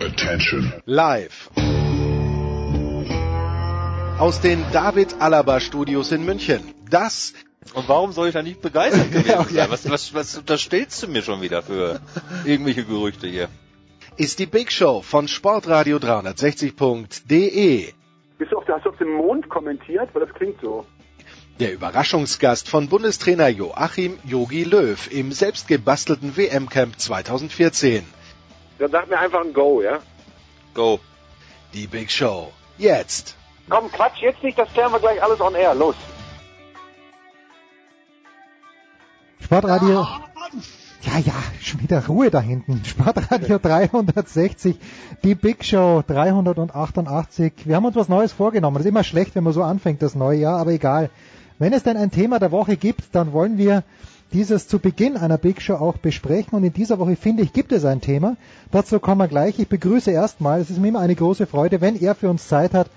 Attention. Live. Aus den David Alaba Studios in München. Das und warum soll ich da nicht begeistert gewesen sein? Was, was, was unterstellst du mir schon wieder für irgendwelche Gerüchte hier? Ist die Big Show von Sportradio 360.de. Bist du auf, hast du auf dem Mond kommentiert? Weil das klingt so. Der Überraschungsgast von Bundestrainer Joachim Yogi Löw im selbstgebastelten WM-Camp 2014. Dann sag mir einfach ein Go, ja? Go. Die Big Show. Jetzt. Komm, Quatsch, jetzt nicht, das klären wir gleich alles on air. Los. Sportradio. Ja, ja, schon wieder Ruhe da hinten. Sportradio 360, die Big Show 388. Wir haben uns was Neues vorgenommen. Das ist immer schlecht, wenn man so anfängt, das neue Jahr, aber egal. Wenn es denn ein Thema der Woche gibt, dann wollen wir dieses zu Beginn einer Big Show auch besprechen. Und in dieser Woche, finde ich, gibt es ein Thema. Dazu kommen wir gleich. Ich begrüße erstmal, es ist mir immer eine große Freude, wenn er für uns Zeit hat.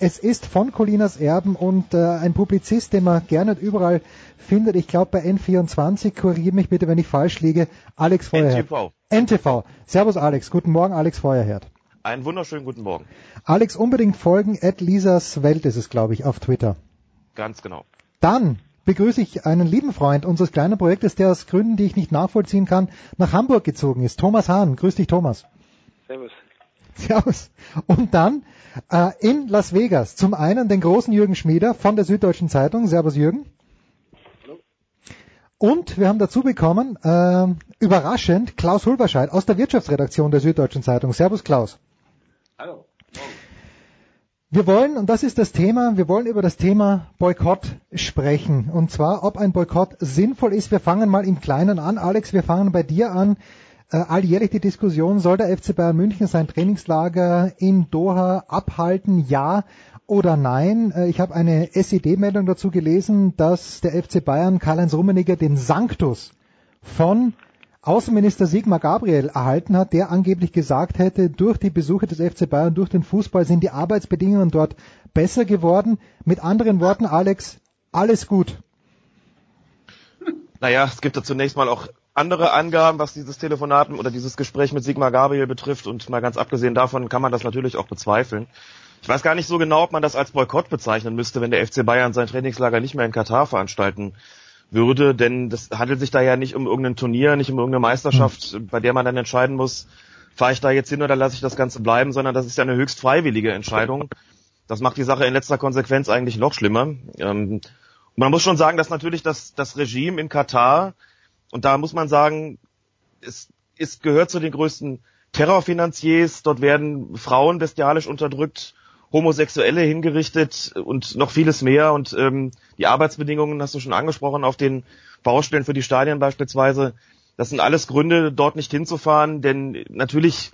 Es ist von Colinas Erben und äh, ein Publizist, den man gerne überall findet. Ich glaube bei N24, korrigiere mich bitte, wenn ich falsch liege. Alex Feuerherd. NTV. NTV. Servus Alex. Guten Morgen, Alex Feuerherd. Einen wunderschönen guten Morgen. Alex, unbedingt folgen. At Lisas Welt ist es, glaube ich, auf Twitter. Ganz genau. Dann begrüße ich einen lieben Freund unseres kleinen Projektes, der aus Gründen, die ich nicht nachvollziehen kann, nach Hamburg gezogen ist. Thomas Hahn. Grüß dich, Thomas. Servus. Servus. Und dann äh, in Las Vegas zum einen den großen Jürgen Schmieder von der Süddeutschen Zeitung. Servus, Jürgen. Hallo. Und wir haben dazu bekommen, äh, überraschend, Klaus Hulberscheid aus der Wirtschaftsredaktion der Süddeutschen Zeitung. Servus, Klaus. Hallo. Wir wollen, und das ist das Thema, wir wollen über das Thema Boykott sprechen. Und zwar, ob ein Boykott sinnvoll ist. Wir fangen mal im Kleinen an. Alex, wir fangen bei dir an. Äh, alljährlich die Diskussion, soll der FC Bayern München sein Trainingslager in Doha abhalten, ja oder nein? Äh, ich habe eine SED-Meldung dazu gelesen, dass der FC Bayern Karl-Heinz Rummenigge den Sanctus von Außenminister Sigmar Gabriel erhalten hat, der angeblich gesagt hätte, durch die Besuche des FC Bayern, durch den Fußball sind die Arbeitsbedingungen dort besser geworden. Mit anderen Worten, Alex, alles gut. Naja, es gibt da zunächst mal auch andere Angaben, was dieses Telefonat oder dieses Gespräch mit Sigmar Gabriel betrifft und mal ganz abgesehen davon kann man das natürlich auch bezweifeln. Ich weiß gar nicht so genau, ob man das als Boykott bezeichnen müsste, wenn der FC Bayern sein Trainingslager nicht mehr in Katar veranstalten würde, denn das handelt sich da ja nicht um irgendein Turnier, nicht um irgendeine Meisterschaft, bei der man dann entscheiden muss, fahre ich da jetzt hin oder lasse ich das Ganze bleiben, sondern das ist ja eine höchst freiwillige Entscheidung. Das macht die Sache in letzter Konsequenz eigentlich noch schlimmer. Ähm, man muss schon sagen, dass natürlich das, das Regime in Katar, und da muss man sagen, es, es gehört zu den größten Terrorfinanziers, dort werden Frauen bestialisch unterdrückt, Homosexuelle hingerichtet und noch vieles mehr. Und ähm, die Arbeitsbedingungen hast du schon angesprochen auf den Baustellen für die Stadien beispielsweise. Das sind alles Gründe, dort nicht hinzufahren, denn natürlich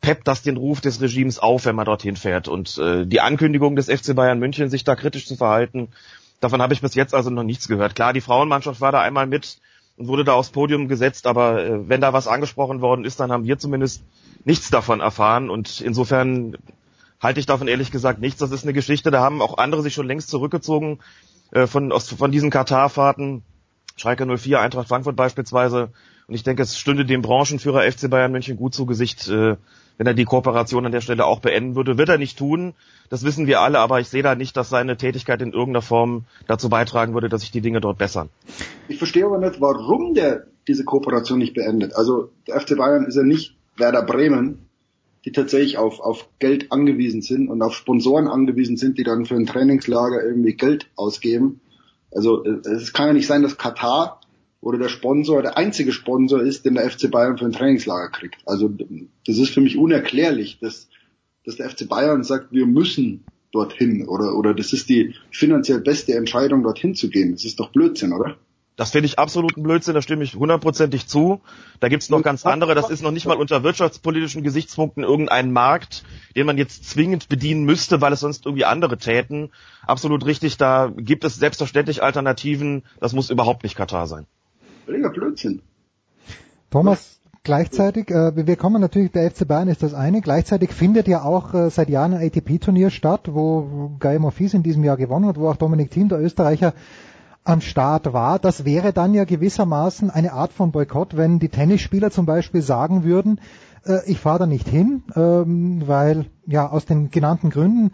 peppt das den Ruf des Regimes auf, wenn man dorthin fährt. Und äh, die Ankündigung des FC Bayern München, sich da kritisch zu verhalten, davon habe ich bis jetzt also noch nichts gehört. Klar, die Frauenmannschaft war da einmal mit und wurde da aufs Podium gesetzt, aber äh, wenn da was angesprochen worden ist, dann haben wir zumindest nichts davon erfahren. Und insofern halte ich davon ehrlich gesagt nichts. Das ist eine Geschichte, da haben auch andere sich schon längst zurückgezogen äh, von, aus, von diesen Katar-Fahrten. Schalke 04, Eintracht Frankfurt beispielsweise. Und ich denke, es stünde dem Branchenführer FC Bayern München gut zu Gesicht, äh, wenn er die Kooperation an der Stelle auch beenden würde. Wird er nicht tun, das wissen wir alle, aber ich sehe da nicht, dass seine Tätigkeit in irgendeiner Form dazu beitragen würde, dass sich die Dinge dort bessern. Ich verstehe aber nicht, warum der diese Kooperation nicht beendet. Also der FC Bayern ist ja nicht Werder Bremen, die tatsächlich auf, auf Geld angewiesen sind und auf Sponsoren angewiesen sind, die dann für ein Trainingslager irgendwie Geld ausgeben. Also äh, es kann ja nicht sein, dass Katar oder der Sponsor der einzige Sponsor ist, den der FC Bayern für ein Trainingslager kriegt. Also das ist für mich unerklärlich, dass, dass der FC Bayern sagt, wir müssen dorthin oder, oder das ist die finanziell beste Entscheidung, dorthin zu gehen. Das ist doch Blödsinn, oder? Das finde ich absoluten Blödsinn, da stimme ich hundertprozentig zu. Da gibt es noch ganz andere, das ist noch nicht mal unter wirtschaftspolitischen Gesichtspunkten irgendein Markt, den man jetzt zwingend bedienen müsste, weil es sonst irgendwie andere täten. Absolut richtig, da gibt es selbstverständlich Alternativen, das muss überhaupt nicht Katar sein. Völliger Blödsinn. Thomas, gleichzeitig, äh, wir kommen natürlich, der FC Bayern ist das eine, gleichzeitig findet ja auch äh, seit Jahren ein ATP-Turnier statt, wo Guy Monfils in diesem Jahr gewonnen hat, wo auch Dominik Thiem, der Österreicher, am Start war. Das wäre dann ja gewissermaßen eine Art von Boykott, wenn die Tennisspieler zum Beispiel sagen würden, äh, ich fahre da nicht hin, ähm, weil ja aus den genannten Gründen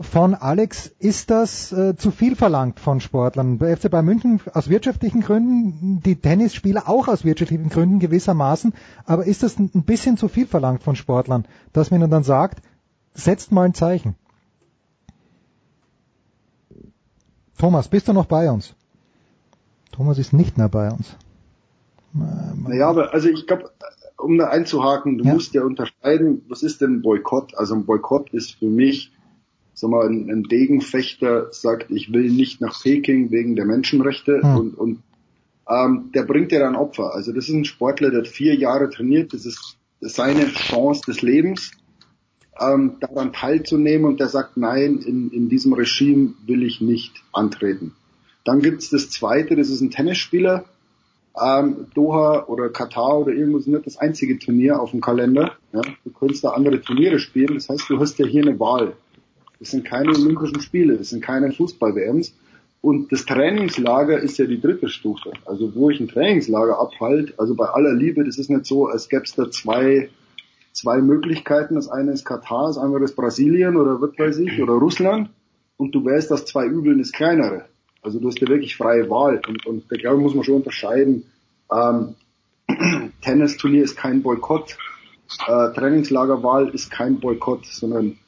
von Alex, ist das äh, zu viel verlangt von Sportlern? Bei FC Bayern München aus wirtschaftlichen Gründen, die Tennisspieler auch aus wirtschaftlichen Gründen gewissermaßen, aber ist das ein bisschen zu viel verlangt von Sportlern, dass man dann sagt, setzt mal ein Zeichen? Thomas, bist du noch bei uns? Thomas ist nicht mehr bei uns. Naja, aber also ich glaube, um da einzuhaken, du ja. musst ja unterscheiden, was ist denn Boykott? Also ein Boykott ist für mich, sag mal, ein, ein Degenfechter sagt, ich will nicht nach Peking wegen der Menschenrechte hm. und, und ähm, der bringt dir dann Opfer. Also das ist ein Sportler, der hat vier Jahre trainiert, das ist seine Chance des Lebens ähm, daran teilzunehmen und der sagt, nein, in, in diesem Regime will ich nicht antreten. Dann gibt's das zweite, das ist ein Tennisspieler. Ähm, Doha oder Katar oder irgendwo ist nicht das einzige Turnier auf dem Kalender. Ja? Du kannst da andere Turniere spielen. Das heißt, du hast ja hier eine Wahl. Das sind keine Olympischen Spiele, das sind keine Fußball-WMs. Und das Trainingslager ist ja die dritte Stufe. Also wo ich ein Trainingslager abhalte, also bei aller Liebe, das ist nicht so, als gäbe es da zwei zwei Möglichkeiten. Das eine ist Katar, das andere ist Brasilien oder was weiß ich, oder Russland. Und du weißt, dass zwei Übeln das kleinere. Also du hast ja wirklich freie Wahl. Und, und da glaube ich, muss man schon unterscheiden. Ähm, Tennisturnier ist kein Boykott. Äh, Trainingslagerwahl ist kein Boykott, sondern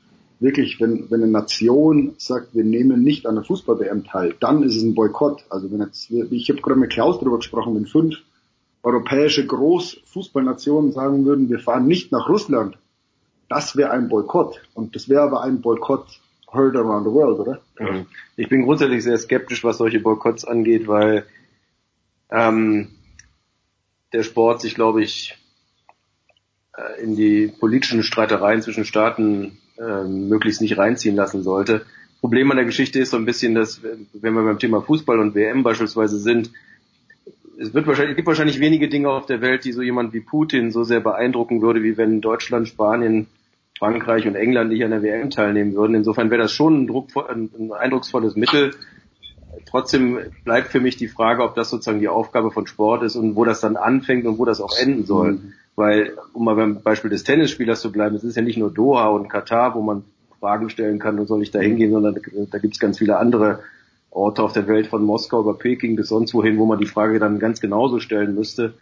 wirklich, wenn, wenn eine Nation sagt, wir nehmen nicht an der Fußball-WM teil, dann ist es ein Boykott. Also wenn jetzt, ich habe gerade mit Klaus darüber gesprochen, wenn fünf europäische Großfußballnationen sagen würden, wir fahren nicht nach Russland, das wäre ein Boykott. Und das wäre aber ein Boykott heard around the world, oder? Mhm. Ich bin grundsätzlich sehr skeptisch, was solche Boykotts angeht, weil ähm, der Sport sich, glaube ich, äh, in die politischen Streitereien zwischen Staaten äh, möglichst nicht reinziehen lassen sollte. Problem an der Geschichte ist so ein bisschen, dass, wenn wir beim Thema Fußball und WM beispielsweise sind, es wird wahrscheinlich, es gibt wahrscheinlich wenige Dinge auf der Welt, die so jemand wie Putin so sehr beeindrucken würde, wie wenn Deutschland, Spanien, Frankreich und England nicht an der WM teilnehmen würden. Insofern wäre das schon ein, Druck, ein, ein eindrucksvolles Mittel. Trotzdem bleibt für mich die Frage, ob das sozusagen die Aufgabe von Sport ist und wo das dann anfängt und wo das auch enden soll. Mhm. Weil, um mal beim Beispiel des Tennisspielers zu bleiben, es ist ja nicht nur Doha und Katar, wo man Fragen stellen kann und soll ich da hingehen, sondern da gibt es ganz viele andere Orte auf der Welt von Moskau über Peking bis sonst wohin, wo man die Frage dann ganz genauso stellen müsste.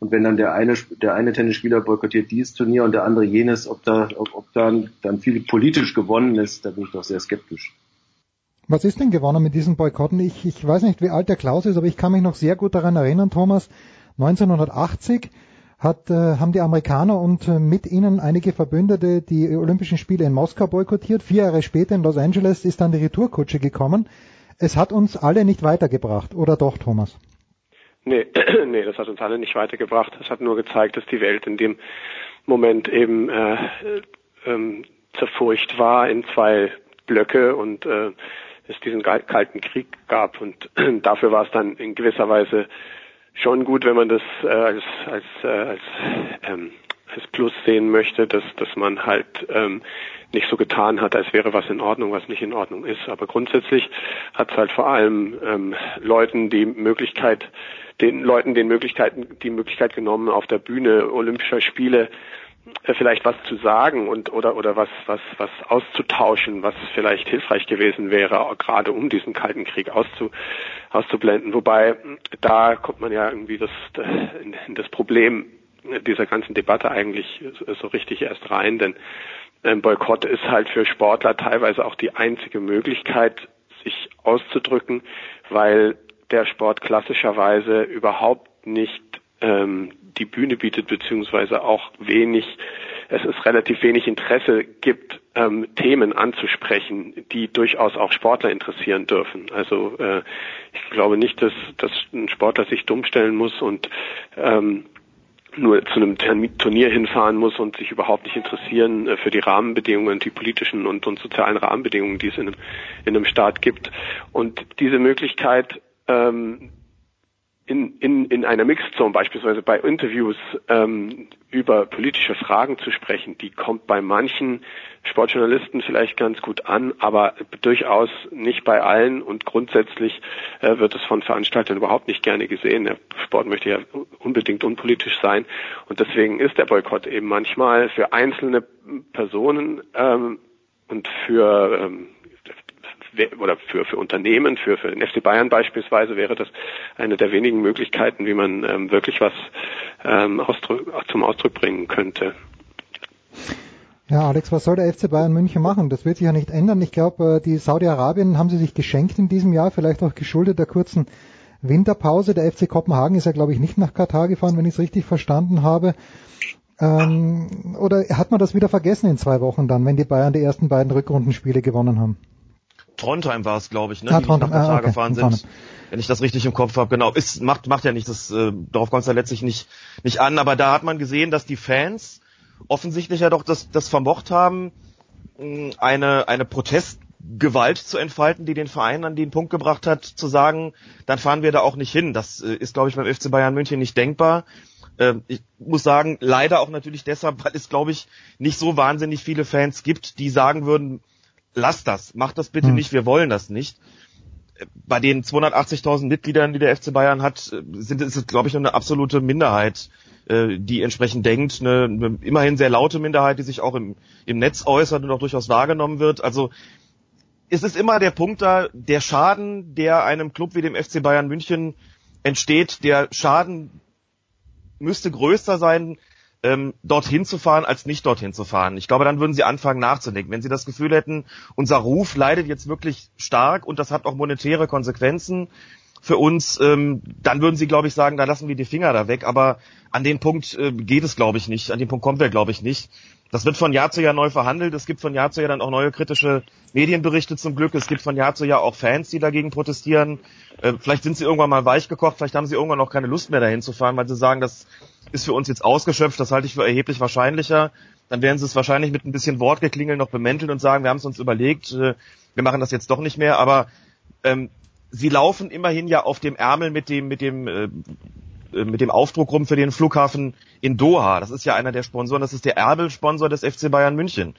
Und wenn dann der eine, der eine Tennisspieler boykottiert dieses Turnier und der andere jenes, ob da, ob, ob dann, dann viel politisch gewonnen ist, da bin ich doch sehr skeptisch. Was ist denn gewonnen mit diesen Boykotten? Ich, ich weiß nicht, wie alt der Klaus ist, aber ich kann mich noch sehr gut daran erinnern, Thomas. 1980 hat, äh, haben die Amerikaner und äh, mit ihnen einige Verbündete die Olympischen Spiele in Moskau boykottiert. Vier Jahre später in Los Angeles ist dann die Retourkutsche gekommen es hat uns alle nicht weitergebracht, oder doch, Thomas? Nee, nee, das hat uns alle nicht weitergebracht. Es hat nur gezeigt, dass die Welt in dem Moment eben äh, ähm, zerfurcht war in zwei Blöcke und äh, es diesen kalten Krieg gab. Und äh, dafür war es dann in gewisser Weise schon gut, wenn man das äh, als als äh, als ähm, als Plus sehen möchte, dass dass man halt ähm, nicht so getan hat, als wäre was in Ordnung, was nicht in Ordnung ist. Aber grundsätzlich hat es halt vor allem ähm, Leuten die Möglichkeit, den Leuten den Möglichkeiten, die Möglichkeit genommen, auf der Bühne Olympischer Spiele äh, vielleicht was zu sagen und oder oder was was was auszutauschen, was vielleicht hilfreich gewesen wäre, gerade um diesen Kalten Krieg auszu, auszublenden. Wobei da kommt man ja irgendwie das, das in das Problem dieser ganzen Debatte eigentlich so richtig erst rein, denn ein Boykott ist halt für Sportler teilweise auch die einzige Möglichkeit, sich auszudrücken, weil der Sport klassischerweise überhaupt nicht ähm, die Bühne bietet, beziehungsweise auch wenig, es ist relativ wenig Interesse gibt, ähm, Themen anzusprechen, die durchaus auch Sportler interessieren dürfen. Also äh, ich glaube nicht, dass, dass ein Sportler sich dumm stellen muss und ähm, nur zu einem Turnier hinfahren muss und sich überhaupt nicht interessieren äh, für die Rahmenbedingungen, die politischen und, und sozialen Rahmenbedingungen, die es in einem, in einem Staat gibt. Und diese Möglichkeit ähm, in, in, in einer Mixzone beispielsweise bei Interviews ähm, über politische Fragen zu sprechen, die kommt bei manchen Sportjournalisten vielleicht ganz gut an, aber durchaus nicht bei allen und grundsätzlich äh, wird es von Veranstaltern überhaupt nicht gerne gesehen. Der Sport möchte ja unbedingt unpolitisch sein und deswegen ist der Boykott eben manchmal für einzelne Personen ähm, und für ähm, oder für, für Unternehmen, für, für den FC Bayern beispielsweise wäre das eine der wenigen Möglichkeiten, wie man ähm, wirklich was ähm, Ausdruck, zum Ausdruck bringen könnte. Ja, Alex, was soll der FC Bayern München machen? Das wird sich ja nicht ändern. Ich glaube, äh, die Saudi-Arabien haben sie sich geschenkt in diesem Jahr, vielleicht auch geschuldet der kurzen Winterpause. Der FC Kopenhagen ist ja, glaube ich, nicht nach Katar gefahren, wenn ich es richtig verstanden habe. Ähm, oder hat man das wieder vergessen in zwei Wochen dann, wenn die Bayern die ersten beiden Rückrundenspiele gewonnen haben? Trondheim war es, glaube ich, ne? Ah, die Trondheim, nach ah, okay. gefahren sind. Wenn ich das richtig im Kopf habe, genau. Ist, macht, macht ja nicht, das, äh, darauf kommt es ja letztlich nicht, nicht an, aber da hat man gesehen, dass die Fans offensichtlich ja doch das, das vermocht haben, eine, eine Protestgewalt zu entfalten, die den Verein an den Punkt gebracht hat, zu sagen, dann fahren wir da auch nicht hin. Das äh, ist, glaube ich, beim FC Bayern München nicht denkbar. Ähm, ich muss sagen, leider auch natürlich deshalb, weil es, glaube ich, nicht so wahnsinnig viele Fans gibt, die sagen würden, lass das, mach das bitte hm. nicht, wir wollen das nicht. Bei den 280.000 Mitgliedern, die der FC Bayern hat, sind es, glaube ich, eine absolute Minderheit, äh, die entsprechend denkt, eine, eine immerhin sehr laute Minderheit, die sich auch im, im Netz äußert und auch durchaus wahrgenommen wird. Also es ist immer der Punkt da, der Schaden, der einem Club wie dem FC Bayern München entsteht, der Schaden müsste größer sein, ähm, dorthin zu fahren, als nicht dorthin zu fahren. Ich glaube, dann würden sie anfangen nachzudenken. Wenn sie das Gefühl hätten, unser Ruf leidet jetzt wirklich stark und das hat auch monetäre Konsequenzen für uns, ähm, dann würden sie, glaube ich, sagen, da lassen wir die Finger da weg. Aber an den Punkt äh, geht es, glaube ich, nicht. An den Punkt kommen wir, glaube ich, nicht. Das wird von Jahr zu Jahr neu verhandelt. Es gibt von Jahr zu Jahr dann auch neue kritische Medienberichte zum Glück. Es gibt von Jahr zu Jahr auch Fans, die dagegen protestieren. Äh, vielleicht sind sie irgendwann mal weich gekocht. Vielleicht haben sie irgendwann auch keine Lust mehr dahin zu fahren, weil sie sagen, das ist für uns jetzt ausgeschöpft. Das halte ich für erheblich wahrscheinlicher. Dann werden sie es wahrscheinlich mit ein bisschen Wortgeklingel noch bemänteln und sagen, wir haben es uns überlegt, äh, wir machen das jetzt doch nicht mehr. Aber ähm, sie laufen immerhin ja auf dem Ärmel mit dem, mit dem äh, mit dem Aufdruck rum für den Flughafen in Doha. Das ist ja einer der Sponsoren, das ist der Erbelsponsor des FC Bayern München.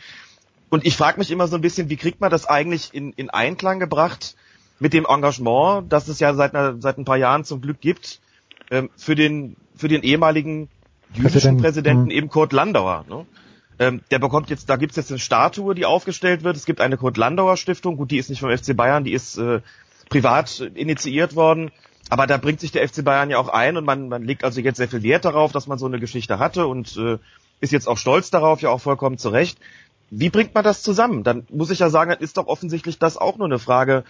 Und ich frage mich immer so ein bisschen, wie kriegt man das eigentlich in, in Einklang gebracht mit dem Engagement, das es ja seit, einer, seit ein paar Jahren zum Glück gibt, ähm, für, den, für den ehemaligen jüdischen Präsident, Präsidenten mhm. eben Kurt Landauer. Ne? Ähm, der bekommt jetzt, da gibt's jetzt eine Statue, die aufgestellt wird. Es gibt eine Kurt Landauer Stiftung, gut, die ist nicht vom FC Bayern, die ist äh, privat initiiert worden. Aber da bringt sich der FC Bayern ja auch ein und man, man legt also jetzt sehr viel Wert darauf, dass man so eine Geschichte hatte und äh, ist jetzt auch stolz darauf, ja auch vollkommen zu Recht. Wie bringt man das zusammen? Dann muss ich ja sagen, dann ist doch offensichtlich das auch nur eine Frage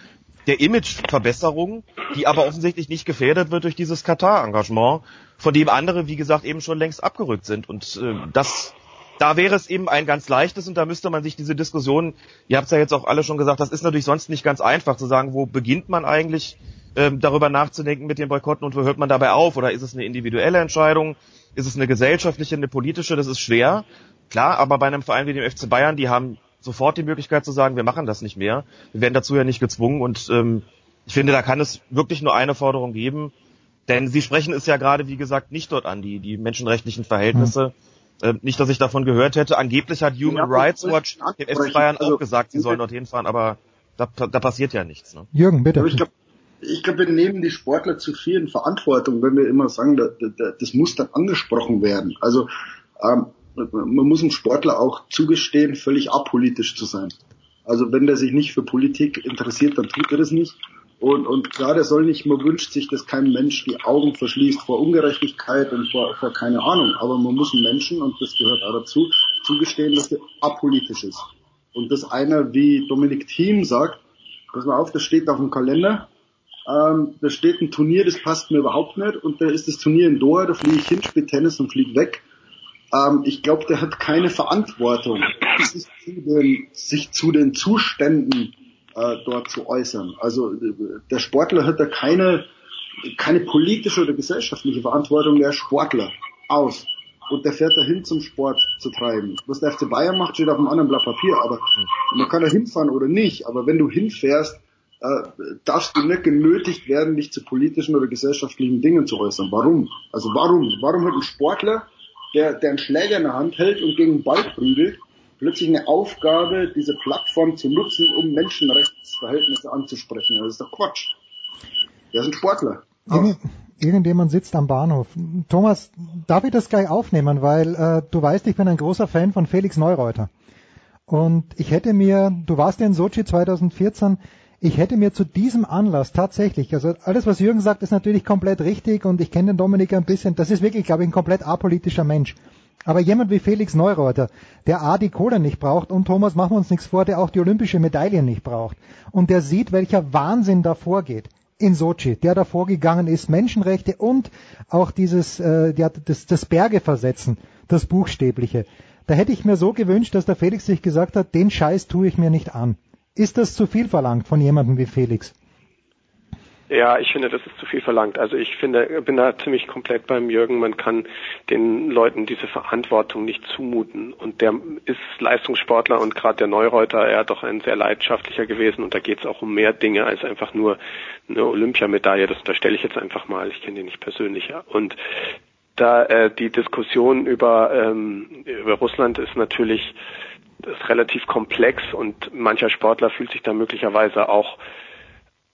der Imageverbesserung, die aber offensichtlich nicht gefährdet wird durch dieses Katar-Engagement, von dem andere, wie gesagt, eben schon längst abgerückt sind. Und äh, das, da wäre es eben ein ganz leichtes und da müsste man sich diese Diskussion, ihr habt es ja jetzt auch alle schon gesagt, das ist natürlich sonst nicht ganz einfach zu sagen, wo beginnt man eigentlich ähm, darüber nachzudenken mit den Boykotten und wo hört man dabei auf? Oder ist es eine individuelle Entscheidung? Ist es eine gesellschaftliche, eine politische? Das ist schwer. Klar, aber bei einem Verein wie dem FC Bayern, die haben sofort die Möglichkeit zu sagen, wir machen das nicht mehr. Wir werden dazu ja nicht gezwungen und ähm, ich finde, da kann es wirklich nur eine Forderung geben. Denn Sie sprechen es ja gerade, wie gesagt, nicht dort an, die, die menschenrechtlichen Verhältnisse. Mhm. Äh, nicht, dass ich davon gehört hätte. Angeblich hat Human ja, Rights Watch dem FC Bayern also, auch gesagt, sie sollen dorthin fahren, aber da, da passiert ja nichts. Ne? Jürgen, bitte. Ich glaube, ich glaube, wir nehmen die Sportler zu viel in Verantwortung, wenn wir immer sagen, das, das muss dann angesprochen werden. Also ähm, man muss dem Sportler auch zugestehen, völlig apolitisch zu sein. Also wenn der sich nicht für Politik interessiert, dann tut er das nicht. Und, und klar, der soll nicht, man wünscht sich, dass kein Mensch die Augen verschließt vor Ungerechtigkeit und vor, vor keine Ahnung. Aber man muss einem Menschen, und das gehört auch dazu, zugestehen, dass er apolitisch ist. Und dass einer wie Dominik Thiem sagt, pass mal auf, das steht auf dem Kalender, ähm, da steht ein Turnier, das passt mir überhaupt nicht. Und da ist das Turnier in Doha, da fliege ich hin, spiele Tennis und fliege weg. Ähm, ich glaube, der hat keine Verantwortung, sich zu den, sich zu den Zuständen äh, dort zu äußern. Also der Sportler hat da keine, keine politische oder gesellschaftliche Verantwortung, der Sportler aus. Und der fährt dahin zum Sport zu treiben. Was der FC Bayern macht, steht auf einem anderen Blatt Papier. Aber man kann da hinfahren oder nicht. Aber wenn du hinfährst, äh, darfst du nicht genötigt werden, dich zu politischen oder gesellschaftlichen Dingen zu äußern. Warum? Also warum? Warum hat ein Sportler, der, der einen Schläger in der Hand hält und gegen den Ball prügelt, plötzlich eine Aufgabe, diese Plattform zu nutzen, um Menschenrechtsverhältnisse anzusprechen? Das ist doch Quatsch. Der ist ein Sportler. Irgend, irgendjemand sitzt am Bahnhof. Thomas, darf ich das gleich aufnehmen, weil äh, du weißt, ich bin ein großer Fan von Felix Neureuter. Und ich hätte mir, du warst ja in Sochi 2014, ich hätte mir zu diesem Anlass tatsächlich, also alles, was Jürgen sagt, ist natürlich komplett richtig und ich kenne den Dominik ein bisschen, das ist wirklich, glaube ich, ein komplett apolitischer Mensch. Aber jemand wie Felix Neureuter, der A, die Kohle nicht braucht und Thomas, machen wir uns nichts vor, der auch die olympische Medaille nicht braucht und der sieht, welcher Wahnsinn da vorgeht in Sochi, der da vorgegangen ist, Menschenrechte und auch dieses, äh, ja, das, das Berge das Buchstäbliche. Da hätte ich mir so gewünscht, dass der Felix sich gesagt hat, den Scheiß tue ich mir nicht an. Ist das zu viel verlangt von jemandem wie Felix? Ja, ich finde, das ist zu viel verlangt. Also ich finde, bin da ziemlich komplett beim Jürgen. Man kann den Leuten diese Verantwortung nicht zumuten. Und der ist Leistungssportler und gerade der Neureuter, er doch ein sehr leidenschaftlicher gewesen. Und da geht es auch um mehr Dinge als einfach nur eine Olympiamedaille. Das unterstelle ich jetzt einfach mal. Ich kenne den nicht persönlich. Und da äh, die Diskussion über ähm, über Russland ist natürlich ist relativ komplex und mancher Sportler fühlt sich da möglicherweise auch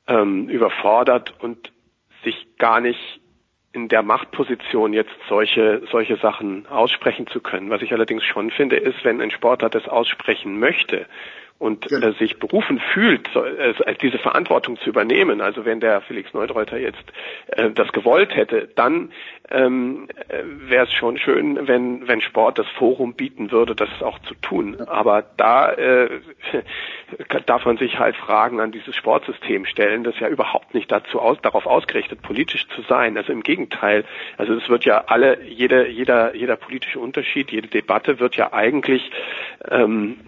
ähm, überfordert und sich gar nicht in der Machtposition jetzt solche solche Sachen aussprechen zu können. Was ich allerdings schon finde, ist, wenn ein Sportler das aussprechen möchte und äh, sich berufen fühlt, so, äh, diese Verantwortung zu übernehmen, also wenn der Felix Neudreuter jetzt äh, das gewollt hätte, dann ähm, äh, wäre es schon schön, wenn, wenn Sport das Forum bieten würde, das auch zu tun. Aber da äh, darf man sich halt Fragen an dieses Sportsystem stellen, das ja überhaupt nicht dazu aus, darauf ausgerichtet, politisch zu sein. Also im Gegenteil. Also es wird ja alle, jede, jeder, jeder politische Unterschied, jede Debatte wird ja eigentlich ähm,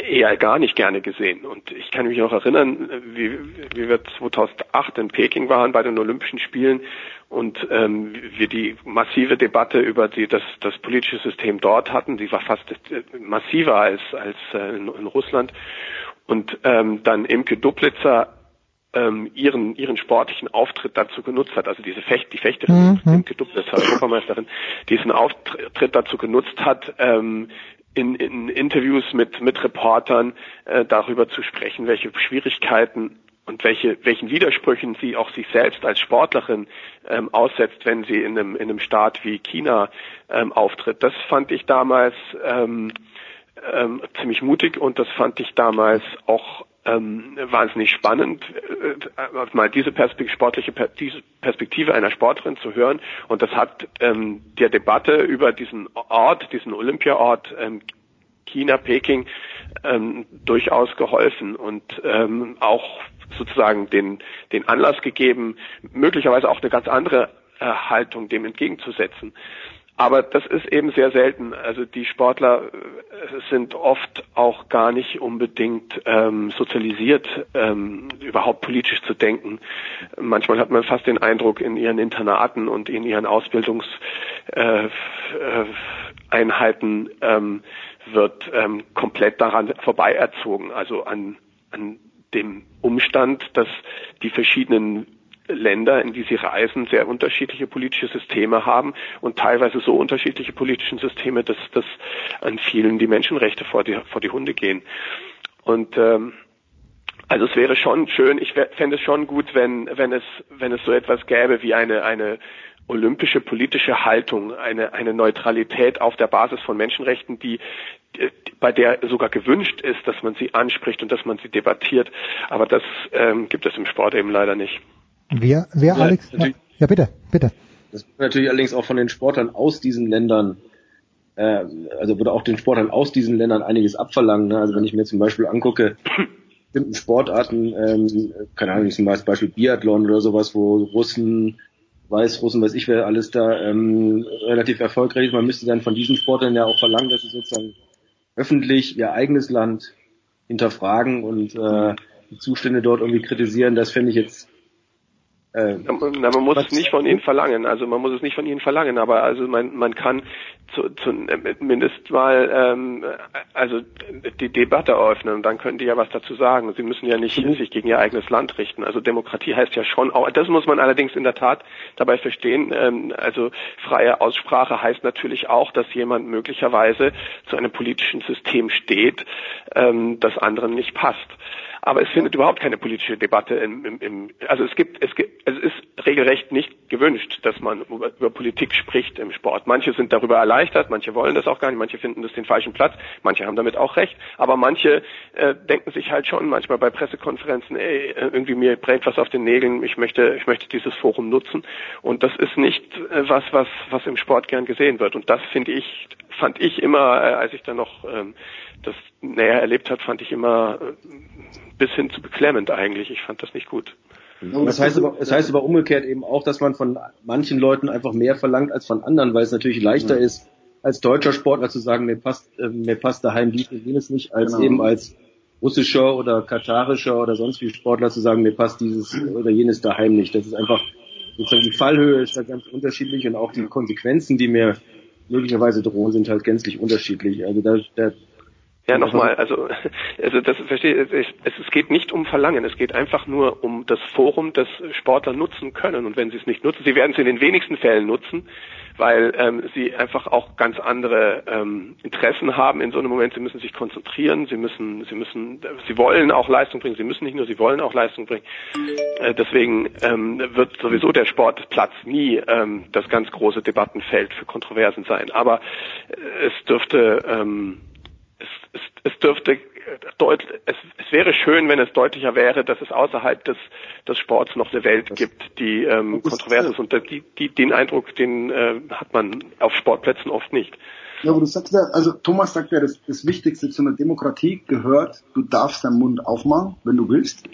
eher gar nicht gerne gesehen. Und ich kann mich noch erinnern, wie, wie wir 2008 in Peking waren bei den Olympischen Spielen und ähm, wir die massive Debatte über die, das, das politische System dort hatten. Die war fast äh, massiver als, als äh, in, in Russland. Und ähm, dann Imke Duplitzer ähm, ihren ihren sportlichen Auftritt dazu genutzt hat, also diese Fecht, die Fechterin mhm. Imke Duplitzer, Europameisterin, diesen Auftritt dazu genutzt hat, ähm, in, in Interviews mit, mit Reportern äh, darüber zu sprechen, welche Schwierigkeiten und welche, welchen Widersprüchen sie auch sich selbst als Sportlerin ähm, aussetzt, wenn sie in einem, in einem Staat wie China ähm, auftritt. Das fand ich damals ähm, ähm, ziemlich mutig und das fand ich damals auch ähm, wahnsinnig spannend, äh, mal diese Perspekt sportliche diese Perspektive einer Sportlerin zu hören. Und das hat ähm, der Debatte über diesen Ort, diesen Olympiaort ähm, China, Peking ähm, durchaus geholfen und ähm, auch sozusagen den, den Anlass gegeben, möglicherweise auch eine ganz andere äh, Haltung dem entgegenzusetzen. Aber das ist eben sehr selten. Also die Sportler äh, sind oft auch gar nicht unbedingt ähm, sozialisiert, ähm, überhaupt politisch zu denken. Manchmal hat man fast den Eindruck, in ihren Internaten und in ihren Ausbildungseinheiten äh, äh, ähm, wird ähm, komplett daran vorbei erzogen, also an, an dem Umstand, dass die verschiedenen Länder, in die sie reisen, sehr unterschiedliche politische Systeme haben und teilweise so unterschiedliche politische Systeme, dass, dass an vielen die Menschenrechte vor die, vor die Hunde gehen. Und ähm, also es wäre schon schön, ich fände es schon gut, wenn, wenn es, wenn es so etwas gäbe wie eine, eine olympische politische Haltung, eine, eine Neutralität auf der Basis von Menschenrechten, die, die, bei der sogar gewünscht ist, dass man sie anspricht und dass man sie debattiert. Aber das ähm, gibt es im Sport eben leider nicht. Wer, wer ja, Alex? Ja, bitte, bitte. Das wird natürlich allerdings auch von den Sportlern aus diesen Ländern, äh, also würde auch den Sportlern aus diesen Ländern einiges abverlangen. Ne? Also wenn ich mir zum Beispiel angucke, bestimmten Sportarten, ähm, keine Ahnung, zum Beispiel Biathlon oder sowas, wo Russen, Weißrussen, weiß ich wer alles da ähm, relativ erfolgreich ist. Man müsste dann von diesen Sportlern ja auch verlangen, dass sie sozusagen öffentlich ihr eigenes Land hinterfragen und äh, die Zustände dort irgendwie kritisieren. Das fände ich jetzt äh, na, man muss es nicht von ihnen verlangen. Also man muss es nicht von ihnen verlangen, aber also man, man kann zu, zu, mindest mal ähm, also die Debatte eröffnen und dann können die ja was dazu sagen. Sie müssen ja nicht mhm. sich gegen ihr eigenes Land richten. Also Demokratie heißt ja schon auch, das muss man allerdings in der Tat dabei verstehen. Ähm, also freie Aussprache heißt natürlich auch, dass jemand möglicherweise zu einem politischen System steht, ähm, das anderen nicht passt aber es findet überhaupt keine politische Debatte im, im, im also es gibt es gibt es ist regelrecht nicht gewünscht, dass man über, über, Politik spricht im Sport. Manche sind darüber erleichtert, manche wollen das auch gar nicht, manche finden das den falschen Platz, manche haben damit auch recht, aber manche äh, denken sich halt schon manchmal bei Pressekonferenzen, ey, irgendwie mir brennt was auf den Nägeln, ich möchte ich möchte dieses Forum nutzen. Und das ist nicht äh, was was was im Sport gern gesehen wird. Und das finde ich fand ich immer, äh, als ich dann noch ähm, das näher erlebt hat, fand ich immer äh, bis hin zu beklemmend eigentlich. Ich fand das nicht gut. Das heißt, aber, das heißt aber umgekehrt eben auch, dass man von manchen Leuten einfach mehr verlangt als von anderen, weil es natürlich leichter ja. ist, als deutscher Sportler zu sagen, mir passt, äh, mir passt daheim dies und jenes nicht, als genau. eben als russischer oder katarischer oder sonst wie Sportler zu sagen, mir passt dieses oder jenes daheim nicht. Das ist einfach sozusagen die Fallhöhe ist da ganz unterschiedlich und auch die Konsequenzen, die mir möglicherweise drohen, sind halt gänzlich unterschiedlich. Also da, da ja, nochmal, also, also das verstehe ich, es, es geht nicht um Verlangen, es geht einfach nur um das Forum, das Sportler nutzen können. Und wenn sie es nicht nutzen, sie werden es in den wenigsten Fällen nutzen, weil ähm, sie einfach auch ganz andere ähm, Interessen haben in so einem Moment. Sie müssen sich konzentrieren, sie müssen, sie müssen, sie wollen auch Leistung bringen, sie müssen nicht nur, sie wollen auch Leistung bringen. Äh, deswegen ähm, wird sowieso der Sportplatz nie ähm, das ganz große Debattenfeld für Kontroversen sein. Aber es dürfte ähm, es, es, es dürfte deutlich, es, es wäre schön, wenn es deutlicher wäre, dass es außerhalb des, des Sports noch eine Welt gibt, die ähm, kontrovers ist. Und die, die, den Eindruck, den äh, hat man auf Sportplätzen oft nicht. Ja, aber du sagst ja, also Thomas sagt ja, das, das Wichtigste zu einer Demokratie gehört, du darfst deinen Mund aufmachen, wenn du willst.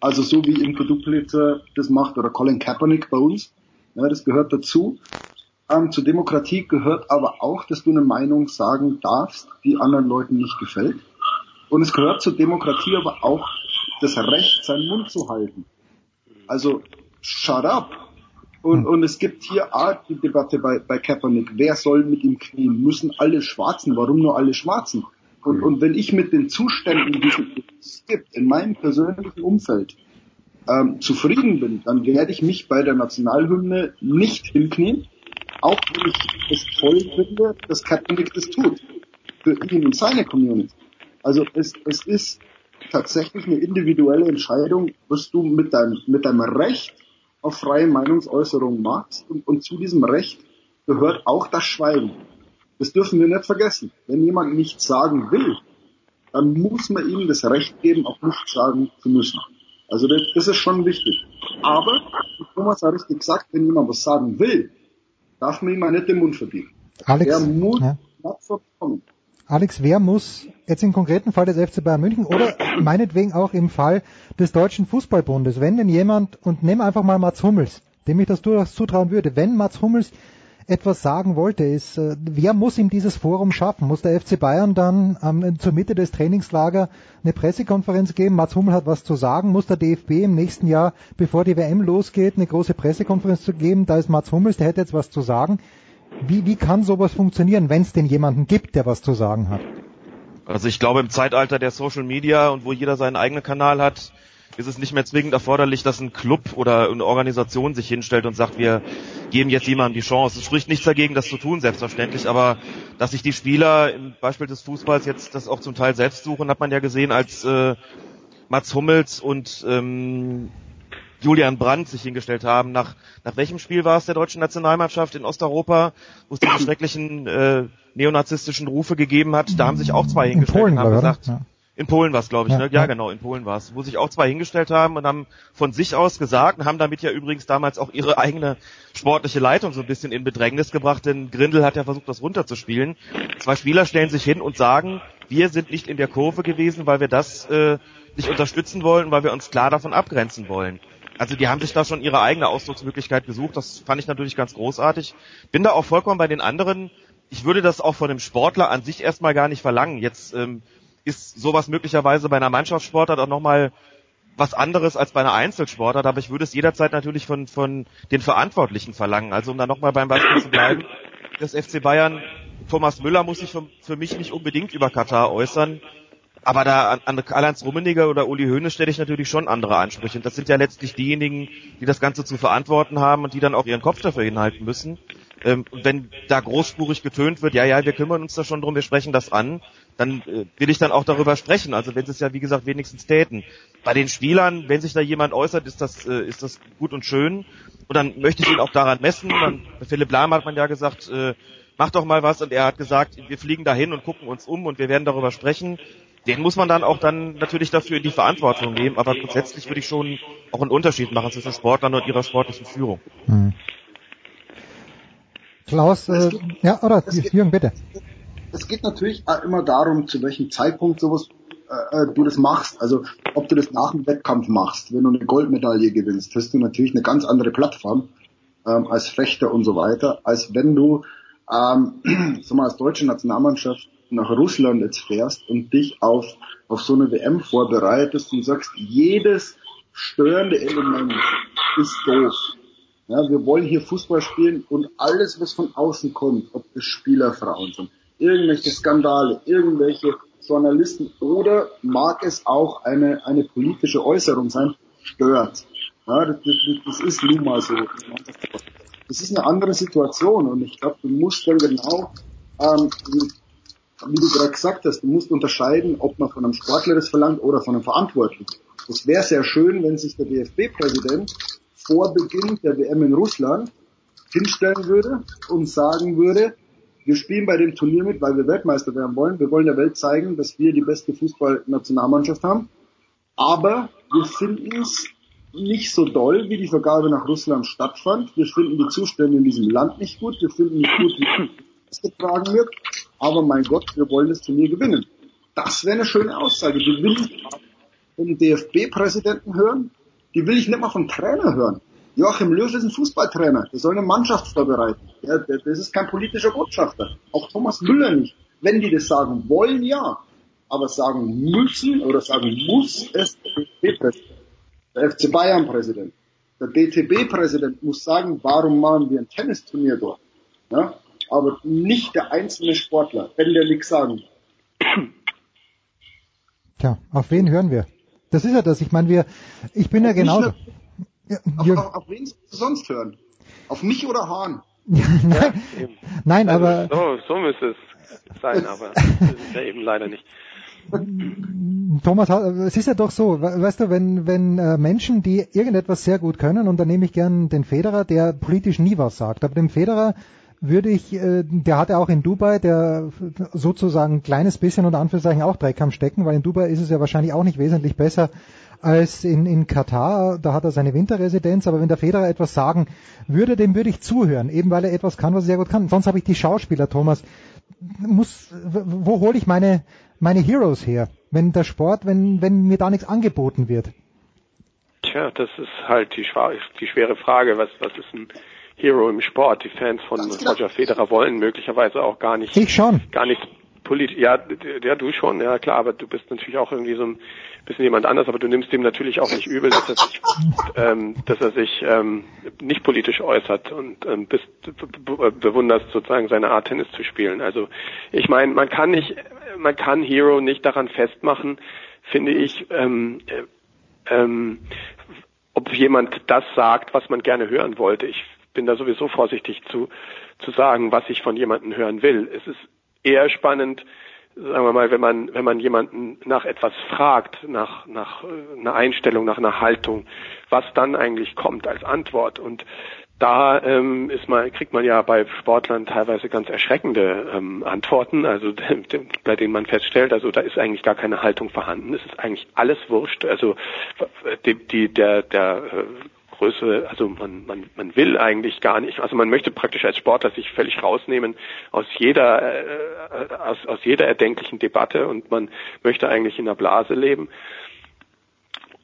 Also so wie Imko Duplitzer das macht oder Colin Kaepernick bei uns. Ja, das gehört dazu. Ähm, zur Demokratie gehört aber auch, dass du eine Meinung sagen darfst, die anderen Leuten nicht gefällt. Und es gehört zur Demokratie aber auch das Recht, seinen Mund zu halten. Also, shut up. Und, hm. und es gibt hier auch die Debatte bei, bei Kaepernick. Wer soll mit ihm knien? Müssen alle Schwarzen? Warum nur alle Schwarzen? Und, und wenn ich mit den Zuständen, die es gibt, in meinem persönlichen Umfeld, ähm, zufrieden bin, dann werde ich mich bei der Nationalhymne nicht hinknien auch wenn ich es toll finde, dass Kaepernick das tut. Für ihn und seine Community. Also es, es ist tatsächlich eine individuelle Entscheidung, was du mit deinem, mit deinem Recht auf freie Meinungsäußerung machst. Und, und zu diesem Recht gehört auch das Schweigen. Das dürfen wir nicht vergessen. Wenn jemand nichts sagen will, dann muss man ihm das Recht geben, auch nichts sagen zu müssen. Also das, das ist schon wichtig. Aber, wie Thomas hat richtig gesagt, wenn jemand was sagen will, darf man ihm auch nicht den Mund verbieten. Alex, er muss ja. kommen. Alex, wer muss jetzt im konkreten Fall des FC Bayern München oder meinetwegen auch im Fall des Deutschen Fußballbundes, wenn denn jemand, und nimm einfach mal Mats Hummels, dem ich das durchaus zutrauen würde, wenn Mats Hummels etwas sagen wollte, ist, äh, wer muss ihm dieses Forum schaffen? Muss der FC Bayern dann ähm, zur Mitte des Trainingslager eine Pressekonferenz geben? Mats Hummel hat was zu sagen. Muss der DFB im nächsten Jahr, bevor die WM losgeht, eine große Pressekonferenz zu geben? Da ist Mats Hummels, der hätte jetzt was zu sagen. Wie, wie kann sowas funktionieren, wenn es denn jemanden gibt, der was zu sagen hat? Also ich glaube, im Zeitalter der Social Media und wo jeder seinen eigenen Kanal hat, ist es nicht mehr zwingend erforderlich, dass ein Club oder eine Organisation sich hinstellt und sagt, wir geben jetzt jemandem die Chance. Es spricht nichts dagegen, das zu tun, selbstverständlich, aber dass sich die Spieler im Beispiel des Fußballs jetzt das auch zum Teil selbst suchen, hat man ja gesehen, als äh, Mats Hummels und ähm, Julian Brandt sich hingestellt haben. Nach, nach welchem Spiel war es der deutschen Nationalmannschaft in Osteuropa, wo es diese schrecklichen äh, neonazistischen Rufe gegeben hat? Da haben sich auch zwei hingestellt Polen, und haben gesagt, ja. In Polen war es, glaube ich, ja, ne? Ja, ja, genau, in Polen war es. Wo sich auch zwei hingestellt haben und haben von sich aus gesagt und haben damit ja übrigens damals auch ihre eigene sportliche Leitung so ein bisschen in Bedrängnis gebracht, denn Grindel hat ja versucht, das runterzuspielen. Zwei Spieler stellen sich hin und sagen, wir sind nicht in der Kurve gewesen, weil wir das äh, nicht unterstützen wollen, weil wir uns klar davon abgrenzen wollen. Also die haben sich da schon ihre eigene Ausdrucksmöglichkeit gesucht. Das fand ich natürlich ganz großartig. Bin da auch vollkommen bei den anderen. Ich würde das auch von dem Sportler an sich erstmal gar nicht verlangen. Jetzt ähm, ist sowas möglicherweise bei einer Mannschaftssportart auch nochmal was anderes als bei einer Einzelsportart, aber ich würde es jederzeit natürlich von, von den Verantwortlichen verlangen. Also um da nochmal beim Beispiel zu bleiben, des FC Bayern Thomas Müller muss sich für, für mich nicht unbedingt über Katar äußern. Aber da an, an Karl-Heinz Rummenigge oder Uli Hoeneß stelle ich natürlich schon andere Ansprüche. Und das sind ja letztlich diejenigen, die das Ganze zu verantworten haben und die dann auch ihren Kopf dafür hinhalten müssen. Ähm, wenn da großspurig getönt wird, ja, ja, wir kümmern uns da schon drum, wir sprechen das an, dann äh, will ich dann auch darüber sprechen. Also wenn sie es ja, wie gesagt, wenigstens täten. Bei den Spielern, wenn sich da jemand äußert, ist das, äh, ist das gut und schön. Und dann möchte ich ihn auch daran messen. Dann, Philipp Lahm hat man ja gesagt, äh, mach doch mal was. Und er hat gesagt, wir fliegen dahin und gucken uns um und wir werden darüber sprechen den muss man dann auch dann natürlich dafür in die Verantwortung nehmen, aber grundsätzlich würde ich schon auch einen Unterschied machen zwischen Sportlern und ihrer sportlichen Führung. Hm. Klaus, äh, ja, oder Jürgen, bitte. Es geht natürlich immer darum, zu welchem Zeitpunkt sowas äh, äh, du das machst. Also ob du das nach dem Wettkampf machst, wenn du eine Goldmedaille gewinnst, hast du natürlich eine ganz andere Plattform ähm, als Fechter und so weiter, als wenn du ähm, sag mal, als deutsche Nationalmannschaft nach Russland jetzt fährst und dich auf, auf so eine WM vorbereitest und sagst, jedes störende Element ist doof. Ja, wir wollen hier Fußball spielen und alles, was von außen kommt, ob es Spielerfrauen sind, irgendwelche Skandale, irgendwelche Journalisten oder mag es auch eine, eine politische Äußerung sein, stört. Ja, das, das, das ist nun mal so. Das ist eine andere Situation und ich glaube, du musst dann genau ähm, wie du gerade gesagt hast, du musst unterscheiden, ob man von einem Sportler das verlangt oder von einem Verantwortlichen. Es wäre sehr schön, wenn sich der DFB-Präsident vor Beginn der WM in Russland hinstellen würde und sagen würde, wir spielen bei dem Turnier mit, weil wir Weltmeister werden wollen. Wir wollen der Welt zeigen, dass wir die beste Fußballnationalmannschaft haben. Aber wir finden es nicht so doll, wie die Vergabe nach Russland stattfand. Wir finden die Zustände in diesem Land nicht gut. Wir finden nicht gut, wie es getragen wird aber mein Gott, wir wollen das Turnier gewinnen. Das wäre eine schöne Aussage. Die will ich vom DFB-Präsidenten hören, die will ich nicht mal vom Trainer hören. Joachim Löw ist ein Fußballtrainer, der soll eine Mannschaft vorbereiten. Der, das ist kein politischer Botschafter. Auch Thomas Müller nicht. Wenn die das sagen wollen, ja. Aber sagen müssen oder sagen muss es der DFB-Präsident, der FC Bayern-Präsident, der DTB-Präsident muss sagen, warum machen wir ein Tennisturnier dort? Ja? aber nicht der einzelne Sportler, wenn der nichts sagen. Tja, auf wen hören wir? Das ist ja das. Ich meine, wir, ich bin ja genauso. Ja, auf, auf, auf, wen sollst du sonst hören? Auf mich oder Hahn? nein, ja, nein also, aber. So, so müsste es sein, aber das ist ja eben leider nicht. Thomas, es ist ja doch so, weißt du, wenn, wenn äh, Menschen, die irgendetwas sehr gut können, und da nehme ich gern den Federer, der politisch nie was sagt, aber dem Federer würde ich, äh, der hatte auch in Dubai, der sozusagen ein kleines bisschen unter Anführungszeichen auch Dreck am Stecken, weil in Dubai ist es ja wahrscheinlich auch nicht wesentlich besser als in, in Katar. Da hat er seine Winterresidenz, aber wenn der Federer etwas sagen würde, dem würde ich zuhören, eben weil er etwas kann, was er sehr gut kann. Sonst habe ich die Schauspieler, Thomas. Muss, wo hole ich meine, meine Heroes her, wenn der Sport, wenn, wenn mir da nichts angeboten wird? Tja, das ist halt die, die schwere Frage. Was, was ist ein Hero im Sport. Die Fans von genau. Roger Federer wollen möglicherweise auch gar nicht. Ich schon. Gar nicht politisch. Ja, ja, du schon, ja klar, aber du bist natürlich auch irgendwie so ein bisschen jemand anders, aber du nimmst dem natürlich auch nicht übel, dass er sich, ähm, dass er sich ähm, nicht politisch äußert und ähm, bist, bewunderst sozusagen seine Art Tennis zu spielen. Also ich meine, man kann nicht, man kann Hero nicht daran festmachen, finde ich, ähm, äh, ähm, ob jemand das sagt, was man gerne hören wollte. Ich bin da sowieso vorsichtig zu, zu sagen, was ich von jemandem hören will. Es ist eher spannend, sagen wir mal, wenn man, wenn man jemanden nach etwas fragt, nach, nach äh, einer Einstellung, nach einer Haltung, was dann eigentlich kommt als Antwort. Und da ähm, ist man, kriegt man ja bei Sportlern teilweise ganz erschreckende ähm, Antworten, also bei denen man feststellt, also da ist eigentlich gar keine Haltung vorhanden. Es ist eigentlich alles wurscht. Also die, die der der äh, Größe, also man, man, man will eigentlich gar nicht, also man möchte praktisch als Sportler sich völlig rausnehmen aus jeder, äh, aus, aus jeder erdenklichen Debatte und man möchte eigentlich in der Blase leben.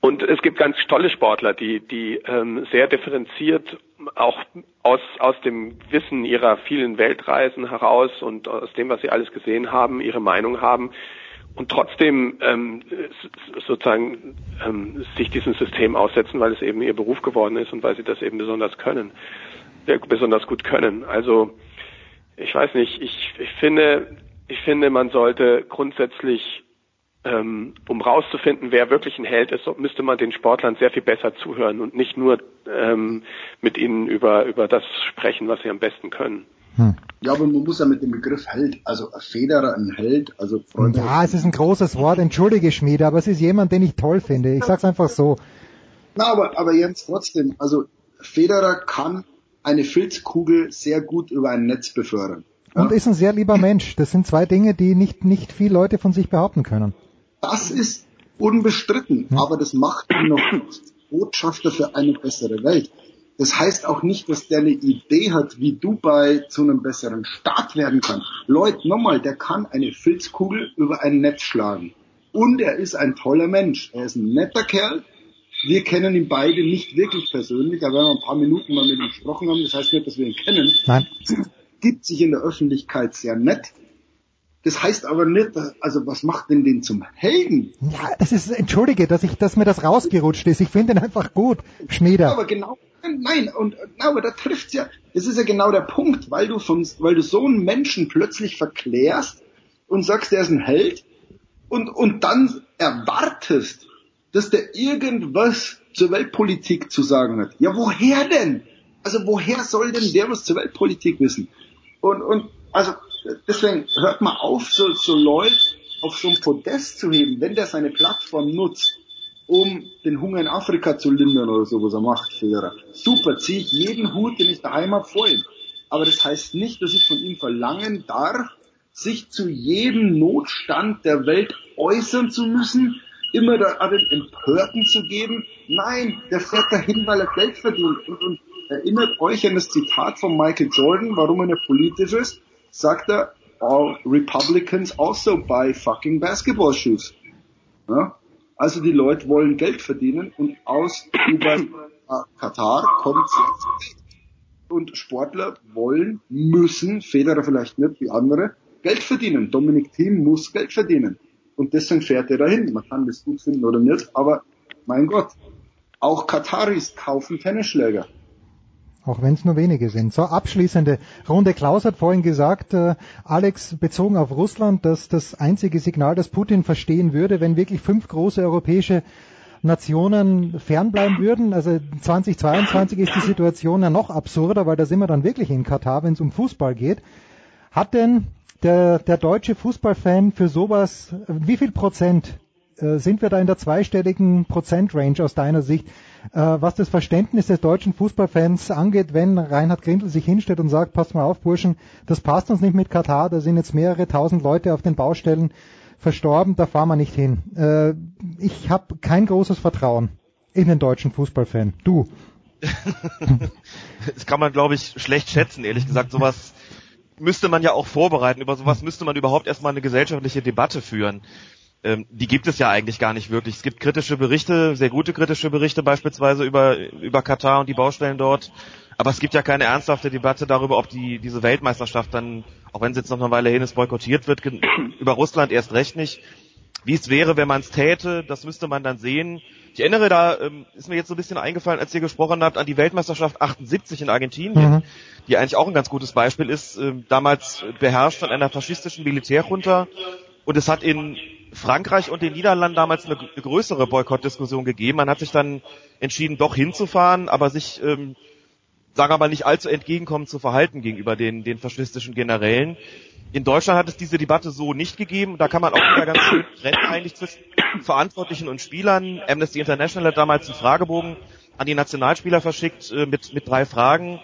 Und es gibt ganz tolle Sportler, die, die ähm, sehr differenziert auch aus, aus dem Wissen ihrer vielen Weltreisen heraus und aus dem, was sie alles gesehen haben, ihre Meinung haben, und trotzdem ähm, sozusagen ähm, sich diesem System aussetzen, weil es eben ihr Beruf geworden ist und weil sie das eben besonders können, besonders gut können. Also ich weiß nicht, ich, ich finde, ich finde, man sollte grundsätzlich, ähm, um rauszufinden, wer wirklich ein Held ist, müsste man den Sportlern sehr viel besser zuhören und nicht nur ähm, mit ihnen über, über das sprechen, was sie am besten können. Hm. Ja, aber man muss ja mit dem Begriff Held, also Federer ein Held, also Freunde. Ja, es ist ein großes Wort, entschuldige Schmiede, aber es ist jemand, den ich toll finde. Ich sag's einfach so. Na, aber, aber Jens, trotzdem, also Federer kann eine Filzkugel sehr gut über ein Netz befördern. Und ja? ist ein sehr lieber Mensch. Das sind zwei Dinge, die nicht, nicht viele Leute von sich behaupten können. Das ist unbestritten, hm. aber das macht ihn noch Botschafter für eine bessere Welt. Das heißt auch nicht, dass der eine Idee hat, wie Dubai zu einem besseren Staat werden kann. Leute, nochmal, der kann eine Filzkugel über ein Netz schlagen. Und er ist ein toller Mensch. Er ist ein netter Kerl. Wir kennen ihn beide nicht wirklich persönlich, aber wenn wir ein paar Minuten mal mit ihm gesprochen haben, das heißt nicht, dass wir ihn kennen. Nein. Gibt sich in der Öffentlichkeit sehr nett. Das heißt aber nicht, dass, also was macht denn den zum Helden? Ja, das ist, entschuldige, dass ich, dass mir das rausgerutscht ist. Ich finde ihn einfach gut, Schmieder. Ja, aber genau, nein, und, na, aber da trifft's ja, das ist ja genau der Punkt, weil du von, weil du so einen Menschen plötzlich verklärst und sagst, der ist ein Held und, und dann erwartest, dass der irgendwas zur Weltpolitik zu sagen hat. Ja, woher denn? Also woher soll denn der was zur Weltpolitik wissen? Und, und also deswegen hört mal auf, so, so Leute auf so ein Podest zu heben, wenn der seine Plattform nutzt, um den Hunger in Afrika zu lindern oder so, was er macht, Federer. Super, ziehe ich jeden Hut, den ich daheim habe, vor ihm. Aber das heißt nicht, dass ich von ihm verlangen darf, sich zu jedem Notstand der Welt äußern zu müssen, immer da den Empörten zu geben. Nein, der fährt dahin, weil er Geld verdient. Und, und erinnert euch an das Zitat von Michael Jordan, warum er politisch ist sagt er, all Republicans also buy fucking basketball shoes. Ja? Also die Leute wollen Geld verdienen und aus über Katar kommt und Sportler wollen, müssen, Federer vielleicht nicht wie andere, Geld verdienen. Dominik Thiem muss Geld verdienen. Und deswegen fährt er dahin. Man kann das gut finden oder nicht, aber mein Gott, auch Kataris kaufen Tennisschläger. Auch wenn es nur wenige sind. So, abschließende Runde. Klaus hat vorhin gesagt, äh, Alex, bezogen auf Russland, dass das einzige Signal, das Putin verstehen würde, wenn wirklich fünf große europäische Nationen fernbleiben würden. Also 2022 ist die Situation ja noch absurder, weil da sind wir dann wirklich in Katar, wenn es um Fußball geht. Hat denn der, der deutsche Fußballfan für sowas, wie viel Prozent sind wir da in der zweistelligen Prozentrange aus deiner Sicht? Äh, was das Verständnis des deutschen Fußballfans angeht, wenn Reinhard Grindel sich hinstellt und sagt, passt mal auf, Burschen, das passt uns nicht mit Katar, da sind jetzt mehrere tausend Leute auf den Baustellen verstorben, da fahren wir nicht hin. Äh, ich habe kein großes Vertrauen in den deutschen Fußballfan. Du? das kann man, glaube ich, schlecht schätzen, ehrlich gesagt. Sowas müsste man ja auch vorbereiten. Über sowas müsste man überhaupt erstmal eine gesellschaftliche Debatte führen ähm, die gibt es ja eigentlich gar nicht wirklich. Es gibt kritische Berichte, sehr gute kritische Berichte beispielsweise über, über Katar und die Baustellen dort. Aber es gibt ja keine ernsthafte Debatte darüber, ob die, diese Weltmeisterschaft dann, auch wenn sie jetzt noch eine Weile hin ist, boykottiert wird, über Russland erst recht nicht. Wie es wäre, wenn man es täte, das müsste man dann sehen. Ich erinnere da, ähm, ist mir jetzt so ein bisschen eingefallen, als ihr gesprochen habt, an die Weltmeisterschaft 78 in Argentinien, mhm. die eigentlich auch ein ganz gutes Beispiel ist, äh, damals beherrscht von einer faschistischen Militärjunta. Und es hat in Frankreich und den Niederlanden damals eine, eine größere Boykottdiskussion gegeben. Man hat sich dann entschieden, doch hinzufahren, aber sich, ähm, sagen wir mal, nicht allzu entgegenkommend zu verhalten gegenüber den, den faschistischen Generälen. In Deutschland hat es diese Debatte so nicht gegeben. Da kann man auch wieder ganz schön trennen eigentlich zwischen Verantwortlichen und Spielern. Amnesty International hat damals einen Fragebogen an die Nationalspieler verschickt äh, mit, mit drei Fragen.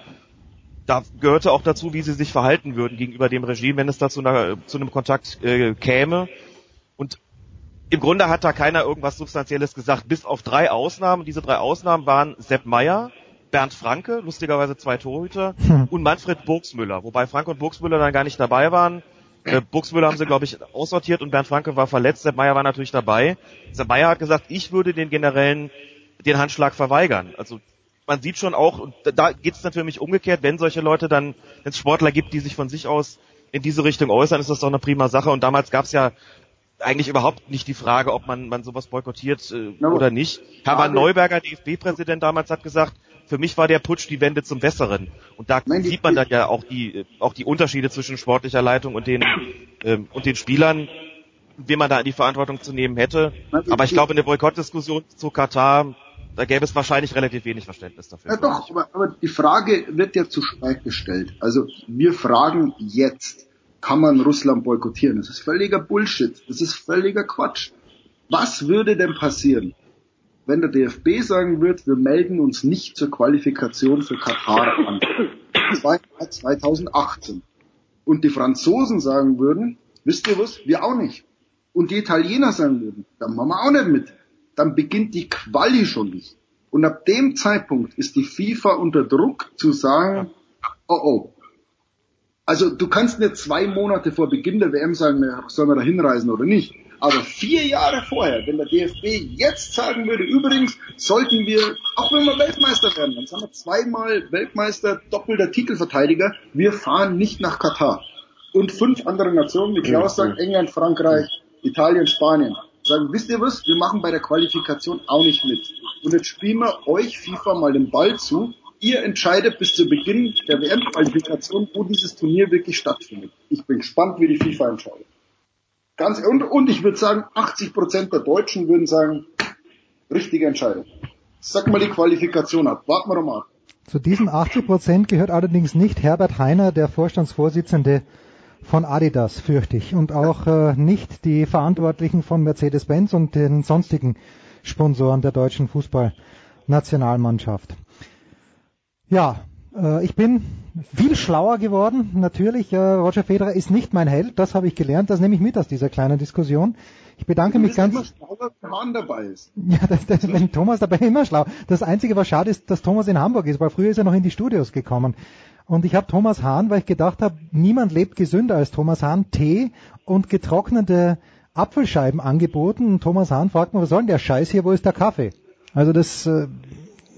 Da gehörte auch dazu, wie sie sich verhalten würden gegenüber dem Regime, wenn es da zu, einer, zu einem Kontakt äh, käme. Im Grunde hat da keiner irgendwas Substanzielles gesagt, bis auf drei Ausnahmen. Diese drei Ausnahmen waren Sepp Meyer, Bernd Franke, lustigerweise zwei Torhüter, hm. und Manfred Burgsmüller, wobei Franke und Burgsmüller dann gar nicht dabei waren. Äh, Burgsmüller haben sie, glaube ich, aussortiert und Bernd Franke war verletzt. Sepp Meyer war natürlich dabei. Sepp Meyer hat gesagt, ich würde den Generälen den Handschlag verweigern. Also man sieht schon auch, und da geht es natürlich umgekehrt, wenn solche Leute dann, wenn es Sportler gibt, die sich von sich aus in diese Richtung äußern, ist das doch eine prima Sache. Und damals gab es ja eigentlich überhaupt nicht die Frage, ob man, man sowas boykottiert äh, oder nicht. Hermann Neuberger, DFB-Präsident damals, hat gesagt, für mich war der Putsch die Wende zum Besseren. Und da Nein, sieht man dann ja auch die, auch die Unterschiede zwischen sportlicher Leitung und den, ähm, und den Spielern, wen man da in die Verantwortung zu nehmen hätte. Aber ich glaube, in der Boykottdiskussion zu Katar, da gäbe es wahrscheinlich relativ wenig Verständnis dafür. Ja doch, aber, aber die Frage wird ja zu spät gestellt. Also wir fragen jetzt, kann man Russland boykottieren? Das ist völliger Bullshit. Das ist völliger Quatsch. Was würde denn passieren, wenn der DFB sagen würde, wir melden uns nicht zur Qualifikation für Katar an? Das war im Jahr 2018. Und die Franzosen sagen würden, wisst ihr was, wir auch nicht. Und die Italiener sagen würden, dann machen wir auch nicht mit. Dann beginnt die Quali schon nicht. Und ab dem Zeitpunkt ist die FIFA unter Druck zu sagen, oh oh. Also du kannst nicht zwei Monate vor Beginn der WM sagen, sollen wir da hinreisen oder nicht. Aber vier Jahre vorher, wenn der DFB jetzt sagen würde, übrigens sollten wir, auch wenn wir Weltmeister werden, dann sind wir zweimal Weltmeister, doppelter Titelverteidiger, wir fahren nicht nach Katar. Und fünf andere Nationen, wie Klaus sagt, England, Frankreich, Italien, Spanien, sagen, wisst ihr was, wir machen bei der Qualifikation auch nicht mit. Und jetzt spielen wir euch FIFA mal den Ball zu. Ihr entscheidet bis zu Beginn der WM-Qualifikation, wo dieses Turnier wirklich stattfindet. Ich bin gespannt, wie die FIFA entscheidet. Ganz, und, und ich würde sagen, 80 Prozent der Deutschen würden sagen, richtige Entscheidung. Sag mal die Qualifikation ab. Warten wir doch mal. Zu diesen 80 Prozent gehört allerdings nicht Herbert Heiner, der Vorstandsvorsitzende von Adidas, fürchte ich, und auch äh, nicht die Verantwortlichen von Mercedes-Benz und den sonstigen Sponsoren der deutschen Fußballnationalmannschaft. Ja, äh, ich bin viel schlauer geworden. Natürlich, äh, Roger Federer ist nicht mein Held, das habe ich gelernt, das nehme ich mit aus dieser kleinen Diskussion. Ich bedanke mich ganz. immer schlauer, wenn Hahn dabei ist. Ja, das, das, wenn Thomas dabei immer schlau. Das Einzige, was schade ist, dass Thomas in Hamburg ist, weil früher ist er noch in die Studios gekommen. Und ich habe Thomas Hahn, weil ich gedacht habe, niemand lebt gesünder als Thomas Hahn, Tee und getrocknete Apfelscheiben angeboten. Und Thomas Hahn fragt mir, was soll denn der Scheiß hier, wo ist der Kaffee? Also das, äh,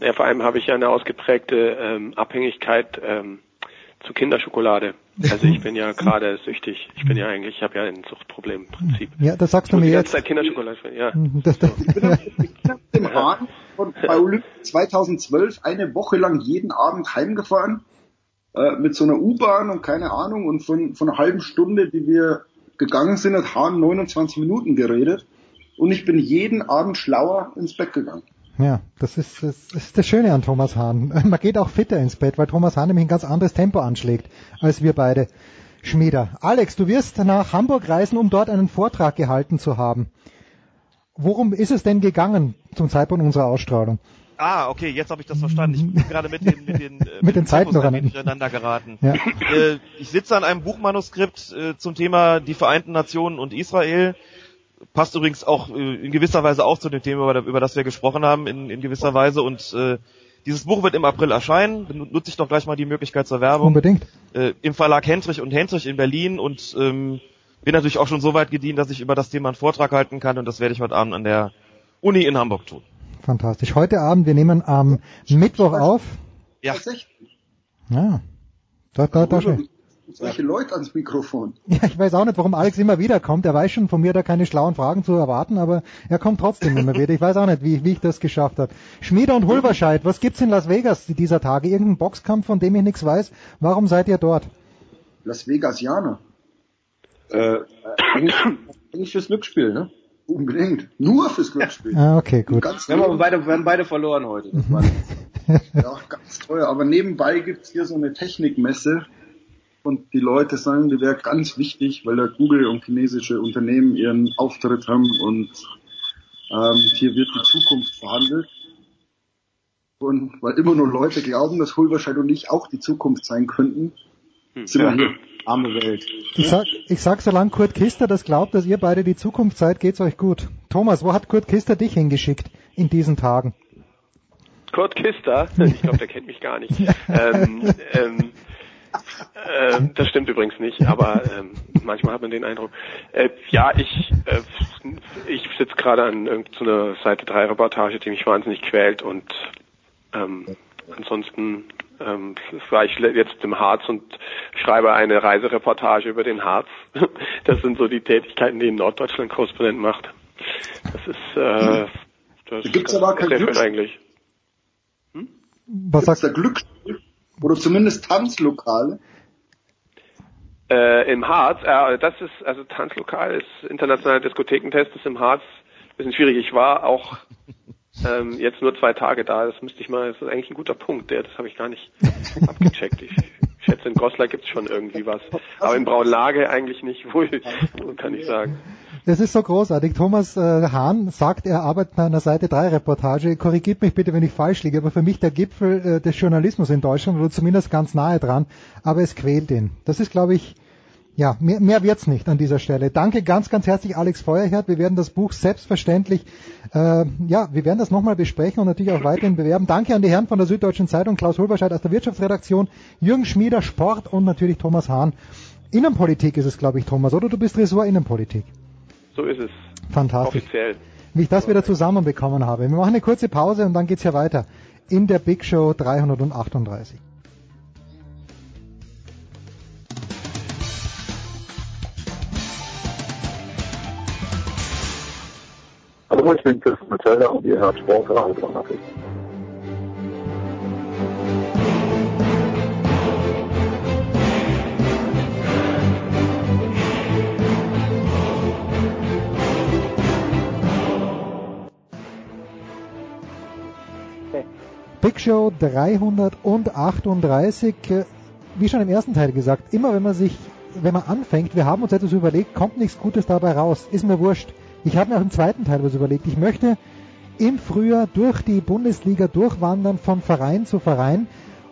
Ja, vor allem habe ich ja eine ausgeprägte ähm, Abhängigkeit ähm, zu Kinderschokolade. Also ich bin ja gerade süchtig. Ich bin ja eigentlich, ich habe ja ein Suchtproblem im Prinzip. ja, das sagst Ich du mir jetzt. Zeit Kinderschokolade, ja. Das, das, dem Hahn von bei Olympia 2012 eine Woche lang jeden Abend heimgefahren äh, mit so einer U-Bahn und keine Ahnung und von, von einer halben Stunde, die wir gegangen sind, hat Hahn 29 Minuten geredet und ich bin jeden Abend schlauer ins Bett gegangen. Ja, das ist, das ist das Schöne an Thomas Hahn. Man geht auch fitter ins Bett, weil Thomas Hahn nämlich ein ganz anderes Tempo anschlägt als wir beide. Schmieder. Alex, du wirst nach Hamburg reisen, um dort einen Vortrag gehalten zu haben. Worum ist es denn gegangen zum Zeitpunkt unserer Ausstrahlung? Ah, okay, jetzt habe ich das verstanden. Ich bin gerade mit den, mit den, äh, Mit den Zeiten durcheinander. durcheinander geraten. Ja. Äh, ich sitze an einem Buchmanuskript äh, zum Thema die Vereinten Nationen und Israel. Passt übrigens auch äh, in gewisser Weise auch zu dem Thema, über, über das wir gesprochen haben, in, in gewisser Weise. Und äh, dieses Buch wird im April erscheinen. Dann Nutze ich doch gleich mal die Möglichkeit zur Werbung. Unbedingt. Äh, Im Verlag Hendrich und Hendrich in Berlin und ähm, bin natürlich auch schon so weit gedient, dass ich über das Thema einen Vortrag halten kann und das werde ich heute Abend an der Uni in Hamburg tun. Fantastisch. Heute Abend, wir nehmen am Mittwoch auf. Ja. Ja. Da, da, da schön. Solche Leute ans Mikrofon. Ja, ich weiß auch nicht, warum Alex immer wieder kommt. Er weiß schon von mir da keine schlauen Fragen zu erwarten, aber er kommt trotzdem immer wieder. Ich weiß auch nicht, wie, wie ich das geschafft habe. Schmieder und Hulberscheid, was gibt's in Las Vegas dieser Tage? Irgendein Boxkampf, von dem ich nichts weiß? Warum seid ihr dort? Las Vegasianer. Äh, eigentlich, eigentlich fürs Glücksspiel, ne? Unbedingt. Nur fürs Glücksspiel. Ah, okay, gut. Ganz Wir haben beide, wir haben beide verloren heute. Das war Ja, ganz teuer. Aber nebenbei gibt's hier so eine Technikmesse und die Leute sagen, die wäre ganz wichtig, weil da Google und chinesische Unternehmen ihren Auftritt haben und ähm, hier wird die Zukunft verhandelt. Und weil immer nur Leute glauben, dass Hulberscheid und ich auch die Zukunft sein könnten, sind wir hier. arme Welt. Ich sag, ich sag, solange Kurt Kister das glaubt, dass ihr beide die Zukunft seid, geht's euch gut. Thomas, wo hat Kurt Kister dich hingeschickt in diesen Tagen? Kurt Kister, ich glaube, der kennt mich gar nicht. ähm, ähm, ähm, das stimmt übrigens nicht, aber ähm, manchmal hat man den Eindruck. Äh, ja, ich äh, ich sitze gerade an irgendeiner Seite 3 Reportage, die mich wahnsinnig quält und ähm, ansonsten ähm, war ich jetzt im Harz und schreibe eine Reisereportage über den Harz. Das sind so die Tätigkeiten, die ein Norddeutschland-Korrespondent macht. Das ist äh, das Da gibt's aber kein sehr schön Glücks- eigentlich. Was sagt der Glück oder zumindest Tanzlokale? Äh, Im Harz, äh, das ist, also Tanzlokal ist internationaler Diskothekentest, ist im Harz ein bisschen schwierig. Ich war auch ähm, jetzt nur zwei Tage da, das müsste ich mal, das ist eigentlich ein guter Punkt, der, das habe ich gar nicht abgecheckt. Ich, schätze, in Goslar gibt es schon irgendwie was. Aber in Braunlage eigentlich nicht wohl, kann ich sagen. Das ist so großartig. Thomas äh, Hahn sagt, er arbeitet bei einer Seite 3 Reportage. Korrigiert mich bitte, wenn ich falsch liege, aber für mich der Gipfel äh, des Journalismus in Deutschland oder zumindest ganz nahe dran. Aber es quält ihn. Das ist, glaube ich, ja, mehr, mehr wird's nicht an dieser Stelle. Danke ganz, ganz herzlich, Alex Feuerherd. Wir werden das Buch selbstverständlich, äh, ja, wir werden das nochmal besprechen und natürlich auch weiterhin bewerben. Danke an die Herren von der Süddeutschen Zeitung, Klaus Holberscheid aus der Wirtschaftsredaktion, Jürgen Schmieder, Sport und natürlich Thomas Hahn. Innenpolitik ist es, glaube ich, Thomas, oder du bist Ressort Innenpolitik? So ist es. Fantastisch. Offiziell. Wie ich das wieder zusammenbekommen habe. Wir machen eine kurze Pause und dann geht's ja weiter in der Big Show 338. Hallo, ich bin Chris Matilda und ihr hört Sportradio Nachrichten. Big Show 338, äh, wie schon im ersten Teil gesagt, immer wenn man sich, wenn man anfängt, wir haben uns etwas überlegt, kommt nichts Gutes dabei raus, ist mir wurscht. Ich habe mir auch im zweiten Teil was überlegt. Ich möchte im Frühjahr durch die Bundesliga durchwandern von Verein zu Verein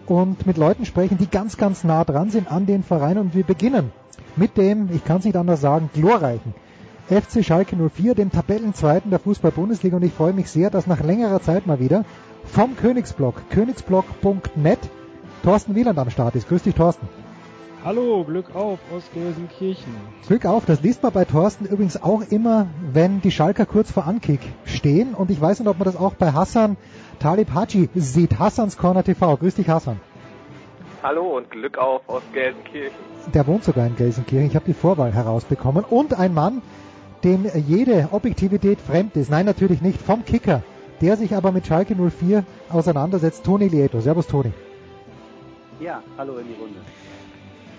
und mit Leuten sprechen, die ganz, ganz nah dran sind an den Vereinen und wir beginnen mit dem, ich kann es nicht anders sagen, glorreichen FC Schalke 04, dem Tabellenzweiten der Fußball-Bundesliga und ich freue mich sehr, dass nach längerer Zeit mal wieder vom Königsblock, königsblock.net, Thorsten Wieland am Start ist. Grüß dich, Thorsten. Hallo, Glück auf aus Gelsenkirchen. Glück auf, das liest man bei Thorsten übrigens auch immer, wenn die Schalker kurz vor Ankick stehen. Und ich weiß nicht, ob man das auch bei Hassan Talib Haji sieht. Hassans Corner TV. Grüß dich, Hassan. Hallo und Glück auf aus Gelsenkirchen. Der wohnt sogar in Gelsenkirchen. Ich habe die Vorwahl herausbekommen. Und ein Mann, dem jede Objektivität fremd ist. Nein, natürlich nicht. Vom Kicker der sich aber mit Schalke 04 auseinandersetzt. Toni Lieto. Servus, Toni. Ja, hallo in die Runde.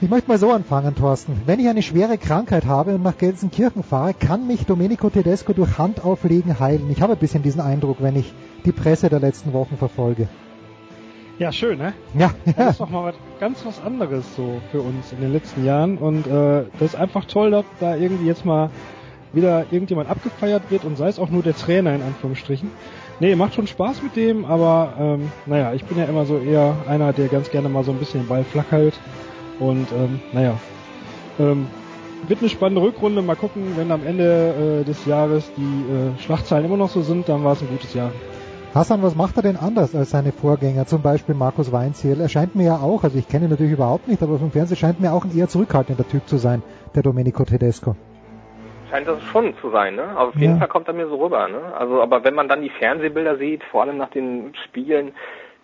Ich möchte mal so anfangen, Thorsten. Wenn ich eine schwere Krankheit habe und nach Gelsenkirchen fahre, kann mich Domenico Tedesco durch Handauflegen heilen. Ich habe ein bisschen diesen Eindruck, wenn ich die Presse der letzten Wochen verfolge. Ja, schön, ne? Ja, ja. Das ist doch mal was, ganz was anderes so für uns in den letzten Jahren und äh, das ist einfach toll, dass da irgendwie jetzt mal wieder irgendjemand abgefeiert wird und sei es auch nur der Trainer in Anführungsstrichen. Nee, macht schon Spaß mit dem, aber ähm, naja, ich bin ja immer so eher einer, der ganz gerne mal so ein bisschen den Ball flach hält. Und ähm, naja, ähm, wird eine spannende Rückrunde. Mal gucken, wenn am Ende äh, des Jahres die äh, Schlachtzahlen immer noch so sind, dann war es ein gutes Jahr. Hassan, was macht er denn anders als seine Vorgänger, zum Beispiel Markus Weinziel? Er scheint mir ja auch, also ich kenne ihn natürlich überhaupt nicht, aber vom Fernsehen scheint mir auch ein eher zurückhaltender Typ zu sein, der Domenico Tedesco scheint das schon zu sein, ne? Aber auf jeden ja. Fall kommt er mir so rüber, ne? Also, aber wenn man dann die Fernsehbilder sieht, vor allem nach den Spielen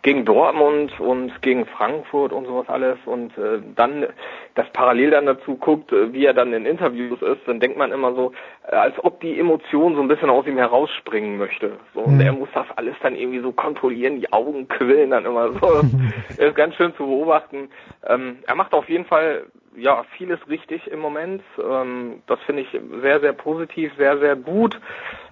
gegen Dortmund und gegen Frankfurt und sowas alles und äh, dann das parallel dann dazu guckt, äh, wie er dann in Interviews ist, dann denkt man immer so, äh, als ob die Emotion so ein bisschen aus ihm herausspringen möchte. So, und mhm. er muss das alles dann irgendwie so kontrollieren, die Augen quillen dann immer so. ist ganz schön zu beobachten. Ähm, er macht auf jeden Fall ja, vieles richtig im Moment. Ähm, das finde ich sehr, sehr positiv, sehr, sehr gut.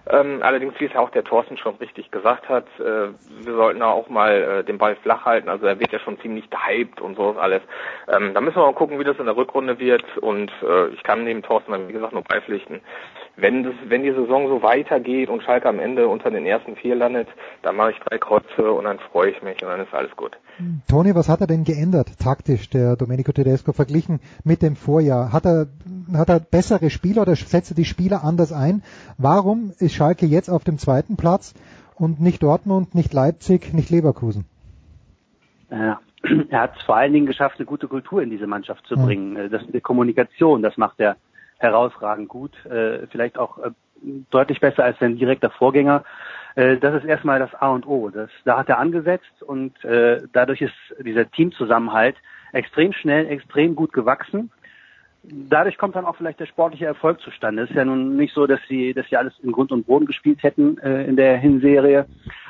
Ähm, allerdings, wie es ja auch der Thorsten schon richtig gesagt hat, äh, wir sollten da auch mal äh, den Ball flach halten. Also er wird ja schon ziemlich gehypt und so alles. Ähm, da müssen wir mal gucken, wie das in der Rückrunde wird. Und äh, ich kann neben Thorsten dann, wie gesagt, nur beipflichten. Wenn, das, wenn die Saison so weitergeht und Schalke am Ende unter den ersten vier landet, dann mache ich drei Kreuze und dann freue ich mich und dann ist alles gut. Toni, was hat er denn geändert, taktisch, der Domenico Tedesco, verglichen mit dem Vorjahr? Hat er, hat er bessere Spieler oder setzt er die Spieler anders ein? Warum ist Schalke jetzt auf dem zweiten Platz und nicht Dortmund, nicht Leipzig, nicht Leverkusen? Ja, er hat es vor allen Dingen geschafft, eine gute Kultur in diese Mannschaft zu bringen. Hm. Das ist eine Kommunikation, das macht er herausragend gut. Äh, vielleicht auch äh, deutlich besser als sein direkter Vorgänger. Äh, das ist erstmal das A und O. Das, da hat er angesetzt und äh, dadurch ist dieser Teamzusammenhalt extrem schnell, extrem gut gewachsen. Dadurch kommt dann auch vielleicht der sportliche Erfolg zustande. Es ist ja nun nicht so, dass sie, dass sie alles in Grund und Boden gespielt hätten äh, in der Hinserie.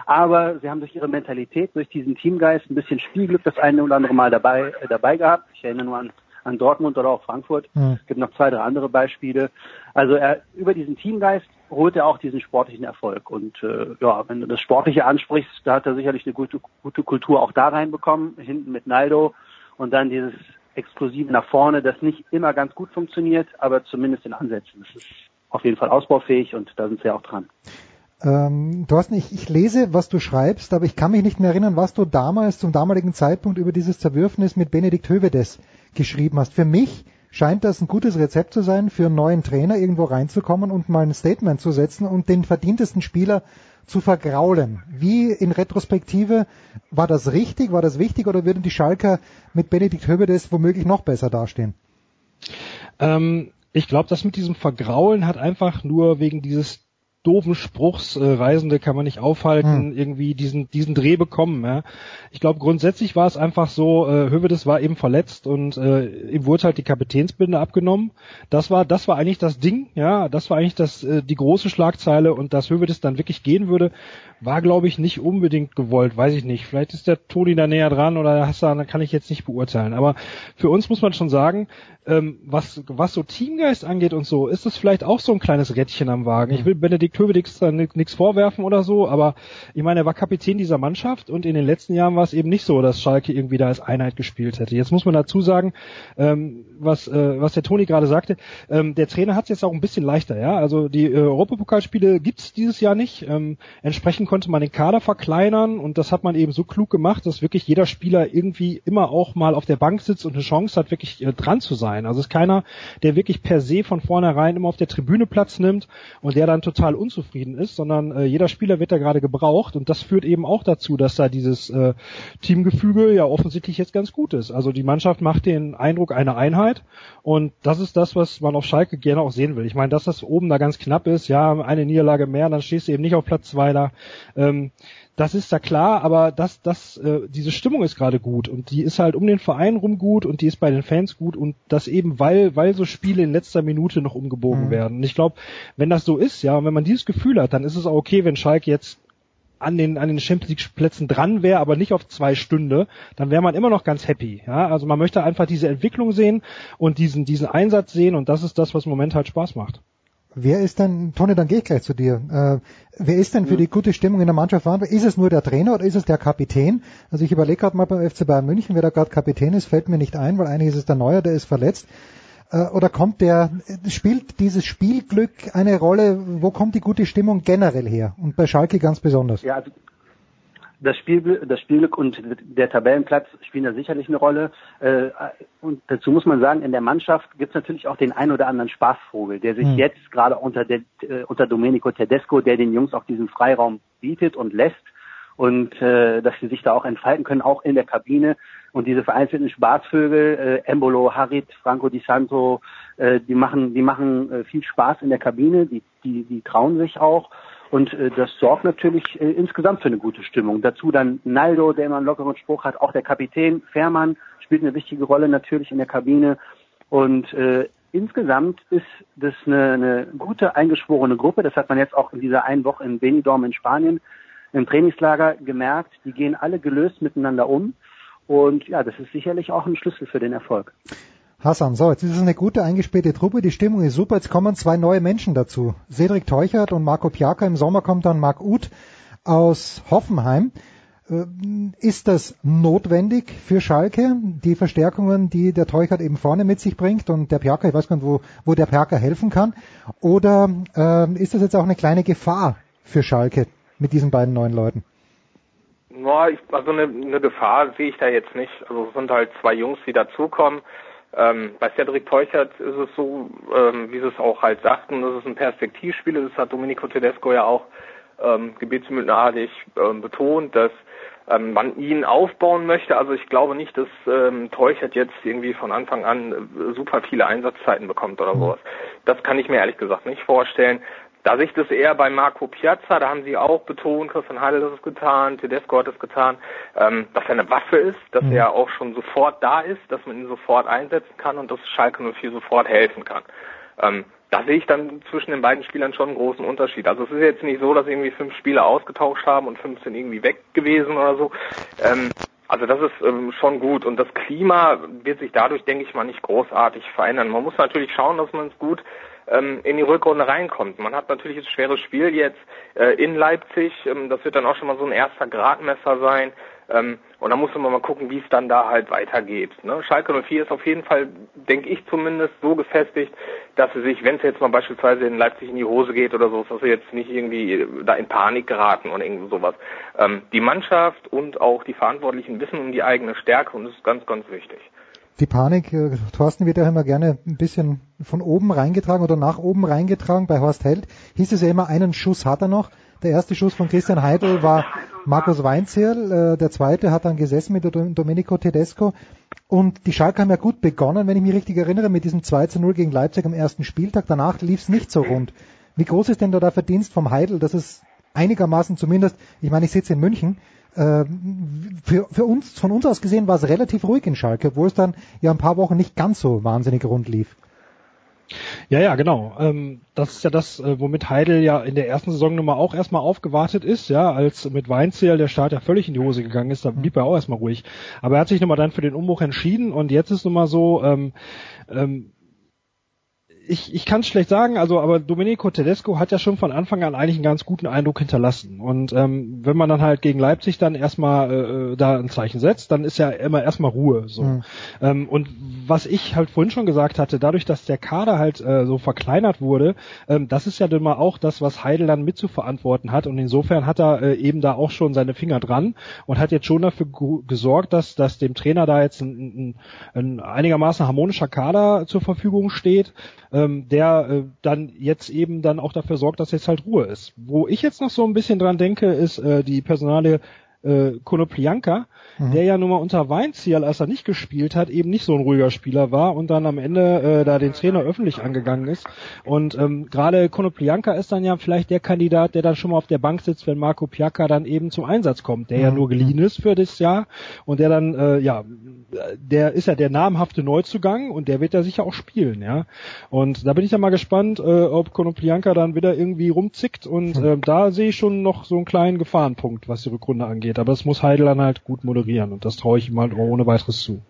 Aber sie haben durch ihre Mentalität, durch diesen Teamgeist ein bisschen Spielglück das eine oder andere Mal dabei, äh, dabei gehabt. Ich erinnere nur an, an Dortmund oder auch Frankfurt. Mhm. Es gibt noch zwei, drei andere Beispiele. Also er, über diesen Teamgeist holt er auch diesen sportlichen Erfolg. Und äh, ja, wenn du das Sportliche ansprichst, da hat er sicherlich eine gute, gute Kultur auch da reinbekommen, hinten mit Naldo und dann dieses Explosive nach vorne, das nicht immer ganz gut funktioniert, aber zumindest in Ansätzen. Das ist auf jeden Fall ausbaufähig und da sind sie auch dran. Ähm, Thorsten, ich, ich lese, was du schreibst, aber ich kann mich nicht mehr erinnern, was du damals zum damaligen Zeitpunkt über dieses Zerwürfnis mit Benedikt Hövedes geschrieben hast. Für mich scheint das ein gutes Rezept zu sein, für einen neuen Trainer irgendwo reinzukommen und mal ein Statement zu setzen und den verdientesten Spieler zu vergraulen. Wie in Retrospektive war das richtig, war das wichtig oder würden die Schalker mit Benedikt Hövedes womöglich noch besser dastehen? Ähm, ich glaube, das mit diesem Vergraulen hat einfach nur wegen dieses doofen Spruchs, äh, Reisende kann man nicht aufhalten, Hm. irgendwie diesen, diesen Dreh bekommen. Ja. Ich glaube, grundsätzlich war es einfach so, äh, Hövedes war eben verletzt und äh, ihm wurde halt die Kapitänsbinde abgenommen. Das war, das war eigentlich das Ding, ja, das war eigentlich das, äh, die große Schlagzeile und dass Hövedes dann wirklich gehen würde, war, glaube ich, nicht unbedingt gewollt, weiß ich nicht. Vielleicht ist der Toni da näher dran oder Hassan, kann ich jetzt nicht beurteilen. Aber für uns muss man schon sagen, ähm, was, was so Teamgeist angeht und so, ist es vielleicht auch so ein kleines Rädchen am Wagen. Ich will Benedikt Hövedes da nichts vorwerfen oder so, aber ich meine, er war Kapitän dieser Mannschaft und in den letzten Jahren war es eben nicht so, dass Schalke irgendwie da als Einheit gespielt hätte. Jetzt muss man dazu sagen, ähm, was, äh, was der Toni gerade sagte, ähm, der Trainer hat es jetzt auch ein bisschen leichter, ja. Also die äh, Europapokalspiele gibt's dieses Jahr nicht. Ähm, entsprechend konnte man den Kader verkleinern und das hat man eben so klug gemacht, dass wirklich jeder Spieler irgendwie immer auch mal auf der Bank sitzt und eine Chance hat, wirklich äh, dran zu sein. Also es ist keiner, der wirklich per se von vornherein immer auf der Tribüne Platz nimmt und der dann total unzufrieden ist, sondern äh, jeder Spieler wird da gerade gebraucht und das führt eben auch dazu, dass da dieses äh, Teamgefüge ja offensichtlich jetzt ganz gut ist. Also die Mannschaft macht den Eindruck einer Einheit und das ist das, was man auf Schalke gerne auch sehen will. Ich meine, dass das oben da ganz knapp ist, ja, eine Niederlage mehr, dann stehst du eben nicht auf Platz zwei da. Ähm, das ist da klar, aber das, das, äh, diese Stimmung ist gerade gut und die ist halt um den Verein rum gut und die ist bei den Fans gut und das eben, weil, weil so Spiele in letzter Minute noch umgebogen Mhm. werden. Und ich glaube, wenn das so ist, ja, und wenn man dieses Gefühl hat, dann ist es auch okay, wenn Schalke jetzt an den an den Champions League Plätzen dran wäre, aber nicht auf zwei Stunden, dann wäre man immer noch ganz happy. Ja, also man möchte einfach diese Entwicklung sehen und diesen diesen Einsatz sehen und das ist das, was im Moment halt Spaß macht. Wer ist denn, Toni, dann gehe ich gleich zu dir. Äh, wer ist denn für die gute Stimmung in der Mannschaft verantwortlich? Ist es nur der Trainer oder ist es der Kapitän? Also ich überlege gerade mal beim FC Bayern München, wer da gerade Kapitän ist, fällt mir nicht ein, weil eigentlich ist es der Neuer, der ist verletzt. Äh, oder kommt der, spielt dieses Spielglück eine Rolle? Wo kommt die gute Stimmung generell her? Und bei Schalke ganz besonders. Ja, also das Spielglück, das Spielglück und der Tabellenplatz spielen da sicherlich eine Rolle. Äh, Und dazu muss man sagen, in der Mannschaft gibt es natürlich auch den ein oder anderen Spaßvogel, der sich Hm. jetzt gerade unter, der, äh, unter Domenico Tedesco, der den Jungs auch diesen Freiraum bietet und lässt und äh, dass sie sich da auch entfalten können, auch in der Kabine. Und diese vereinzelten Spaßvögel, äh, Embolo, Harit, Franco Di Santo, äh, die machen, die machen äh, viel Spaß in der Kabine, die, die, die trauen sich auch. Und äh, das sorgt natürlich äh, insgesamt für eine gute Stimmung. Dazu dann Naldo, der immer einen lockeren Spruch hat, auch der Kapitän Fährmann spielt eine wichtige Rolle natürlich in der Kabine. Und äh, insgesamt ist das eine, eine gute eingeschworene Gruppe. Das hat man jetzt auch in dieser einen Woche in Benidorm in Spanien im Trainingslager gemerkt. Die gehen alle gelöst miteinander um. Und ja, das ist sicherlich auch ein Schlüssel für den Erfolg. Hassan, so, jetzt ist es eine gute eingespielte Truppe, die Stimmung ist super, jetzt kommen zwei neue Menschen dazu. Cedric Teuchert und Marco Piaka, im Sommer kommt dann Marc Uth aus Hoffenheim. Äh, Ist das notwendig für Schalke, die Verstärkungen, die der Teuchert eben vorne mit sich bringt und der Piaka, ich weiß gar nicht, wo, wo der Piaka helfen kann? Oder äh, ist das jetzt auch eine kleine Gefahr für Schalke mit diesen beiden neuen Leuten? Ja, ich, also eine, eine Gefahr sehe ich da jetzt nicht. Also es sind halt zwei Jungs, die dazukommen. Ähm, bei Cedric Teuchert ist es so, ähm, wie sie es auch halt sagten, das ist ein Perspektivspieler, das hat Domenico Tedesco ja auch ähm, gebetsmühlenartig ähm, betont, dass ähm, man ihn aufbauen möchte. Also ich glaube nicht, dass ähm, Teuchert jetzt irgendwie von Anfang an äh, super viele Einsatzzeiten bekommt oder sowas. Das kann ich mir ehrlich gesagt nicht vorstellen. Da sehe ich das eher bei Marco Piazza, da haben sie auch betont, Christian Heidel hat es getan, Tedesco hat es getan, ähm, dass er eine Waffe ist, dass Mhm. er auch schon sofort da ist, dass man ihn sofort einsetzen kann und dass Schalke 04 sofort helfen kann. Ähm, da sehe ich dann zwischen den beiden Spielern schon einen großen Unterschied. Also es ist jetzt nicht so, dass irgendwie fünf Spieler ausgetauscht haben und fünf sind irgendwie weg gewesen oder so. Ähm, also das ist ähm, schon gut und das Klima wird sich dadurch, denke ich mal, nicht großartig verändern. Man muss natürlich schauen, dass man es gut ähm, in die Rückrunde reinkommt. Man hat natürlich ein schweres Spiel jetzt äh, in Leipzig. Ähm, das wird dann auch schon mal so ein erster Gradmesser sein. Ähm, und da muss man mal gucken, wie es dann da halt weitergeht. Ne? Schalke 04 ist auf jeden Fall, denke ich zumindest, so gefestigt, dass sie sich, wenn es jetzt mal beispielsweise in Leipzig in die Hose geht oder so, dass sie jetzt nicht irgendwie da in Panik geraten oder irgendwie sowas. Ähm, die Mannschaft und auch die Verantwortlichen wissen um die eigene Stärke und das ist ganz, ganz wichtig. Die Panik, äh, Thorsten wird ja immer gerne ein bisschen von oben reingetragen oder nach oben reingetragen. Bei Horst Held hieß es ja immer, einen Schuss hat er noch. Der erste Schuss von Christian Heidel war Markus Weinzierl, äh, der zweite hat dann gesessen mit Domenico Tedesco und die Schalke haben ja gut begonnen, wenn ich mich richtig erinnere, mit diesem 2 zu 0 gegen Leipzig am ersten Spieltag. Danach lief es nicht so rund. Wie groß ist denn da der Verdienst vom Heidel, dass es einigermaßen zumindest, ich meine, ich sitze in München, äh, für, für uns, von uns aus gesehen war es relativ ruhig in Schalke, wo es dann ja ein paar Wochen nicht ganz so wahnsinnig rund lief. Ja, ja, genau. Ähm, das ist ja das, äh, womit Heidel ja in der ersten Saisonnummer auch erstmal aufgewartet ist, ja, als mit Weinzierl der Start ja völlig in die Hose gegangen ist, da blieb er auch erstmal ruhig. Aber er hat sich nochmal dann für den Umbruch entschieden und jetzt ist nun mal so, ähm, ähm, ich, ich kann es schlecht sagen, also aber Domenico Tedesco hat ja schon von Anfang an eigentlich einen ganz guten Eindruck hinterlassen. Und ähm, wenn man dann halt gegen Leipzig dann erstmal äh, da ein Zeichen setzt, dann ist ja immer erstmal Ruhe. So. Mhm. Ähm, und was ich halt vorhin schon gesagt hatte, dadurch, dass der Kader halt äh, so verkleinert wurde, ähm, das ist ja dann mal auch das, was Heidel dann mit zu verantworten hat. Und insofern hat er äh, eben da auch schon seine Finger dran und hat jetzt schon dafür gesorgt, dass, dass dem Trainer da jetzt ein, ein, ein einigermaßen harmonischer Kader zur Verfügung steht ähm, der äh, dann jetzt eben dann auch dafür sorgt, dass jetzt halt Ruhe ist. Wo ich jetzt noch so ein bisschen dran denke, ist äh, die Personale äh, Konoplyanka, mhm. der ja nun mal unter Weinziel, als er nicht gespielt hat, eben nicht so ein ruhiger Spieler war und dann am Ende äh, da den Trainer öffentlich angegangen ist. Und ähm, gerade Konoplyanka ist dann ja vielleicht der Kandidat, der dann schon mal auf der Bank sitzt, wenn Marco Piaka dann eben zum Einsatz kommt, der mhm. ja nur geliehen ist für das Jahr und der dann, äh, ja, der ist ja der namhafte Neuzugang und der wird ja sicher auch spielen, ja. Und da bin ich ja mal gespannt, äh, ob Konoplyanka dann wieder irgendwie rumzickt und äh, da sehe ich schon noch so einen kleinen Gefahrenpunkt, was die Rückrunde angeht. Aber es muss Heidel dann halt gut moderieren und das traue ich ihm halt ohne weiteres zu.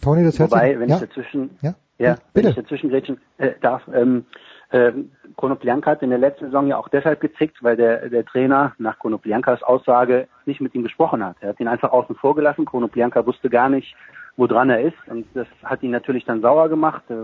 Tony, das Wobei, wenn ja? ich dazwischen, ja, ja wenn ich dazwischen grätschen äh, darf, ähm, äh, Konoplyanka hat in der letzten Saison ja auch deshalb gezickt, weil der, der Trainer nach Konoplyankas Aussage nicht mit ihm gesprochen hat. Er hat ihn einfach außen vor gelassen. Konoplyanka wusste gar nicht, woran er ist und das hat ihn natürlich dann sauer gemacht. Äh,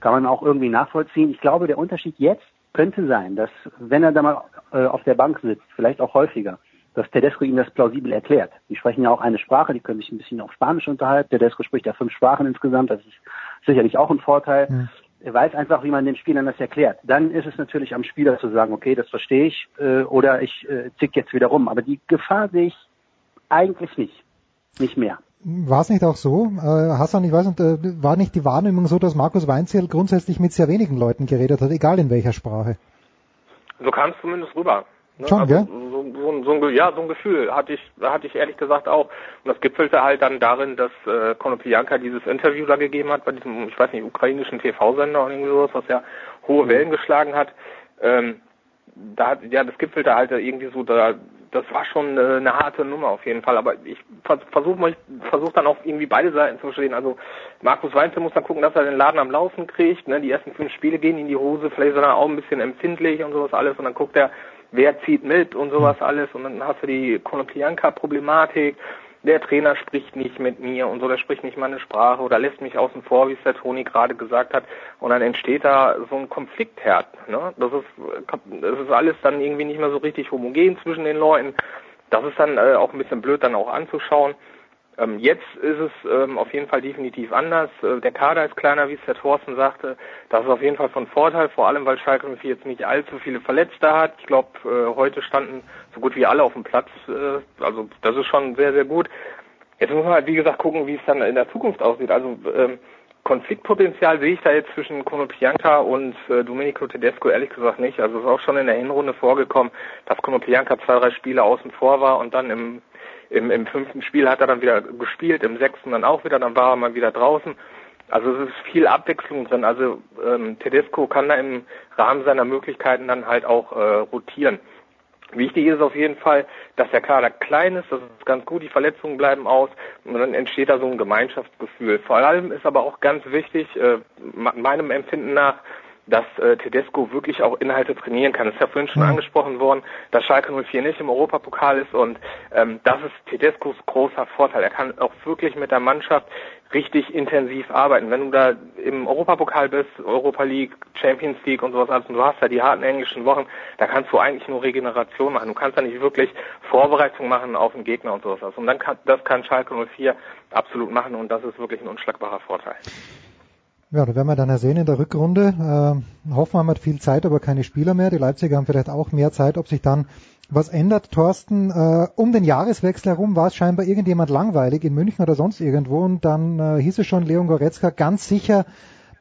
kann man auch irgendwie nachvollziehen. Ich glaube, der Unterschied jetzt könnte sein, dass wenn er da mal äh, auf der Bank sitzt, vielleicht auch häufiger, dass Tedesco ihm das plausibel erklärt. Die sprechen ja auch eine Sprache, die können sich ein bisschen auf Spanisch unterhalten. Tedesco spricht ja fünf Sprachen insgesamt, das ist sicherlich auch ein Vorteil. Mhm. Er weiß einfach, wie man den Spielern das erklärt. Dann ist es natürlich am Spieler zu sagen, okay, das verstehe ich, äh, oder ich äh, zick jetzt wieder rum. Aber die Gefahr sehe ich eigentlich nicht. Nicht mehr. War es nicht auch so, äh, Hassan, ich weiß nicht, äh, war nicht die Wahrnehmung so, dass Markus Weinzierl grundsätzlich mit sehr wenigen Leuten geredet hat, egal in welcher Sprache? So kam es zumindest rüber. Ne? Schon, also, gell? So, so, so, ein, ja, so ein Gefühl hatte ich, hatte ich ehrlich gesagt auch. Und das gipfelte halt dann darin, dass äh, Konoplyanka dieses Interview da gegeben hat bei diesem, ich weiß nicht, ukrainischen TV-Sender oder irgendwie sowas, was ja hohe mhm. Wellen geschlagen hat. Ähm, da hat, ja, das gipfelte halt irgendwie so da, das war schon äh, eine harte Nummer auf jeden Fall. Aber ich versuche versuch dann auch irgendwie beide Seiten zu verstehen. Also Markus Weinzel muss dann gucken, dass er den Laden am Laufen kriegt. Ne? Die ersten fünf Spiele gehen in die Hose, vielleicht ist er auch ein bisschen empfindlich und sowas alles. Und dann guckt er, wer zieht mit und sowas alles. Und dann hast du die Konoplyanka-Problematik. Der Trainer spricht nicht mit mir und so, der spricht nicht meine Sprache oder lässt mich außen vor, wie es der Toni gerade gesagt hat. Und dann entsteht da so ein Konfliktherd. Ne? Das ist, das ist alles dann irgendwie nicht mehr so richtig homogen zwischen den Leuten. Das ist dann äh, auch ein bisschen blöd dann auch anzuschauen. Ähm, jetzt ist es ähm, auf jeden Fall definitiv anders. Äh, der Kader ist kleiner, wie es der Thorsten sagte. Das ist auf jeden Fall von Vorteil, vor allem weil Schalke 04 jetzt nicht allzu viele Verletzte hat. Ich glaube, äh, heute standen so gut wie alle auf dem Platz. Äh, also das ist schon sehr, sehr gut. Jetzt muss man halt, wie gesagt, gucken, wie es dann in der Zukunft aussieht. Also ähm, Konfliktpotenzial sehe ich da jetzt zwischen Konoplyanka und äh, Domenico Tedesco ehrlich gesagt nicht. Also es ist auch schon in der Hinrunde vorgekommen, dass Konoplyanka zwei, drei Spiele außen vor war und dann im im, Im fünften Spiel hat er dann wieder gespielt, im sechsten dann auch wieder, dann war er mal wieder draußen. Also es ist viel Abwechslung drin. Also ähm, Tedesco kann da im Rahmen seiner Möglichkeiten dann halt auch äh, rotieren. Wichtig ist auf jeden Fall, dass der Kader klein ist, das ist ganz gut, die Verletzungen bleiben aus und dann entsteht da so ein Gemeinschaftsgefühl. Vor allem ist aber auch ganz wichtig, äh, meinem Empfinden nach, dass äh, Tedesco wirklich auch Inhalte trainieren kann. Es ist ja vorhin schon mhm. angesprochen worden, dass Schalke 04 nicht im Europapokal ist und ähm, das ist Tedescos großer Vorteil. Er kann auch wirklich mit der Mannschaft richtig intensiv arbeiten. Wenn du da im Europapokal bist, Europa League, Champions League und sowas alles, und du hast ja die harten englischen Wochen, da kannst du eigentlich nur Regeneration machen. Du kannst da nicht wirklich Vorbereitung machen auf den Gegner und sowas. Und dann kann, das kann Schalke 04 absolut machen und das ist wirklich ein unschlagbarer Vorteil. Ja, da werden wir dann ja sehen in der Rückrunde. Äh, Hoffenheim hat viel Zeit, aber keine Spieler mehr. Die Leipziger haben vielleicht auch mehr Zeit, ob sich dann was ändert. Thorsten, äh, um den Jahreswechsel herum war es scheinbar irgendjemand langweilig in München oder sonst irgendwo und dann äh, hieß es schon Leon Goretzka ganz sicher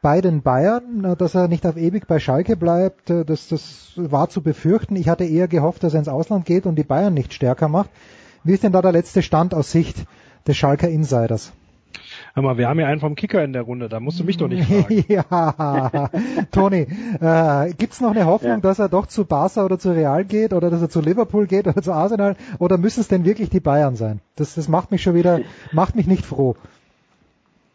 bei den Bayern, äh, dass er nicht auf ewig bei Schalke bleibt. Äh, das, das war zu befürchten. Ich hatte eher gehofft, dass er ins Ausland geht und die Bayern nicht stärker macht. Wie ist denn da der letzte Stand aus Sicht des Schalker Insiders? Hör mal, wir haben ja einen vom Kicker in der Runde, da musst du mich doch nicht fragen. ja, Toni, äh, gibt's noch eine Hoffnung, ja. dass er doch zu Barca oder zu Real geht oder dass er zu Liverpool geht oder zu Arsenal oder müssen es denn wirklich die Bayern sein? Das, das macht mich schon wieder, macht mich nicht froh.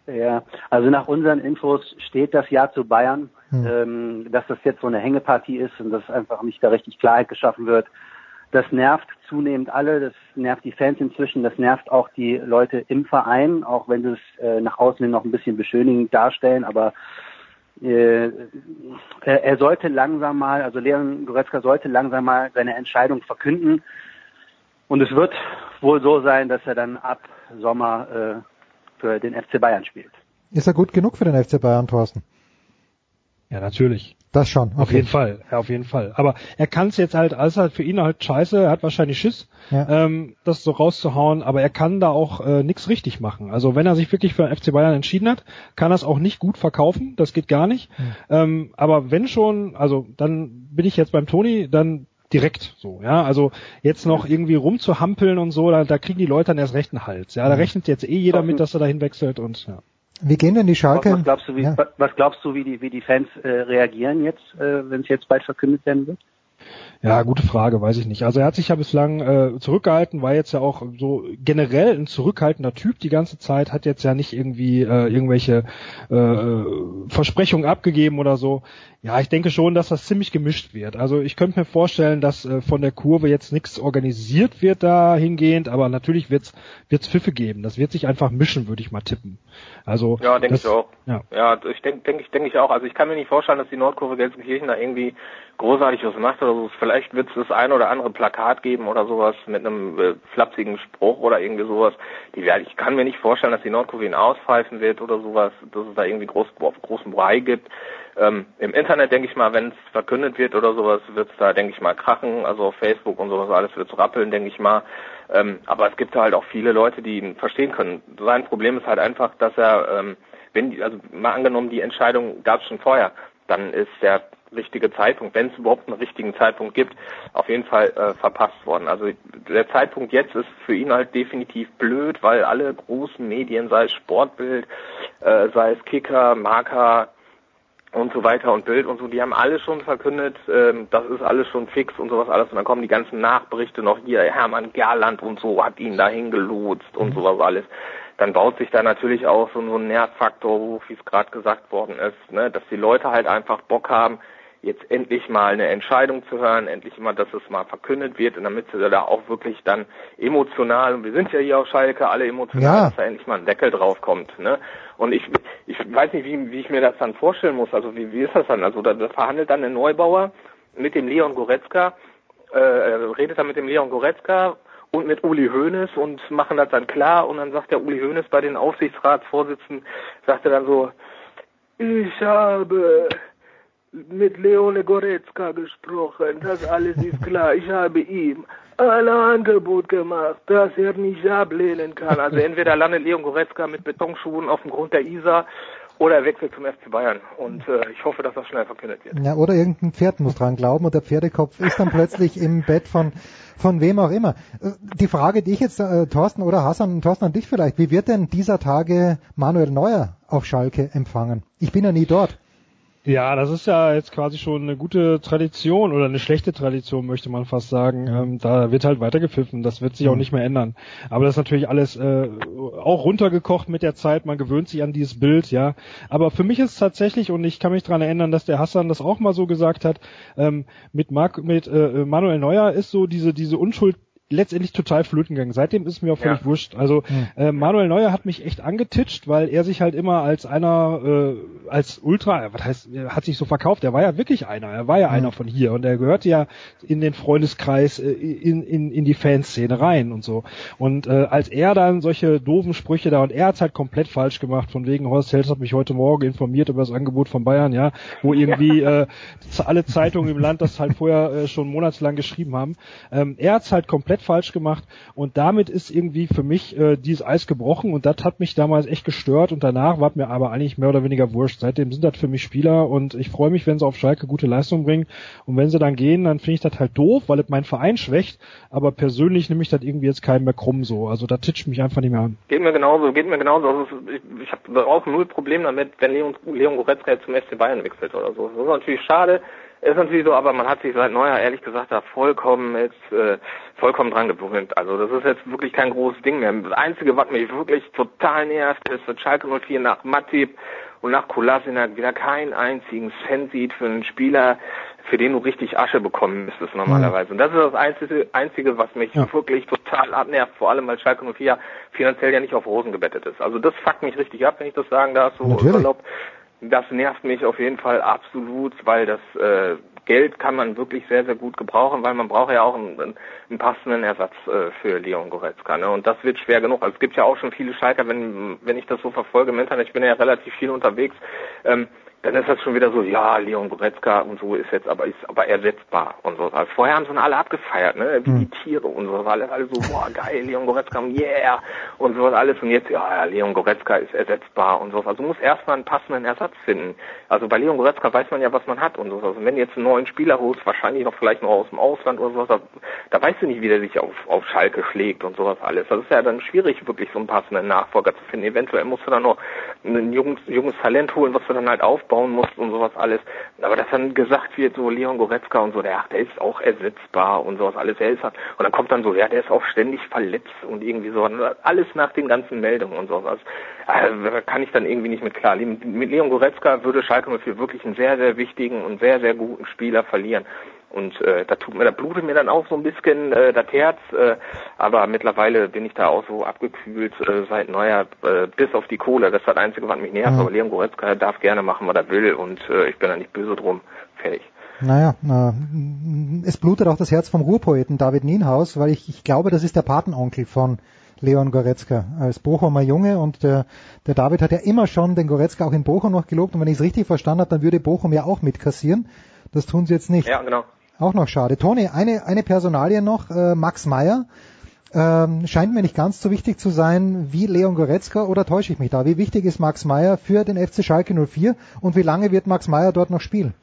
Ja, also nach unseren Infos steht das Ja zu Bayern, hm. ähm, dass das jetzt so eine Hängepartie ist und dass einfach nicht da richtig Klarheit geschaffen wird. Das nervt zunehmend alle, das nervt die Fans inzwischen, das nervt auch die Leute im Verein, auch wenn sie es äh, nach außen hin noch ein bisschen beschönigend darstellen, aber äh, er sollte langsam mal, also Leon Goretzka sollte langsam mal seine Entscheidung verkünden. Und es wird wohl so sein, dass er dann ab Sommer äh, für den FC Bayern spielt. Ist er gut genug für den FC Bayern, Thorsten? Ja, natürlich. Das schon. Okay. Auf jeden Fall, ja, auf jeden Fall. Aber er kann es jetzt halt, alles halt für ihn halt scheiße, er hat wahrscheinlich Schiss, ja. ähm, das so rauszuhauen, aber er kann da auch äh, nichts richtig machen. Also wenn er sich wirklich für den FC Bayern entschieden hat, kann er es auch nicht gut verkaufen, das geht gar nicht. Mhm. Ähm, aber wenn schon, also dann bin ich jetzt beim Toni, dann direkt so, ja. Also jetzt noch irgendwie rumzuhampeln und so, da, da kriegen die Leute dann erst recht einen Hals. Ja, da mhm. rechnet jetzt eh jeder mit, dass er dahin wechselt und ja. Wie gehen denn die Schalke? Was glaubst du, wie, ja. was glaubst du, wie die, wie die Fans äh, reagieren jetzt, äh, wenn es jetzt bald verkündet werden wird? Ja, gute Frage, weiß ich nicht. Also er hat sich ja bislang äh, zurückgehalten, war jetzt ja auch so generell ein zurückhaltender Typ die ganze Zeit, hat jetzt ja nicht irgendwie äh, irgendwelche äh, Versprechungen abgegeben oder so. Ja, ich denke schon, dass das ziemlich gemischt wird. Also ich könnte mir vorstellen, dass äh, von der Kurve jetzt nichts organisiert wird dahingehend, aber natürlich wird's wird's Pfiffe geben. Das wird sich einfach mischen, würde ich mal tippen. Also ja, denke ich auch. Ja, ja ich denke denke ich denke ich auch. Also ich kann mir nicht vorstellen, dass die Nordkurve Gelsenkirchen da irgendwie großartig was macht oder so. Vielleicht wird es das ein oder andere Plakat geben oder sowas mit einem äh, flapsigen Spruch oder irgendwie sowas. Die ich kann mir nicht vorstellen, dass die Nordkurve ihn auspfeifen wird oder sowas, dass es da irgendwie groß, großen Brei gibt. Ähm, Im Internet denke ich mal, wenn es verkündet wird oder sowas, wird es da denke ich mal krachen. Also auf Facebook und sowas alles wird es rappeln, denke ich mal. Ähm, aber es gibt halt auch viele Leute, die ihn verstehen können. Sein Problem ist halt einfach, dass er, ähm, wenn die, also mal angenommen, die Entscheidung gab es schon vorher, dann ist der richtige Zeitpunkt, wenn es überhaupt einen richtigen Zeitpunkt gibt, auf jeden Fall äh, verpasst worden. Also der Zeitpunkt jetzt ist für ihn halt definitiv blöd, weil alle großen Medien, sei es Sportbild, äh, sei es Kicker, Marker und so weiter und Bild und so, die haben alle schon verkündet, ähm, das ist alles schon fix und sowas alles. Und dann kommen die ganzen Nachberichte noch hier, Hermann Gerland und so hat ihn dahin gelotst und mhm. sowas alles. Dann baut sich da natürlich auch so, so ein Nervfaktor wie es gerade gesagt worden ist, ne, dass die Leute halt einfach Bock haben, jetzt endlich mal eine Entscheidung zu hören, endlich mal, dass es mal verkündet wird, und damit sie da auch wirklich dann emotional, und wir sind ja hier auf Schalke alle emotional, ja. dass da endlich mal ein Deckel drauf kommt. Ne? Und ich, ich weiß nicht, wie, wie ich mir das dann vorstellen muss. Also wie, wie ist das dann? Also da, da verhandelt dann der Neubauer mit dem Leon Goretzka, äh, redet dann mit dem Leon Goretzka und mit Uli Hoeneß und machen das dann klar und dann sagt der Uli Hoeneß bei den Aufsichtsratsvorsitzenden, sagt er dann so, ich habe mit Leone Goretzka gesprochen. Das alles ist klar. Ich habe ihm ein Angebot gemacht, das er nicht ablehnen kann. Also entweder landet Leon Goretzka mit Betonschuhen auf dem Grund der Isar Oder er wechselt zum FC Bayern und äh, ich hoffe, dass das schnell verkündet wird. Ja, oder irgendein Pferd muss dran glauben und der Pferdekopf ist dann plötzlich im Bett von von wem auch immer. Äh, die Frage, die ich jetzt, äh, Thorsten oder Hassan, Thorsten an dich vielleicht, wie wird denn dieser Tage Manuel Neuer auf Schalke empfangen? Ich bin ja nie dort. Ja, das ist ja jetzt quasi schon eine gute Tradition oder eine schlechte Tradition, möchte man fast sagen. Ähm, da wird halt weitergepfiffen. Das wird sich auch nicht mehr ändern. Aber das ist natürlich alles äh, auch runtergekocht mit der Zeit. Man gewöhnt sich an dieses Bild, ja. Aber für mich ist es tatsächlich, und ich kann mich daran erinnern, dass der Hassan das auch mal so gesagt hat, ähm, mit, Mark, mit äh, Manuel Neuer ist so diese, diese Unschuld letztendlich total flöten gegangen. Seitdem ist mir auch völlig ja. wurscht. Also hm. äh, Manuel Neuer hat mich echt angetitscht, weil er sich halt immer als einer, äh, als Ultra, was heißt, er hat sich so verkauft. Er war ja wirklich einer. Er war ja hm. einer von hier und er gehörte ja in den Freundeskreis, äh, in, in, in die Fanszene rein und so. Und äh, als er dann solche doofen Sprüche da und er hat's halt komplett falsch gemacht, von wegen Horst Held hat mich heute Morgen informiert über das Angebot von Bayern, ja, wo irgendwie äh, alle Zeitungen im Land das halt vorher äh, schon monatelang geschrieben haben. Ähm, er hat's halt komplett komplett falsch gemacht und damit ist irgendwie für mich äh, dieses Eis gebrochen und das hat mich damals echt gestört und danach war mir aber eigentlich mehr oder weniger wurscht. Seitdem sind das für mich Spieler und ich freue mich, wenn sie auf Schalke gute Leistung bringen und wenn sie dann gehen, dann finde ich das halt doof, weil es meinen Verein schwächt, aber persönlich nehme ich das irgendwie jetzt keinen mehr krumm so. Also da titscht mich einfach nicht mehr an. Geht mir genauso, geht mir genauso. Also ich, ich habe auch null Problem damit, wenn Leon, Leon Goretzka jetzt zum FC Bayern wechselt oder so. Das ist natürlich schade, ist natürlich so, aber man hat sich seit Neujahr ehrlich gesagt da vollkommen jetzt äh, vollkommen dran gewöhnt. Also das ist jetzt wirklich kein großes Ding mehr. Das Einzige, was mich wirklich total nervt, ist, dass Schalke 04 nach Matip und nach Kolasinac wieder keinen einzigen Cent sieht für einen Spieler, für den du richtig Asche bekommen müsstest normalerweise. Und das ist das Einzige, Einzige was mich ja. wirklich total abnervt, vor allem weil Schalke 04 finanziell ja nicht auf Rosen gebettet ist. Also das fuckt mich richtig ab, wenn ich das sagen darf, so salopp. Das nervt mich auf jeden Fall absolut, weil das äh, Geld kann man wirklich sehr, sehr gut gebrauchen, weil man braucht ja auch einen, einen passenden Ersatz äh, für Leon Goretzka. Ne? Und das wird schwer genug. Also es gibt ja auch schon viele Schalker, wenn, wenn ich das so verfolge im Internet, ich bin ja relativ viel unterwegs, ähm, dann ist das schon wieder so, ja, Leon Goretzka und so ist jetzt aber ist aber ersetzbar und so. Also vorher haben sie alle abgefeiert, ne, wie die hm. Tiere und so, alles alle so, boah, geil, Leon Goretzka, yeah und so alles und jetzt, ja, ja, Leon Goretzka ist ersetzbar und so. Also muss erstmal einen passenden Ersatz finden. Also bei Leon Goretzka weiß man ja, was man hat und so. Also wenn du jetzt einen neuen Spieler holst, wahrscheinlich noch vielleicht noch aus dem Ausland oder sowas, da, da weißt du nicht, wie der sich auf, auf Schalke schlägt und sowas alles. Das ist ja dann schwierig, wirklich so einen passenden Nachfolger zu finden. Eventuell musst du dann noch ein junges, junges Talent holen, was du dann halt auf aufbauen musst und sowas alles. Aber dass dann gesagt wird, so Leon Goretzka und so, der, ach, der ist auch ersetzbar und sowas alles. Er ist halt, und dann kommt dann so, ja, der ist auch ständig verletzt und irgendwie so. Alles nach den ganzen Meldungen und sowas. Also, kann ich dann irgendwie nicht mit klar. Mit Leon Goretzka würde Schalke für wirklich einen sehr, sehr wichtigen und sehr, sehr guten Spieler verlieren. Und äh, da tut mir, da blutet mir dann auch so ein bisschen äh, das Herz, äh, aber mittlerweile bin ich da auch so abgekühlt äh, seit Neujahr, äh, bis auf die Kohle. Das ist das Einzige, was mich nervt. Mhm. Aber Leon Goretzka darf gerne machen, was er will und äh, ich bin da nicht böse drum. Fertig. Naja, äh, es blutet auch das Herz vom Ruhrpoeten David Nienhaus, weil ich, ich glaube, das ist der Patenonkel von Leon Goretzka als Bochumer Junge und der, der David hat ja immer schon den Goretzka auch in Bochum noch gelobt und wenn ich es richtig verstanden habe, dann würde Bochum ja auch mitkassieren. Das tun sie jetzt nicht. Ja, genau. Auch noch schade. Toni, eine, eine Personalie noch, äh, Max Meyer. Ähm, scheint mir nicht ganz so wichtig zu sein wie Leon Goretzka oder täusche ich mich da? Wie wichtig ist Max Meyer für den FC Schalke 04 und wie lange wird Max Meyer dort noch spielen?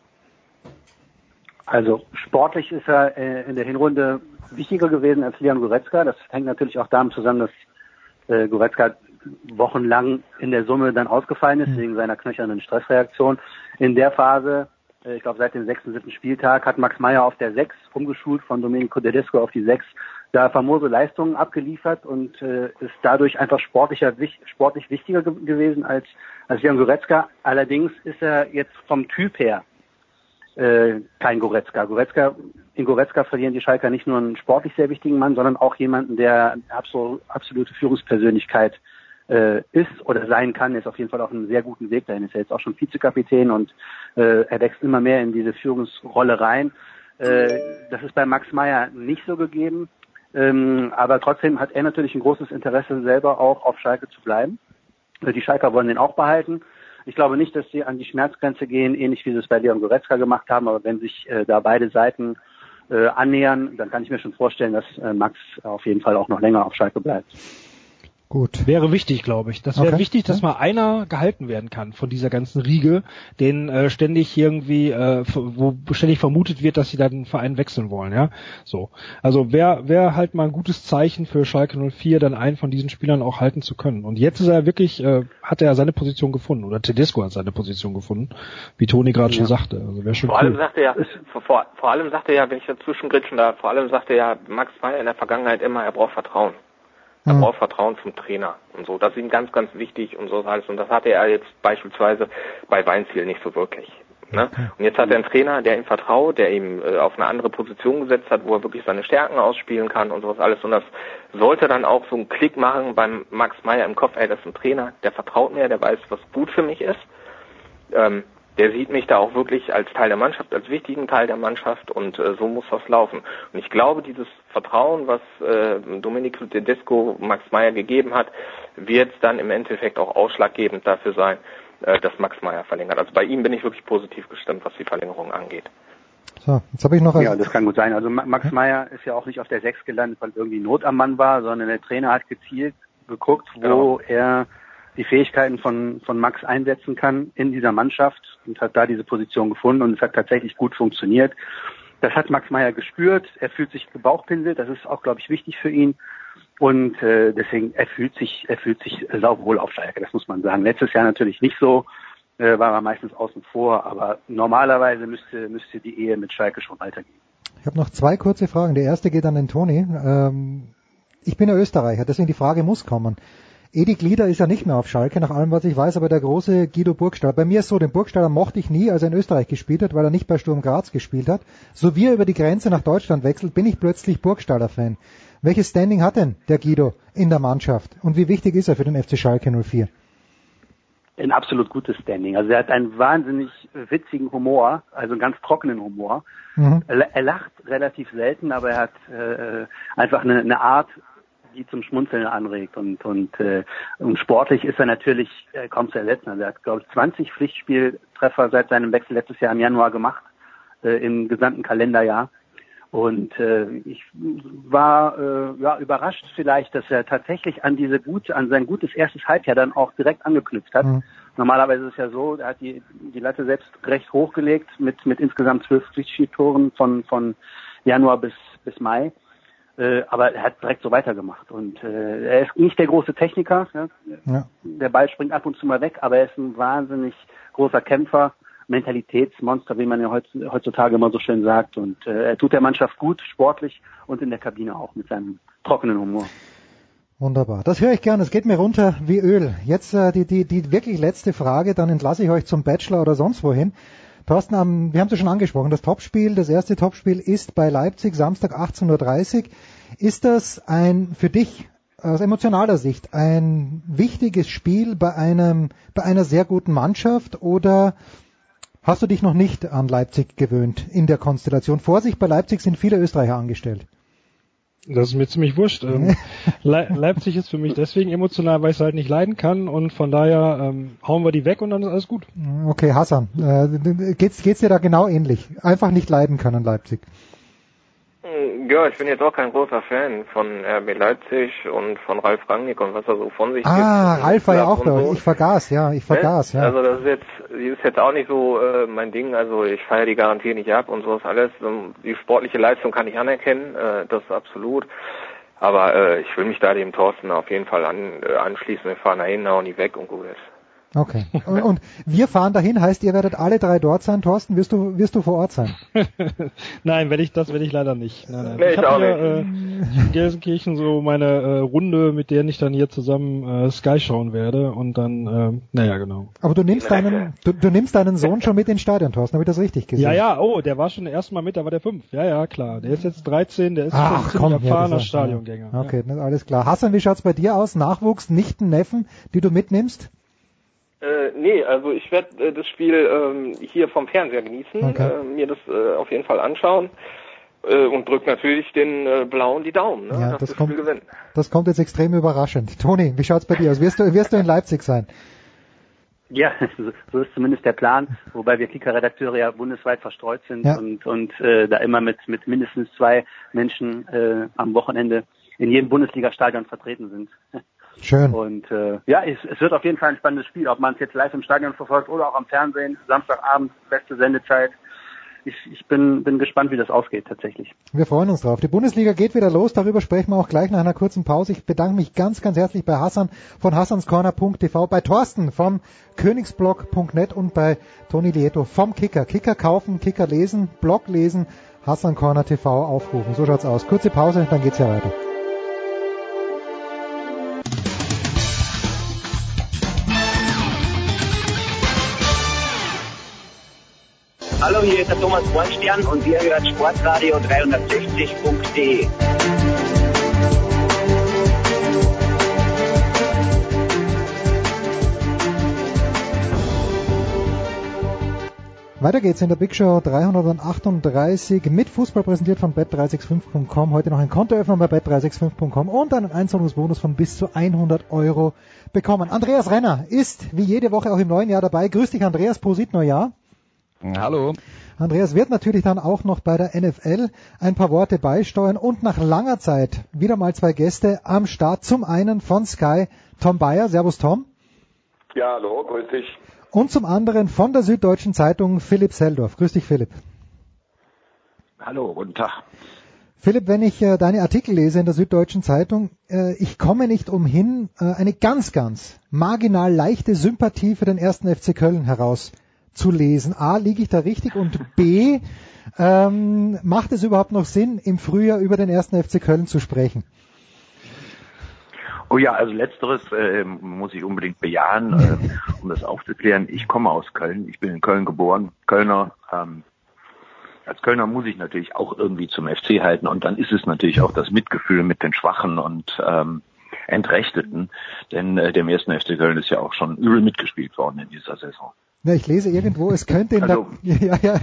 Also sportlich ist er äh, in der Hinrunde wichtiger gewesen als Leon Goretzka. Das hängt natürlich auch damit zusammen, dass äh, Goretzka wochenlang in der Summe dann ausgefallen ist, mhm. wegen seiner knöchernen Stressreaktion. In der Phase ich glaube seit dem sechsten, siebten Spieltag hat Max Meyer auf der 6 umgeschult von Domenico Tedesco auf die 6 da famose Leistungen abgeliefert und äh, ist dadurch einfach sportlicher, sportlich wichtiger ge gewesen als, als Jan Goretzka. Allerdings ist er jetzt vom Typ her äh, kein Goretzka. Goretzka. In Goretzka verlieren die Schalker nicht nur einen sportlich sehr wichtigen Mann, sondern auch jemanden, der absol absolute Führungspersönlichkeit äh, ist oder sein kann, ist auf jeden Fall auf einem sehr guten Weg dahin. Ist er jetzt auch schon Vizekapitän und äh, er wächst immer mehr in diese Führungsrolle rein. Äh, das ist bei Max Meyer nicht so gegeben. Ähm, aber trotzdem hat er natürlich ein großes Interesse selber auch auf Schalke zu bleiben. Äh, die Schalker wollen den auch behalten. Ich glaube nicht, dass sie an die Schmerzgrenze gehen, ähnlich wie sie es bei Leon Goretzka gemacht haben, aber wenn sich äh, da beide Seiten äh, annähern, dann kann ich mir schon vorstellen, dass äh, Max auf jeden Fall auch noch länger auf Schalke bleibt. Gut. Wäre wichtig, glaube ich. Das wäre Okay. wichtig, dass mal einer gehalten werden kann von dieser ganzen Riege, den äh, ständig irgendwie, äh, wo ständig vermutet wird, dass sie dann den Verein wechseln wollen, ja. So. Also wäre wär halt mal ein gutes Zeichen für Schalke 04, dann einen von diesen Spielern auch halten zu können. Und jetzt ist er wirklich, äh, hat er seine Position gefunden, oder Tedesco hat seine Position gefunden, wie Toni gerade schon sagte. Also wäre schon Vor allem cool. sagte er, vor, vor allem sagte er, wenn ich dazwischen gritschen darf, vor allem sagte er Max Meyer in der Vergangenheit immer, er braucht Vertrauen. Er Hm. braucht Vertrauen zum Trainer und so. Das ist ihm ganz, ganz wichtig und so alles. Und das hatte er jetzt beispielsweise bei Weinziel nicht so wirklich. Ne? Und jetzt hat er einen Trainer, der ihm vertraut, der ihm äh, auf eine andere Position gesetzt hat, wo er wirklich seine Stärken ausspielen kann und sowas alles. Und das sollte dann auch so einen Klick machen beim Max Meyer im Kopf, ey, das ist ein Trainer, der vertraut mir, der weiß, was gut für mich ist. Ähm, der sieht mich da auch wirklich als Teil der Mannschaft, als wichtigen Teil der Mannschaft und äh, so muss das laufen. Und ich glaube, dieses Vertrauen, was äh, Domenico Tedesco Max Meyer gegeben hat, wird dann im Endeffekt auch ausschlaggebend dafür sein, äh, dass Max Meyer verlängert. Also bei ihm bin ich wirklich positiv gestimmt, was die Verlängerung angeht. So, jetzt habe ich noch Ja, das kann gut sein. Also Ma- Max Meyer ist ja auch nicht auf der Sechs gelandet, weil irgendwie Not am Mann war, sondern der Trainer hat gezielt geguckt, wo er die Fähigkeiten von, von Max einsetzen kann in dieser Mannschaft und hat da diese Position gefunden und es hat tatsächlich gut funktioniert. Das hat Max Meyer gespürt. Er fühlt sich gebauchpinselt. Das ist auch, glaube ich, wichtig für ihn. Und äh, deswegen, er fühlt sich, er fühlt sich sauwohl auf Schalke, das muss man sagen. Letztes Jahr natürlich nicht so, äh, war er meistens außen vor, aber normalerweise müsste, müsste die Ehe mit Schalke schon weitergehen. ich habe noch zwei kurze Fragen. Die erste geht an den Toni. Ähm, ich bin ja Österreicher, deswegen die Frage muss kommen. Edi Glieder ist ja nicht mehr auf Schalke, nach allem, was ich weiß, aber der große Guido Burgstaller. Bei mir ist so, den Burgstaller mochte ich nie, als er in Österreich gespielt hat, weil er nicht bei Sturm Graz gespielt hat. So wie er über die Grenze nach Deutschland wechselt, bin ich plötzlich Burgstaller-Fan. Welches Standing hat denn der Guido in der Mannschaft? Und wie wichtig ist er für den FC Schalke 04? Ein absolut gutes Standing. Also er hat einen wahnsinnig witzigen Humor, also einen ganz trockenen Humor. Mhm. Er, lacht relativ selten, aber er hat äh, einfach eine, eine Art, die zum Schmunzeln anregt und und äh, und sportlich ist er natürlich äh, kaum zu ersetzen. Also er hat glaube ich 20 Pflichtspieltreffer seit seinem Wechsel letztes Jahr im Januar gemacht äh, im gesamten Kalenderjahr. Und äh, ich war äh, ja überrascht vielleicht, dass er tatsächlich an diese gute, an sein gutes erstes Halbjahr dann auch direkt angeknüpft hat. Mhm. Normalerweise ist es ja so, er hat die, die Latte selbst recht hochgelegt mit, mit insgesamt zwölf Pflichtspieltoren von, von Januar bis, bis Mai. Äh, aber er hat direkt so weitergemacht. Und äh, er ist nicht der große Techniker. Ja? Ja. Der Ball springt ab und zu mal weg, aber er ist ein wahnsinnig großer Kämpfer, Mentalitätsmonster, wie man ja heutz- heutzutage immer so schön sagt. Und äh, er tut der Mannschaft gut, sportlich und in der Kabine auch mit seinem trockenen Humor. Wunderbar. Das höre ich gern. Es geht mir runter wie Öl. Jetzt äh, die, die, die wirklich letzte Frage, dann entlasse ich euch zum Bachelor oder sonst wohin. Thorsten, wir haben es ja schon angesprochen, das Topspiel, das erste Topspiel ist bei Leipzig, Samstag 18.30 Uhr. Ist das ein, für dich, aus emotionaler Sicht, ein wichtiges Spiel bei einem, bei einer sehr guten Mannschaft oder hast du dich noch nicht an Leipzig gewöhnt in der Konstellation? Vorsicht, bei Leipzig sind viele Österreicher angestellt. Das ist mir ziemlich wurscht. Ähm, Le Leipzig ist für mich deswegen emotional, weil ich es halt nicht leiden kann und von daher ähm, hauen wir die weg und dann ist alles gut. Okay, Hassan, äh, geht's, geht's dir da genau ähnlich? Einfach nicht leiden können, Leipzig. Mm, Ja, ich bin jetzt auch kein großer Fan von RB Leipzig und von Ralf Rangnick und was er so von sich Ah, gibt. Ralf war ja auch da. so. Ich vergaß, ja, ich vergaß, Ne? ja. Also das ist jetzt, die ist jetzt auch nicht so äh, mein Ding. Also ich feiere die Garantie nicht ab und sowas alles. Ähm, Die sportliche Leistung kann ich anerkennen, äh, das ist absolut. Aber äh, ich will mich da dem Thorsten auf jeden Fall an, äh, anschließen. Wir fahren dahin, hauen die weg und gut ist. Okay. Und, und wir fahren dahin, heißt, ihr werdet alle drei dort sein. Thorsten, wirst du, wirst du vor Ort sein? nein, wenn ich das werde ich leider nicht. Nein, nein. Nee, ich ich habe hier äh, in Gelsenkirchen so meine äh, Runde, mit der ich dann hier zusammen äh, Sky schauen werde und dann, äh, naja, genau. Aber du nimmst deinen, du, du nimmst deinen Sohn schon mit ins Stadion, Thorsten, habe ich das richtig gesehen? Ja, ja, oh, der war schon erst mal mit, da war der fünf. Ja, ja, klar. Der ist jetzt 13, der ist Ach, schon komm, ein ja, erfahrener das war- Stadiongänger. Ja. Okay, ne, alles klar. Hassan, wie schaut's bei dir aus? Nachwuchs, Nichten, Neffen, die du mitnimmst? Äh, nee, also ich werde äh, das Spiel ähm, hier vom Fernseher genießen, Okay. äh, mir das äh, auf jeden Fall anschauen äh, und drück natürlich den äh, Blauen die Daumen, ne, Ja, dass das das kommt- Spiel gewinnt. Das kommt jetzt extrem überraschend. Toni, wie schaut's bei dir aus? Wirst du, wirst du in Leipzig sein? Ja, so- so ist zumindest der Plan, wobei wir Kicker-Redakteure ja bundesweit verstreut sind Ja. und, und äh, da immer mit, mit mindestens zwei Menschen äh, am Wochenende in jedem Bundesliga-Stadion vertreten sind. Schön. Und äh, ja, es, es wird auf jeden Fall ein spannendes Spiel, ob man es jetzt live im Stadion verfolgt oder auch am Fernsehen. Samstagabend, beste Sendezeit. Ich, ich bin, bin gespannt, wie das ausgeht tatsächlich. Wir freuen uns drauf. Die Bundesliga geht wieder los. Darüber sprechen wir auch gleich nach einer kurzen Pause. Ich bedanke mich ganz, ganz herzlich bei Hassan von hassanscorner.tv, bei Thorsten vom königsblog.net und bei Toni Lieto vom Kicker. Kicker kaufen, Kicker lesen, Blog lesen, Hassan Corner TV aufrufen. So schaut's aus. Kurze Pause, dann geht's ja weiter. Hallo, hier ist der Thomas Bornstern und ihr hört Sportradio 360.de. Weiter geht's in der Big Show 338 mit Fußball präsentiert von bet365.com. Heute noch ein Konto öffnen bei bet365.com und einen Einzahlungsbonus von bis zu 100 Euro bekommen. Andreas Renner ist wie jede Woche auch im neuen Jahr dabei. Grüß dich Andreas, Prosit Neujahr. Hallo. Andreas wird natürlich dann auch noch bei der NFL ein paar Worte beisteuern und nach langer Zeit wieder mal zwei Gäste am Start. Zum einen von Sky Tom Bayer. Servus Tom. Ja, hallo, grüß dich. Und zum anderen von der Süddeutschen Zeitung Philipp Seldorf. Grüß dich Philipp. Hallo, guten Tag. Philipp, wenn ich äh, deine Artikel lese in der Süddeutschen Zeitung, äh, ich komme nicht umhin, äh, eine ganz, ganz marginal leichte Sympathie für den ersten FC Köln heraus zu lesen. A, liege ich da richtig? Und B, ähm, macht es überhaupt noch Sinn, im Frühjahr über den ersten FC Köln zu sprechen? Oh ja, also letzteres äh, muss ich unbedingt bejahen, äh, um das aufzuklären. Ich komme aus Köln, ich bin in Köln geboren, Kölner. Ähm, als Kölner muss ich natürlich auch irgendwie zum FC halten und dann ist es natürlich auch das Mitgefühl mit den Schwachen und ähm, Entrechteten, denn äh, dem ersten FC Köln ist ja auch schon übel mitgespielt worden in dieser Saison. Ja, ich lese irgendwo, es könnte in also, der, ja, ja,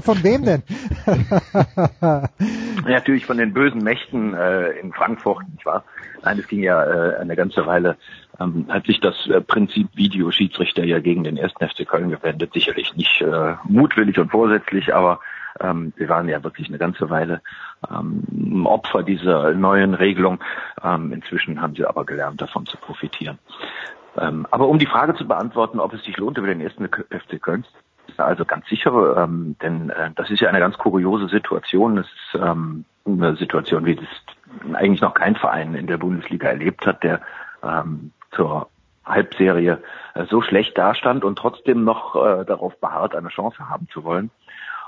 von wem denn? Natürlich von den bösen Mächten äh, in Frankfurt, nicht wahr? Nein, es ging ja äh, eine ganze Weile, ähm, hat sich das äh, Prinzip Videoschiedsrichter ja gegen den ersten FC Köln gewendet. Sicherlich nicht äh, mutwillig und vorsätzlich, aber ähm, wir waren ja wirklich eine ganze Weile ähm, Opfer dieser neuen Regelung. Ähm, inzwischen haben sie aber gelernt, davon zu profitieren. Ähm, aber um die Frage zu beantworten, ob es sich lohnt, über den ersten FC Köln also ganz sicher, ähm, denn äh, das ist ja eine ganz kuriose Situation. Es ist ähm, eine Situation, wie das eigentlich noch kein Verein in der Bundesliga erlebt hat, der ähm, zur Halbserie äh, so schlecht dastand und trotzdem noch äh, darauf beharrt, eine Chance haben zu wollen.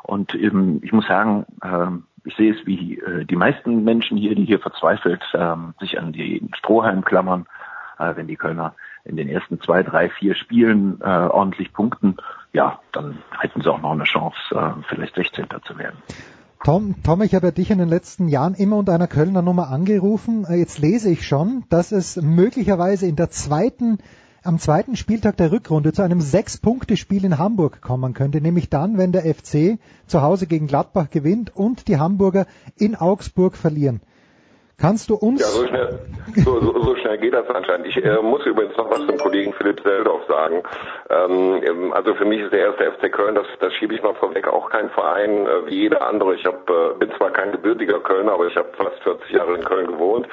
Und ähm, ich muss sagen, äh, ich sehe es wie äh, die meisten Menschen hier, die hier verzweifelt äh, sich an die Strohhalm klammern, äh, wenn die Kölner in den ersten zwei, drei, vier Spielen äh, ordentlich punkten, ja, dann hätten sie auch noch eine Chance, äh, vielleicht 16. zu werden. Tom, Tom, ich habe ja dich in den letzten Jahren immer unter einer Kölner Nummer angerufen. Äh, jetzt lese ich schon, dass es möglicherweise in der zweiten, am zweiten Spieltag der Rückrunde zu einem Sechs-Punkte-Spiel in Hamburg kommen könnte, nämlich dann, wenn der FC zu Hause gegen Gladbach gewinnt und die Hamburger in Augsburg verlieren. Kannst du uns... Ja, so schnell, so, so, so schnell geht das anscheinend. Ich äh, muss übrigens noch was zum Kollegen Philipp Seldorf sagen. Ähm, also für mich ist der erste FC Köln, das, das schiebe ich mal vorweg, auch kein Verein äh, wie jeder andere. Ich hab, äh, bin zwar kein gebürtiger Kölner, aber ich habe fast 40 Jahre in Köln gewohnt.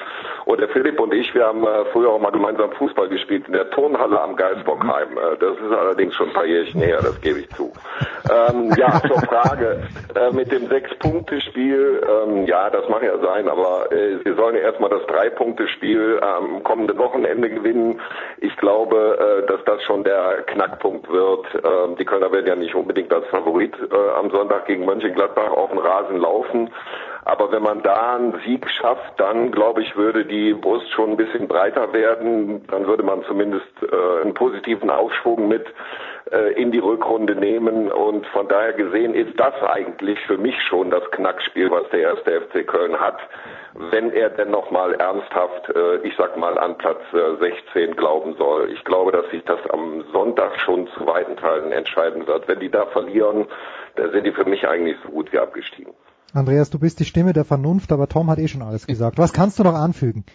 Und der Philipp und ich, wir haben äh, früher auch mal gemeinsam Fußball gespielt in der Turnhalle am Geisbockheim. Äh, das ist allerdings schon ein paar Jährchen her, das gebe ich zu. Ähm, ja, zur Frage äh, mit dem Sechs-Punkte-Spiel. Ähm, ja, das mag ja sein, aber äh, sollen ja erstmal das Drei-Punkte-Spiel am kommenden Wochenende gewinnen. Ich glaube, äh, dass das schon der Knackpunkt wird. Ähm, die Kölner werden ja nicht unbedingt als Favorit äh, am Sonntag gegen Mönchengladbach auf den Rasen laufen. Aber wenn man da einen Sieg schafft, dann glaube ich, würde die Brust schon ein bisschen breiter werden. Dann würde man zumindest äh, einen positiven Aufschwung mit in die Rückrunde nehmen. Und von daher gesehen ist das eigentlich für mich schon das Knackspiel, was der erste FC Köln hat wenn er denn nochmal ernsthaft, äh, ich sag mal, an Platz äh, 16 glauben soll. Ich glaube, dass sich das am Sonntag schon zu weiten Teilen entscheiden wird. Wenn die da verlieren, dann sind die für mich eigentlich so gut wie abgestiegen. Andreas, du bist die Stimme der Vernunft, aber Tom hat eh schon alles gesagt. Was kannst du noch anfügen?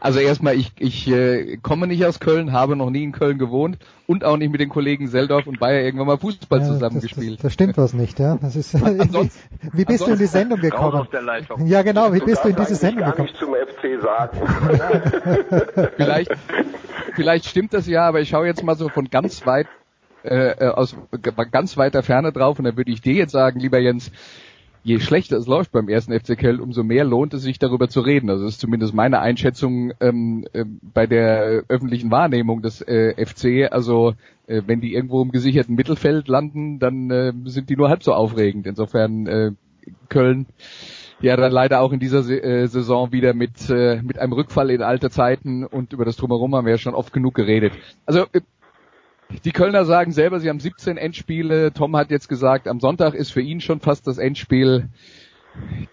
Also erstmal, ich, ich äh, komme nicht aus Köln, habe noch nie in Köln gewohnt und auch nicht mit den Kollegen Seldorf und Bayer irgendwann mal Fußball Ja, zusammengespielt. Das, das, das stimmt was nicht, ja. Das ist, Ansonsten- wie bist du in die Sendung gekommen? aus der Leitung. Ja, genau, wie Du bist du in diese Sendung gar gekommen? nicht zum FC sagen. vielleicht, vielleicht stimmt das ja, aber ich schaue jetzt mal so von ganz weit äh, äh, aus ganz weiter Ferne drauf und dann würde ich dir jetzt sagen, lieber Jens, je schlechter es läuft beim ersten FC Köln, umso mehr lohnt es sich darüber zu reden. Also das ist zumindest meine Einschätzung ähm, äh, bei der öffentlichen Wahrnehmung des äh, FC. Also äh, wenn die irgendwo im gesicherten Mittelfeld landen, dann äh, sind die nur halb so aufregend. Insofern äh, Köln ja dann leider auch in dieser Se- äh, Saison wieder mit äh, mit einem Rückfall in alte Zeiten und über das drumherum haben wir ja schon oft genug geredet. Also äh, die Kölner sagen selber, sie haben 17 Endspiele. Tom hat jetzt gesagt, am Sonntag ist für ihn schon fast das Endspiel.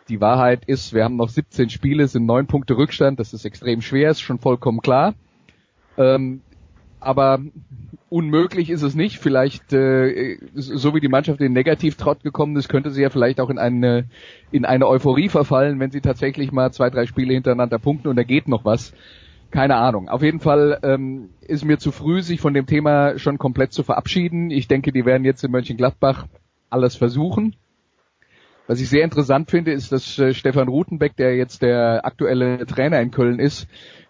Die Wahrheit ist, wir haben noch 17 Spiele, sind neun Punkte Rückstand. Das ist extrem schwer, ist schon vollkommen klar. Ähm, aber unmöglich ist es nicht. Vielleicht, äh, so wie die Mannschaft in den Negativtrott gekommen ist, könnte sie ja vielleicht auch in eine, in eine Euphorie verfallen, wenn sie tatsächlich mal zwei, drei Spiele hintereinander punkten und da geht noch was. Keine Ahnung. Auf jeden Fall ähm, ist mir zu früh, sich von dem Thema schon komplett zu verabschieden. Ich denke, die werden jetzt in Mönchengladbach alles versuchen. Was ich sehr interessant finde, ist, dass äh, Stefan Rutenbeck, der jetzt der aktuelle Trainer in Köln ist,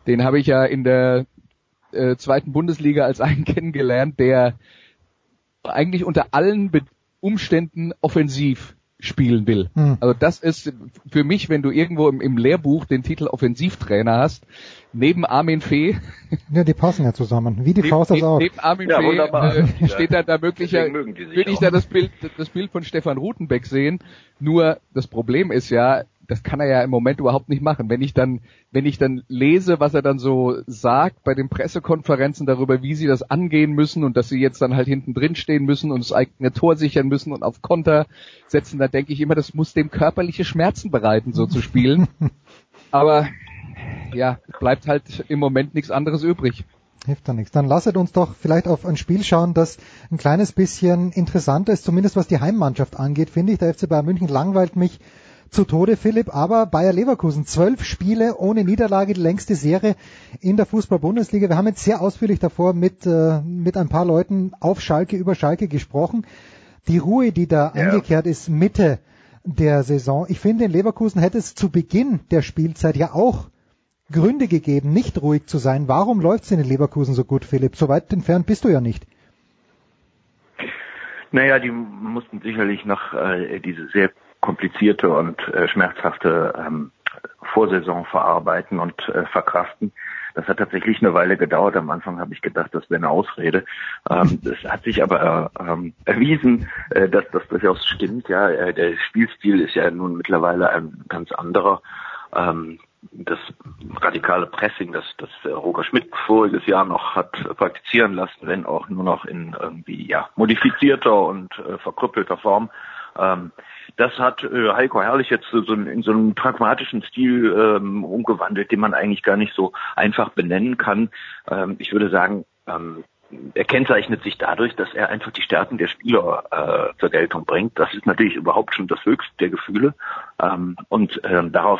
den habe ich ja in der äh, zweiten Bundesliga als einen kennengelernt, der eigentlich unter allen Be Umständen offensiv spielen will. Hm. Also das ist für mich, wenn du irgendwo im, im Lehrbuch den Titel Offensivtrainer hast, neben Armin Fee, Ja, die passen ja zusammen. Wie die Faust neben, Auge. neben Armin Ja, Fee äh, steht da da möglicher, Deswegen mögen die sich würde ich auch. da das Bild, das Bild von Stefan Rutenbeck sehen. Nur das Problem ist ja, das kann er ja im Moment überhaupt nicht machen. Wenn ich dann, wenn ich dann lese, was er dann so sagt bei den Pressekonferenzen darüber, wie sie das angehen müssen und dass sie jetzt dann halt hinten drin stehen müssen und das eigene Tor sichern müssen und auf Konter setzen, da denke ich immer, das muss dem körperliche Schmerzen bereiten, so zu spielen. Aber ja, bleibt halt im Moment nichts anderes übrig. Hilft da nichts. Dann lasset uns doch vielleicht auf ein Spiel schauen, das ein kleines bisschen interessanter ist, zumindest was die Heimmannschaft angeht, finde ich. Der FC Bayern München langweilt mich zu Tode, Philipp, aber Bayer Leverkusen, zwölf Spiele ohne Niederlage, die längste Serie in der Fußball-Bundesliga. Wir haben jetzt sehr ausführlich davor mit, äh, mit ein paar Leuten auf Schalke, über Schalke gesprochen. Die Ruhe, die da eingekehrt ist, Mitte der Saison. Ich finde, in Leverkusen hätte es zu Beginn der Spielzeit ja auch Gründe gegeben, nicht ruhig zu sein. Warum läuft es in den Leverkusen so gut, Philipp? So weit entfernt bist du ja nicht. Naja, die mussten sicherlich noch äh, diese sehr komplizierte und äh, schmerzhafte ähm, Vorsaison verarbeiten und äh, verkraften. Das hat tatsächlich eine Weile gedauert. Am Anfang habe ich gedacht, das wäre eine Ausrede. Ähm, das hat sich aber äh, ähm, erwiesen, äh, dass das durchaus stimmt. Ja, äh, der Spielstil ist ja nun mittlerweile ein ganz anderer. Ähm, das radikale Pressing, das, das äh, Roger Schmidt voriges Jahr noch hat praktizieren lassen, wenn auch nur noch in irgendwie ja modifizierter und äh, verkrüppelter Form. Ähm, das hat äh, Heiko Herrlich jetzt so in, in so einem pragmatischen Stil ähm, umgewandelt, den man eigentlich gar nicht so einfach benennen kann. Ähm, ich würde sagen, ähm, er kennzeichnet sich dadurch, dass er einfach die Stärken der Spieler äh, zur Geltung bringt. Das ist natürlich überhaupt schon das Höchste der Gefühle. Ähm, und ähm, daraus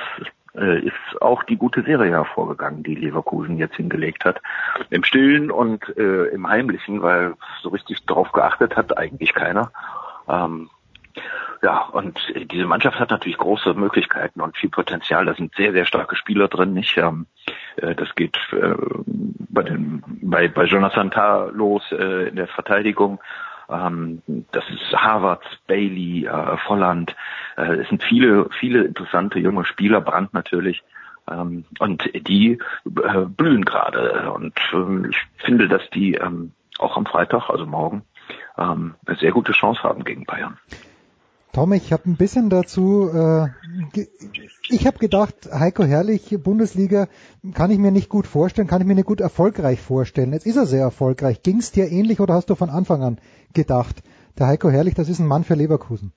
äh, ist auch die gute Serie hervorgegangen, die Leverkusen jetzt hingelegt hat. Im Stillen und äh, im Heimlichen, weil so richtig darauf geachtet hat eigentlich keiner. Ähm, ja, und äh, diese Mannschaft hat natürlich große Möglichkeiten und viel Potenzial. Da sind sehr, sehr starke Spieler drin. Nicht? Ähm, äh, das geht äh, bei, den, bei, bei Jonathan Tah los in der Verteidigung. Ähm, das ist Harvards, Bailey, Volland. Es sind viele, viele interessante junge Spieler, Brandt natürlich. Ähm, und die blühen gerade. Und ich finde, dass die auch am Freitag, also morgen, eine sehr gute Chance haben gegen Bayern. Tom, ich habe ein bisschen dazu, äh, ich habe gedacht, Heiko Herrlich, Bundesliga, kann ich mir nicht gut vorstellen, kann ich mir nicht gut erfolgreich vorstellen. Jetzt ist er sehr erfolgreich. Ging es dir ähnlich oder hast du von Anfang an gedacht, der Heiko Herrlich, das ist ein Mann für Leverkusen?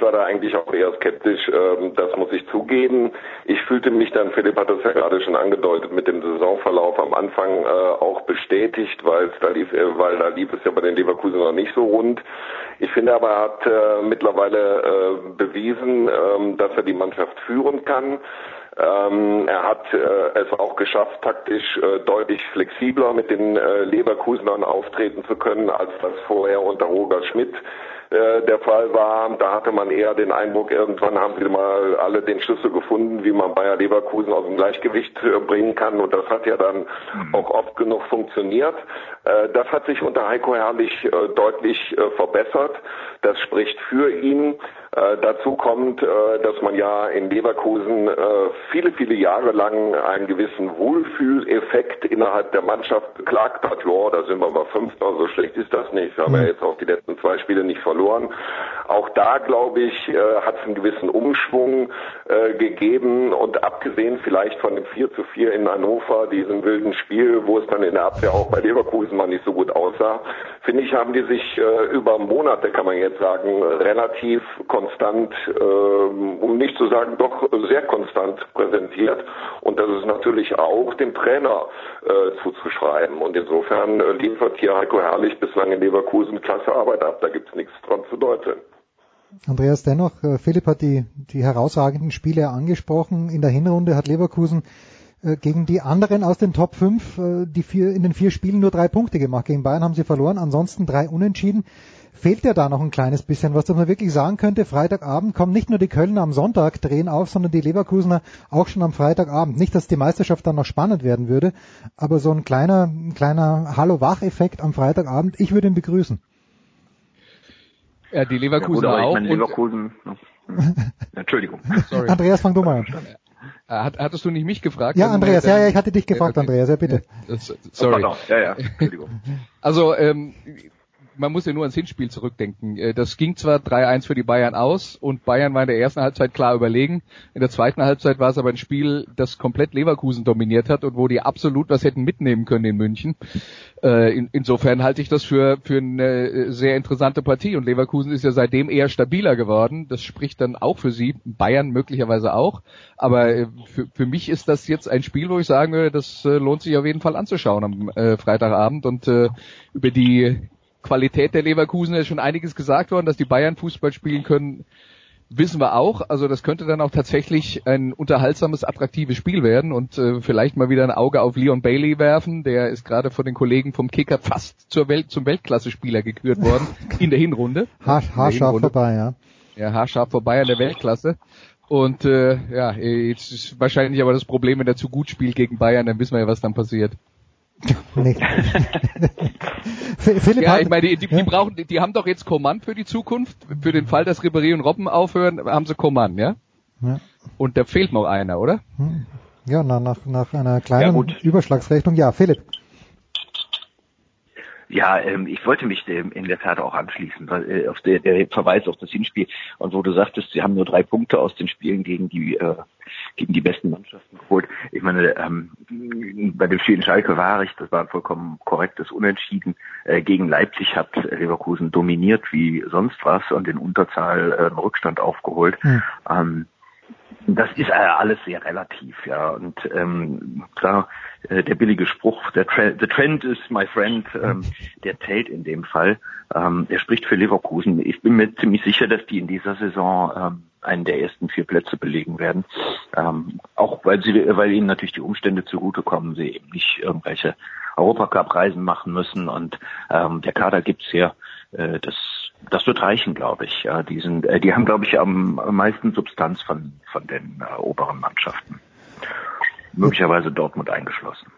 Ich war da eigentlich auch eher skeptisch, ähm, das muss ich zugeben. Ich fühlte mich dann, Philipp hat das ja gerade schon angedeutet, mit dem Saisonverlauf am Anfang äh, auch bestätigt, weil da lief, äh, weil da lief es ja bei den Leverkusen noch nicht so rund. Ich finde aber, er hat äh, mittlerweile äh, bewiesen, ähm, dass er die Mannschaft führen kann. Ähm, er hat äh, es auch geschafft, taktisch äh, deutlich flexibler mit den äh, Leverkusenern auftreten zu können, als das vorher unter Roger Schmidt äh, der Fall war. Da hatte man eher den Eindruck, irgendwann haben sie mal alle den Schlüssel gefunden, wie man Bayer Leverkusen aus dem Gleichgewicht äh, bringen kann. Und das hat ja dann mhm. auch oft genug funktioniert. Äh, das hat sich unter Heiko Herrlich deutlich verbessert. Das spricht für ihn. Äh, dazu kommt, äh, dass man ja in Leverkusen äh, viele, viele Jahre lang einen gewissen Wohlfühleffekt innerhalb der Mannschaft beklagt hat. Ja, da sind wir mal Fünfter, so schlecht ist das nicht. Wir haben ja mhm. jetzt auch die letzten zwei Spiele nicht verloren. Auch da, glaube ich, äh, hat es einen gewissen Umschwung äh, gegeben und abgesehen vielleicht von dem 4 zu 4 in Hannover, diesem wilden Spiel, wo es dann in der Abwehr auch bei Leverkusen mal nicht so gut aussah, finde ich, haben die sich äh, über Monate, kann man jetzt sagen, relativ konstant, äh, um nicht zu sagen doch sehr konstant präsentiert. Und das ist natürlich auch dem Trainer zuzuschreiben. Und insofern liefert hier Heiko Herrlich bislang in Leverkusen klasse Arbeit ab. Da gibt es nichts dran zu deuteln. Andreas, dennoch, äh, Philipp hat die, die herausragenden Spiele angesprochen. In der Hinrunde hat Leverkusen äh, gegen die anderen aus den Top 5 äh, die vier, in den vier Spielen nur drei Punkte gemacht. Gegen Bayern haben sie verloren, ansonsten drei Unentschieden fehlt ja da noch ein kleines bisschen was, man wirklich sagen könnte, Freitagabend kommen nicht nur die Kölner am Sonntag drehen auf, sondern die Leverkusener auch schon am Freitagabend. Nicht, dass die Meisterschaft dann noch spannend werden würde, aber so ein kleiner, ein kleiner Hallo-Wach-Effekt am Freitagabend, ich würde ihn begrüßen. Ja, die Leverkusen ja, gut, auch. Ich meine, Leverkusen, Entschuldigung. Sorry. Andreas, fang du mal an. Äh, hattest du nicht mich gefragt? Ja, Andreas, ja, ja, ich hatte dich gefragt, okay. Andreas, ja bitte. sorry. Ja, ja, Entschuldigung. Also, ähm, man muss ja nur ans Hinspiel zurückdenken. Äh, das ging zwar 3-1 für die Bayern aus und Bayern war in der ersten Halbzeit klar überlegen. In der zweiten Halbzeit war es aber ein Spiel, das komplett Leverkusen dominiert hat und wo die absolut was hätten mitnehmen können in München. Äh, insofern halte ich das für, für eine äh, sehr interessante Partie und Leverkusen ist ja seitdem eher stabiler geworden. Das spricht dann auch für sie, Bayern möglicherweise auch. Aber für, für mich ist das jetzt ein Spiel, wo ich sagen würde, das lohnt sich auf jeden Fall anzuschauen am Freitagabend und über die Qualität der Leverkusen ist schon einiges gesagt worden, dass die Bayern Fußball spielen können, wissen wir auch. Also das könnte dann auch tatsächlich ein unterhaltsames, attraktives Spiel werden und äh, vielleicht mal wieder ein Auge auf Leon Bailey werfen. Der ist gerade von den Kollegen vom Kicker fast zur Welt, zum Weltklasse-Spieler gekürt worden in der Hinrunde. Haar, haarscharf vorbei, ja. Ja, haarscharf vorbei an der Weltklasse. Und äh, ja, jetzt ist wahrscheinlich aber das Problem, wenn er zu gut spielt gegen Bayern, dann wissen wir ja, was dann passiert. Nee. Philipp ja, ich meine, die, die, die brauchen, die, die, haben doch jetzt Command für die Zukunft. Für den Fall, dass Ribéry und Robben aufhören, haben sie Command, ja? ja. Und da fehlt noch einer, oder? Hm. Ja, nach, nach, nach einer kleinen ja, Überschlagsrechnung. Ja, Philipp. Ja, ähm, ich wollte mich dem in der Tat auch anschließen, weil, äh, auf der, der Verweis auf das Hinspiel und wo du sagtest, sie haben nur drei Punkte aus den Spielen gegen die äh, gegen die besten Mannschaften geholt. Ich meine, ähm, bei dem Spiel in Schalke war ich, das war ein vollkommen korrektes Unentschieden. Äh, gegen Leipzig hat Leverkusen dominiert wie sonst was und in Unterzahl äh, einen Rückstand aufgeholt. Hm. Ähm, das ist äh, alles sehr relativ, ja. Und ähm, klar, äh, der billige Spruch, der Trend, the trend is my friend, ähm, der zählt in dem Fall. Ähm, der spricht für Leverkusen. Ich bin mir ziemlich sicher, dass die in dieser Saison ähm, einen der ersten vier Plätze belegen werden. Ähm, auch weil sie, weil ihnen natürlich die Umstände zugutekommen, sie eben nicht irgendwelche Europacup-Reisen machen müssen und ähm, der Kader gibt's ja. Äh, das, das wird reichen, glaube ich. Ja, die sind, äh, die haben, glaube ich, am, am meisten Substanz von von den äh, oberen Mannschaften. Möglicherweise Dortmund eingeschlossen.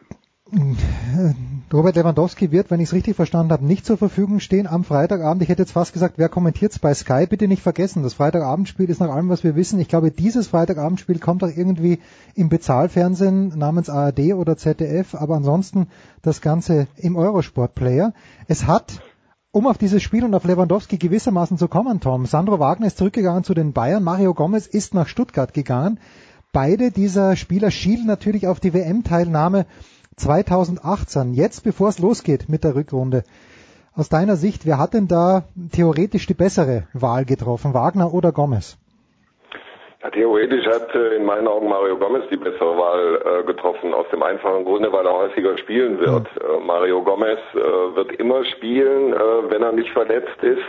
Robert Lewandowski wird, wenn ich es richtig verstanden habe, nicht zur Verfügung stehen am Freitagabend. Ich hätte jetzt fast gesagt, wer kommentiert es bei Sky? Bitte nicht vergessen, das Freitagabendspiel ist nach allem, was wir wissen. Ich glaube, dieses Freitagabendspiel kommt auch irgendwie im Bezahlfernsehen namens ARD oder ZDF, aber ansonsten das Ganze im Eurosport-Player. Es hat um auf dieses Spiel und auf Lewandowski gewissermaßen zu kommen, Tom. Sandro Wagner ist zurückgegangen zu den Bayern, Mario Gomez ist nach Stuttgart gegangen. Beide dieser Spieler schielen natürlich auf die WM-Teilnahme 2018, jetzt bevor es losgeht mit der Rückrunde. Aus deiner Sicht, wer hat denn da theoretisch die bessere Wahl getroffen, Wagner oder Gomez? Ja, theoretisch hat äh, in meinen Augen Mario Gomez die bessere Wahl äh, getroffen, aus dem einfachen Grunde, weil er häufiger spielen wird. Mhm. Äh, Mario Gomez äh, wird immer spielen, wenn er nicht verletzt ist.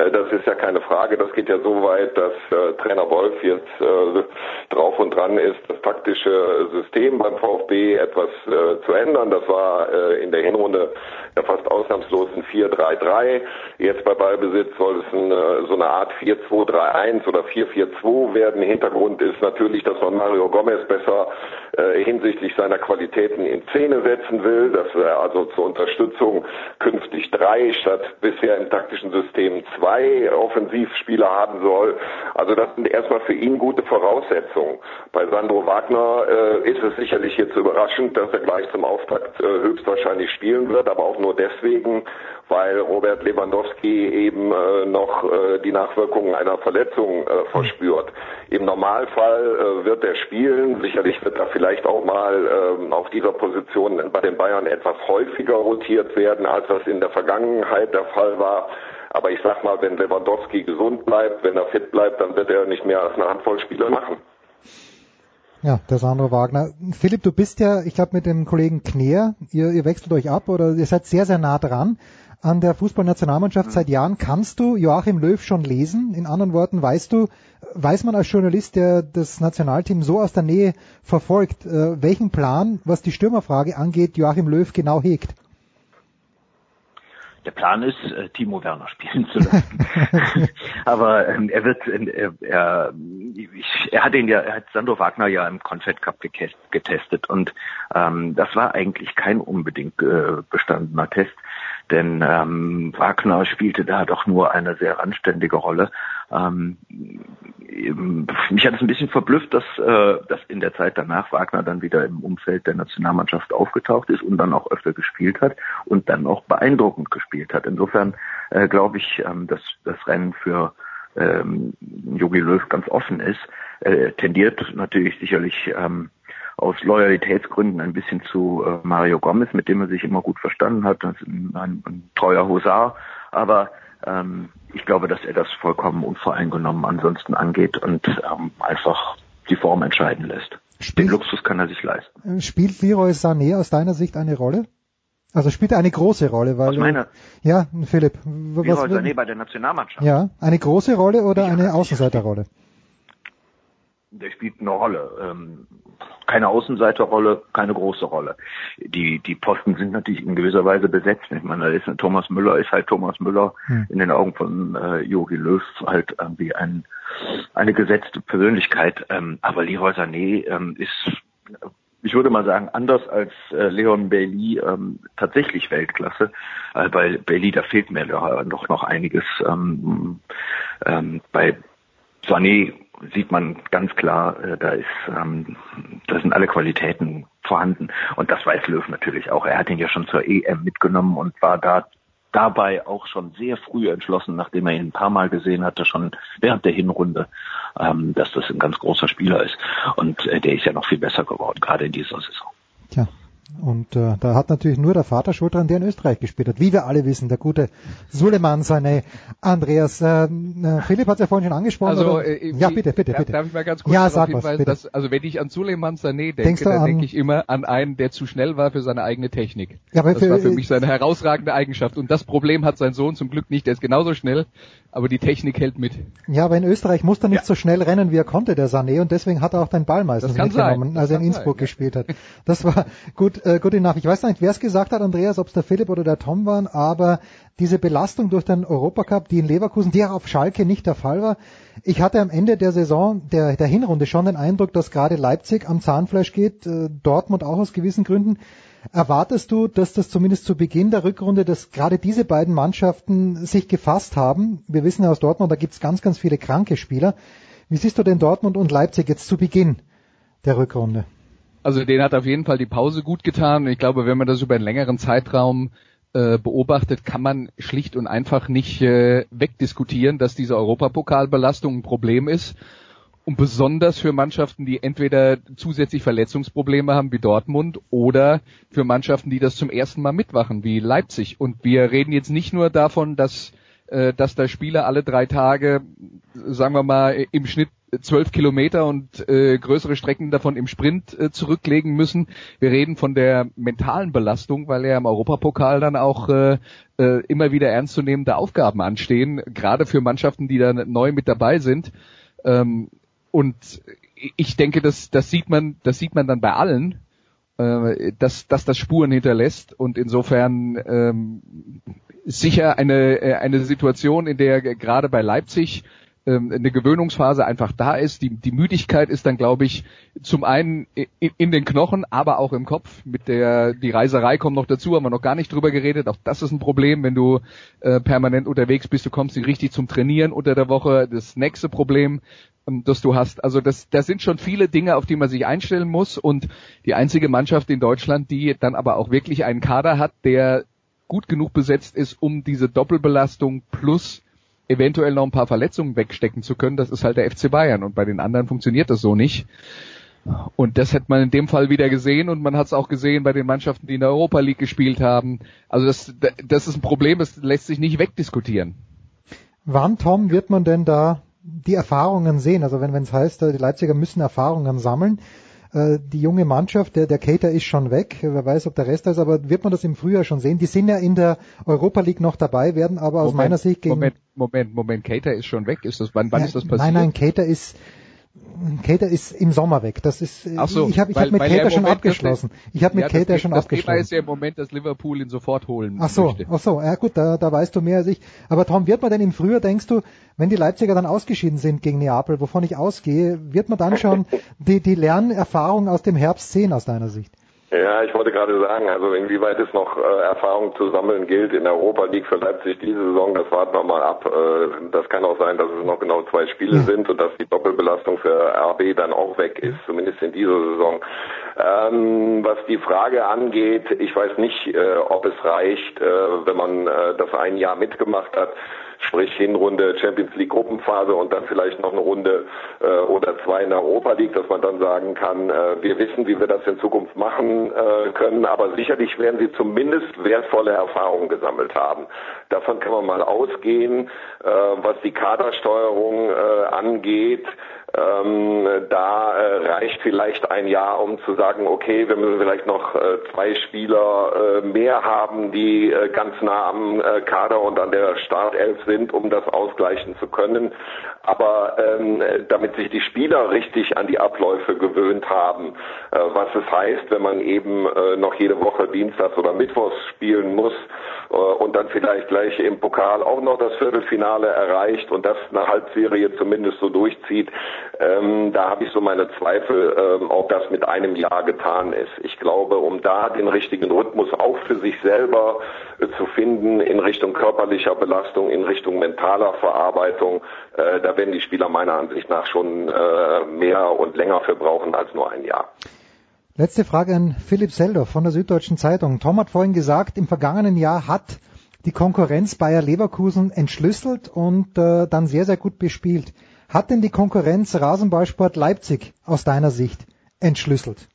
Äh, das ist ja keine Frage. Das geht ja so weit, dass äh, Trainer Wolf jetzt äh, drauf und dran ist, das taktische System beim VfB etwas zu ändern. Das war in der Hinrunde ja fast ausnahmslos ein 4-3-3. Jetzt bei Ballbesitz soll es eine, so eine Art 4-2-3-1 oder 4-4-2 werden. Hintergrund ist natürlich, dass man Mario Gomez besser äh, hinsichtlich seiner Qualitäten in Szene setzen will, dass er also zur Unterstützung künftig drei statt bisher im taktischen System zwei Offensivspieler haben soll. Also das sind erstmal für ihn gute Voraussetzungen. Bei Sandro Wagner äh, ist es sicherlich jetzt überraschend, dass er gleich zum Auftakt äh, höchstwahrscheinlich spielen wird, aber auch nur deswegen, weil Robert Lewandowski eben äh, noch äh, die Nachwirkungen einer Verletzung äh, verspürt. Im Normalfall äh, wird er spielen, sicherlich wird er vielleicht auch mal äh, auf dieser Position bei den Bayern etwas häufiger rotiert werden, als das in der Vergangenheit der Fall war. Aber ich sag mal, wenn Lewandowski gesund bleibt, wenn er fit bleibt, dann wird er nicht mehr als eine Handvoll Spieler machen. Ja, der Sandro Wagner. Philipp, du bist ja, ich glaube, mit dem Kollegen Kneer, ihr, ihr wechselt euch ab oder ihr seid sehr, sehr nah dran an der Fußballnationalmannschaft mhm. seit Jahren. Kannst du Joachim Löw schon lesen? In anderen Worten, weißt du, weiß man als Journalist, der das Nationalteam so aus der Nähe verfolgt, äh, welchen Plan, was die Stürmerfrage angeht, Joachim Löw genau hegt? Der Plan ist, äh, Timo Werner spielen zu lassen. Aber ähm, er wird, äh, er, ich, er hat ihn ja, er hat Sandro Wagner ja im Confed Cup getestet und ähm, das war eigentlich kein unbedingt äh, bestandener Test, denn ähm, Wagner spielte da doch nur eine sehr anständige Rolle. Ähm, mich hat es ein bisschen verblüfft, dass, äh, dass in der Zeit danach Wagner dann wieder im Umfeld der Nationalmannschaft aufgetaucht ist und dann auch öfter gespielt hat und dann auch beeindruckend gespielt hat. Insofern äh, glaube ich, ähm, dass das Rennen für ähm, Jogi Löw ganz offen ist. Äh, tendiert natürlich sicherlich ähm, aus Loyalitätsgründen ein bisschen zu äh, Mario Gomez, mit dem er sich immer gut verstanden hat. Das ist ein, ein, ein treuer Husar. Aber ähm, ich glaube, dass er das vollkommen unvoreingenommen ansonsten angeht und ähm, einfach die Form entscheiden lässt. Spielt, Den Luxus kann er sich leisten. Äh, spielt Leroy Sané aus deiner Sicht eine Rolle? Also spielt er eine große Rolle, weil. Was meine? Ja, Philipp. Was, Leroy Sané bei der Nationalmannschaft. Ja, eine große Rolle oder ja, eine Außenseiterrolle? Der spielt eine Rolle. Ähm, keine Außenseiterrolle, keine große Rolle. Die, die Posten sind natürlich in gewisser Weise besetzt. Ich meine, da ist Thomas Müller ist halt Thomas Müller hm. in den Augen von äh, Jogi Löw halt irgendwie ein, eine gesetzte Persönlichkeit. Ähm, aber Leroy Sané ähm, ist ich würde mal sagen, anders als äh, Leon Bailey ähm, tatsächlich Weltklasse. Äh, bei Bailey, da fehlt mir doch noch einiges. Ähm, ähm, bei Sané sieht man ganz klar, äh, da ist, ähm, da sind alle Qualitäten vorhanden. Und das weiß Löw natürlich auch. Er hat ihn ja schon zur EM mitgenommen und war da dabei auch schon sehr früh entschlossen, nachdem er ihn ein paar Mal gesehen hatte, schon während der Hinrunde, ähm, dass das ein ganz großer Spieler ist. Und äh, der ist ja noch viel besser geworden, gerade in dieser Saison. Tja, und äh, da hat natürlich nur der Vater Schuld dran, der in Österreich gespielt hat. Wie wir alle wissen, der gute Suleiman seine Andreas. Äh, äh, Philipp hat es ja vorhin schon angesprochen. Also, äh, ja, bitte, bitte, bitte. Darf ich mal ganz kurz ja, darauf hinweisen, dass, also wenn ich an Suleiman Sané denke, dann denke ich immer an einen, der zu schnell war für seine eigene Technik. Ja, aber das für, war für mich seine herausragende Eigenschaft. Und das Problem hat sein Sohn zum Glück nicht. Der ist genauso schnell, aber die Technik hält mit. Ja, aber in Österreich musste er nicht ja. so schnell rennen, wie er konnte, der Sané, und deswegen hat er auch den Ball meistens mitgenommen, als er in Innsbruck sein, gespielt hat. Das war gut, äh, gut enough. Ich weiß nicht, wer es gesagt hat, Andreas, ob es der Philipp oder der Tom waren, aber diese Belastung durch den Europacup, die in Leverkusen, die auch auf Schalke nicht der Fall war. Ich hatte am Ende der Saison, der, der Hinrunde schon den Eindruck, dass gerade Leipzig am Zahnfleisch geht, äh, Dortmund auch aus gewissen Gründen. Erwartest du, dass das zumindest zu Beginn der Rückrunde, dass gerade diese beiden Mannschaften sich gefasst haben? Wir wissen ja aus Dortmund, da gibt es ganz, ganz viele kranke Spieler. Wie siehst du denn Dortmund und Leipzig jetzt zu Beginn der Rückrunde? Also denen hat auf jeden Fall die Pause gut getan. Ich glaube, wenn man das über einen längeren Zeitraum äh, beobachtet, kann man schlicht und einfach nicht äh, wegdiskutieren, dass diese Europapokalbelastung ein Problem ist. Und besonders für Mannschaften, die entweder zusätzlich Verletzungsprobleme haben wie Dortmund oder für Mannschaften, die das zum ersten Mal mitwachen wie Leipzig. Und wir reden jetzt nicht nur davon, dass äh, dass da Spieler alle drei Tage, sagen wir mal, im Schnitt zwölf Kilometer und äh, größere Strecken davon im Sprint äh, zurücklegen müssen. Wir reden von der mentalen Belastung, weil ja im Europapokal dann auch äh, äh, immer wieder ernstzunehmende Aufgaben anstehen, gerade für Mannschaften, die da neu mit dabei sind. Ähm, und ich denke, das, das sieht man, das sieht man dann bei allen, äh, dass, dass das Spuren hinterlässt und insofern ähm, sicher eine, äh, eine Situation, in der gerade bei Leipzig ähm, eine Gewöhnungsphase einfach da ist. Die, die Müdigkeit ist dann, glaube ich, zum einen in, in, den Knochen, aber auch im Kopf. Mit der die Reiserei kommt noch dazu, haben wir noch gar nicht drüber geredet. Auch das ist ein Problem, wenn du äh, permanent unterwegs bist. Du kommst nicht richtig zum Trainieren unter der Woche. Das nächste Problem, ähm, das du hast. Also das, das sind schon viele Dinge, auf die man sich einstellen muss. Und die einzige Mannschaft in Deutschland, die dann aber auch wirklich einen Kader hat, der gut genug besetzt ist, um diese Doppelbelastung plus eventuell noch ein paar Verletzungen wegstecken zu können, das ist halt der FC Bayern und bei den anderen funktioniert das so nicht. Und das hätte man in dem Fall wieder gesehen und man hat es auch gesehen bei den Mannschaften, die in der Europa League gespielt haben. Also das, das ist ein Problem, das lässt sich nicht wegdiskutieren. Wann, Tom, wird man denn da die Erfahrungen sehen? Also wenn es heißt, die Leipziger müssen Erfahrungen sammeln, äh, die junge Mannschaft, der, der Cater ist schon weg, wer weiß, ob der Rest ist, aber wird man das im Frühjahr schon sehen? Die sind ja in der Europa League noch dabei, werden aber aus meiner Sicht gegen... Moment, Moment, Moment, Cater ist schon weg, ist das, wann, wann ja, ist das passiert? Nein, nein, Cater ist Cater ist im Sommer weg. Das ist Ach so, ich habe ich weil, hab mit Cater schon abgeschlossen. Ich habe mit ja, Cater schon das abgeschlossen. Das ist ja im Moment, dass Liverpool ihn sofort holen Ach so, möchte. ach so, ja gut, da, da weißt du mehr als ich. Aber Tom, wird man denn im Frühjahr, denkst du, wenn die Leipziger dann ausgeschieden sind gegen Neapel, wovon ich ausgehe, wird man dann schon die, die Lernerfahrung aus dem Herbst sehen aus deiner Sicht? Ja, ich wollte gerade sagen, also inwieweit es noch äh, Erfahrung zu sammeln gilt in der Europa League für Leipzig diese Saison, das warten wir mal ab. Äh, das kann auch sein, dass es noch genau zwei Spiele ja. sind und dass die Doppelbelastung für RB dann auch weg ist, zumindest in dieser Saison. Ähm, was die Frage angeht, ich weiß nicht, äh, ob es reicht, äh, wenn man äh, das ein Jahr mitgemacht hat sprich Hinrunde Champions League Gruppenphase und dann vielleicht noch eine Runde äh, oder zwei in der Europa League, dass man dann sagen kann, äh, wir wissen, wie wir das in Zukunft machen äh, können, aber sicherlich werden sie zumindest wertvolle Erfahrungen gesammelt haben. Davon kann man mal ausgehen, äh, was die Kadersteuerung äh, angeht. Ähm, da äh, reicht vielleicht ein Jahr, um zu sagen, okay, wir müssen vielleicht noch äh, zwei Spieler äh, mehr haben, die äh, ganz nah am äh, Kader und an der Startelf sind, um das ausgleichen zu können. Aber ähm, damit sich die Spieler richtig an die Abläufe gewöhnt haben, äh, was es heißt, wenn man eben noch jede Woche Dienstags oder Mittwochs spielen muss und dann vielleicht gleich im Pokal auch noch das Viertelfinale erreicht und das eine Halbserie zumindest so durchzieht, ähm, da habe ich so meine Zweifel, ähm, ob das mit einem Jahr getan ist. Ich glaube, um da den richtigen Rhythmus auch für sich selber äh, zu finden in Richtung körperlicher Belastung, in Richtung mentaler Verarbeitung, äh, da werden die Spieler meiner Ansicht nach schon äh, mehr und länger für brauchen als nur ein Jahr. Letzte Frage an Philipp Seldorf von der Süddeutschen Zeitung. Tom hat vorhin gesagt, im vergangenen Jahr hat die Konkurrenz Bayer Leverkusen entschlüsselt und äh, dann sehr, sehr gut bespielt. Hat denn die Konkurrenz Rasenballsport Leipzig aus deiner Sicht entschlüsselt?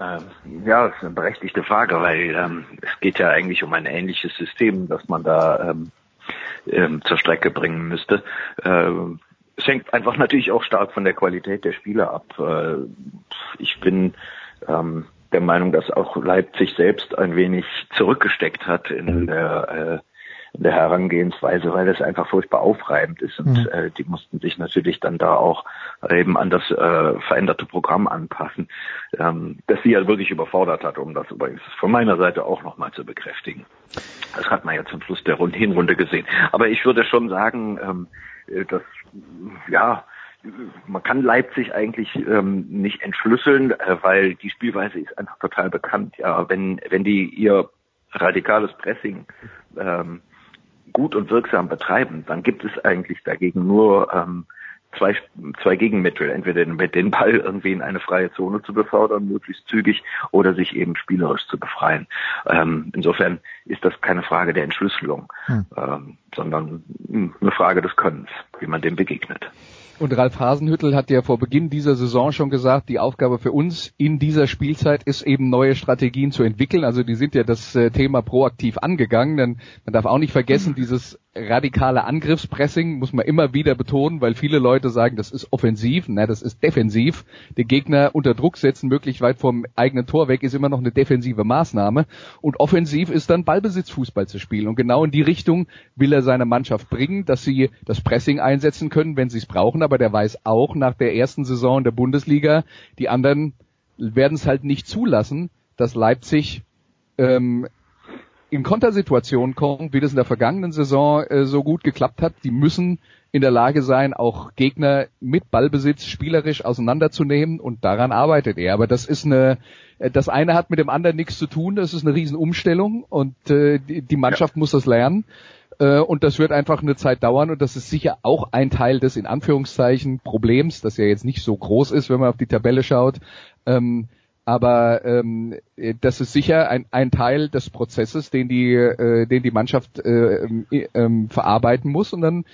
Ähm, ja, das ist eine berechtigte Frage, weil ähm, es geht ja eigentlich um ein ähnliches System, das man da ähm, ähm, zur Strecke bringen müsste. Ähm, es hängt einfach natürlich auch stark von der Qualität der Spieler ab. Äh, ich bin ähm, der Meinung, dass auch Leipzig selbst ein wenig zurückgesteckt hat in der äh, in der Herangehensweise, weil das einfach furchtbar aufreibend ist und mhm. äh, die mussten sich natürlich dann da auch eben an das äh, veränderte Programm anpassen, ähm, das sie ja wirklich überfordert hat, um das übrigens von meiner Seite auch nochmal zu bekräftigen. Das hat man ja zum Schluss der Rund Hinrunde gesehen. Aber ich würde schon sagen, ähm, äh, dass ja man kann Leipzig eigentlich ähm, nicht entschlüsseln, äh, weil die Spielweise ist einfach total bekannt. Ja, wenn wenn die ihr radikales Pressing ähm, gut und wirksam betreiben, dann gibt es eigentlich dagegen nur ähm, zwei, zwei Gegenmittel. Entweder mit den Ball irgendwie in eine freie Zone zu befördern, möglichst zügig, oder sich eben spielerisch zu befreien. Ähm, insofern ist das keine Frage der Entschlüsselung, hm. ähm, sondern eine Frage des Könnens, wie man dem begegnet. Und Ralf Hasenhüttel hat ja vor Beginn dieser Saison schon gesagt, die Aufgabe für uns in dieser Spielzeit ist eben neue Strategien zu entwickeln. Also die sind ja das äh, Thema proaktiv angegangen. Denn man darf auch nicht vergessen, dieses radikale Angriffspressing muss man immer wieder betonen, weil viele Leute sagen, das ist offensiv, na, das ist defensiv. Den Gegner unter Druck setzen, möglichst weit vom eigenen Tor weg, ist immer noch eine defensive Maßnahme. Und offensiv ist dann Ballbesitzfußball zu spielen. Und genau in die Richtung will er seine Mannschaft bringen, dass sie das Pressing einsetzen können, wenn sie es brauchen. Aber der weiß auch nach der ersten Saison der Bundesliga, die anderen werden es halt nicht zulassen, dass Leipzig ähm, in Kontersituationen kommen, wie das in der vergangenen Saison äh, so gut geklappt hat. Die müssen in der Lage sein, auch Gegner mit Ballbesitz spielerisch auseinanderzunehmen und daran arbeitet er. Aber das ist eine, äh, das eine hat mit dem anderen nichts zu tun, das ist eine Riesenumstellung und äh, die, die Mannschaft ja. muss das lernen. Äh, und das wird einfach eine Zeit dauern und das ist sicher auch ein Teil des in Anführungszeichen Problems, das ja jetzt nicht so groß ist, wenn man auf die Tabelle schaut. Ähm, aber ähm, das ist sicher ein, ein Teil des Prozesses, den die, äh, den die Mannschaft äh, äh, verarbeiten muss und dann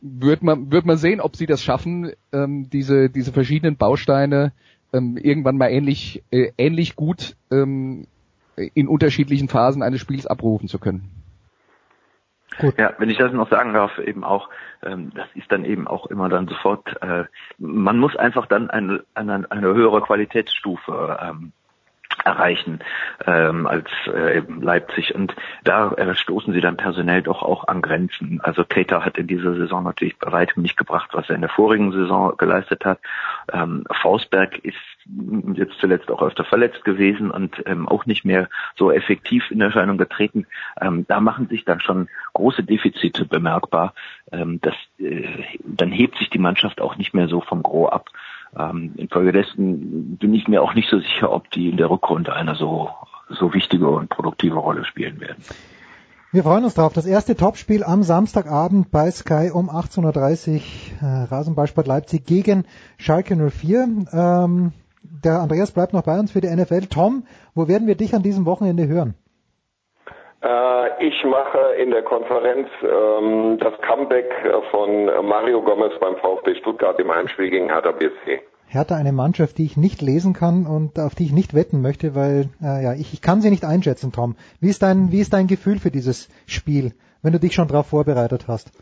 wird man wird man sehen, ob sie das schaffen, ähm, diese diese verschiedenen Bausteine ähm, irgendwann mal ähnlich äh, ähnlich gut ähm, in unterschiedlichen Phasen eines Spiels abrufen zu können. Gut. Ja, wenn ich das noch sagen darf, eben auch, ähm, das ist dann eben auch immer dann sofort, äh, man muss einfach dann eine, eine, eine höhere Qualitätsstufe ähm, erreichen ähm, als äh, Leipzig. Und da äh, stoßen sie dann personell doch auch an Grenzen. Also Keita hat in dieser Saison natürlich bei weitem nicht gebracht, was er in der vorigen Saison geleistet hat. Ähm, Fausberg ist jetzt zuletzt auch öfter verletzt gewesen und ähm, auch nicht mehr so effektiv in Erscheinung getreten. Ähm, da machen sich dann schon große Defizite bemerkbar. Ähm, das, äh, dann hebt sich die Mannschaft auch nicht mehr so vom Gros ab. Ähm, infolgedessen bin ich mir auch nicht so sicher, ob die in der Rückrunde eine so, so wichtige und produktive Rolle spielen werden. Wir freuen uns drauf. Das erste Topspiel am Samstagabend bei Sky um 18.30 Uhr. Äh, Rasenballsport Leipzig gegen Schalke 04. Ähm, der Andreas bleibt noch bei uns für die NFL. Tom, wo werden wir dich an diesem Wochenende hören? Äh, ich mache in der Konferenz ähm, das Comeback von Mario Gomez beim VfB Stuttgart im Heimspiel gegen Hertha BSC. Hertha eine Mannschaft, die ich nicht lesen kann und auf die ich nicht wetten möchte, weil äh, ja ich, ich kann sie nicht einschätzen, Tom. Wie ist dein wie ist dein Gefühl für dieses Spiel, wenn du dich schon darauf vorbereitet hast?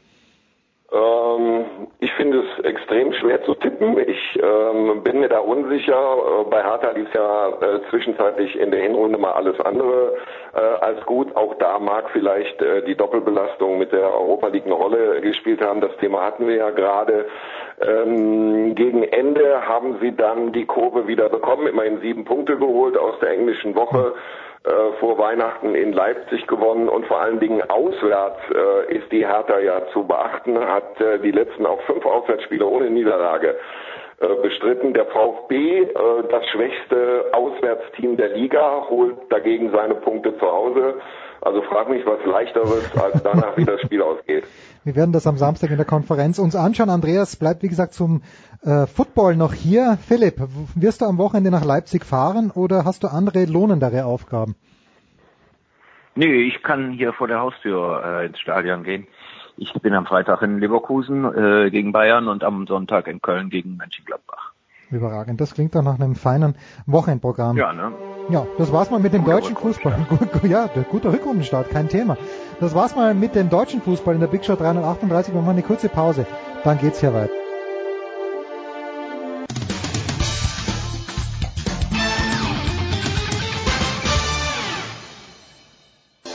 Ähm, ich finde es extrem schwer zu tippen. Ich ähm, bin mir da unsicher. Äh, bei Hertha lief ja äh, zwischenzeitlich in der Hinrunde mal alles andere äh, als gut. Auch da mag vielleicht äh, die Doppelbelastung mit der Europa League eine Rolle gespielt haben. Das Thema hatten wir ja gerade. Ähm, gegen Ende haben sie dann die Kurve wieder bekommen, immerhin sieben Punkte geholt aus der englischen Woche. Äh, vor Weihnachten in Leipzig gewonnen und vor allen Dingen auswärts äh, ist die Hertha ja zu beachten, hat äh, die letzten auch fünf Auswärtsspiele ohne Niederlage äh, bestritten. Der VfB, äh, das schwächste Auswärtsteam der Liga, holt dagegen seine Punkte zu Hause. Also frag mich was leichteres, als danach wie das Spiel ausgeht. Wir werden das am Samstag in der Konferenz uns anschauen. Andreas bleibt wie gesagt zum äh, Football noch hier. Philipp, wirst du am Wochenende nach Leipzig fahren oder hast du andere lohnendere Aufgaben? Nee, ich kann hier vor der Haustür äh, ins Stadion gehen. Ich bin am Freitag in Leverkusen äh, gegen Bayern und am Sonntag in Köln gegen Mönchengladbach. Überragend. Das klingt doch nach einem feinen Wochenendprogramm. Ja, ne? Ja, das war's mal mit dem deutschen Fußball. ja, guter Rückrundenstart, kein Thema. Das war's mal mit dem deutschen Fußball in der Big Show 338. Wir machen eine kurze Pause. Dann geht's hier weiter.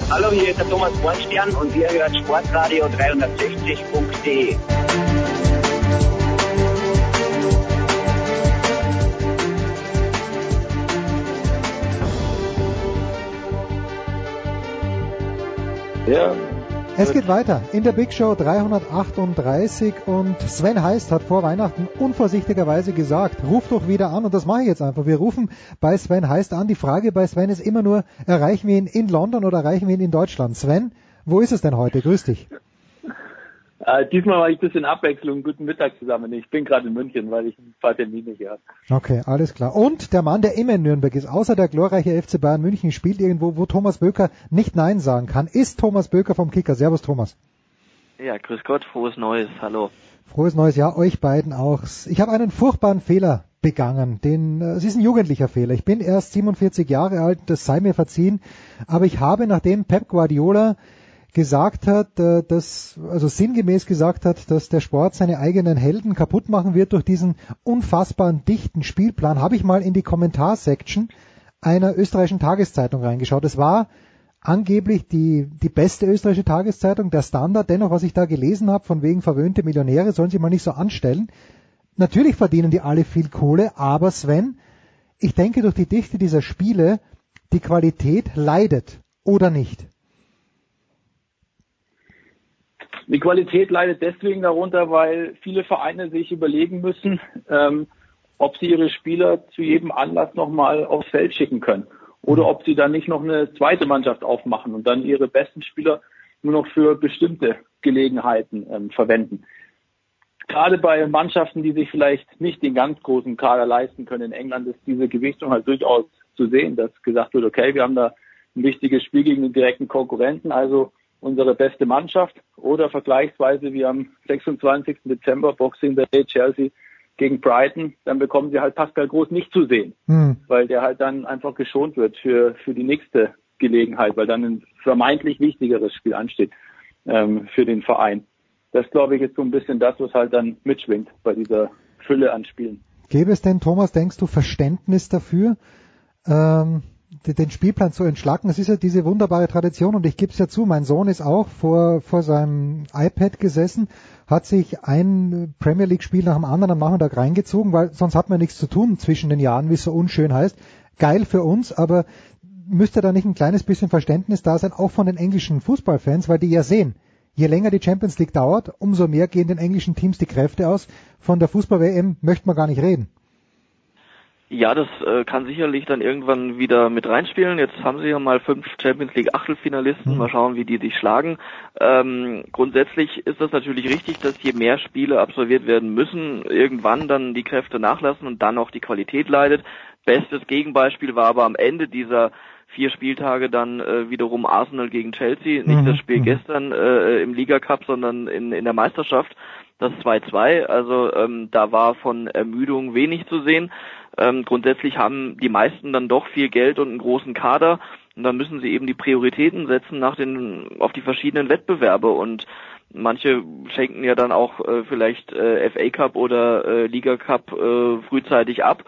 Hallo, hier ist der Thomas Bornstern und ihr hört Sportradio 360.de. Ja. Es geht weiter in der Big Show 338 und Sven Heist hat vor Weihnachten unvorsichtigerweise gesagt, ruf doch wieder an und das mache ich jetzt einfach. Wir rufen bei Sven Heist an. Die Frage bei Sven ist immer nur, erreichen wir ihn in London oder erreichen wir ihn in Deutschland? Sven, wo ist es denn heute? Grüß dich. Äh, diesmal war ich ein bisschen Abwechslung. Guten Mittag zusammen. Ich bin gerade in München, weil ich ein paar Termine hier habe. Okay, alles klar. Und der Mann, der immer in Nürnberg ist, außer der glorreiche FC Bayern München, spielt irgendwo, wo Thomas Böker nicht Nein sagen kann, ist Thomas Böker vom Kicker. Servus, Thomas. Ja, grüß Gott, frohes Neues, hallo. Frohes neues Jahr euch beiden auch. Ich habe einen furchtbaren Fehler begangen. Den, äh, es ist ein jugendlicher Fehler. Ich bin erst 47 Jahre alt, das sei mir verziehen. Aber ich habe, nachdem Pep Guardiola gesagt hat, äh, dass, also sinngemäß gesagt hat, dass der Sport seine eigenen Helden kaputt machen wird durch diesen unfassbaren dichten Spielplan, habe ich mal in die Kommentarsection einer österreichischen Tageszeitung reingeschaut. Es war angeblich die, die beste österreichische Tageszeitung, der Standard. Dennoch, was ich da gelesen habe, von wegen verwöhnte Millionäre, sollen sie mal nicht so anstellen. Natürlich verdienen die alle viel Kohle, aber Sven, ich denke, durch die Dichte dieser Spiele, die Qualität leidet oder nicht. Die Qualität leidet deswegen darunter, weil viele Vereine sich überlegen müssen, ähm, ob sie ihre Spieler zu jedem Anlass nochmal aufs Feld schicken können. Oder ob sie dann nicht noch eine zweite Mannschaft aufmachen und dann ihre besten Spieler nur noch für bestimmte Gelegenheiten ähm, verwenden. Gerade bei Mannschaften, die sich vielleicht nicht den ganz großen Kader leisten können in England, ist diese Gewichtung halt durchaus zu sehen, dass gesagt wird, okay, wir haben da ein wichtiges Spiel gegen den direkten Konkurrenten, also unsere beste Mannschaft oder vergleichsweise wie am 26. Dezember Boxing Day Chelsea gegen Brighton, dann bekommen sie halt Pascal Groß nicht zu sehen, hm. weil der halt dann einfach geschont wird für, für die nächste Gelegenheit, weil dann ein vermeintlich wichtigeres Spiel ansteht ähm, für den Verein. Das glaube ich ist so ein bisschen das, was halt dann mitschwingt bei dieser Fülle an Spielen. Gäbe es denn, Thomas, denkst du, Verständnis dafür, ähm, den Spielplan zu entschlacken. Das ist ja diese wunderbare Tradition und ich gebe es ja zu, mein Sohn ist auch vor, vor seinem iPad gesessen, hat sich ein Premier League Spiel nach dem anderen am Nachmittag reingezogen, weil sonst hat man nichts zu tun zwischen den Jahren, wie es so unschön heißt. Geil für uns, aber müsste da nicht ein kleines bisschen Verständnis da sein, auch von den englischen Fußballfans, weil die ja sehen, je länger die Champions League dauert, umso mehr gehen den englischen Teams die Kräfte aus. Von der Fußball-WM möchte man gar nicht reden. Ja, das äh, kann sicherlich dann irgendwann wieder mit reinspielen. Jetzt haben sie ja mal fünf Champions League Achtelfinalisten. Mhm. Mal schauen, wie die sich schlagen. Ähm, grundsätzlich ist das natürlich richtig, dass je mehr Spiele absolviert werden müssen, irgendwann dann die Kräfte nachlassen und dann auch die Qualität leidet. Bestes Gegenbeispiel war aber am Ende dieser vier Spieltage dann äh, wiederum Arsenal gegen Chelsea. Nicht mhm. das Spiel mhm. gestern äh, im Liga Cup, sondern in, in der Meisterschaft. Das 2-2. Also ähm, da war von Ermüdung wenig zu sehen. Ähm, grundsätzlich haben die meisten dann doch viel Geld und einen großen Kader und dann müssen sie eben die Prioritäten setzen nach den auf die verschiedenen Wettbewerbe und manche schenken ja dann auch äh, vielleicht äh, FA Cup oder äh, Liga Cup äh, frühzeitig ab.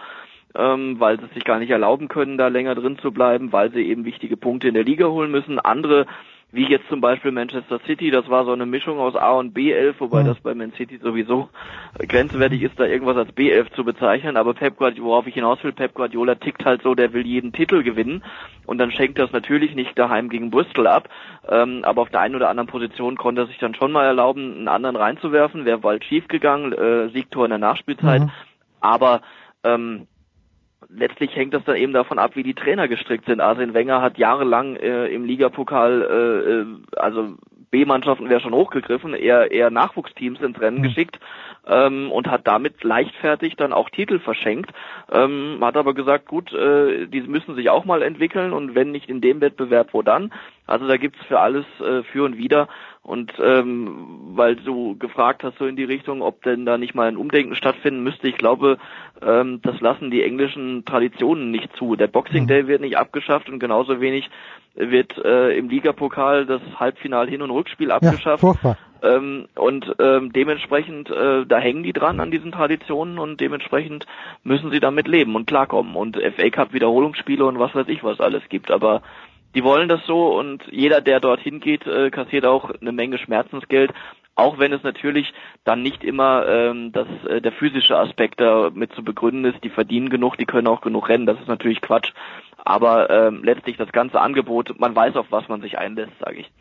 Ähm, weil sie sich gar nicht erlauben können, da länger drin zu bleiben, weil sie eben wichtige Punkte in der Liga holen müssen. Andere wie jetzt zum Beispiel Manchester City, das war so eine Mischung aus A und B11, wobei das bei Man City sowieso grenzwertig ist, da irgendwas als B11 zu bezeichnen, aber Pep Guardiola, worauf ich hinaus will, Pep Guardiola tickt halt so, der will jeden Titel gewinnen. Und dann schenkt das natürlich nicht daheim gegen Bristol ab, ähm, aber auf der einen oder anderen Position konnte er sich dann schon mal erlauben, einen anderen reinzuwerfen, wäre bald schief gegangen, äh, Siegtor in der Nachspielzeit, mhm. aber ähm, letztlich hängt das dann eben davon ab, wie die Trainer gestrickt sind. Arsene Wenger hat jahrelang äh, im Ligapokal, äh, äh, also B-Mannschaften wäre schon hochgegriffen, eher, eher Nachwuchsteams ins Rennen mhm. geschickt ähm, und hat damit leichtfertig dann auch Titel verschenkt. Ähm, hat aber gesagt, gut, äh, die müssen sich auch mal entwickeln und wenn nicht in dem Wettbewerb, wo dann? Also da gibt's für alles äh, für und wieder. Und ähm, weil du gefragt hast so in die Richtung, ob denn da nicht mal ein Umdenken stattfinden müsste, ich glaube, ähm, das lassen die englischen Traditionen nicht zu. Der Boxing mhm. Day wird nicht abgeschafft und genauso wenig wird äh, im Ligapokal das Halbfinal Hin- und Rückspiel abgeschafft. Ja, ähm, und ähm, dementsprechend, äh, da hängen die dran an diesen Traditionen und dementsprechend müssen sie damit leben und klarkommen. Und FA Cup Wiederholungsspiele und was weiß ich was alles gibt. Aber die wollen das so und jeder, der dorthin geht, äh, kassiert auch eine Menge Schmerzensgeld, auch wenn es natürlich dann nicht immer ähm, das, äh, der physische Aspekt damit zu begründen ist. Die verdienen genug, die können auch genug rennen, das ist natürlich Quatsch. Aber ähm, letztlich das ganze Angebot, man weiß auf was man sich einlässt, sage ich.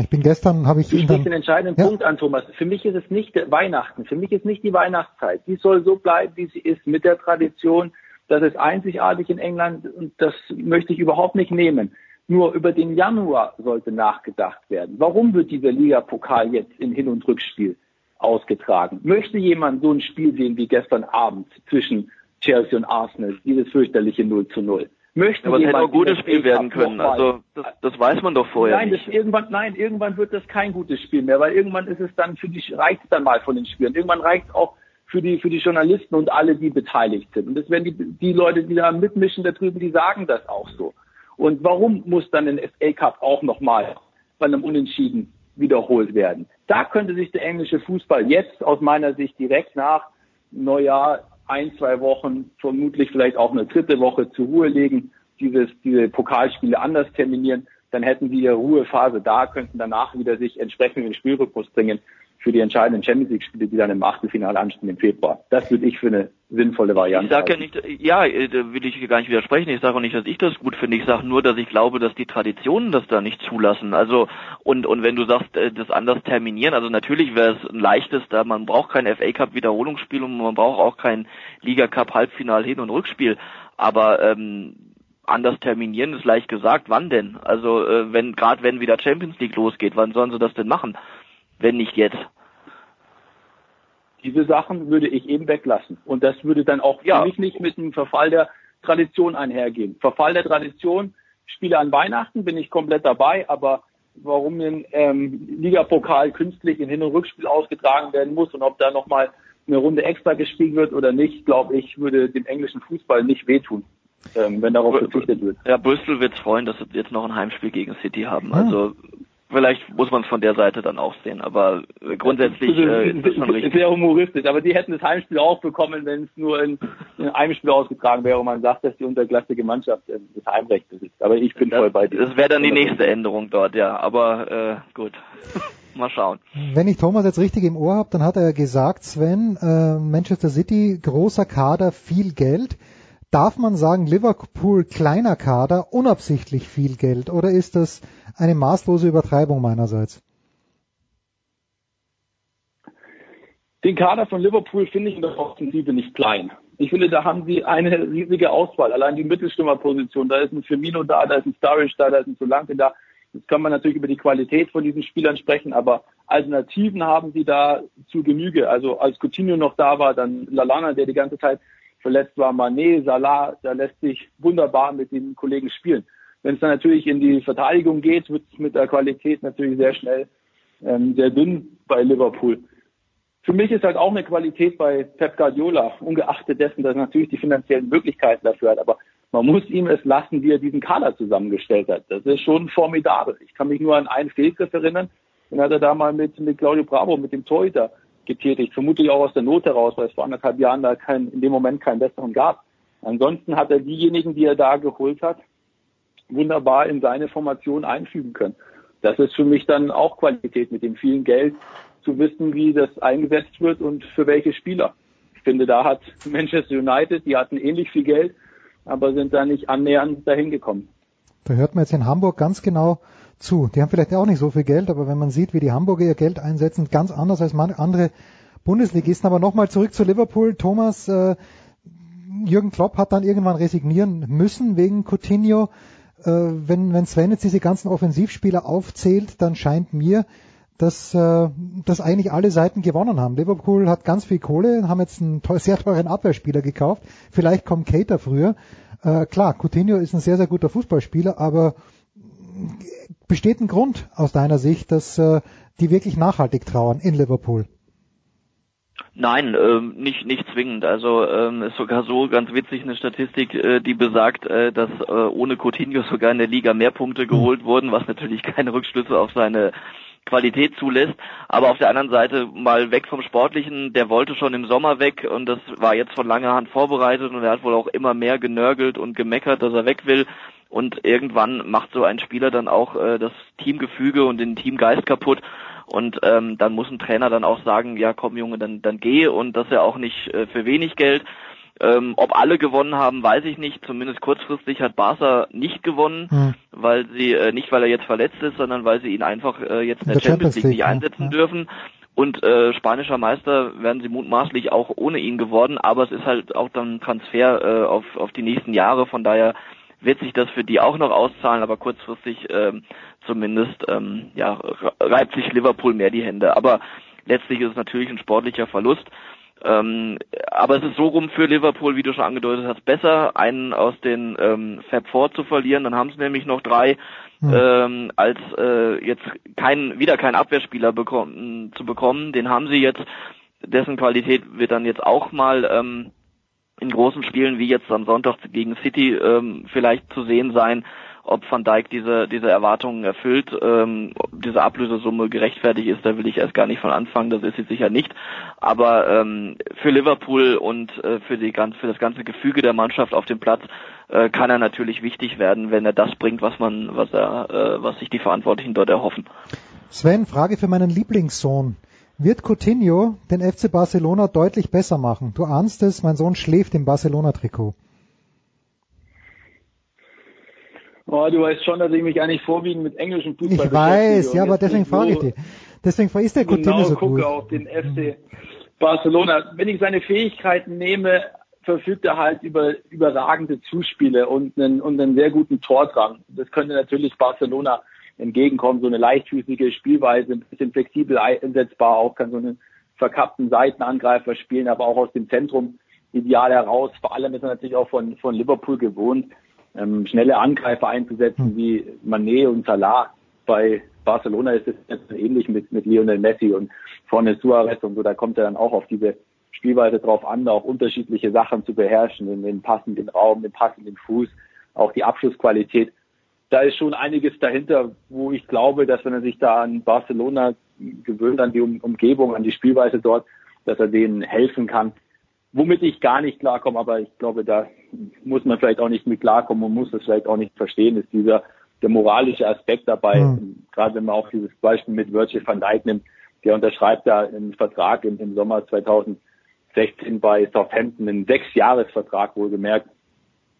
Ich bin gestern, habe ich ihn dann... den entscheidenden ja. Punkt an, Thomas. Für mich ist es nicht Weihnachten, für mich ist nicht die Weihnachtszeit. Die soll so bleiben, wie sie ist, mit der Tradition. Das ist einzigartig in England und das möchte ich überhaupt nicht nehmen. Nur über den Januar sollte nachgedacht werden. Warum wird dieser Liga-Pokal jetzt im Hin- und Rückspiel ausgetragen? Möchte jemand so ein Spiel sehen wie gestern Abend zwischen Chelsea und Arsenal, dieses fürchterliche 0 zu 0? Möchte Aber es hätte auch ein gutes in Spiel werden können. Also das, das weiß man doch vorher nein, nicht. Das irgendwann, nein, irgendwann wird das kein gutes Spiel mehr, weil irgendwann ist es dann für die reicht es dann mal von den Spielern. Irgendwann reicht es auch für die für die Journalisten und alle, die beteiligt sind. Und das werden die die Leute, die da mitmischen da drüben, die sagen das auch so. Und warum muss dann ein FA Cup auch nochmal bei einem Unentschieden wiederholt werden? Da könnte sich der englische Fußball jetzt aus meiner Sicht direkt nach Neujahr ein, zwei Wochen, vermutlich vielleicht auch eine dritte Woche zur Ruhe legen, dieses, diese Pokalspiele anders terminieren, dann hätten sie ihre Ruhephase da, könnten danach wieder sich entsprechend in den Spielrhythmus bringen für die entscheidenden Champions League Spiele, die dann im Achtelfinale anstehen im Februar. Das würde ich für eine sinnvolle Variante Ich sage ja halten. nicht, ja, äh, da will ich gar nicht widersprechen. Ich sage auch nicht, dass ich das gut finde. Ich sage nur, dass ich glaube, dass die Traditionen das da nicht zulassen. Also und und wenn du sagst, äh, das anders terminieren, also natürlich wäre es ein leichtes, da man braucht kein FA Cup Wiederholungsspiel und man braucht auch kein Liga Cup Halbfinal Hin- und Rückspiel. Aber ähm, anders terminieren ist leicht gesagt. Wann denn? Also äh, wenn gerade wenn wieder Champions League losgeht, wann sollen sie das denn machen? Wenn nicht jetzt. Diese Sachen würde ich eben weglassen. Und das würde dann auch für mich nicht mit einem Verfall der Tradition einhergehen. Verfall der Tradition, Spiele an Weihnachten bin ich komplett dabei, aber warum ein ähm, Ligapokal künstlich in Hin- und Rückspiel ausgetragen werden muss und ob da nochmal eine Runde extra gespielt wird oder nicht, glaube ich, würde dem englischen Fußball nicht wehtun, ähm, wenn darauf verzichtet wird. Ja, Bristol wird's freuen, dass sie jetzt noch ein Heimspiel gegen City haben. Ah. Also vielleicht muss man es von der Seite dann auch sehen, aber grundsätzlich äh, ist das schon richtig. Sehr humoristisch, aber die hätten das Heimspiel auch bekommen, wenn es nur in, in einem Spiel ausgetragen wäre und man sagt, dass die unterklassige Mannschaft äh, das Heimrecht besitzt. Aber ich bin voll bei dir. Das wäre dann die nächste Änderung dort, ja. Aber äh, gut, mal schauen. Wenn ich Thomas jetzt richtig im Ohr habe, dann hat er gesagt, Sven, äh, Manchester City, großer Kader, viel Geld. Darf man sagen, Liverpool, kleiner Kader, unabsichtlich viel Geld? Oder ist das eine maßlose Übertreibung meinerseits? Den Kader von Liverpool finde ich in der Offensive nicht klein. Ich finde, da haben sie eine riesige Auswahl. Allein die Mittelstürmerposition, da ist ein Firmino da, da ist ein Sturridge da, da ist ein Solanke da. Jetzt kann man natürlich über die Qualität von diesen Spielern sprechen, aber Alternativen haben sie da zu Genüge. Also als Coutinho noch da war, dann Lalana, der die ganze Zeit verletzt war, Mané, Salah, da lässt sich wunderbar mit den Kollegen spielen. Wenn es dann natürlich in die Verteidigung geht, wird es mit der Qualität natürlich sehr schnell ähm, sehr dünn bei Liverpool. Für mich ist halt auch eine Qualität bei Pep Guardiola, ungeachtet dessen, dass er natürlich die finanziellen Möglichkeiten dafür hat, aber man muss ihm es lassen, wie er diesen Kader zusammengestellt hat. Das ist schon formidabel. Ich kann mich nur an einen Fehlgriff erinnern, den hat er da mal mit, mit Claudio Bravo, mit dem Torhüter getätigt, vermutlich auch aus der Not heraus, weil es vor anderthalb Jahren da kein, in dem Moment keinen besseren gab. Ansonsten hat er diejenigen, die er da geholt hat, wunderbar in seine Formation einfügen können. Das ist für mich dann auch Qualität mit dem vielen Geld zu wissen, wie das eingesetzt wird und für welche Spieler. Ich finde, da hat Manchester United, die hatten ähnlich viel Geld, aber sind da nicht annähernd dahin gekommen. Da hört man jetzt in Hamburg ganz genau zu. Die haben vielleicht auch nicht so viel Geld, aber wenn man sieht, wie die Hamburger ihr Geld einsetzen, ganz anders als andere Bundesligisten. Aber nochmal zurück zu Liverpool. Thomas, äh, Jürgen Klopp hat dann irgendwann resignieren müssen wegen Coutinho. Äh, wenn, wenn Sven jetzt diese ganzen Offensivspieler aufzählt, dann scheint mir, dass, äh, dass eigentlich alle Seiten gewonnen haben. Liverpool hat ganz viel Kohle, haben jetzt einen teuer, sehr teuren Abwehrspieler gekauft. Vielleicht kommt Cater früher. Äh, klar, Coutinho ist ein sehr, sehr guter Fußballspieler, aber besteht ein Grund aus deiner Sicht, dass äh, die wirklich nachhaltig trauern in Liverpool? Nein, ähm, nicht nicht zwingend. Also ähm, ist sogar so ganz witzig eine Statistik, äh, die besagt, äh, dass äh, ohne Coutinho sogar in der Liga mehr Punkte geholt wurden, was natürlich keine Rückschlüsse auf seine Qualität zulässt. Aber auf der anderen Seite mal weg vom Sportlichen, der wollte schon im Sommer weg und das war jetzt von langer Hand vorbereitet und er hat wohl auch immer mehr genörgelt und gemeckert, dass er weg will. Und irgendwann macht so ein Spieler dann auch äh, das Teamgefüge und den Teamgeist kaputt. Und ähm, dann muss ein Trainer dann auch sagen, ja komm Junge, dann, dann geh und das ja auch nicht äh, für wenig Geld. Ähm, ob alle gewonnen haben, weiß ich nicht. Zumindest kurzfristig hat Barca nicht gewonnen, Hm. weil sie äh, nicht, weil er jetzt verletzt ist, sondern weil sie ihn einfach äh, jetzt in der, Champions League, nicht einsetzen dürfen. Und äh, spanischer Meister werden sie mutmaßlich auch ohne ihn geworden, aber es ist halt auch dann ein Transfer äh, auf, auf die nächsten Jahre, von daher wird sich das für die auch noch auszahlen, aber kurzfristig ähm, zumindest ähm, ja, reibt sich Liverpool mehr die Hände. Aber letztlich ist es natürlich ein sportlicher Verlust. Ähm, aber es ist so rum für Liverpool, wie du schon angedeutet hast, besser, einen aus den ähm, Fab Four zu verlieren. Dann haben sie nämlich noch drei, hm. ähm, als äh, jetzt kein, wieder kein Abwehrspieler bekommen, zu bekommen. Den haben sie jetzt, dessen Qualität wird dann jetzt auch mal ähm, in großen Spielen wie jetzt am Sonntag gegen City ähm, vielleicht zu sehen sein ob Van Dijk diese, diese Erwartungen erfüllt, ähm, ob diese Ablösesumme gerechtfertigt ist, da will ich erst gar nicht von anfangen, das ist sie sicher nicht. Aber ähm, für Liverpool und äh, für, die, für das ganze Gefüge der Mannschaft auf dem Platz äh, kann er natürlich wichtig werden, wenn er das bringt, was man, was er, äh, was sich die Verantwortlichen dort erhoffen. Sven, Frage für meinen Lieblingssohn. Wird Coutinho den FC Barcelona deutlich besser machen? Du ahnst es, mein Sohn schläft im Barcelona-Trikot. Oh, du weißt schon, dass ich mich eigentlich vorwiegend mit englischem Fußball Ich weiß, ja, aber deswegen frage ich dich. Deswegen ist der Coutinho genau so gucke gut. auf den FC Barcelona. Wenn ich seine Fähigkeiten nehme, verfügt er halt über überragende Zuspiele und einen, und einen sehr guten Tordrang. Das könnte natürlich Barcelona entgegenkommen, so eine leichtfüßige Spielweise, ein bisschen flexibel einsetzbar, auch kann so einen verkappten Seitenangreifer spielen, aber auch aus dem Zentrum ideal heraus. Vor allem ist er natürlich auch von, von Liverpool gewohnt, ähm, schnelle Angreifer einzusetzen hm. wie Manet und Salah. Bei Barcelona ist es jetzt ähnlich mit, mit Lionel Messi und vorne Suarez und so, da kommt er dann auch auf diese Spielweise drauf an, auch unterschiedliche Sachen zu beherrschen, den, den passenden Raum, den passenden Fuß, auch die Abschlussqualität. Da ist schon einiges dahinter, wo ich glaube, dass wenn er sich da an Barcelona gewöhnt, an die um Umgebung, an die Spielweise dort, dass er denen helfen kann, womit ich gar nicht klarkomme, aber ich glaube, da muss man vielleicht auch nicht mit klarkommen und muss das vielleicht auch nicht verstehen, ist dieser der moralische Aspekt dabei. Mhm. Gerade wenn man auch dieses Beispiel mit Virgil van Dijk nimmt, der unterschreibt da einen Vertrag im, im Sommer 2016 bei Southampton, einen Sechsjahresvertrag wohlgemerkt,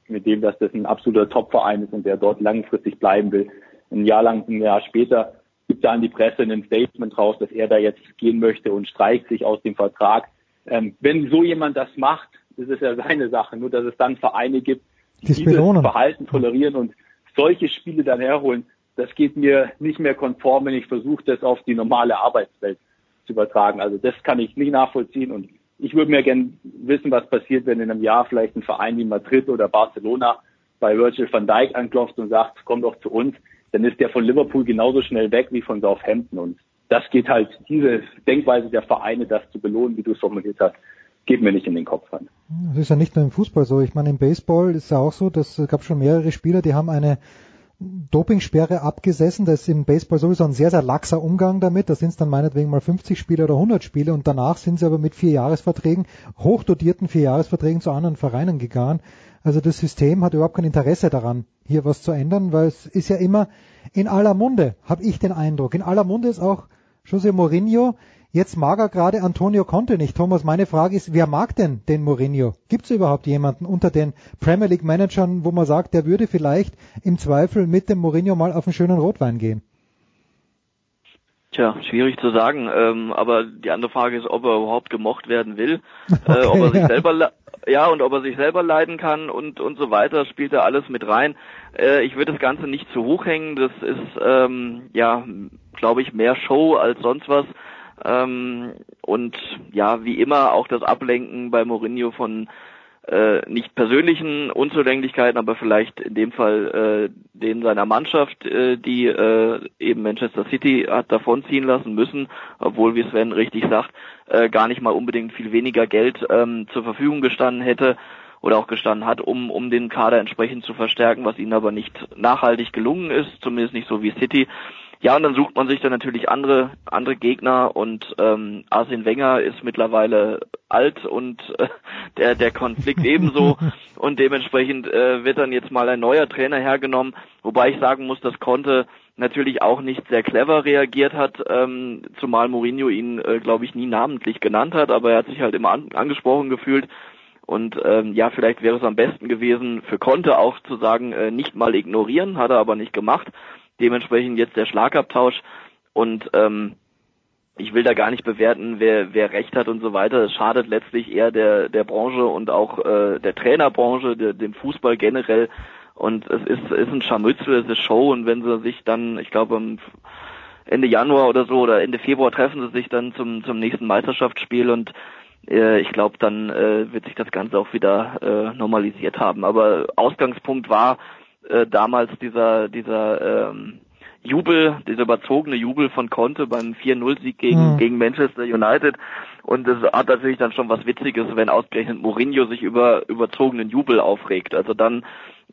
mit dem, dass das ein absoluter Topverein ist und der dort langfristig bleiben will. Ein Jahr lang, ein Jahr später gibt da an die Presse ein Statement raus, dass er da jetzt gehen möchte und streicht sich aus dem Vertrag. Ähm, wenn so jemand das macht, ist es ja seine Sache. Nur, dass es dann Vereine gibt, die Dies dieses belohnen. Verhalten tolerieren und solche Spiele dann herholen, das geht mir nicht mehr konform, wenn ich versuche, das auf die normale Arbeitswelt zu übertragen. Also das kann ich nicht nachvollziehen und ich würde mir gern wissen, was passiert, wenn in einem Jahr vielleicht ein Verein wie Madrid oder Barcelona bei Virgil van Dijk anklopft und sagt, komm doch zu uns, dann ist der von Liverpool genauso schnell weg wie von Southampton und das geht halt, diese Denkweise der Vereine, das zu belohnen, wie du es formuliert hast, geht mir nicht in den Kopf rein. Das ist ja nicht nur im Fußball so. Ich meine, im Baseball ist es ja auch so, dass es gab schon mehrere Spieler, die haben eine Dopingsperre abgesessen. Das ist im Baseball sowieso ein sehr, sehr laxer Umgang damit. Da sind es dann meinetwegen mal 50 Spiele oder 100 Spiele und danach sind sie aber mit Vierjahresverträgen, hochdotierten Vierjahresverträgen zu anderen Vereinen gegangen. Also das System hat überhaupt kein Interesse daran, hier was zu ändern, weil es ist ja immer in aller Munde, habe ich den Eindruck. In aller Munde ist auch José Mourinho. Jetzt mag er gerade Antonio Conte nicht. Thomas, meine Frage ist, wer mag denn den Mourinho? Gibt es überhaupt jemanden unter den Premier League Managern, wo man sagt, der würde vielleicht im Zweifel mit dem Mourinho mal auf einen schönen Rotwein gehen? Tja, schwierig zu sagen. Ähm, aber die andere Frage ist, ob er überhaupt gemocht werden will, okay, äh, ob er sich ja. selber ja und ob er sich selber leiden kann und und so weiter, spielt er alles mit rein. Äh, ich würde das Ganze nicht zu hoch hängen. Das ist ähm, ja, glaube ich, mehr Show als sonst was. Ähm, und ja, wie immer auch das Ablenken bei Mourinho von äh, nicht persönlichen Unzulänglichkeiten, aber vielleicht in dem Fall äh, denen seiner Mannschaft, äh, die äh, eben Manchester City hat davonziehen lassen müssen, obwohl, wie Sven richtig sagt, äh, gar nicht mal unbedingt viel weniger Geld ähm, zur Verfügung gestanden hätte oder auch gestanden hat, um, um den Kader entsprechend zu verstärken, was ihnen aber nicht nachhaltig gelungen ist, zumindest nicht so wie City. Ja, und dann sucht man sich dann natürlich andere andere Gegner und ähm, Arsene Wenger ist mittlerweile alt und äh, der der Konflikt ebenso und dementsprechend äh, wird dann jetzt mal ein neuer Trainer hergenommen, wobei ich sagen muss, dass Conte natürlich auch nicht sehr clever reagiert hat, ähm, zumal Mourinho ihn, äh, glaube ich, nie namentlich genannt hat, aber er hat sich halt immer an, angesprochen gefühlt und ähm, ja, vielleicht wäre es am besten gewesen für Conte auch zu sagen, äh, nicht mal ignorieren, hat er aber nicht gemacht. Dementsprechend jetzt der Schlagabtausch und ähm, ich will da gar nicht bewerten, wer, wer recht hat und so weiter. Es schadet letztlich eher der, der Branche und auch äh, der Trainerbranche, der, dem Fußball generell. Und es ist, ist ein Scharmützel, es ist Show und wenn sie sich dann, ich glaube, Ende Januar oder so oder Ende Februar treffen sie sich dann zum, zum nächsten Meisterschaftsspiel und äh, ich glaube, dann äh, wird sich das Ganze auch wieder äh, normalisiert haben. Aber Ausgangspunkt war äh, damals dieser dieser ähm, Jubel, dieser überzogene Jubel von Conte beim 4-0-Sieg gegen, mhm. gegen Manchester United. Und es hat natürlich dann schon was Witziges, wenn ausgerechnet Mourinho sich über überzogenen Jubel aufregt. Also dann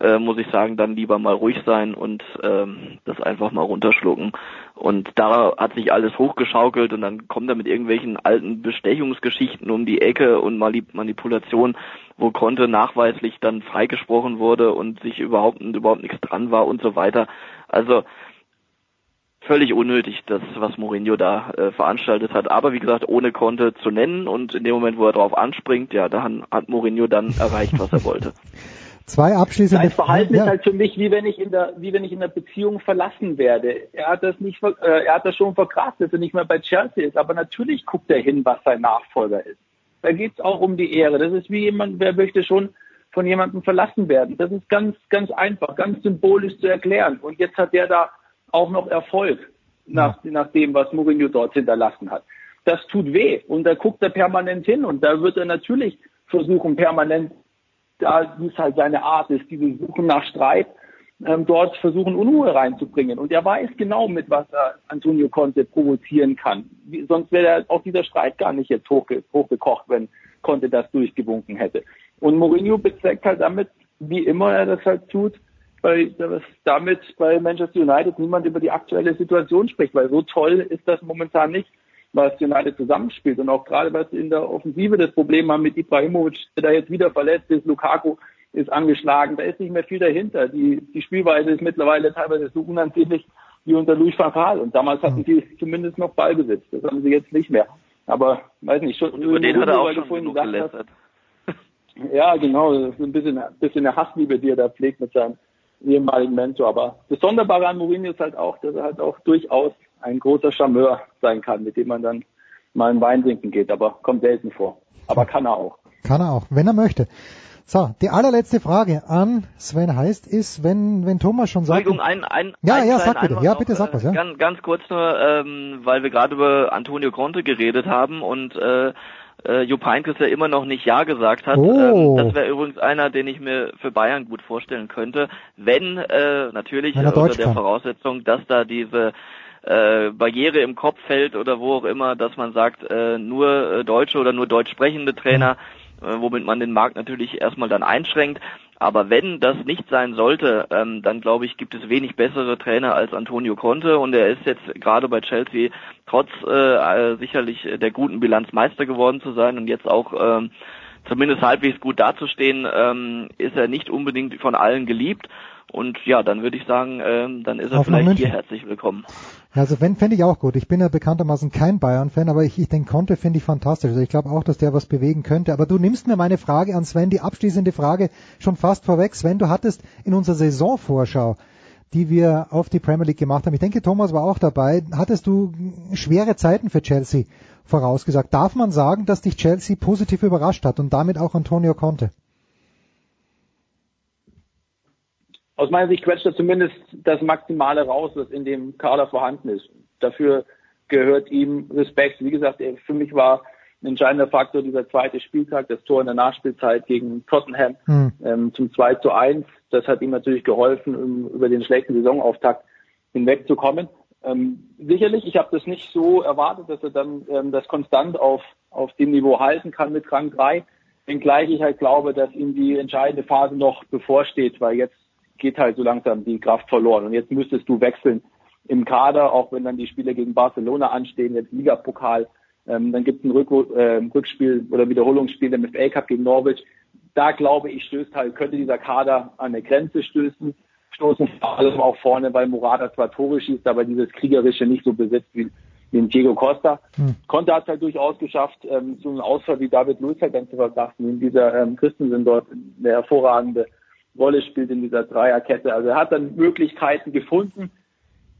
äh, muss ich sagen, dann lieber mal ruhig sein und ähm, das einfach mal runterschlucken. Und da hat sich alles hochgeschaukelt und dann kommt er mit irgendwelchen alten Bestechungsgeschichten um die Ecke und Manipulation, wo Conte nachweislich dann freigesprochen wurde und sich überhaupt überhaupt nichts dran war und so weiter. Also völlig unnötig, das, was Mourinho da äh, veranstaltet hat. Aber wie gesagt, ohne Konte zu nennen und in dem Moment, wo er drauf anspringt, ja, da hat Mourinho dann erreicht, was er wollte. Zwei abschließende Sein Verhalten ja. ist halt für mich, wie wenn ich in der, wie wenn ich in der Beziehung verlassen werde. Er hat das nicht, äh, er hat das schon verkraftet, dass er nicht mehr bei Chelsea ist. Aber natürlich guckt er hin, was sein Nachfolger ist. Da geht es auch um die Ehre. Das ist wie jemand, wer möchte schon von jemandem verlassen werden. Das ist ganz, ganz einfach, ganz symbolisch zu erklären. Und jetzt hat er da auch noch Erfolg nach, nach dem, was Mourinho dort hinterlassen hat. Das tut weh und da guckt er permanent hin und da wird er natürlich versuchen, permanent, da es halt seine Art ist, diese Suchen nach Streit, ähm, dort versuchen, Unruhe reinzubringen. Und er weiß genau, mit was er Antonio Conte provozieren kann. Wie, sonst wäre auch dieser Streit gar nicht jetzt hochge hochgekocht, wenn Conte das durchgewunken hätte. Und Mourinho bezweckt halt damit, wie immer er das halt tut, dass damit bei Manchester United niemand über die aktuelle Situation spricht, weil so toll ist das momentan nicht, was United zusammenspielt. Und auch gerade was in der Offensive das Problem haben mit Ibrahimovic, der da jetzt wieder verletzt ist, Lukaku ist angeschlagen, da ist nicht mehr viel dahinter. Die, die Spielweise ist mittlerweile teilweise so unansehnlich wie unter Louis van Gaal. Und damals hatten sie zumindest noch Ballbesitz. Das haben sie jetzt nicht mehr. Aber, weiß nicht, schon, über den hat er auch schon genug gelästert. Ja, genau. Das ist ein bisschen, ein bisschen eine Hassliebe, die er da pflegt mit seinem ehemaligen Mentor. Aber das Sonderbare an Mourinho ist halt auch, dass er halt auch durchaus ein großer Charmeur sein kann, mit dem man dann mal einen Wein trinken geht, aber kommt selten vor. Aber kann er auch. Kann er auch, wenn er möchte. So, die allerletzte Frage an Sven heißt ist, wenn, wenn Thomas schon sagt. Entschuldigung, ein, ein, ja, ein ja, sag bitte, ja, bitte sag was, ja. Ganz, ganz kurz nur, ähm, weil wir gerade über Antonio Conte geredet haben und äh, äh, Jupp Heynckes ja immer noch nicht Ja gesagt hat. Oh. Ähm, das wäre übrigens einer, den ich mir für Bayern gut vorstellen könnte, wenn äh, natürlich wenn äh, unter der kann. Voraussetzung, dass da diese äh, Barriere im Kopf fällt oder wo auch immer, dass man sagt, äh, nur äh, deutsche oder nur deutsch sprechende Trainer, äh, womit man den Markt natürlich erstmal dann einschränkt. Aber wenn das nicht sein sollte, ähm, dann glaube ich, gibt es wenig bessere Trainer als Antonio Conte und er ist jetzt gerade bei Chelsea trotz äh, sicherlich der guten Bilanz Meister geworden zu sein und jetzt auch ähm, zumindest halbwegs gut dazustehen, ähm, ist er nicht unbedingt von allen geliebt. Und ja, dann würde ich sagen, ähm, dann ist er nach vielleicht München. hier herzlich willkommen. Ja, also wenn fände ich auch gut. Ich bin ja bekanntermaßen kein Bayern-Fan, aber ich, ich den Conte finde ich fantastisch. Also ich glaube auch, dass der was bewegen könnte. Aber du nimmst mir meine Frage an Sven, die abschließende Frage schon fast vorweg. Sven, du hattest in unserer Saisonvorschau, die wir auf die Premier League gemacht haben, ich denke Thomas war auch dabei, hattest du schwere Zeiten für Chelsea vorausgesagt. Darf man sagen, dass dich Chelsea positiv überrascht hat und damit auch Antonio Conte? Aus meiner Sicht quetscht er zumindest das Maximale raus, was in dem Kader vorhanden ist. Dafür gehört ihm Respekt. Wie gesagt, für mich war ein entscheidender Faktor dieser zweite Spieltag, das Tor in der Nachspielzeit gegen Tottenham Hm. ähm, zum 2 zu 1. Das hat ihm natürlich geholfen, um über den schlechten Saisonauftakt hinwegzukommen. Ähm, sicherlich, ich habe das nicht so erwartet, dass er dann ähm, das konstant auf, auf dem Niveau halten kann mit Rang 3. Wenngleich ich halt glaube, dass ihm die entscheidende Phase noch bevorsteht, weil jetzt geht halt so langsam die Kraft verloren. Und jetzt müsstest du wechseln im Kader, auch wenn dann die Spiele gegen Barcelona anstehen, jetzt Ligapokal, ähm, dann gibt es ein Rück äh, Rückspiel oder Wiederholungsspiel im FA Cup gegen Norwich. Da glaube ich, stößt halt, könnte dieser Kader an eine Grenze stößen, stoßen vor allem auch vorne, weil Morata zwar Tore schießt, aber dieses Kriegerische nicht so besitzt wie, ein Diego Costa. Hm. Conte hat es halt durchaus geschafft, ähm, so einen Ausfall wie David Luiz halt dann zu verkraften. In dieser ähm, Christensen dort eine hervorragende Rolle spielt in dieser Dreierkette. Also er hat dann Möglichkeiten gefunden.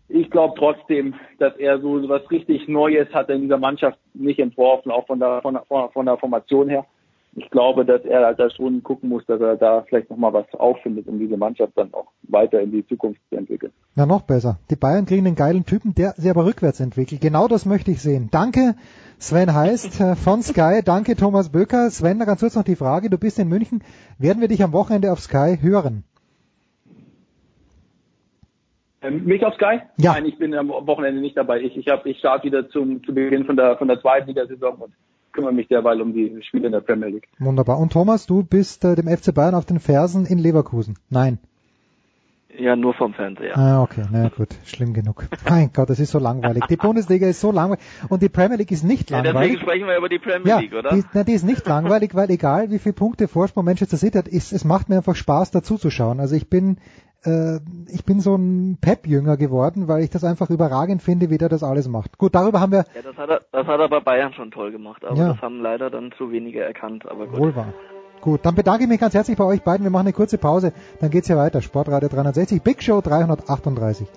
Ich glaube trotzdem, dass er so was richtig Neues hat in dieser Mannschaft nicht entworfen, auch von der, von der, von der Formation her. Ich glaube, dass er da schon gucken muss, dass er da vielleicht nochmal was auffindet, um diese Mannschaft dann auch weiter in die Zukunft zu entwickeln. Na, noch besser. Die Bayern kriegen einen geilen Typen, der sich aber rückwärts entwickelt. Genau das möchte ich sehen. Danke, Sven Heist äh, von Sky. Danke, Thomas Böker. Sven, da ganz kurz noch die Frage. Du bist in München. Werden wir dich am Wochenende auf Sky hören? Ähm, mich auf Sky? Ja. Nein, ich bin am Wochenende nicht dabei. Ich, ich, hab, ich starte wieder zum, zu Beginn von der, von der zweiten Liga-Saison und kümmere mich derweil um die Spiele in der Premier League. Wunderbar. Und Thomas, du bist äh, dem FC Bayern auf den Fersen in Leverkusen. Nein. Ja, nur vom Fernseher. Ah, okay. Na gut, schlimm genug. Mein Gott, das ist so langweilig. Die Bundesliga ist so langweilig und die Premier League ist nicht Ja, langweilig. deswegen sprechen wir über die Premier ja, League, oder? Die, na, die ist nicht langweilig, weil egal wie viele Punkte Vorsprung Manchester City hat, ist, es macht mir einfach Spaß dazu zu schauen. Also ich bin ich bin so ein Pep-Jünger geworden, weil ich das einfach überragend finde, wie der das alles macht. Gut, darüber haben wir Ja, das hat er, das hat er bei Bayern schon toll gemacht, aber Ja. das haben leider dann zu wenige erkannt, aber gut. wohl wahr. Gut, dann bedanke ich mich ganz herzlich bei euch beiden. Wir machen eine kurze Pause, dann geht's hier weiter. Sportradio 360, Big Show 338.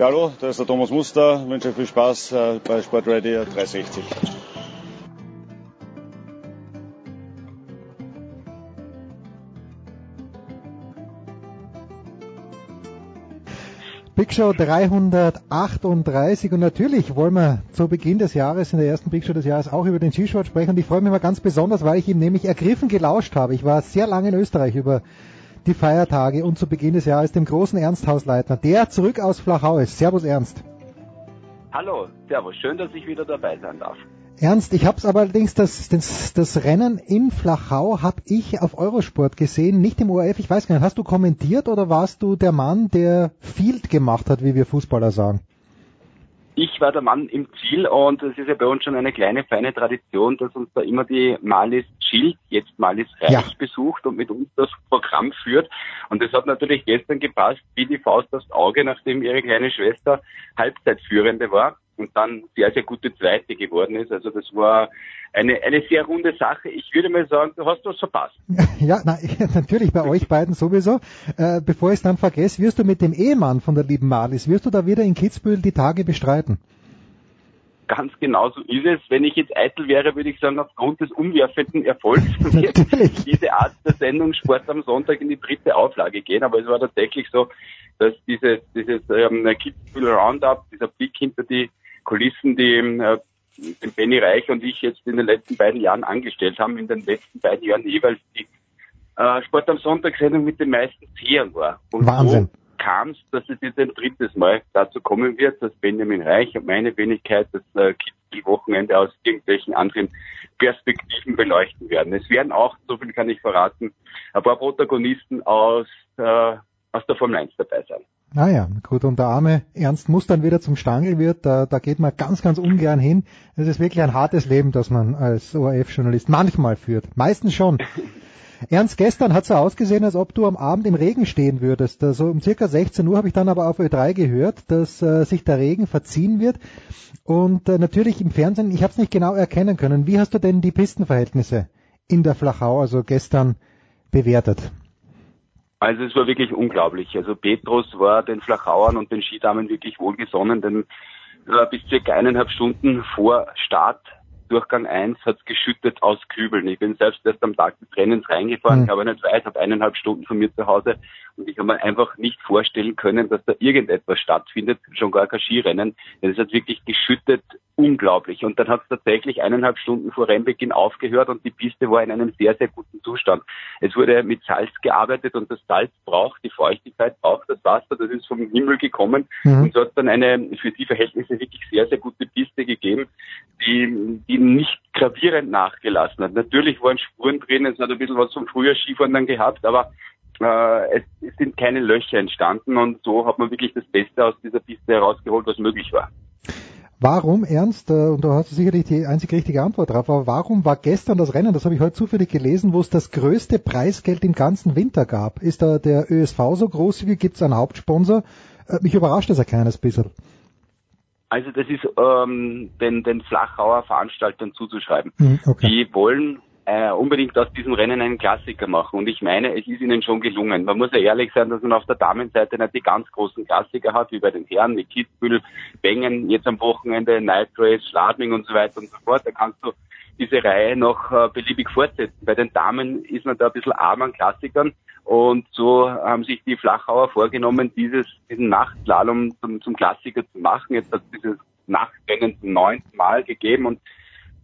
Ja, hallo, da ist der Thomas Muster. Ich wünsche viel Spaß äh, bei Sportradio 360. Big Show 338 und natürlich wollen wir zu Beginn des Jahres, in der ersten Big Show des Jahres, auch über den Skisport sprechen und ich freue mich mal ganz besonders, weil ich ihm nämlich ergriffen gelauscht habe. Ich war sehr lange in Österreich über die Feiertage und zu Beginn des Jahres dem großen Ernst Hausleitner, der zurück aus Flachau ist. Servus Ernst. Hallo, Servus, schön, dass ich wieder dabei sein darf. Ernst, ich habe allerdings das, das, das Rennen in Flachau habe ich auf Eurosport gesehen, nicht im ORF. Ich weiß gar nicht, hast du kommentiert oder warst du der Mann, der Field gemacht hat, wie wir Fußballer sagen? Ich war der Mann im Ziel und es ist ja bei uns schon eine kleine, feine Tradition, dass uns da immer die Malis Schild, jetzt Malis Reich, Ja. besucht und mit uns das Programm führt. Und das hat natürlich gestern gepasst, wie die Faust aufs Auge, nachdem ihre kleine Schwester Halbzeitführende war und dann sehr, sehr gute Zweite geworden ist. Also das war eine, eine sehr runde Sache. Ich würde mal sagen, du hast was verpasst. Ja, na, natürlich bei euch beiden sowieso. Äh, bevor ich es dann vergesse, wirst du mit dem Ehemann von der lieben Marlies, wirst du da wieder in Kitzbühel die Tage bestreiten? Ganz genau so ist es. Wenn ich jetzt eitel wäre, würde ich sagen, aufgrund des umwerfenden Erfolgs wird diese Art der Sendung Sport am Sonntag in die dritte Auflage gehen. Aber es war tatsächlich so, dass dieses, dieses ähm, Kitzbühel Roundup, dieser Blick hinter die Kulissen, die äh, den Benny Reich und ich jetzt in den letzten beiden Jahren angestellt haben, in den letzten beiden Jahren jeweils die äh, Sport am Sonntag Sendung mit den meisten Sehern war. Und Wahnsinn. so kam es, dass es jetzt ein drittes Mal dazu kommen wird, dass Benjamin Reich und meine Wenigkeit das äh, Kitzbühel-Wochenende aus irgendwelchen anderen Perspektiven beleuchten werden. Es werden auch, so viel kann ich verraten, ein paar Protagonisten aus, äh, aus der Formel 1 dabei sein. Naja, gut, und der arme Ernst muss dann wieder zum Stangl wird, da, da geht man ganz, ganz ungern hin. Es ist wirklich ein hartes Leben, das man als ORF-Journalist manchmal führt. Meistens schon. Ernst, gestern hat so ausgesehen, als ob du am Abend im Regen stehen würdest. Also um circa 16 Uhr habe ich dann aber auf Ö3 gehört, dass äh, sich der Regen verziehen wird. Und äh, natürlich im Fernsehen, ich habe es nicht genau erkennen können. Wie hast du denn die Pistenverhältnisse in der Flachau, also gestern, bewertet? Also es war wirklich unglaublich. Also Petrus war den Flachauern und den Skidamen wirklich wohlgesonnen, denn äh, bis circa eineinhalb Stunden vor Start Durchgang 1 hat es geschüttet aus Kübeln. Ich bin selbst erst am Tag des Rennens reingefahren, Mhm. habe nicht weit, habe eineinhalb Stunden von mir zu Hause und ich habe mir einfach nicht vorstellen können, dass da irgendetwas stattfindet, schon gar kein Skirennen. Denn es hat wirklich geschüttet, unglaublich. Und dann hat es tatsächlich eineinhalb Stunden vor Rennbeginn aufgehört und die Piste war in einem sehr, sehr guten Zustand. Es wurde mit Salz gearbeitet und das Salz braucht, die Feuchtigkeit braucht das Wasser, das ist vom Himmel gekommen Mhm. und so hat es dann eine für die Verhältnisse wirklich sehr, sehr gute Piste gegeben, die, die nicht gravierend nachgelassen hat. Natürlich waren Spuren drin, es hat ein bisschen was vom früher Skifahren dann gehabt, aber es, es sind keine Löcher entstanden und so hat man wirklich das Beste aus dieser Piste herausgeholt, was möglich war. Warum, Ernst, äh, und du hast sicherlich die einzig richtige Antwort drauf, aber warum war gestern das Rennen, das habe ich heute zufällig gelesen, wo es das größte Preisgeld im ganzen Winter gab? Ist da der ÖSV so großzügig? Gibt es einen Hauptsponsor? Äh, Mich überrascht das ein kleines bisschen. Also das ist ähm, den, den Flachauer Veranstaltern zuzuschreiben. Hm, okay. Die wollen äh, unbedingt aus diesem Rennen einen Klassiker machen. Und ich meine, es ist ihnen schon gelungen. Man muss ja ehrlich sein, dass man auf der Damenseite nicht die ganz großen Klassiker hat, wie bei den Herren mit Kitzbühel, Bengen, jetzt am Wochenende, Night Race, Schladming und so weiter und so fort. Da kannst du diese Reihe noch äh, beliebig fortsetzen. Bei den Damen ist man da ein bisschen arm an Klassikern. Und so haben sich die Flachauer vorgenommen, dieses, diesen Nachtslalom zum, zum Klassiker zu machen. Jetzt hat dieses Nachtrennen zum neunten Mal gegeben und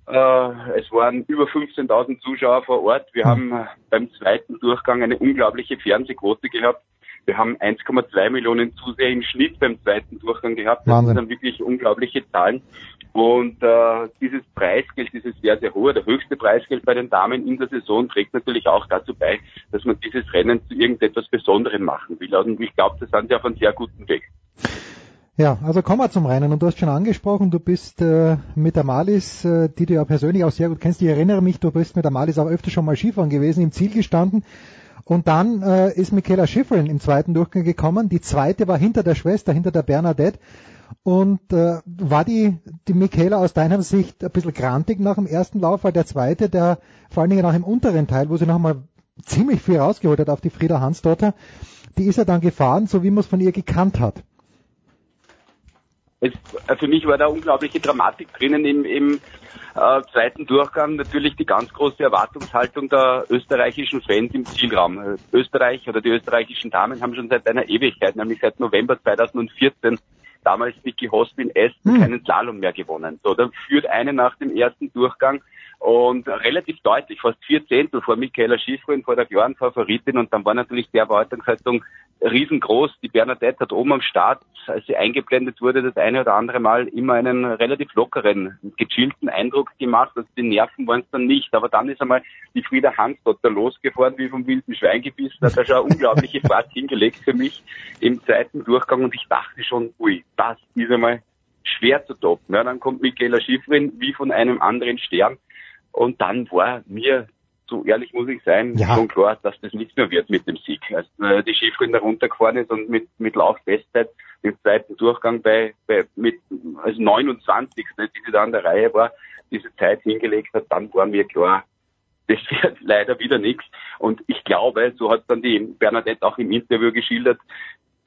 äh, es waren über 15.000 Zuschauer vor Ort. Wir haben äh, beim zweiten Durchgang eine unglaubliche Fernsehquote gehabt. Wir haben 1,2 Millionen Zuseher im Schnitt beim zweiten Durchgang gehabt. Das Wahnsinn. sind wirklich unglaubliche Zahlen. Und äh, dieses Preisgeld, dieses sehr, sehr hohe, der höchste Preisgeld bei den Damen in der Saison trägt natürlich auch dazu bei, dass man dieses Rennen zu irgendetwas Besonderem machen will. Und ich glaube, da sind sie auf einem sehr guten Weg. Ja, also kommen wir zum Rennen. Und du hast schon angesprochen, du bist äh, mit Amalis, äh, die du ja persönlich auch sehr gut kennst. Ich erinnere mich, du bist mit Amalis auch öfter schon mal Skifahren gewesen, im Ziel gestanden. Und dann äh, ist Michaela Schifrin im zweiten Durchgang gekommen. Die zweite war hinter der Schwester, hinter der Bernadette. Und äh, war die, die Michaela aus deiner Sicht ein bisschen grantig nach dem ersten Lauf, weil der zweite, der vor allen Dingen auch im unteren Teil, wo sie nochmal ziemlich viel rausgeholt hat auf die Frieda Hansdotter, die ist ja dann gefahren, so wie man es von ihr gekannt hat. Es, äh, für mich war da unglaubliche Dramatik drinnen im, im äh, zweiten Durchgang. Natürlich die ganz große Erwartungshaltung der österreichischen Fans im Zielraum. Äh, Österreich oder die österreichischen Damen haben schon seit einer Ewigkeit, nämlich seit November 2014, damals Vicky Hosp in Essen Hm. keinen Slalom mehr gewonnen. So, dann führt eine nach dem ersten Durchgang und relativ deutlich, fast vier Zehntel vor Michaela Schifrin, vor der klaren Favoritin und dann war natürlich die Erwartungshaltung riesengroß. Die Bernadette hat oben am Start, als sie eingeblendet wurde, das eine oder andere Mal immer einen relativ lockeren, gechillten Eindruck gemacht. Also die Nerven waren es dann nicht. Aber dann ist einmal die Frieda Hansdotter losgefahren, wie vom wilden Schwein gebissen. Hat da schon eine unglaubliche Fahrt hingelegt für mich im zweiten Durchgang und ich dachte schon, ui, das ist einmal schwer zu toppen. Ja, dann kommt Michaela Schifrin wie von einem anderen Stern. Und dann war mir, so ehrlich muss ich sein, Ja. schon klar, dass das nichts mehr wird mit dem Sieg. Als äh, die da runtergefahren ist und mit, mit Laufbestzeit im zweiten Durchgang bei, bei mit als 29. die sie da an der Reihe war, diese Zeit hingelegt hat, dann war mir klar, das wird leider wieder nichts. Und ich glaube, so hat dann die Bernadette auch im Interview geschildert,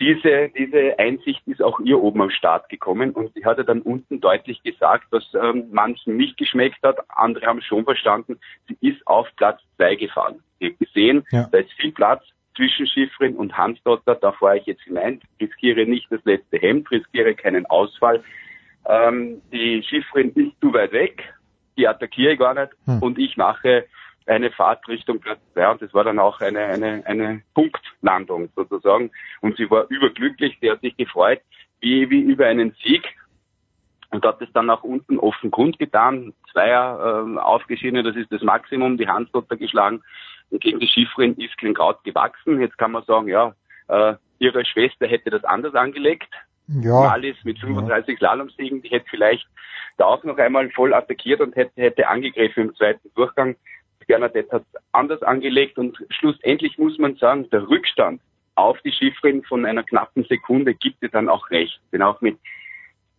diese, diese Einsicht ist auch ihr oben am Start gekommen und sie hatte dann unten deutlich gesagt, was ähm, manchen nicht geschmeckt hat, andere haben schon verstanden, sie ist auf Platz zwei gefahren. Sie hat gesehen, Ja. da ist viel Platz zwischen Schiffrin und Hansdotter, da fahre ich jetzt hinein, riskiere nicht das letzte Hemd, riskiere keinen Ausfall. Ähm, die Schiffrin ist zu weit weg, die attackiere ich gar nicht Hm. und ich mache eine Fahrt Richtung Platz 2 und das war dann auch eine, eine, eine Punktlandung sozusagen und sie war überglücklich, sie hat sich gefreut wie, wie über einen Sieg und hat es dann auch unten offen kundgetan, Zweier ähm, aufgeschieden, das ist das Maximum, die Hansdotter geschlagen und gegen die Schifrin ist kein Kraut gewachsen. Jetzt kann man sagen, ja, äh, ihre Schwester hätte das anders angelegt, Ja. Malis mit 35 Slalomsiegen, die hätte vielleicht da auch noch einmal voll attackiert und hätte, hätte angegriffen im zweiten Durchgang. Bernadette hat anders angelegt und schlussendlich muss man sagen, der Rückstand auf die Schifrin von einer knappen Sekunde gibt ihr dann auch recht. Denn auch mit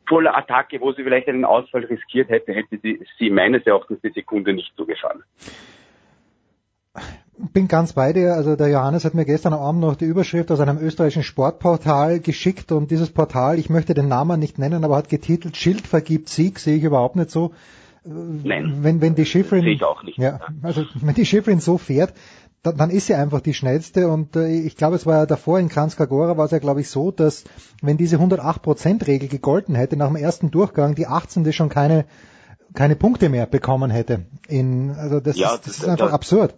voller Attacke, wo sie vielleicht einen Ausfall riskiert hätte, hätte sie, sie meines Erachtens die Sekunde nicht zugefahren. bin ganz bei dir. Also der Johannes hat mir gestern Abend noch die Überschrift aus einem österreichischen Sportportal geschickt und dieses Portal, ich möchte den Namen nicht nennen, aber hat getitelt Schild vergibt Sieg, sehe ich überhaupt nicht so. Nein. Wenn, wenn die Schifrin, Sehe ich auch nicht. ja, also wenn die Schifrin so fährt, dann, dann ist sie einfach die schnellste und äh, ich glaube, es war ja davor in Kranskagora war es ja glaube ich so, dass wenn diese 108% Regel gegolten hätte nach dem ersten Durchgang, die 18. schon keine keine Punkte mehr bekommen hätte. In, also das, Ja, ist, das das- ist einfach das- absurd.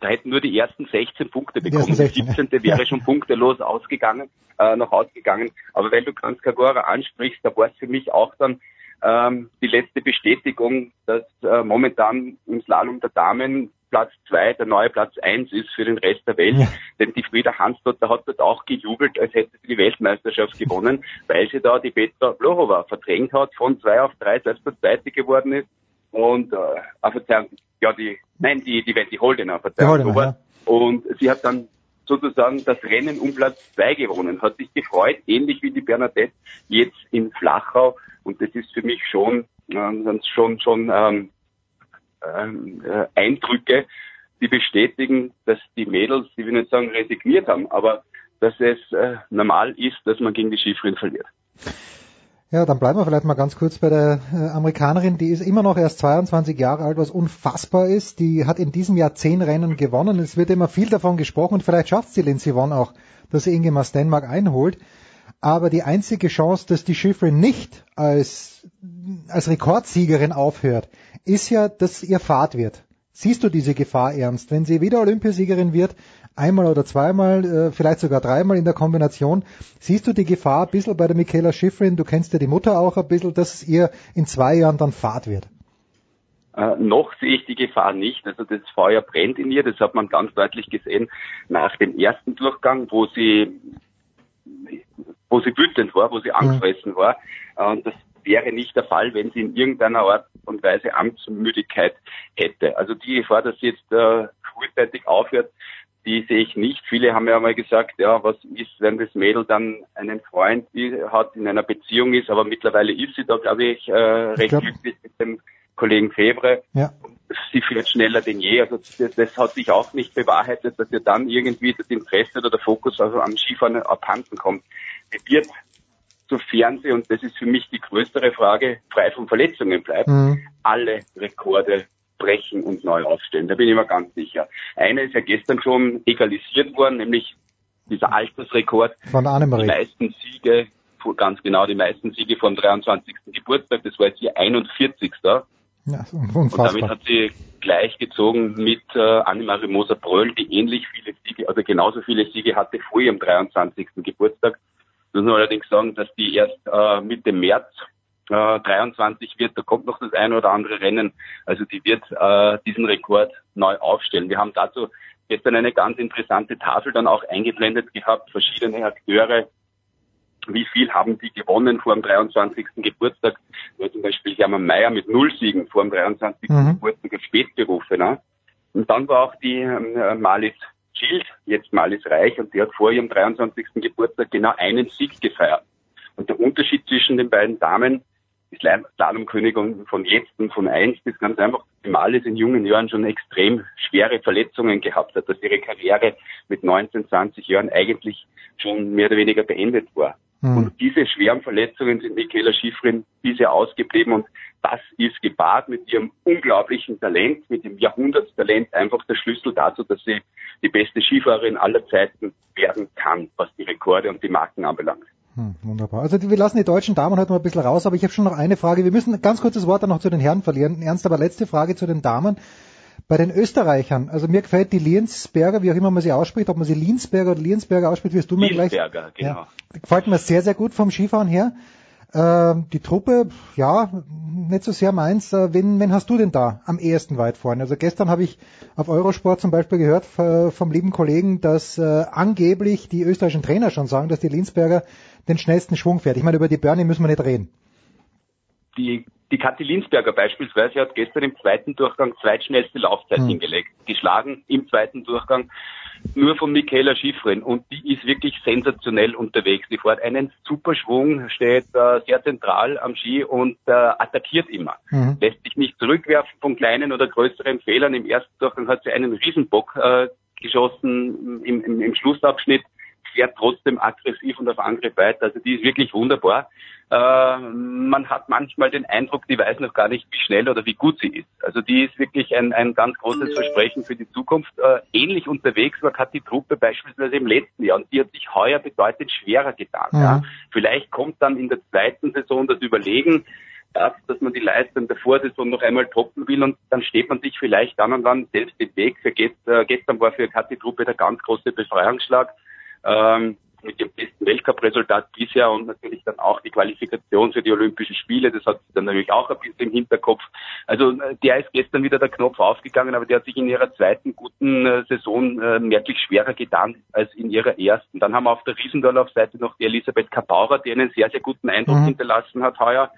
da hätten nur die ersten 16 Punkte Die bekommen. ersten 16, die 17. wäre ja. schon punktelos ausgegangen, äh, noch ausgegangen. Aber weil du Kranskagora ansprichst, da war es für mich auch dann ähm, die letzte Bestätigung, dass äh, momentan im Slalom der Damen Platz zwei der neue Platz eins ist für den Rest der Welt. Ja. Denn die Frieda Hansdotter hat dort auch gejubelt, als hätte sie die Weltmeisterschaft gewonnen, weil sie da die Petra Blorova verdrängt hat, von zwei auf drei selbst der Zweite geworden ist. Und äh, Verzeihung, ja die, nein, die, die Holdener, Die Verzeihung, Holdener, so war's. Und sie hat dann sozusagen das Rennen um Platz zwei gewonnen, hat sich gefreut, ähnlich wie die Bernadette jetzt in Flachau. Und das ist für mich schon, ähm, schon, schon ähm, äh, Eindrücke, die bestätigen, dass die Mädels, die will nicht sagen resigniert haben, aber dass es äh, normal ist, dass man gegen die Schifferin verliert. Ja, dann bleiben wir vielleicht mal ganz kurz bei der äh, Amerikanerin. Die ist immer noch erst 22 Jahre alt, was unfassbar ist. Die hat in diesem Jahr zehn Rennen gewonnen. Es wird immer viel davon gesprochen und vielleicht schafft sie Lindsey Vonn auch, dass sie Inge Stenmark einholt. Aber die einzige Chance, dass die Schifferin nicht als, als Rekordsiegerin aufhört, ist ja, dass ihr Fahrt wird. Siehst du diese Gefahr ernst? Wenn sie wieder Olympiasiegerin wird, einmal oder zweimal, äh, vielleicht sogar dreimal in der Kombination. Siehst du die Gefahr ein bisschen bei der Michaela Schifrin, du kennst ja die Mutter auch ein bisschen, dass es ihr in zwei Jahren dann Fahrt wird? Äh, noch sehe ich die Gefahr nicht. Also das Feuer brennt in ihr. Das hat man ganz deutlich gesehen nach dem ersten Durchgang, wo sie, wo sie wütend war, wo sie angefressen war. Und das wäre nicht der Fall, wenn sie in irgendeiner Art und Weise Amtsmüdigkeit hätte. Also die Gefahr, dass sie jetzt äh, frühzeitig aufhört, die sehe ich nicht. Viele haben ja mal gesagt, ja, was ist, wenn das Mädel dann einen Freund hat, in einer Beziehung ist, aber mittlerweile ist sie da, glaube ich, äh, recht glaub... glücklich mit dem Kollegen Febre. Ja. Sie fährt schneller denn je. Also das, das, hat sich auch nicht bewahrheitet, dass ihr dann irgendwie das Interesse oder der Fokus also am Skifahren abhanden kommt. Sie wird sofern sie, und das ist für mich die größere Frage, frei von Verletzungen bleibt, mhm. alle Rekorde brechen und neu aufstellen. Da bin ich mir ganz sicher. Einer ist ja gestern schon egalisiert worden, nämlich dieser Altersrekord. Von Annemarie. Die meisten Siege, ganz genau die meisten Siege vom 23. Geburtstag, das war jetzt ihr 41. Ja, unfassbar. Und damit hat sie gleichgezogen mit äh, Annemarie Moser-Bröll, die ähnlich viele Siege, also genauso viele Siege hatte vor ihrem 23. Geburtstag. Ich muss allerdings sagen, dass die erst äh, Mitte März äh, 23 wird, da kommt noch das eine oder andere Rennen. Also die wird äh, diesen Rekord neu aufstellen. Wir haben dazu gestern eine ganz interessante Tafel dann auch eingeblendet gehabt, verschiedene Akteure, wie viel haben die gewonnen vor dem 23. Geburtstag. Nur zum Beispiel Hermann Mayer mit null Siegen vor dem 23. Mhm. Geburtstag als Spätberufe. Ne? Und dann war auch die äh, Malis Schild, jetzt Malis Reich, und die hat vor ihrem 23. Geburtstag genau einen Sieg gefeiert. Und der Unterschied zwischen den beiden Damen die Slalomkönigin von jetzt und von einst ist ganz einfach, dass Malis in jungen Jahren schon extrem schwere Verletzungen gehabt hat, dass ihre Karriere mit 19, 20 Jahren eigentlich schon mehr oder weniger beendet war. Mhm. Und diese schweren Verletzungen sind Michaela Schifrin bisher ausgeblieben und das ist gepaart mit ihrem unglaublichen Talent, mit dem Jahrhundertstalent einfach der Schlüssel dazu, dass sie die beste Skifahrerin aller Zeiten werden kann, was die Rekorde und die Marken anbelangt. Hm, wunderbar. Also wir lassen die deutschen Damen heute mal ein bisschen raus, aber ich habe schon noch eine Frage. Wir müssen ganz kurzes Wort dann noch zu den Herren verlieren. Ernst, aber letzte Frage zu den Damen. Bei den Österreichern, also mir gefällt die Liensberger, wie auch immer man sie ausspricht, ob man sie Liensberger oder Liensberger ausspricht, wirst du mir gleich. Liensberger, genau. Ja, gefällt mir sehr, sehr gut vom Skifahren her. Ähm, die Truppe, ja, nicht so sehr meins. Äh, wen, wen hast du denn da am ehesten weit vorne? Also gestern habe ich auf Eurosport zum Beispiel gehört vom lieben Kollegen, dass äh, angeblich die österreichischen Trainer schon sagen, dass die Linsberger den schnellsten Schwung fährt. Ich meine, über die Bernie müssen wir nicht reden. Die, die Kathi Linsberger beispielsweise hat gestern im zweiten Durchgang zweitschnellste Laufzeit hm. hingelegt. Geschlagen im zweiten Durchgang nur von Michaela Schifrin und die ist wirklich sensationell unterwegs. Die fährt einen super Schwung, steht äh, sehr zentral am Ski und äh, attackiert immer. Mhm. Lässt sich nicht zurückwerfen von kleinen oder größeren Fehlern. Im ersten Durchgang hat sie einen Riesenbock äh, geschossen im, im, im Schlussabschnitt fährt trotzdem aggressiv und auf Angriff weiter. Also die ist wirklich wunderbar. Äh, man hat manchmal den Eindruck, die weiß noch gar nicht, wie schnell oder wie gut sie ist. Also die ist wirklich ein, ein ganz großes Versprechen für die Zukunft. Äh, ähnlich unterwegs war Kathi Truppe beispielsweise im letzten Jahr und die hat sich heuer bedeutend schwerer getan. Mhm. Ja. Vielleicht kommt dann in der zweiten Saison das Überlegen, das, dass man die Leistung der Vorsaison noch einmal toppen will und dann steht man sich vielleicht dann und wann selbst im Weg. Für äh, gestern war für Kathi Truppe der ganz große Befreiungsschlag ähm, mit dem besten Weltcup-Resultat bisher und natürlich dann auch die Qualifikation für die Olympischen Spiele. Das hat sie dann natürlich auch ein bisschen im Hinterkopf. Also äh, der ist gestern wieder der Knopf aufgegangen, aber der hat sich in ihrer zweiten guten äh, Saison äh, merklich schwerer getan als in ihrer ersten. Dann haben wir auf der Riesendorlauf-Seite noch die Elisabeth Kapaura, die einen sehr, sehr guten Eindruck mhm. hinterlassen hat heuer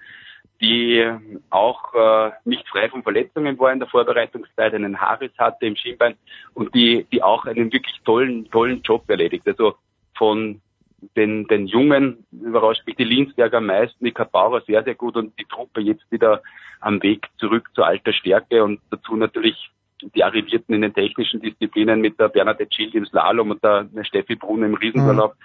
die auch äh, nicht frei von Verletzungen war in der Vorbereitungszeit, einen Haares hatte im Schienbein und die, die auch einen wirklich tollen, tollen Job erledigt. Also von den, den Jungen überrascht mich die Linsberger am meisten, die Kapauer sehr, sehr gut und die Truppe jetzt wieder am Weg zurück zur alter Stärke und dazu natürlich die Arrivierten in den technischen Disziplinen mit der Bernadette Schild im Slalom und der, Steffi Brunn im Riesenurlaub, mhm.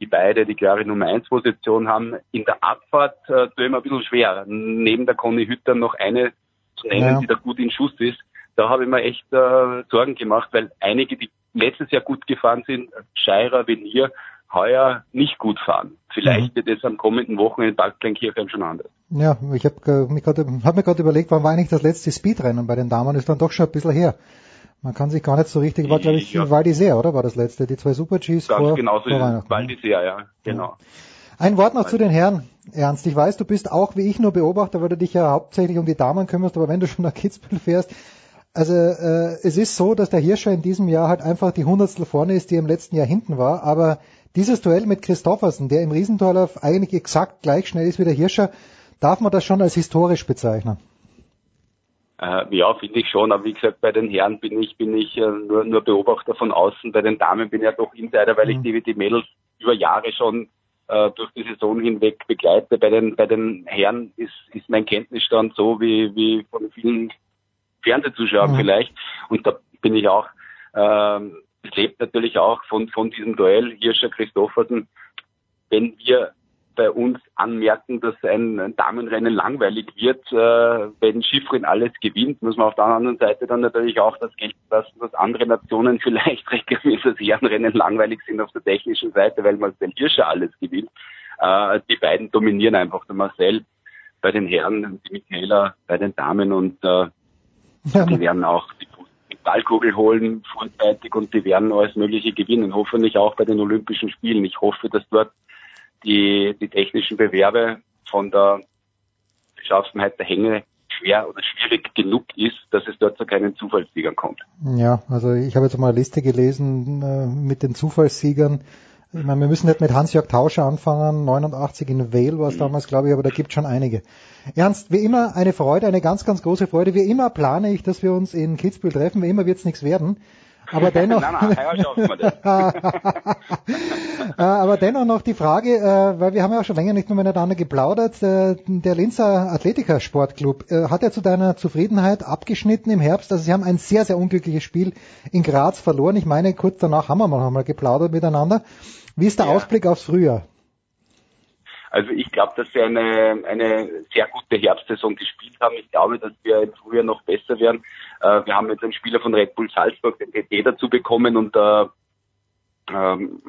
Die beide die klare Nummer 1 Position haben. In der Abfahrt äh, tue ich mir ein bisschen schwer. Neben der Conny Hütter noch eine zu nennen, ja. die da gut in Schuss ist. Da habe ich mir echt äh, Sorgen gemacht, weil einige, die letztes Jahr gut gefahren sind, Scheirer, Venier, heuer nicht gut fahren. Vielleicht mhm. wird es am kommenden Wochenende in Bad Kleinkirchheim schon anders. Ja, ich habe hab mir gerade überlegt, wann war eigentlich das letzte Speedrennen bei den Damen? Ist dann doch schon ein bisschen her. Man kann sich gar nicht so richtig, war glaube ich ja. Val d'Isère, oder war das letzte? Die zwei Super-Gs vor, genau so vor Weihnachten. Val d'Isère, ja, genau. Ein Wort noch zu den Herren, Ernst. Ich weiß, du bist auch wie ich nur Beobachter, weil du dich ja hauptsächlich um die Damen kümmerst, aber wenn du schon nach Kitzbühel fährst, also äh, es ist so, dass der Hirscher in diesem Jahr halt einfach die Hundertstel vorne ist, die im letzten Jahr hinten war, aber dieses Duell mit Christoffersen, der im Riesentorlauf eigentlich exakt gleich schnell ist wie der Hirscher, darf man das schon als historisch bezeichnen? Äh, ja, finde ich schon. Aber wie gesagt, bei den Herren bin ich, bin ich äh, nur, nur Beobachter von außen. Bei den Damen bin ich ja doch Insider, weil mhm. ich die, die Mädels über Jahre schon äh, durch die Saison hinweg begleite. Bei den, bei den Herren ist, ist mein Kenntnisstand so wie, wie von vielen Fernsehzuschauern mhm. vielleicht. Und da bin ich auch ähm, es lebt natürlich auch von, von diesem Duell Hirscher Christoffersen. Wenn wir bei uns anmerken, dass ein Damenrennen langweilig wird, äh, wenn Schiffrin alles gewinnt, muss man auf der anderen Seite dann natürlich auch das gelten lassen, dass andere Nationen vielleicht regelmäßig das Herrenrennen langweilig sind auf der technischen Seite, weil Marcel Hirscher alles gewinnt. Äh, die beiden dominieren einfach, der Marcel bei den Herren, die Michaela bei den Damen und äh, ja. die werden auch die Ballkugel holen vorzeitig und die werden alles Mögliche gewinnen. Hoffentlich auch bei den Olympischen Spielen. Ich hoffe, dass dort die, die technischen Bewerbe von der Beschaffenheit der Hänge schwer oder schwierig genug ist, dass es dort zu keinen Zufallssiegern kommt. Ja, also ich habe jetzt mal eine Liste gelesen äh, mit den Zufallssiegern. Ich meine, wir müssen nicht mit Hans-Jörg Tauscher anfangen, 89 in Vale war es mhm. damals, glaube ich, aber da gibt schon einige. Ernst, wie immer eine Freude, eine ganz, ganz große Freude. Wie immer plane ich, dass wir uns in Kitzbühel treffen, wie immer wird es nichts werden. Aber dennoch, nein, nein, äh, aber dennoch noch die Frage, äh, weil wir haben ja auch schon länger nicht mehr miteinander geplaudert. Äh, der Linzer Athletiker Sportclub hat ja zu deiner Zufriedenheit abgeschnitten im Herbst. Also sie haben ein sehr, sehr unglückliches Spiel in Graz verloren. Ich meine, kurz danach haben wir noch mal geplaudert miteinander. Wie ist der ja. Ausblick aufs Frühjahr? Also ich glaube, dass wir eine, eine sehr gute Herbstsaison gespielt haben. Ich glaube, dass wir im Frühjahr noch besser werden. Äh, wir haben jetzt einen Spieler von Red Bull Salzburg, den TT, dazu bekommen und äh, ähm,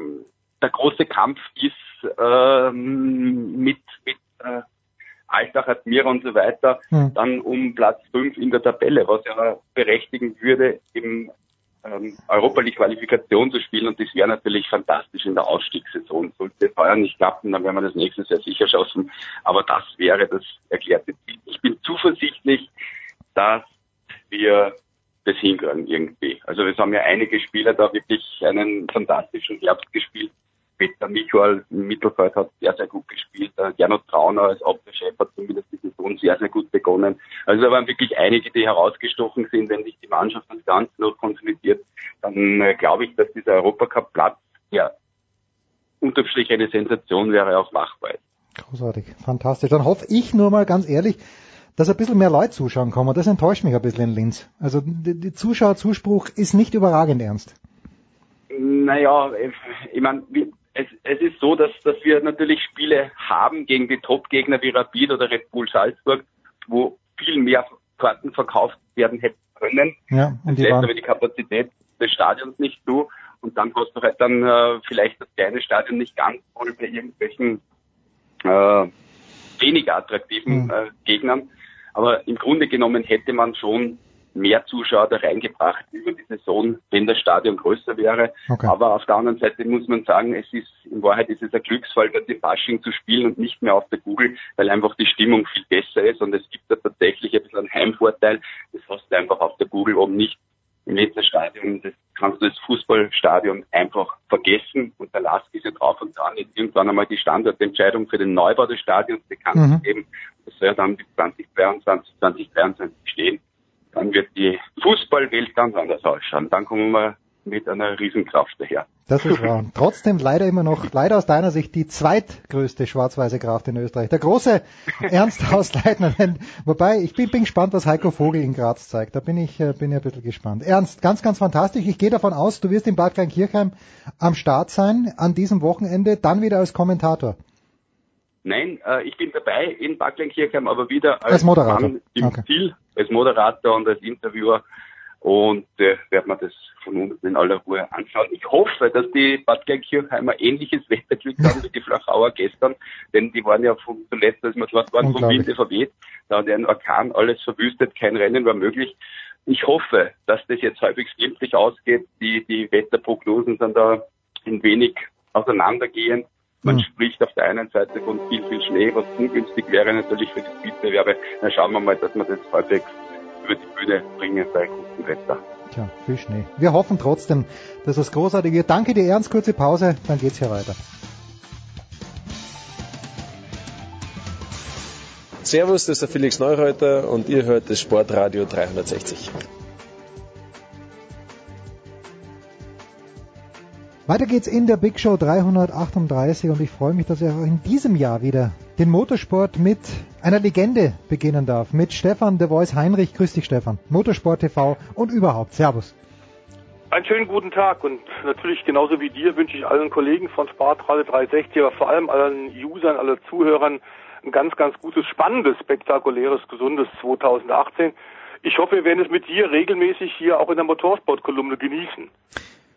der große Kampf ist ähm, mit, mit äh, Altach, Admira und so weiter, hm. dann um Platz 5 in der Tabelle, was ja berechtigen würde, im ähm, Europa League Qualifikation zu spielen und das wäre natürlich fantastisch in der Ausstiegssaison. Sollte es heuer nicht klappen, dann werden wir das nächstes Jahr sicher schaffen. Aber das wäre das erklärte Ziel. Ich bin zuversichtlich, dass wir das hinkriegen irgendwie. Also es haben ja einige Spieler da wirklich einen fantastischen Herbst gespielt. Peter Michael im Mittelfeld hat sehr, sehr gut gespielt. Gernot Trauner als Abwehrchef hat zumindest die Saison sehr, sehr gut begonnen. Also da waren wirklich einige, die herausgestochen sind. Wenn sich die Mannschaft das Ganze noch konsolidiert, dann äh, glaube ich, dass dieser Europacup-Platz, ja, unterm Strich eine Sensation wäre, auch machbar ist. Großartig, fantastisch. Dann hoffe ich nur mal ganz ehrlich, dass ein bisschen mehr Leute zuschauen kommen. Das enttäuscht mich ein bisschen in Linz. Also der Zuschauerzuspruch ist nicht überragend ernst. Naja, ich meine, es, es ist so, dass, dass wir natürlich Spiele haben gegen die Top-Gegner wie Rapid oder Red Bull Salzburg, wo viel mehr Karten verkauft werden hätten können. Ja, und das lässt aber die Kapazität des Stadions nicht zu. Und dann hast du halt dann äh, vielleicht das kleine Stadion nicht ganz voll bei irgendwelchen äh, weniger attraktiven mhm. äh, Gegnern. Aber im Grunde genommen hätte man schon mehr Zuschauer da reingebracht über die Saison, wenn das Stadion größer wäre. Okay. Aber auf der anderen Seite muss man sagen, es ist, in Wahrheit ist es ein Glücksfall, dort im Fasching zu spielen und nicht mehr auf der Google, weil einfach die Stimmung viel besser ist und es gibt da tatsächlich ein bisschen einen Heimvorteil. Das hast du einfach auf der Google oben nicht im letzten Stadion. Das kannst du das Fußballstadion einfach vergessen und der Last ist ja drauf und dran, jetzt irgendwann einmal die Standortentscheidung für den Neubau des Stadions bekannt mhm. geben. Das soll ja dann bis 2022, 2023 stehen dann wird die Fußballwelt ganz anders ausschauen. Dann kommen wir mit einer Riesenkraft daher. Das ist wahr. Trotzdem leider immer noch, leider aus deiner Sicht, die zweitgrößte schwarz-weiße Kraft in Österreich. Der große Ernst Hausleitner. Wobei, ich bin, bin gespannt, was Heiko Vogel in Graz zeigt. Da bin ich, äh, bin ich ein bisschen gespannt. Ernst, ganz, ganz fantastisch. Ich gehe davon aus, du wirst in Bad Kleinkirchheim am Start sein, an diesem Wochenende, dann wieder als Kommentator. Nein, äh, ich bin dabei in Bad Kleinkirchheim, aber wieder als, Als Moderator. Mann im Okay. Ziel, als Moderator und als Interviewer und äh, werde mir das von unten in aller Ruhe anschauen. Ich hoffe, dass die Bad Kleinkirchheimer ähnliches Wetterglück haben wie die Flachauer gestern, denn die waren ja von zuletzt, als wir dort waren, vom. Winde verweht. Da hat ein Orkan alles verwüstet, kein Rennen war möglich. Ich hoffe, dass das jetzt halbwegs glimpflich ausgeht. Die, die Wetterprognosen sind da ein wenig auseinandergehend. Man Hm. spricht auf der einen Seite von viel, viel Schnee, was ungünstig wäre natürlich für die Speedbewerbe. Dann schauen wir mal, dass wir das halbwegs über die Bühne bringen bei gutem Wetter. Tja, viel Schnee. Wir hoffen trotzdem, dass das großartig wird. Danke dir, Ernst. Kurze Pause, dann geht's hier weiter. Servus, das ist der Felix Neureuter und ihr hört das Sportradio 360. Weiter geht's in der Big Show 338 und ich freue mich, dass ich auch in diesem Jahr wieder den Motorsport mit einer Legende beginnen darf. Mit Stefan de Voice Heinrich. Grüß dich, Stefan. Motorsport TV und überhaupt. Servus. Einen schönen guten Tag und natürlich genauso wie dir wünsche ich allen Kollegen von Sportradio 360, aber vor allem allen Usern, allen Zuhörern ein ganz, ganz gutes, spannendes, spektakuläres, gesundes 2018. Ich hoffe, wir werden es mit dir regelmäßig hier auch in der Motorsport-Kolumne genießen.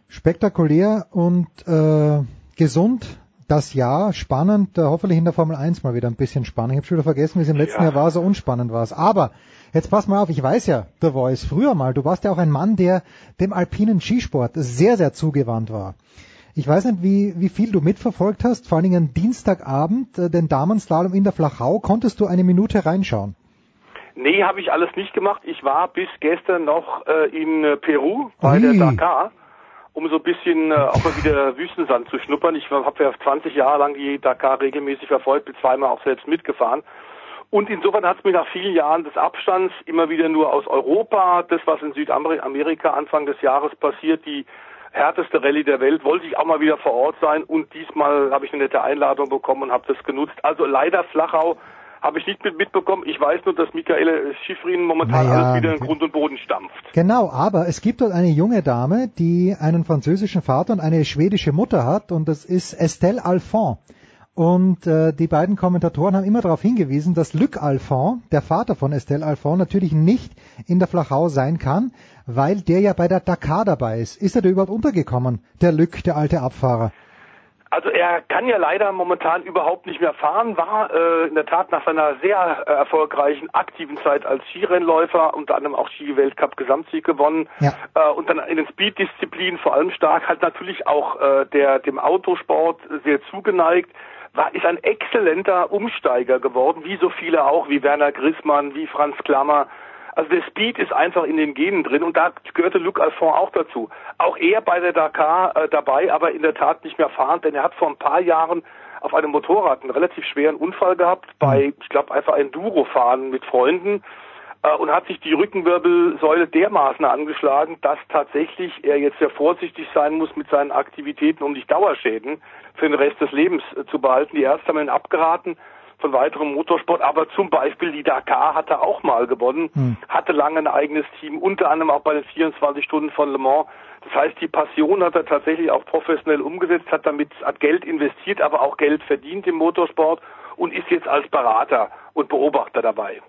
Spektakulär und äh, gesund das Jahr, spannend, äh, hoffentlich in der Formel 1 mal wieder ein bisschen spannend. Ich habe schon wieder vergessen, wie es im letzten Ja. Jahr war, so unspannend war es. Aber jetzt pass mal auf, ich weiß ja, The Voice, früher mal, du warst ja auch ein Mann, der dem alpinen Skisport sehr, sehr zugewandt war. Ich weiß nicht, wie, wie viel du mitverfolgt hast, vor allen Dingen Dienstagabend, äh, den Damenslalom in der Flachau. Konntest du eine Minute reinschauen? Nee, habe ich alles nicht gemacht. Ich war bis gestern noch äh, in äh, Peru bei der Ui. Dakar, um so ein bisschen äh, auch mal wieder Wüstensand zu schnuppern. Ich habe ja 20 Jahre lang die Dakar regelmäßig verfolgt, bin zweimal auch selbst mitgefahren. Und insofern hat es mir nach vielen Jahren des Abstands immer wieder nur aus Europa, das was in Südamerika Anfang des Jahres passiert, die härteste Rallye der Welt, wollte ich auch mal wieder vor Ort sein und diesmal habe ich eine nette Einladung bekommen und habe das genutzt. Also leider Flachau habe ich nicht mit mitbekommen. Ich weiß nur, dass Michaele Schifrin momentan Naja, alles wieder in. Grund und Boden stampft. Genau, aber es gibt dort eine junge Dame, die einen französischen Vater und eine schwedische Mutter hat und das ist Estelle Alphon. Und äh, die beiden Kommentatoren haben immer darauf hingewiesen, dass Luc Alphon, der Vater von Estelle Alphon, natürlich nicht in der Flachau sein kann, weil der ja bei der Dakar dabei ist. Ist er da überhaupt untergekommen, der Luc, der alte Abfahrer? Also er kann ja leider momentan überhaupt nicht mehr fahren, war äh, in der Tat nach seiner sehr äh, erfolgreichen aktiven Zeit als Skirennläufer, unter anderem auch Ski-Weltcup Gesamtsieg gewonnen Ja. äh, und dann in den Speed-Disziplinen vor allem stark, halt natürlich auch äh, der dem Autosport sehr zugeneigt, war ist ein exzellenter Umsteiger geworden, wie so viele auch, wie Werner Grissmann, wie Franz Klammer. Also der Speed ist einfach in den Genen drin und da gehörte Luc Alphon auch dazu. Auch er bei der Dakar äh, dabei, aber in der Tat nicht mehr fahren, denn er hat vor ein paar Jahren auf einem Motorrad einen relativ schweren Unfall gehabt bei, ich glaube, einfach Enduro-Fahren mit Freunden äh, und hat sich die Rückenwirbelsäule dermaßen angeschlagen, dass tatsächlich er jetzt sehr vorsichtig sein muss mit seinen Aktivitäten, um nicht Dauerschäden für den Rest des Lebens äh, zu behalten. Die Ärzte haben ihn abgeraten von weiterem Motorsport, aber zum Beispiel die Dakar hat er auch mal gewonnen, Hm. hatte lange ein eigenes Team, unter anderem auch bei den 24 Stunden von Le Mans. Das heißt, die Passion hat er tatsächlich auch professionell umgesetzt, hat damit hat Geld investiert, aber auch Geld verdient im Motorsport und ist jetzt als Berater und Beobachter dabei.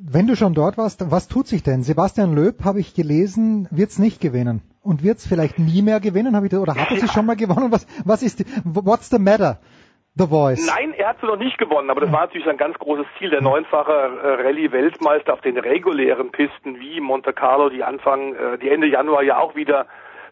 Wenn du schon dort warst, was tut sich denn? Sebastian Löb, habe ich gelesen, wird's nicht gewinnen. Und wird's vielleicht nie mehr gewinnen? Ich das, oder hat er sie schon mal gewonnen? Was, was ist, what's the matter? The Voice. Nein, er hat sie noch nicht gewonnen, aber das war natürlich ein ganz großes Ziel. Der neunfache äh, Rallye-Weltmeister auf den regulären Pisten wie Monte Carlo, die Anfang, äh, die Ende Januar ja auch wieder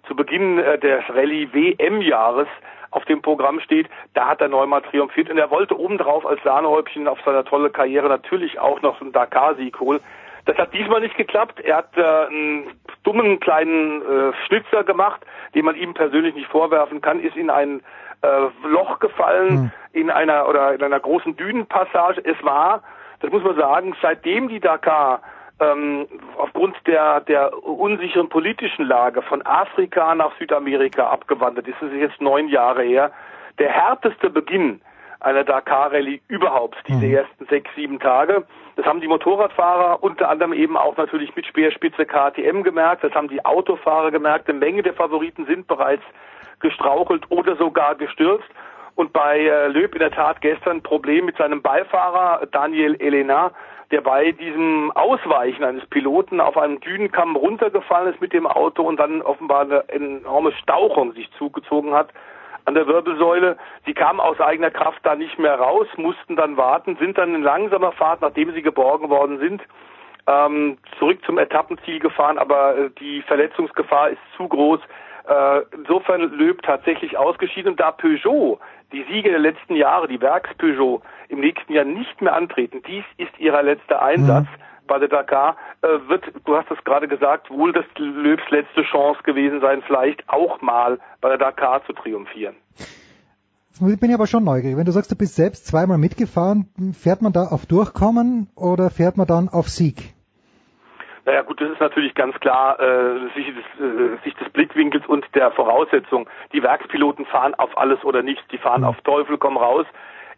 zu Beginn äh, des Rallye-WM-Jahres auf dem Programm steht, da hat er neunmal triumphiert und er wollte obendrauf als Sahnehäubchen auf seiner tolle Karriere natürlich auch noch einen Dakar-Sieg holen. Das hat diesmal nicht geklappt. Er hat äh, einen dummen kleinen äh, Schnitzer gemacht, den man ihm persönlich nicht vorwerfen kann, ist in ein äh, Loch gefallen in einer oder in einer großen Dünenpassage. Es war, das muss man sagen, seitdem die Dakar ähm, aufgrund der, der unsicheren politischen Lage von Afrika nach Südamerika abgewandert ist. Das ist jetzt neun Jahre her. Der härteste Beginn einer Dakar-Rallye überhaupt, diese ersten sechs, sieben Tage. Das haben die Motorradfahrer unter anderem eben auch natürlich mit Speerspitze KTM gemerkt. Das haben die Autofahrer gemerkt. Eine Menge der Favoriten sind bereits gestrauchelt oder sogar gestürzt. Und bei äh, Löb in der Tat gestern ein Problem mit seinem Beifahrer Daniel Elena, der bei diesem Ausweichen eines Piloten auf einem Dünenkamm runtergefallen ist mit dem Auto und dann offenbar eine enorme Stauchung sich zugezogen hat an der Wirbelsäule. Sie kamen aus eigener Kraft da nicht mehr raus, mussten dann warten, sind dann in langsamer Fahrt, nachdem sie geborgen worden sind, ähm, zurück zum Etappenziel gefahren, aber äh, die Verletzungsgefahr ist zu groß. Äh, insofern Löb tatsächlich ausgeschieden. Und da Peugeot, die Siege der letzten Jahre, die Werks-Peugeot, im nächsten Jahr nicht mehr antreten, dies ist ihrer letzte Einsatz bei der Dakar, äh, wird, du hast es gerade gesagt, wohl das Löbs letzte Chance gewesen sein, vielleicht auch mal bei der Dakar zu triumphieren. Jetzt bin ich aber schon neugierig. Wenn du sagst, du bist selbst zweimal mitgefahren, fährt man da auf Durchkommen oder fährt man dann auf Sieg? Naja gut, das ist natürlich ganz klar äh, Sicht, des, äh, Sicht des Blickwinkels und der Voraussetzung. Die Werkspiloten fahren auf alles oder nichts, die fahren auf Teufel komm raus,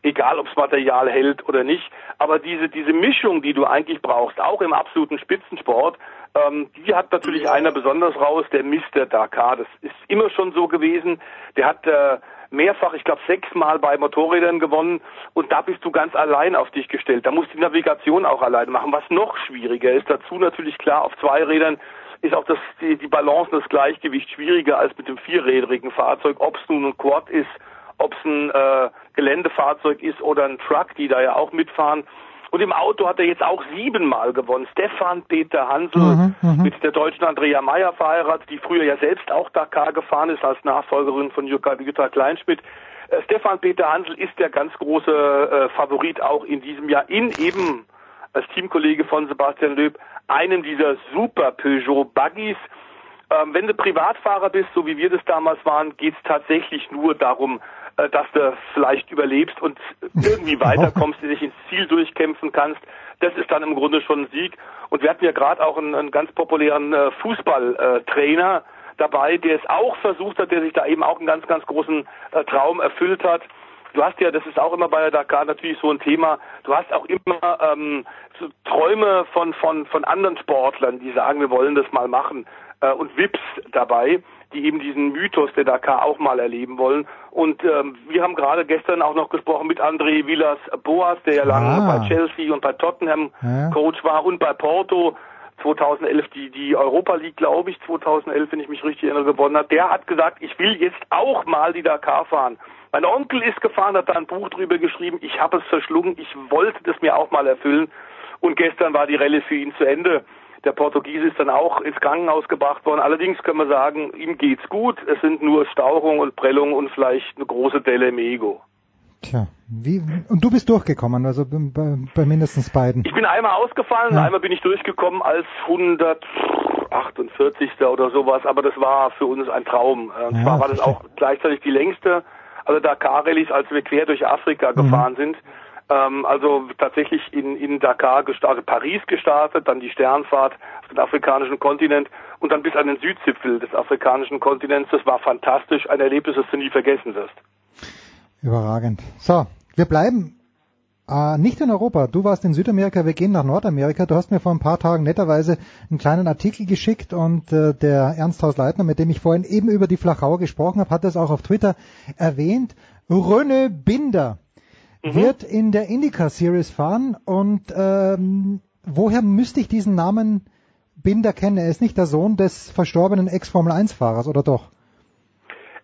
egal ob's Material hält oder nicht. Aber diese diese Mischung, die du eigentlich brauchst, auch im absoluten Spitzensport, ähm, die hat natürlich einer besonders raus, der Mr. Dakar. Das ist immer schon so gewesen. Der hat äh, mehrfach, ich glaube sechsmal bei Motorrädern gewonnen und da bist du ganz allein auf dich gestellt. Da musst du die Navigation auch allein machen, was noch schwieriger ist. Dazu natürlich klar auf zwei Rädern ist auch das, die, die Balance und das Gleichgewicht schwieriger als mit dem vierrädrigen Fahrzeug, ob es nun ein Quad ist, ob es ein äh, Geländefahrzeug ist oder ein Truck, die da ja auch mitfahren. Und im Auto hat er jetzt auch siebenmal gewonnen. Stefan Peter Hansel Mhm, mhm. mit der deutschen Andrea Meyer verheiratet, die früher ja selbst auch Dakar gefahren ist als Nachfolgerin von Jutta, Jutta Kleinschmidt. Äh, Stefan Peter Hansel ist der ganz große äh, Favorit auch in diesem Jahr in eben als Teamkollege von Sebastian Löb einem dieser super Peugeot Buggies. Ähm, wenn du Privatfahrer bist, so wie wir das damals waren, geht's tatsächlich nur darum, dass du vielleicht überlebst und irgendwie weiterkommst, dich ins Ziel durchkämpfen kannst. Das ist dann im Grunde schon ein Sieg. Und wir hatten ja gerade auch einen, einen ganz populären äh, Fußballtrainer dabei, der es auch versucht hat, der sich da eben auch einen ganz, ganz großen äh, Traum erfüllt hat. Du hast ja, das ist auch immer bei der Dakar natürlich so ein Thema, du hast auch immer ähm, so Träume von, von, von anderen Sportlern, die sagen, wir wollen das mal machen äh, und Vips dabei, die eben diesen Mythos der Dakar auch mal erleben wollen. Und ähm, wir haben gerade gestern auch noch gesprochen mit André Villas Boas, der ja lange Ah. bei Chelsea und bei Tottenham Ja. Coach war und bei Porto 2011 die, die Europa League, glaube ich, 2011, wenn ich mich richtig erinnere, gewonnen hat. Der hat gesagt, ich will jetzt auch mal die Dakar fahren. Mein Onkel ist gefahren, hat da ein Buch drüber geschrieben. Ich habe es verschlungen. Ich wollte das mir auch mal erfüllen. Und gestern war die Rallye für ihn zu Ende. Der Portugiese ist dann auch ins Krankenhaus gebracht worden. Allerdings können wir sagen, ihm geht's gut. Es sind nur Stauchung und Prellung und vielleicht eine große Delle im Ego. Tja, wie, und du bist durchgekommen, also bei, bei, mindestens beiden. Ich bin einmal ausgefallen, Ja. einmal bin ich durchgekommen als 148. oder sowas, aber das war für uns ein Traum. Und Ja, zwar war das auch gleichzeitig die längste, also Dakar-Rallyes, als wir quer durch Afrika Mhm. gefahren sind. Ähm, also tatsächlich in, in Dakar gestartet, Paris gestartet, dann die Sternfahrt auf den afrikanischen Kontinent und dann bis an den Südzipfel des afrikanischen Kontinents. Das war fantastisch, ein Erlebnis, das du nie vergessen wirst. Überragend. So, wir bleiben äh, nicht in Europa. Du warst in Südamerika, wir gehen nach Nordamerika. Du hast mir vor ein paar Tagen netterweise einen kleinen Artikel geschickt und äh, der Ernst Haus-Leitner, mit dem ich vorhin eben über die Flachau gesprochen habe, hat das auch auf Twitter erwähnt. Röne Binder wird in der Indica Series fahren und ähm, woher müsste ich diesen Namen Binder kennen? Er ist nicht der Sohn des verstorbenen Ex-Formel-1-Fahrers, oder doch?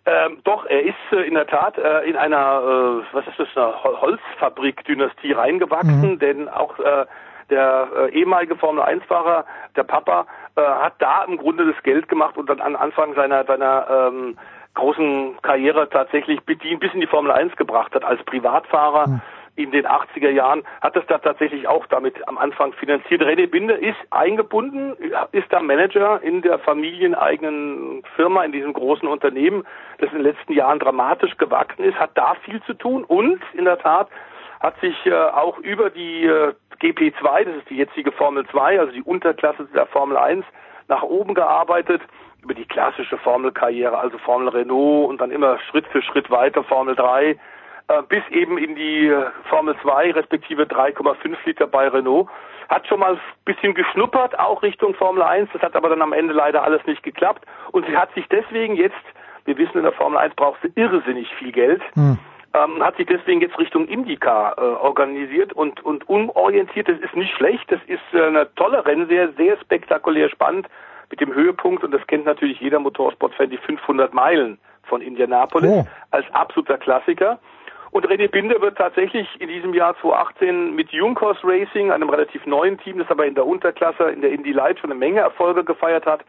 Ähm, doch, er ist äh, in der Tat äh, in einer, äh, was ist das, eine Hol- Holzfabrik-Dynastie reingewachsen, denn auch äh, der äh, ehemalige Formel-1-Fahrer, der Papa, äh, hat da im Grunde das Geld gemacht und dann an Anfang seiner, seiner ähm, großen Karriere tatsächlich bedient, bis in die Formel 1 gebracht hat als Privatfahrer. In den 80er Jahren hat es da tatsächlich auch damit am Anfang finanziert. René Binder ist eingebunden, ist da Manager in der familieneigenen Firma, in diesem großen Unternehmen, das in den letzten Jahren dramatisch gewachsen ist, hat da viel zu tun und in der Tat hat sich äh, auch über die äh, GP2, das ist die jetzige Formel 2, also die Unterklasse der Formel 1, nach oben gearbeitet, über die klassische Formelkarriere, also Formel Renault und dann immer Schritt für Schritt weiter Formel 3, äh, bis eben in die äh, Formel 2 respektive 3,5 Liter bei Renault. Hat schon mal ein bisschen geschnuppert, auch Richtung Formel 1, das hat aber dann am Ende leider alles nicht geklappt und sie hat sich deswegen jetzt, wir wissen in der Formel 1 braucht sie irrsinnig viel Geld, Hm. ähm, hat sich deswegen jetzt Richtung Indica äh, organisiert und, und umorientiert. Das ist nicht schlecht, das ist äh, eine tolle Rennserie, sehr spektakulär spannend mit dem Höhepunkt und das kennt natürlich jeder Motorsportfan, die 500 Meilen von Indianapolis Oh. als absoluter Klassiker. Und René Binder wird tatsächlich in diesem Jahr 2018 mit Junkos Racing, einem relativ neuen Team, das aber in der Unterklasse, in der Indy Light schon eine Menge Erfolge gefeiert hat,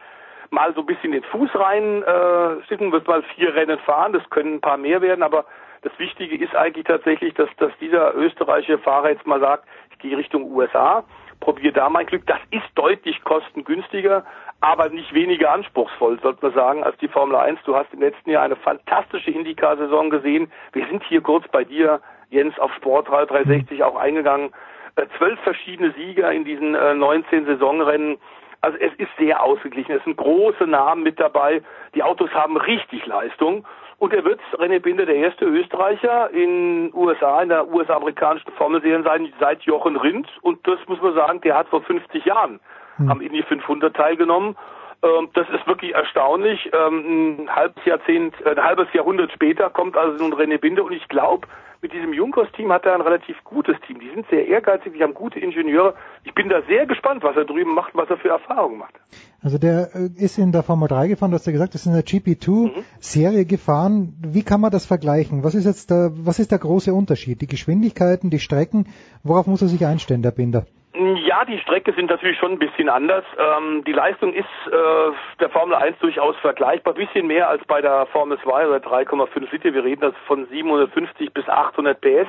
mal so ein bisschen den Fuß rein äh, sticken, wird mal vier Rennen fahren, das können ein paar mehr werden, aber das Wichtige ist eigentlich tatsächlich, dass, dass dieser österreichische Fahrer jetzt mal sagt, ich gehe Richtung USA, probiere da mein Glück. Das ist deutlich kostengünstiger, aber nicht weniger anspruchsvoll, sollte man sagen, als die Formel 1. Du hast im letzten Jahr eine fantastische Indycar-Saison gesehen. Wir sind hier kurz bei dir, Jens, auf Sportrad 360 auch eingegangen. Äh, Zwölf verschiedene Sieger in diesen äh, 19 Saisonrennen. Also es ist sehr ausgeglichen. Es sind große Namen mit dabei. Die Autos haben richtig Leistung. Und er wird, René Binder, der erste Österreicher in USA, in der US-amerikanischen Formelserie sein, seit Jochen Rindt. Und das muss man sagen, der hat vor 50 Jahren am Indy 500 teilgenommen. Ähm, das ist wirklich erstaunlich. Ähm, ein halbes Jahrzehnt, äh, ein halbes Jahrhundert später kommt also nun René Binder und ich glaube, mit diesem Junkers-Team hat er ein relativ gutes Team. Die sind sehr ehrgeizig, die haben gute Ingenieure. Ich bin da sehr gespannt, was er drüben macht, was er für Erfahrungen macht. Also der äh, ist in der Formel 3 gefahren, du hast ja gesagt, ist in der GP2-Serie gefahren. Wie kann man das vergleichen? Was ist jetzt der, was ist der große Unterschied? Die Geschwindigkeiten, die Strecken, worauf muss er sich einstellen, der Binder? Ja, die Strecke sind natürlich schon ein bisschen anders. Ähm, die Leistung ist äh, der Formel 1 durchaus vergleichbar, bisschen mehr als bei der Formel 2 oder 3,5 Liter. Wir reden das von 750 bis 800 PS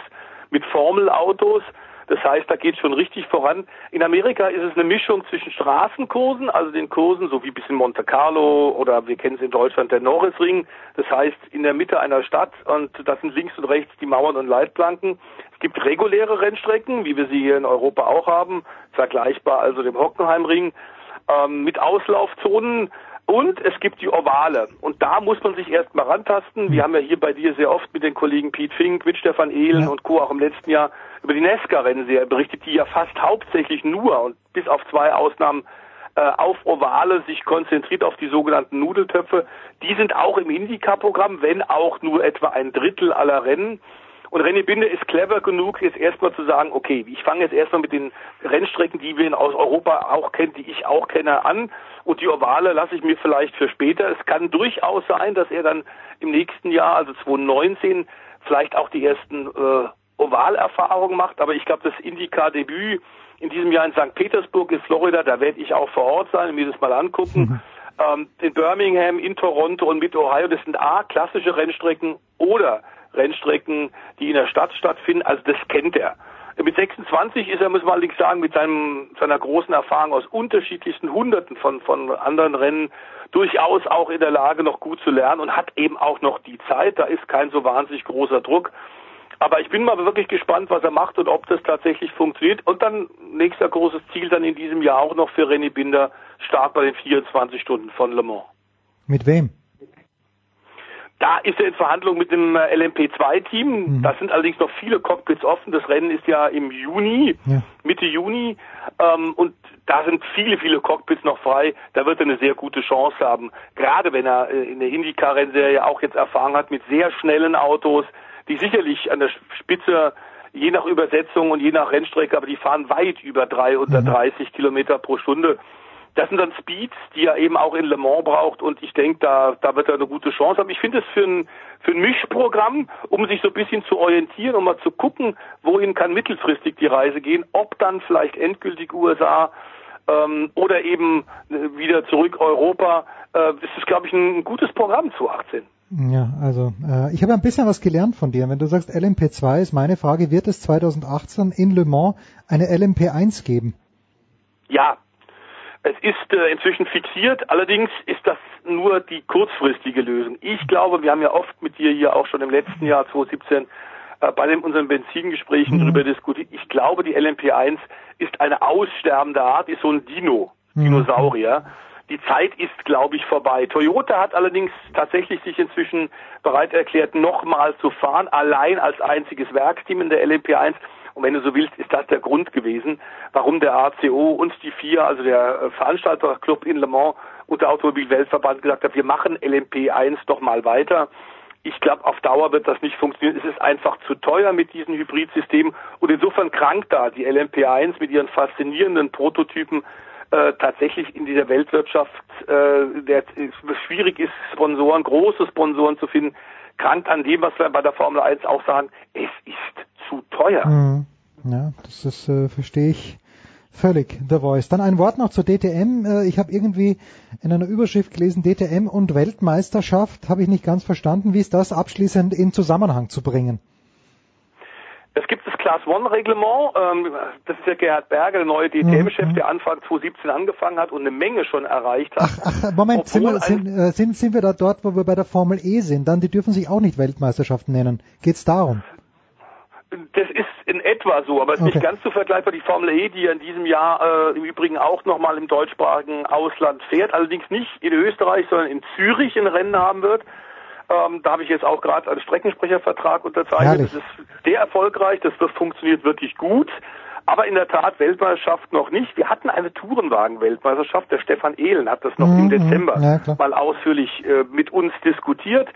mit Formelautos. Das heißt, da geht schon richtig voran. In Amerika ist es eine Mischung zwischen Straßenkursen, also den Kursen, so wie bis in Monte Carlo oder wir kennen es in Deutschland, der Norrisring. Das heißt, in der Mitte einer Stadt und das sind links und rechts die Mauern und Leitplanken. Es gibt reguläre Rennstrecken, wie wir sie hier in Europa auch haben, vergleichbar also dem Hockenheimring, ähm, mit Auslaufzonen. Und es gibt die Ovale. Und da muss man sich erstmal rantasten. Wir haben ja hier bei dir sehr oft mit den Kollegen Piet Fink, mit Stefan Ehlen und Co. auch im letzten Jahr über die Nesca-Rennserie berichtet, die ja fast hauptsächlich nur und bis auf zwei Ausnahmen äh, auf Ovale sich konzentriert auf die sogenannten Nudeltöpfe. Die sind auch im Indica-Programm, wenn auch nur etwa ein Drittel aller Rennen. Und René Binder ist clever genug, jetzt erstmal zu sagen, okay, ich fange jetzt erstmal mit den Rennstrecken, die wir aus Europa auch kennen, die ich auch kenne, an. Und die Ovale lasse ich mir vielleicht für später. Es kann durchaus sein, dass er dann im nächsten Jahr, also 2019, vielleicht auch die ersten äh, Ovalerfahrungen macht. Aber ich glaube, das Indica-Debüt in diesem Jahr in St. Petersburg in Florida, da werde ich auch vor Ort sein und mir das mal angucken. Ähm, in Birmingham, in Toronto und mit Ohio, das sind A, klassische Rennstrecken oder Rennstrecken, die in der Stadt stattfinden. Also das kennt er. Mit 26 ist er, muss man allerdings sagen, mit seinem, seiner großen Erfahrung aus unterschiedlichsten Hunderten von, von anderen Rennen durchaus auch in der Lage, noch gut zu lernen und hat eben auch noch die Zeit. Da ist kein so wahnsinnig großer Druck. Aber ich bin mal wirklich gespannt, was er macht und ob das tatsächlich funktioniert. Und dann nächster großes Ziel dann in diesem Jahr auch noch für René Binder, Start bei den 24 Stunden von Le Mans. Mit wem? Da ist er in Verhandlung mit dem äh, LMP2-Team. Da sind allerdings noch viele Cockpits offen. Das Rennen ist ja im Juni, Mitte Juni. Ähm, und da sind viele, viele Cockpits noch frei. Da wird er eine sehr gute Chance haben. Gerade wenn er äh, in der IndyCar-Rennserie auch jetzt Erfahrung hat mit sehr schnellen Autos, die sicherlich an der Spitze je nach Übersetzung und je nach Rennstrecke, aber die fahren weit über 330 Kilometer pro Stunde. Das sind dann Speeds, die er eben auch in Le Mans braucht und ich denke, da, da wird er eine gute Chance haben. Ich finde es für ein, für ein Mischprogramm, um sich so ein bisschen zu orientieren und mal zu gucken, wohin kann mittelfristig die Reise gehen, ob dann vielleicht endgültig USA ähm, oder eben äh, wieder zurück Europa. Äh, das ist, glaube ich, ein gutes Programm zu 18. Ja, also äh, ich habe ein bisschen was gelernt von dir. Wenn du sagst LMP2 ist meine Frage, wird es 2018 in Le Mans eine LMP1 geben? Ja, es ist äh, inzwischen fixiert, allerdings ist das nur die kurzfristige Lösung. Ich glaube, wir haben ja oft mit dir hier auch schon im letzten Jahr 2017 äh, bei den, unseren Benzingesprächen mhm. darüber diskutiert. Ich glaube, die LMP1 ist eine aussterbende Art, ist so ein Dino, mhm. Dinosaurier. Die Zeit ist, glaube ich, vorbei. Toyota hat allerdings tatsächlich sich inzwischen bereit erklärt, nochmal zu fahren, allein als einziges Werksteam in der LMP1. Und wenn du so willst, ist das der Grund gewesen, warum der ACO und die FIA, also der äh, Veranstalterclub in Le Mans und der Automobilweltverband gesagt hat, wir machen LMP1 doch mal weiter. Ich glaube, auf Dauer wird das nicht funktionieren. Es ist einfach zu teuer mit diesem Hybridsystem und insofern krankt da die LMP1 mit ihren faszinierenden Prototypen äh, tatsächlich in dieser Weltwirtschaft, äh, der schwierig ist, Sponsoren, große Sponsoren zu finden, krankt an dem, was wir bei der Formel 1 auch sagen, es ist zu teuer. Mhm. Ja, das ist, äh, verstehe ich völlig, The Voice. Dann ein Wort noch zur DTM. Äh, ich habe irgendwie in einer Überschrift gelesen, DTM und Weltmeisterschaft, habe ich nicht ganz verstanden. Wie ist das abschließend in Zusammenhang zu bringen? Es gibt das Class One Reglement, ähm, das ist ja Gerhard Berger, der neue DTM-Chef, mhm. der Anfang 2017 angefangen hat und eine Menge schon erreicht hat. Ach, ach Moment, sind wir, sind, äh, sind, sind wir da dort, wo wir bei der Formel E sind? Dann, die dürfen sich auch nicht Weltmeisterschaften nennen. Geht's darum? Das ist in etwa so, aber es ist okay. nicht ganz so vergleichbar. Die Formel E, die ja in diesem Jahr äh, im Übrigen auch nochmal im deutschsprachigen Ausland fährt, allerdings nicht in Österreich, sondern in Zürich ein Rennen haben wird. Ähm, da habe ich jetzt auch gerade einen Streckensprechervertrag unterzeichnet. Herrlich. Das ist sehr erfolgreich, das, das funktioniert wirklich gut. Aber in der Tat Weltmeisterschaft noch nicht. Wir hatten eine Tourenwagen-Weltmeisterschaft. Der Stefan Ehlen hat das noch mhm, im Dezember ja, mal ausführlich äh, mit uns diskutiert.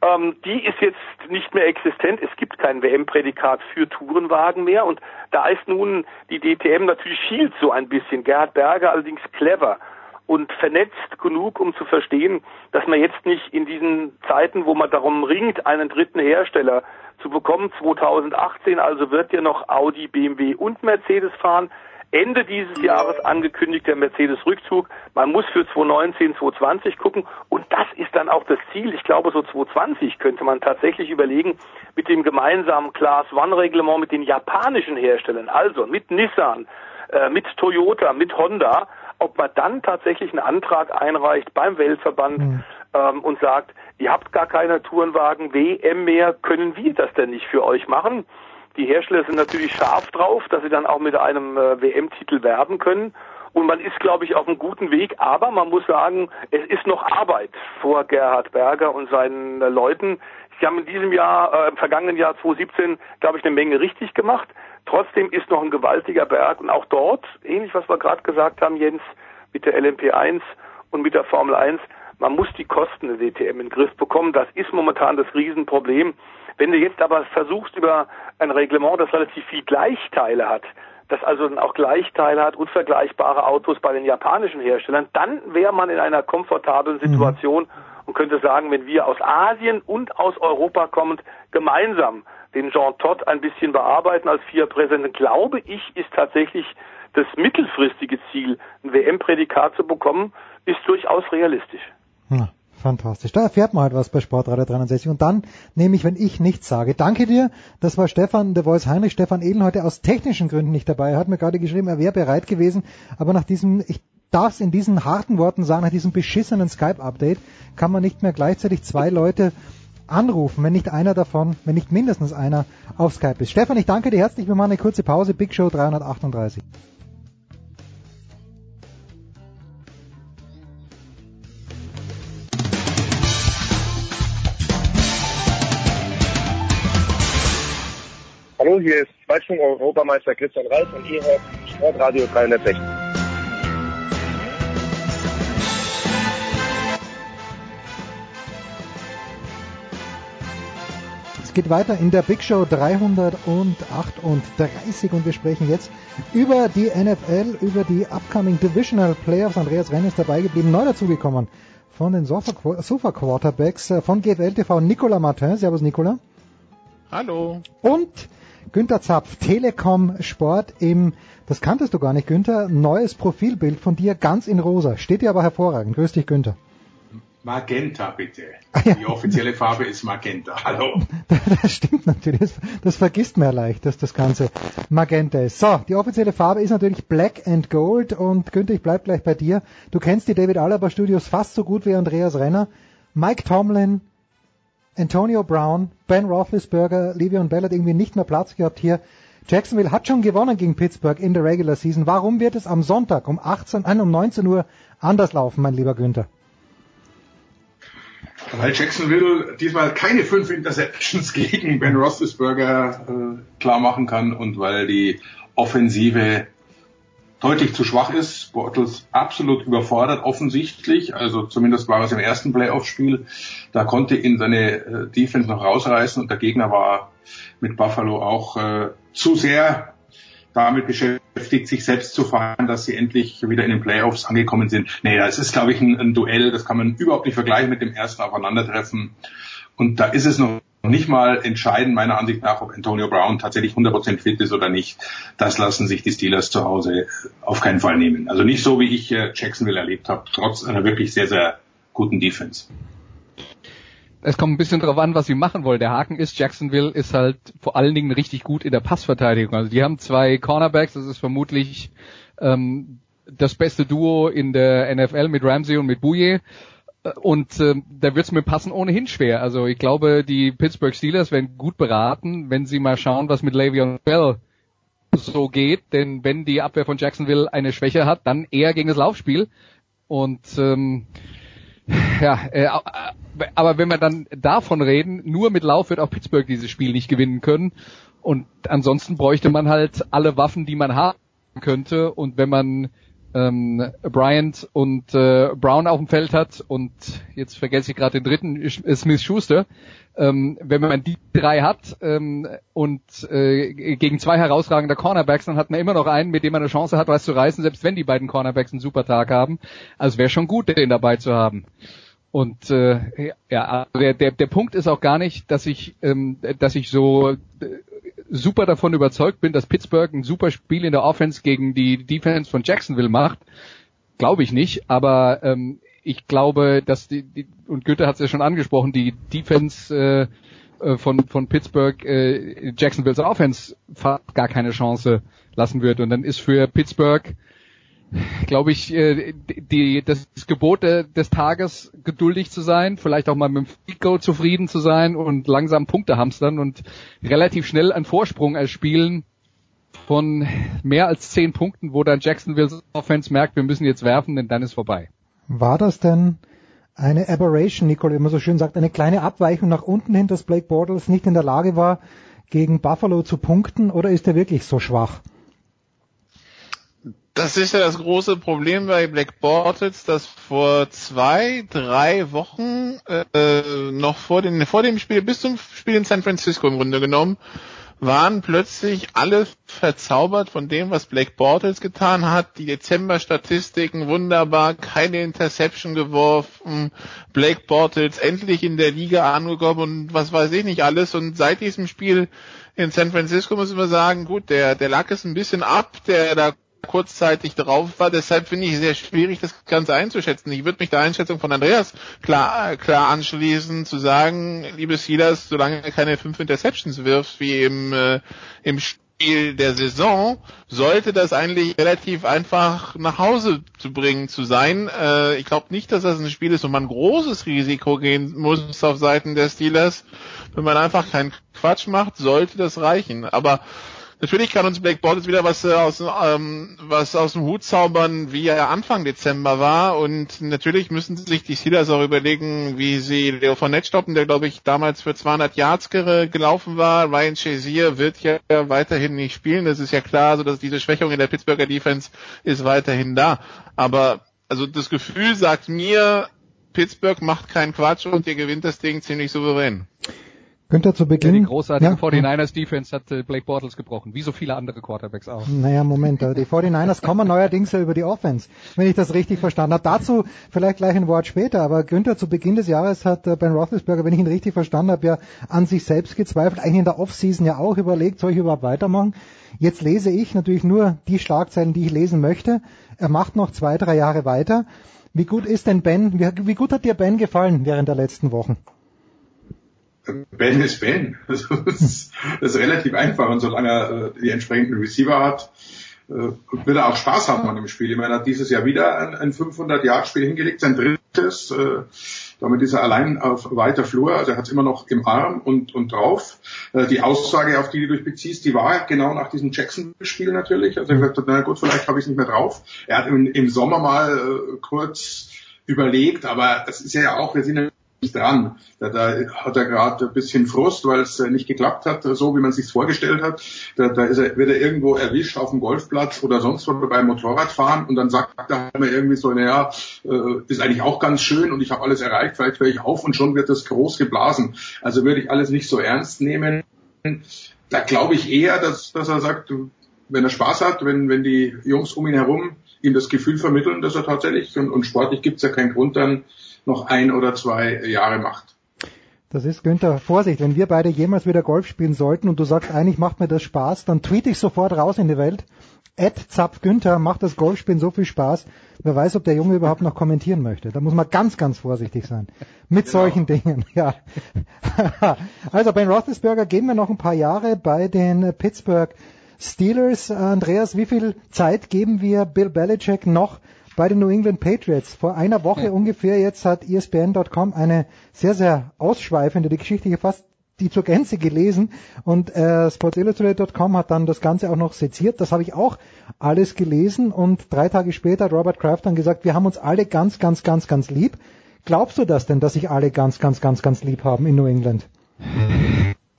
Ähm, die ist jetzt nicht mehr existent. Es gibt kein WM-Prädikat für Tourenwagen mehr. Und da ist nun die DTM natürlich schielt so ein bisschen. Gerhard Berger allerdings clever und vernetzt genug, um zu verstehen, dass man jetzt nicht in diesen Zeiten, wo man darum ringt, einen dritten Hersteller zu bekommen, 2018 also wird ja noch Audi, BMW und Mercedes fahren, Ende dieses Jahres angekündigt der Mercedes-Rückzug. Man muss für 2019, 2020 gucken und das ist dann auch das Ziel. Ich glaube, so 2020 könnte man tatsächlich überlegen, mit dem gemeinsamen Class One-Reglement mit den japanischen Herstellern, also mit Nissan, äh, mit Toyota, mit Honda, ob man dann tatsächlich einen Antrag einreicht beim Weltverband mhm. ähm, und sagt, ihr habt gar keine Tourenwagen WM mehr, können wir das denn nicht für euch machen? Die Hersteller sind natürlich scharf drauf, dass sie dann auch mit einem äh, WM-Titel werben können. Und man ist, glaube ich, auf einem guten Weg. Aber man muss sagen, es ist noch Arbeit vor Gerhard Berger und seinen äh, Leuten. Sie haben in diesem Jahr, äh, im vergangenen Jahr 2017, glaube ich, eine Menge richtig gemacht. Trotzdem ist noch ein gewaltiger Berg. Und auch dort, ähnlich was wir gerade gesagt haben, Jens, mit der LMP1 und mit der Formel 1, man muss die Kosten der DTM in den Griff bekommen. Das ist momentan das Riesenproblem. Wenn du jetzt aber versuchst über ein Reglement, das relativ viel Gleichteile hat, das also dann auch Gleichteile hat, unvergleichbare Autos bei den japanischen Herstellern, dann wäre man in einer komfortablen Situation mhm. Und könnte sagen, wenn wir aus Asien und aus Europa kommend gemeinsam den Jean Todt ein bisschen bearbeiten als vier Präsidenten, glaube ich, ist tatsächlich das mittelfristige Ziel, ein WM-Prädikat zu bekommen, ist durchaus realistisch. Ja. Fantastisch. Da erfährt man halt was bei Sportradio 63. Und dann nehme ich, wenn ich nichts sage. Danke dir. Das war Stefan, der Voice Heinrich. Stefan Ehlen heute aus technischen Gründen nicht dabei. Er hat mir gerade geschrieben, er wäre bereit gewesen. Aber nach diesem, ich darf es in diesen harten Worten sagen, nach diesem beschissenen Skype-Update kann man nicht mehr gleichzeitig zwei Leute anrufen, wenn nicht einer davon, wenn nicht mindestens einer auf Skype ist. Stefan, ich danke dir herzlich. Wir machen eine kurze Pause. Big Show 338. Hallo, hier ist Zweitschwung-Europameister Christian Reif und ihr hört Sportradio 360. Es geht weiter in der Big Show 338 und wir sprechen jetzt über die NFL, über die upcoming Divisional Playoffs. Andreas Renn ist dabei geblieben, neu dazugekommen von den Sofa, Sofa Quarterbacks äh, von GFL TV, Nicolas Martin. Servus Nicolas. Hallo. Und Günther Zapf, Telekom Sport im, das kanntest du gar nicht, Günther, neues Profilbild von dir, ganz in rosa. Steht dir aber hervorragend. Grüß dich, Günther. Magenta, bitte. Die offizielle Farbe ist Magenta. Hallo. Das stimmt natürlich. Das, das vergisst man ja leicht, dass das Ganze Magenta ist. So, die offizielle Farbe ist natürlich Black and Gold und Günther, ich bleib gleich bei dir. Du kennst die David Alaba Studios fast so gut wie Andreas Renner. Mike Tomlin Antonio Brown, Ben Roethlisberger, Le'Veon Bell hat irgendwie nicht mehr Platz gehabt hier. Jacksonville hat schon gewonnen gegen Pittsburgh in der Regular Season. Warum wird es am Sonntag um 18, äh, um 19 Uhr anders laufen, mein lieber Günther? Weil Jacksonville diesmal keine fünf Interceptions gegen Ben Roethlisberger äh, klar machen kann und weil die Offensive deutlich zu schwach ist. Bortles absolut überfordert, offensichtlich. Also zumindest war es im ersten Playoff-Spiel. Da konnte ihn seine äh, Defense noch rausreißen und der Gegner war mit Buffalo auch äh, zu sehr damit beschäftigt, sich selbst zu fahren, dass sie endlich wieder in den Playoffs angekommen sind. Nee, das ist, glaube ich, ein, ein Duell, das kann man überhaupt nicht vergleichen mit dem ersten Aufeinandertreffen. Und da ist es noch nicht mal entscheiden, meiner Ansicht nach, ob Antonio Brown tatsächlich 100% fit ist oder nicht. Das lassen sich die Steelers zu Hause auf keinen Fall nehmen. Also nicht so, wie ich äh, Jacksonville erlebt habe, trotz einer wirklich sehr, sehr guten Defense. Es kommt ein bisschen darauf an, was sie machen wollen. Der Haken ist, Jacksonville ist halt vor allen Dingen richtig gut in der Passverteidigung. Also die haben zwei Cornerbacks, das ist vermutlich ähm, das beste Duo in der NFL mit Ramsey und mit Bouye. Und äh, da wird es mir passen ohnehin schwer. Also ich glaube, die Pittsburgh Steelers werden gut beraten, wenn sie mal schauen, was mit Le'Veon Bell so geht. Denn wenn die Abwehr von Jacksonville eine Schwäche hat, dann eher gegen das Laufspiel. Und ähm, ja, äh, aber wenn wir dann davon reden, nur mit Lauf wird auch Pittsburgh dieses Spiel nicht gewinnen können. Und ansonsten bräuchte man halt alle Waffen, die man haben könnte. Und wenn man ähm, Bryant und äh, Brown auf dem Feld hat und jetzt vergesse ich gerade den dritten, Smith Schuster, ähm, wenn man die drei hat ähm, und äh, gegen zwei herausragende Cornerbacks, dann hat man immer noch einen, mit dem man eine Chance hat, was zu reißen, selbst wenn die beiden Cornerbacks einen super Tag haben. Also wäre schon gut, den dabei zu haben. Und äh, ja, der, der, der Punkt ist auch gar nicht, dass ich, ähm, dass ich so äh, super davon überzeugt bin, dass Pittsburgh ein super Spiel in der Offense gegen die Defense von Jacksonville macht. Glaube ich nicht, aber ähm, ich glaube, dass die, die und Goethe hat es ja schon angesprochen, die Defense äh, äh, von von Pittsburgh äh, Jacksonville's Offense gar keine Chance lassen wird und dann ist für Pittsburgh glaube ich, äh, die, das Gebot des Tages geduldig zu sein, vielleicht auch mal mit dem Goal zufrieden zu sein und langsam Punkte hamstern und relativ schnell einen Vorsprung erspielen von mehr als zehn Punkten, wo dann Jacksonville Offense merkt, wir müssen jetzt werfen, denn dann ist vorbei. War das denn eine Aberration, Nicole, wie man so schön sagt, eine kleine Abweichung nach unten hin, dass Blake Bortles nicht in der Lage war, gegen Buffalo zu punkten, oder ist er wirklich so schwach? Das ist ja das große Problem bei Black Bortles, dass vor zwei, drei Wochen, äh, noch vor, den, vor dem Spiel, bis zum Spiel in San Francisco im Grunde genommen, waren plötzlich alle verzaubert von dem, was Black Bortles getan hat. Die Dezember-Statistiken wunderbar, keine Interception geworfen, Blake Bortles endlich in der Liga angekommen und was weiß ich nicht alles. Und seit diesem Spiel in San Francisco müssen wir sagen, gut, der, der lag es ein bisschen ab, der da kurzzeitig drauf war. Deshalb finde ich es sehr schwierig, das Ganze einzuschätzen. Ich würde mich der Einschätzung von Andreas klar, klar anschließen, zu sagen, liebe Steelers, solange er keine fünf Interceptions wirft, wie im, äh, im Spiel der Saison, sollte das eigentlich relativ einfach nach Hause zu bringen zu sein. Äh, ich glaube nicht, dass das ein Spiel ist, wo man großes Risiko gehen muss auf Seiten der Steelers. Wenn man einfach keinen Quatsch macht, sollte das reichen. Aber Natürlich kann uns Black Bortles wieder was äh, aus, ähm, was aus dem Hut zaubern, wie er Anfang Dezember war. Und natürlich müssen sich die Steelers auch überlegen, wie sie Leo Fournette stoppen, der glaube ich damals für 200 Yards gelaufen war. Ryan Chazier wird ja weiterhin nicht spielen. Das ist ja klar, so dass diese Schwächung in der Pittsburgher Defense ist weiterhin da. Aber also das Gefühl sagt mir, Pittsburgh macht keinen Quatsch und ihr gewinnt das Ding ziemlich souverän. Günther zu Beginn. Ja, die großartige ja, 49ers Defense hat äh, Blake Bortles gebrochen, wie so viele andere Quarterbacks auch. Naja, Moment, die 49ers kommen neuerdings ja über die Offense, wenn ich das richtig verstanden habe. Dazu vielleicht gleich ein Wort später, aber Günther zu Beginn des Jahres hat äh, Ben Roethlisberger, wenn ich ihn richtig verstanden habe, ja an sich selbst gezweifelt, eigentlich in der Offseason ja auch überlegt, soll ich überhaupt weitermachen? Jetzt lese ich natürlich nur die Schlagzeilen, die ich lesen möchte. Er macht noch zwei, drei Jahre weiter. Wie gut ist denn Ben, wie, wie gut hat dir Ben gefallen während der letzten Wochen? Ben ist Ben. Das ist, das ist relativ einfach und solange er äh, die entsprechenden Receiver hat, äh, wird er auch Spaß haben an dem Spiel. Ich meine, er hat dieses Jahr wieder ein, ein 500-Yard-Spiel hingelegt, sein drittes. Äh, damit ist er allein auf weiter Flur, also er hat es immer noch im Arm und, und drauf. Äh, die Aussage, auf die du dich beziehst, die war genau nach diesem Jackson-Spiel natürlich. Also er gesagt hat, na gut, vielleicht habe ich es nicht mehr drauf. Er hat im, im Sommer mal äh, kurz überlegt, aber das ist ja auch, wir sind ja dran. Da, da hat er gerade ein bisschen Frust, weil es äh, nicht geklappt hat, so wie man sich vorgestellt hat. Da, da ist er, wird er irgendwo erwischt auf dem Golfplatz oder sonst wo beim Motorradfahren und dann sagt er immer irgendwie so, naja, äh, ist eigentlich auch ganz schön und ich habe alles erreicht, vielleicht höre ich auf und schon wird das groß geblasen. Also würde ich alles nicht so ernst nehmen. Da glaube ich eher, dass, dass er sagt, wenn er Spaß hat, wenn, wenn die Jungs um ihn herum ihm das Gefühl vermitteln, dass er tatsächlich, und, und sportlich gibt es ja keinen Grund, dann noch ein oder zwei Jahre macht. Das ist Günther, Vorsicht, wenn wir beide jemals wieder Golf spielen sollten und du sagst, eigentlich macht mir das Spaß, dann tweete ich sofort raus in die Welt. Ed Zapf Günther macht das Golfspielen so viel Spaß. Wer weiß, ob der Junge überhaupt noch kommentieren möchte. Da muss man ganz, ganz vorsichtig sein. Mit genau. solchen Dingen, ja. also Ben Roethlisberger geben wir noch ein paar Jahre bei den Pittsburgh Steelers. Andreas, wie viel Zeit geben wir Bill Belichick noch bei den New England Patriots. Vor einer Woche ja. ungefähr jetzt hat ESPN.com eine sehr, sehr ausschweifende, die Geschichte hier fast die zur Gänze gelesen und äh, SportsIllustrated.com hat dann das Ganze auch noch seziert. Das habe ich auch alles gelesen und drei Tage später hat Robert Kraft dann gesagt, wir haben uns alle ganz, ganz, ganz, ganz lieb. Glaubst du das denn, dass sich alle ganz, ganz, ganz, ganz lieb haben in New England?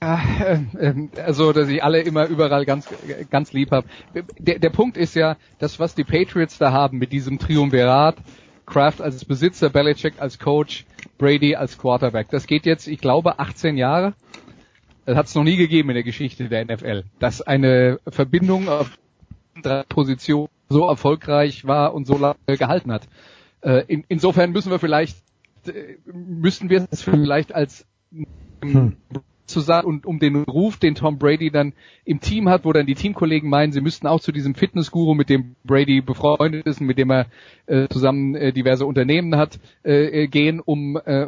Äh, ähm, also, dass ich alle immer überall ganz, ganz lieb habe. Der, der Punkt ist ja, das, was die Patriots da haben mit diesem Triumvirat, Kraft als Besitzer, Belichick als Coach, Brady als Quarterback, das geht jetzt, ich glaube, 18 Jahre. Das hat es noch nie gegeben in der Geschichte der NFL, dass eine Verbindung auf drei Positionen so erfolgreich war und so lange gehalten hat. Äh, in, insofern müssen wir vielleicht, äh, müssten wir es vielleicht als hm zu sagen und um den Ruf, den Tom Brady dann im Team hat, wo dann die Teamkollegen meinen, sie müssten auch zu diesem Fitnessguru, mit dem Brady befreundet ist und mit dem er äh, zusammen äh, diverse Unternehmen hat, äh, äh gehen, um, äh,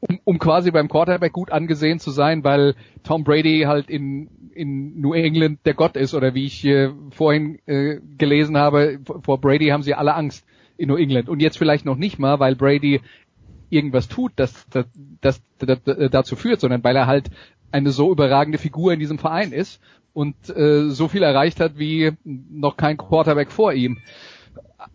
um, um quasi beim Quarterback gut angesehen zu sein, weil Tom Brady halt in, in New England der Gott ist oder wie ich äh, vorhin äh, gelesen habe, vor Brady haben sie alle Angst in New England. Und jetzt vielleicht noch nicht mal, weil Brady irgendwas tut, das, das, das, das, dazu führt, sondern weil er halt eine so überragende Figur in diesem Verein ist und äh, so viel erreicht hat wie noch kein Quarterback vor ihm.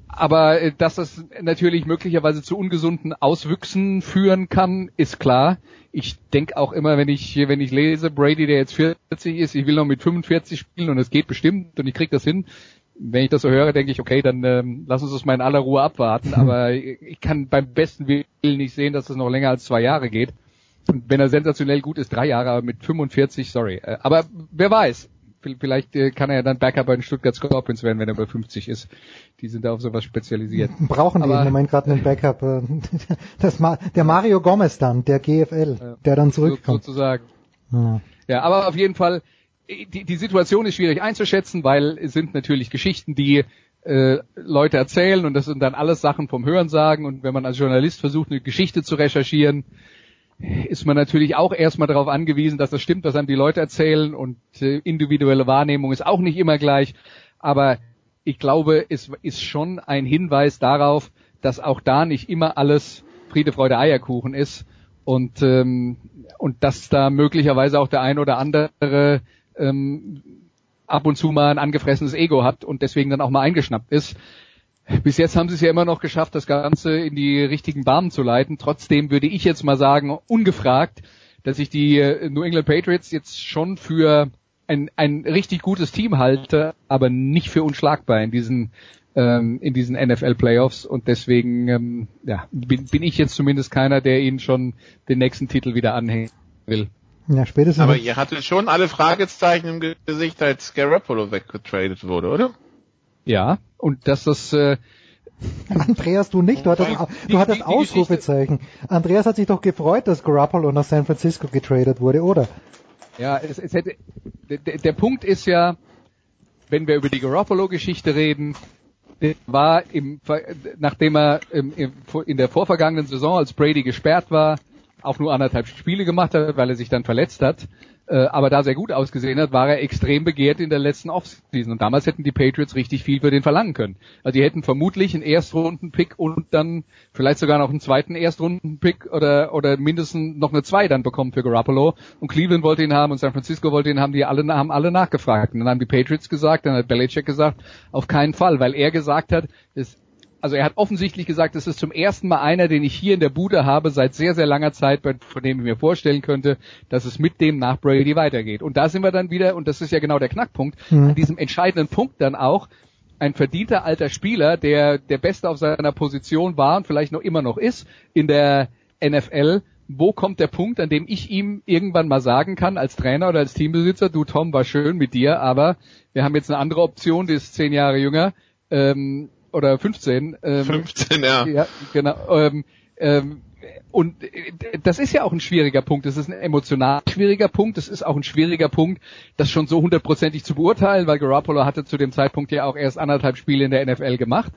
Aber äh, dass das natürlich möglicherweise zu ungesunden Auswüchsen führen kann, ist klar. Ich denke auch immer, wenn ich wenn ich lese, Brady, der jetzt 40 ist, ich will noch mit 45 spielen und es geht bestimmt und ich krieg das hin. Wenn ich das so höre, denke ich, okay, dann ähm, lass uns das mal in aller Ruhe abwarten. Aber ich kann beim besten Willen nicht sehen, dass es noch länger als zwei Jahre geht. Wenn er sensationell gut ist, drei Jahre, aber mit 45, sorry. Äh, aber wer weiß, vielleicht äh, kann er ja dann Backup bei den Stuttgart Scorpions werden, wenn er bei 50 ist. Die sind da auf sowas spezialisiert. Brauchen die aber, im Moment gerade einen Backup. Äh, das, der Mario Gomez dann, der GFL, der dann zurückkommt. sozusagen. Ja. ja, aber auf jeden Fall, die, die Situation ist schwierig einzuschätzen, weil es sind natürlich Geschichten, die äh, Leute erzählen und das sind dann alles Sachen vom Hörensagen und wenn man als Journalist versucht, eine Geschichte zu recherchieren, ist man natürlich auch erstmal darauf angewiesen, dass das stimmt, was einem die Leute erzählen und äh, individuelle Wahrnehmung ist auch nicht immer gleich. Aber ich glaube, es ist schon ein Hinweis darauf, dass auch da nicht immer alles Friede, Freude, Eierkuchen ist und ähm, und dass da möglicherweise auch der ein oder andere ähm, ab und zu mal ein angefressenes Ego hat und deswegen dann auch mal eingeschnappt ist. Bis jetzt haben sie es ja immer noch geschafft, das Ganze in die richtigen Bahnen zu leiten. Trotzdem würde ich jetzt mal sagen, ungefragt, dass ich die äh, New England Patriots jetzt schon für ein, ein richtig gutes Team halte, aber nicht für unschlagbar in diesen ähm, in diesen NFL Playoffs und deswegen ähm, ja, bin, bin ich jetzt zumindest keiner, der ihnen schon den nächsten Titel wieder anhängen will. Ja, spätestens. Aber ihr hattet schon alle Fragezeichen im Gesicht, als Garoppolo weggetradet wurde, oder? Ja, und dass das äh, Andreas, du nicht, du hattest, du hattest die, die Ausrufezeichen. Andreas hat sich doch gefreut, dass Garoppolo nach San Francisco getradet wurde, oder? Ja, es, es hätte, der, der Punkt ist ja, wenn wir über die Garoppolo-Geschichte reden, war im, nachdem er im, in der vorvergangenen Saison, als Brady gesperrt war, auch nur anderthalb Spiele gemacht hat, weil er sich dann verletzt hat, äh, aber da sehr gut ausgesehen hat, war er extrem begehrt in der letzten Offseason. Und damals hätten die Patriots richtig viel für den verlangen können. Also die hätten vermutlich einen Erstrunden-Pick und dann vielleicht sogar noch einen zweiten Erstrunden-Pick oder, oder mindestens noch eine zwei dann bekommen für Garoppolo. Und Cleveland wollte ihn haben und San Francisco wollte ihn haben, die alle, haben alle nachgefragt. Und dann haben die Patriots gesagt, dann hat Belichick gesagt, auf keinen Fall, weil er gesagt hat, es also er hat offensichtlich gesagt, es ist zum ersten Mal einer, den ich hier in der Bude habe seit sehr, sehr langer Zeit, von dem ich mir vorstellen könnte, dass es mit dem nach Brady weitergeht. Und da sind wir dann wieder, und das ist ja genau der Knackpunkt, mhm. an diesem entscheidenden Punkt dann auch, ein verdienter alter Spieler, der der Beste auf seiner Position war und vielleicht noch immer noch ist in der NFL, wo kommt der Punkt, an dem ich ihm irgendwann mal sagen kann, als Trainer oder als Teambesitzer, du Tom, war schön mit dir, aber wir haben jetzt eine andere Option, die ist zehn Jahre jünger, ähm, oder 15. Ähm, 15, ja. Ja, genau. Ähm, ähm, und das ist ja auch ein schwieriger Punkt. Das ist ein emotional schwieriger Punkt. Das ist auch ein schwieriger Punkt, das schon so hundertprozentig zu beurteilen, weil Garoppolo hatte zu dem Zeitpunkt ja auch erst anderthalb Spiele in der NFL gemacht.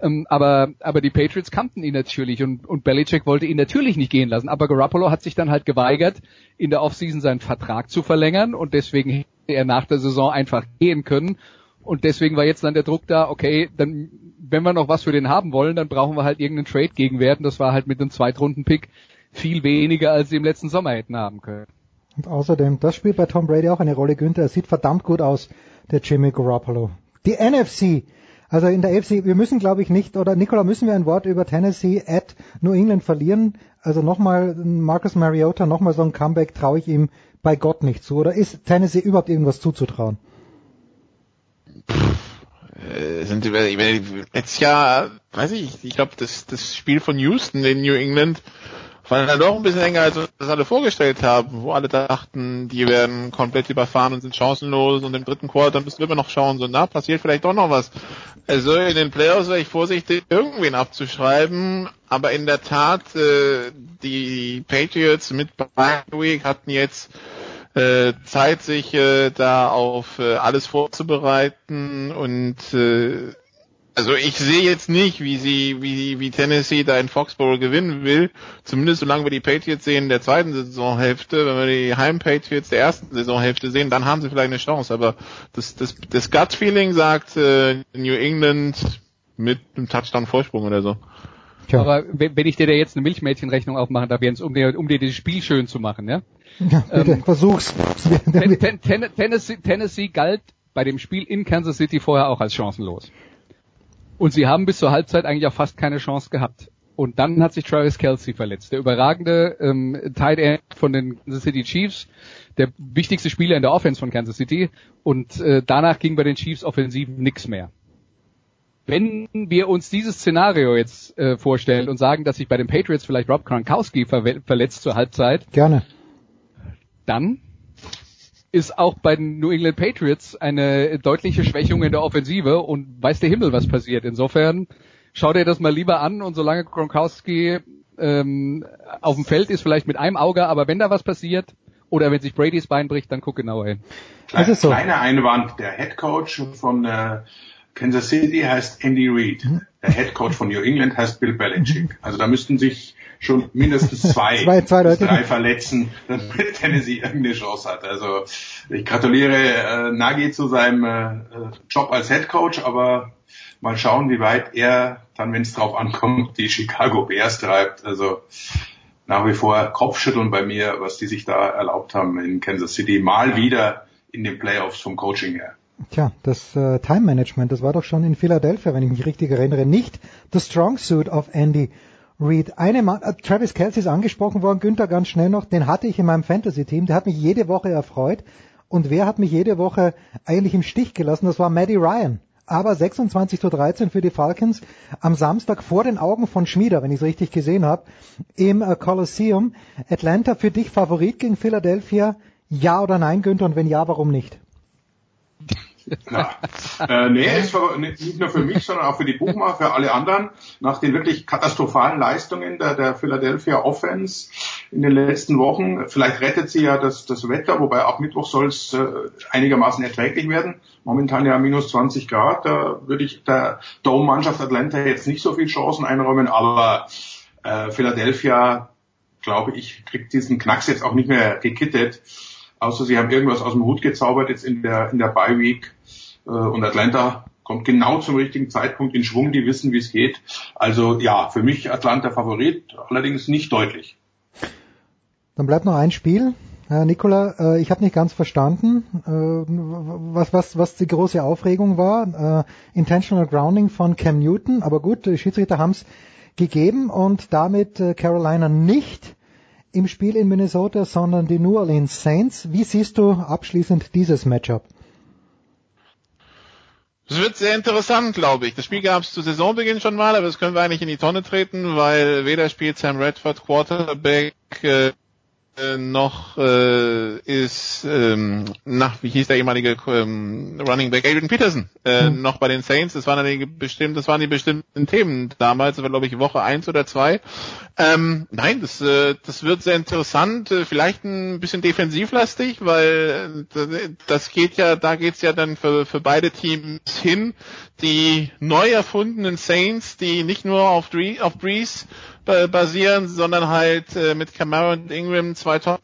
Ähm, aber, aber die Patriots kannten ihn natürlich und, und Belichick wollte ihn natürlich nicht gehen lassen. Aber Garoppolo hat sich dann halt geweigert, in der Offseason seinen Vertrag zu verlängern und deswegen hätte er nach der Saison einfach gehen können. Und deswegen war jetzt dann der Druck da, okay, dann, wenn wir noch was für den haben wollen, dann brauchen wir halt irgendeinen Trade gegenwerten. Das war halt mit einem Zweitrunden-Pick viel weniger, als sie im letzten Sommer hätten haben können. Und außerdem, das spielt bei Tom Brady auch eine Rolle, Günther. Er sieht verdammt gut aus, der Jimmy Garoppolo. Die NFC. Also in der AFC, wir müssen glaube ich nicht, oder Nicola, müssen wir ein Wort über Tennessee at New England verlieren? Also nochmal Marcus Mariota, nochmal so ein Comeback traue ich ihm bei Gott nicht zu. Oder ist Tennessee überhaupt irgendwas zuzutrauen? Äh, sind letztes Jahr, weiß ich, ich glaube, das, das Spiel von Houston in New England war dann doch ein bisschen länger, als wir das alle vorgestellt haben, wo alle dachten, die werden komplett überfahren und sind chancenlos und im dritten Quarter müssen wir immer noch schauen, so na, passiert vielleicht doch noch was. Also in den Playoffs wäre ich vorsichtig, irgendwen abzuschreiben, aber in der Tat, äh, die Patriots mit Bye Week hatten jetzt äh, Zeit, sich äh, da auf äh, alles vorzubereiten und äh, also ich sehe jetzt nicht, wie sie, wie, wie Tennessee da in Foxborough gewinnen will. Zumindest solange wir die Patriots sehen der zweiten Saisonhälfte. Wenn wir die Heim-Patriots der ersten Saisonhälfte sehen, dann haben sie vielleicht eine Chance. Aber das, das, das Gut-Feeling sagt äh, New England mit einem Touchdown-Vorsprung oder so. Tja. Aber wenn ich dir da jetzt eine Milchmädchenrechnung aufmachen darf, Jens, um dir, um dir das Spiel schön zu machen, ja? Ja, bitte, ähm, versuch's. Ten, ten, ten, Tennessee, Tennessee galt bei dem Spiel in Kansas City vorher auch als chancenlos. Und sie haben bis zur Halbzeit eigentlich auch fast keine Chance gehabt. Und dann hat sich Travis Kelsey verletzt. Der überragende ähm, Tight End von den Kansas City Chiefs, der wichtigste Spieler in der Offense von Kansas City. Und äh, danach ging bei den Chiefs offensiv nichts mehr. Wenn wir uns dieses Szenario jetzt äh, vorstellen und sagen, dass sich bei den Patriots vielleicht Rob Gronkowski ver verletzt zur Halbzeit. Gerne dann ist auch bei den New England Patriots eine deutliche Schwächung in der Offensive und weiß der Himmel, was passiert. Insofern schau dir das mal lieber an und solange Gronkowski ähm, auf dem Feld ist, vielleicht mit einem Auge, aber wenn da was passiert oder wenn sich Brady's Bein bricht, dann guck genauer hin. Kleine, so. kleiner Einwand, der Head Coach von äh, Kansas City heißt Andy Reid. Mhm. Der Head Coach von New England heißt Bill Belichick. Also da müssten sich schon mindestens zwei, zwei, zwei bis drei verletzen, damit Tennessee irgendeine Chance hat. Also ich gratuliere äh, Nagy zu seinem äh, Job als Head Coach, aber mal schauen, wie weit er dann, wenn es drauf ankommt, die Chicago Bears treibt. Also nach wie vor Kopfschütteln bei mir, was die sich da erlaubt haben in Kansas City, mal wieder in den Playoffs vom Coaching her. Tja, das äh, Time Management, das war doch schon in Philadelphia, wenn ich mich richtig erinnere, nicht the strong suit of Andy Reed. Eine Mann, äh, Travis Kelsey ist angesprochen worden, Günther ganz schnell noch, den hatte ich in meinem Fantasy-Team, der hat mich jede Woche erfreut. Und wer hat mich jede Woche eigentlich im Stich gelassen? Das war Maddie Ryan. Aber 26 zu 13 für die Falcons am Samstag vor den Augen von Schmieder, wenn ich es richtig gesehen habe, im äh, Coliseum. Atlanta für dich Favorit gegen Philadelphia? Ja oder nein, Günther? Und wenn ja, warum nicht? Ja. Äh, nee, ist für, nicht nur für mich, sondern auch für die Buchmacher, für alle anderen. Nach den wirklich katastrophalen Leistungen der, der Philadelphia Offense in den letzten Wochen, vielleicht rettet sie ja das, das Wetter, wobei auch Mittwoch soll es äh, einigermaßen erträglich werden. Momentan ja minus 20 Grad, da würde ich der Dome-Mannschaft Atlanta jetzt nicht so viel Chancen einräumen, aber äh, Philadelphia, glaube ich, kriegt diesen Knacks jetzt auch nicht mehr gekittet außer sie haben irgendwas aus dem Hut gezaubert jetzt in der, in der Bye Week. Äh, und Atlanta kommt genau zum richtigen Zeitpunkt in Schwung, die wissen, wie es geht. Also ja, für mich Atlanta Favorit, allerdings nicht deutlich. Dann bleibt noch ein Spiel. Herr Nikola, äh, ich habe nicht ganz verstanden, äh, was, was, was die große Aufregung war. Äh, Intentional Grounding von Cam Newton, aber gut, die Schiedsrichter haben es gegeben und damit äh, Carolina nicht im Spiel in Minnesota, sondern die New Orleans Saints. Wie siehst du abschließend dieses Matchup? Es wird sehr interessant, glaube ich. Das Spiel gab es zu Saisonbeginn schon mal, aber das können wir eigentlich in die Tonne treten, weil weder spielt Sam Redford Quarterback äh, äh, noch äh, ist ähm, nach wie hieß der ehemalige ähm, Running Back Adrian Peterson äh, mhm. noch bei den Saints. Das waren die bestimmt, das waren die bestimmten Themen damals. Das war glaube ich Woche eins oder zwei. Ähm, nein, das äh, das wird sehr interessant. Äh, vielleicht ein bisschen defensivlastig, weil äh, das geht ja, da geht's ja dann für für beide Teams hin. Die neu erfundenen Saints, die nicht nur auf, Dre auf Breeze basieren, sondern halt äh, mit Camaro und Ingram zwei Top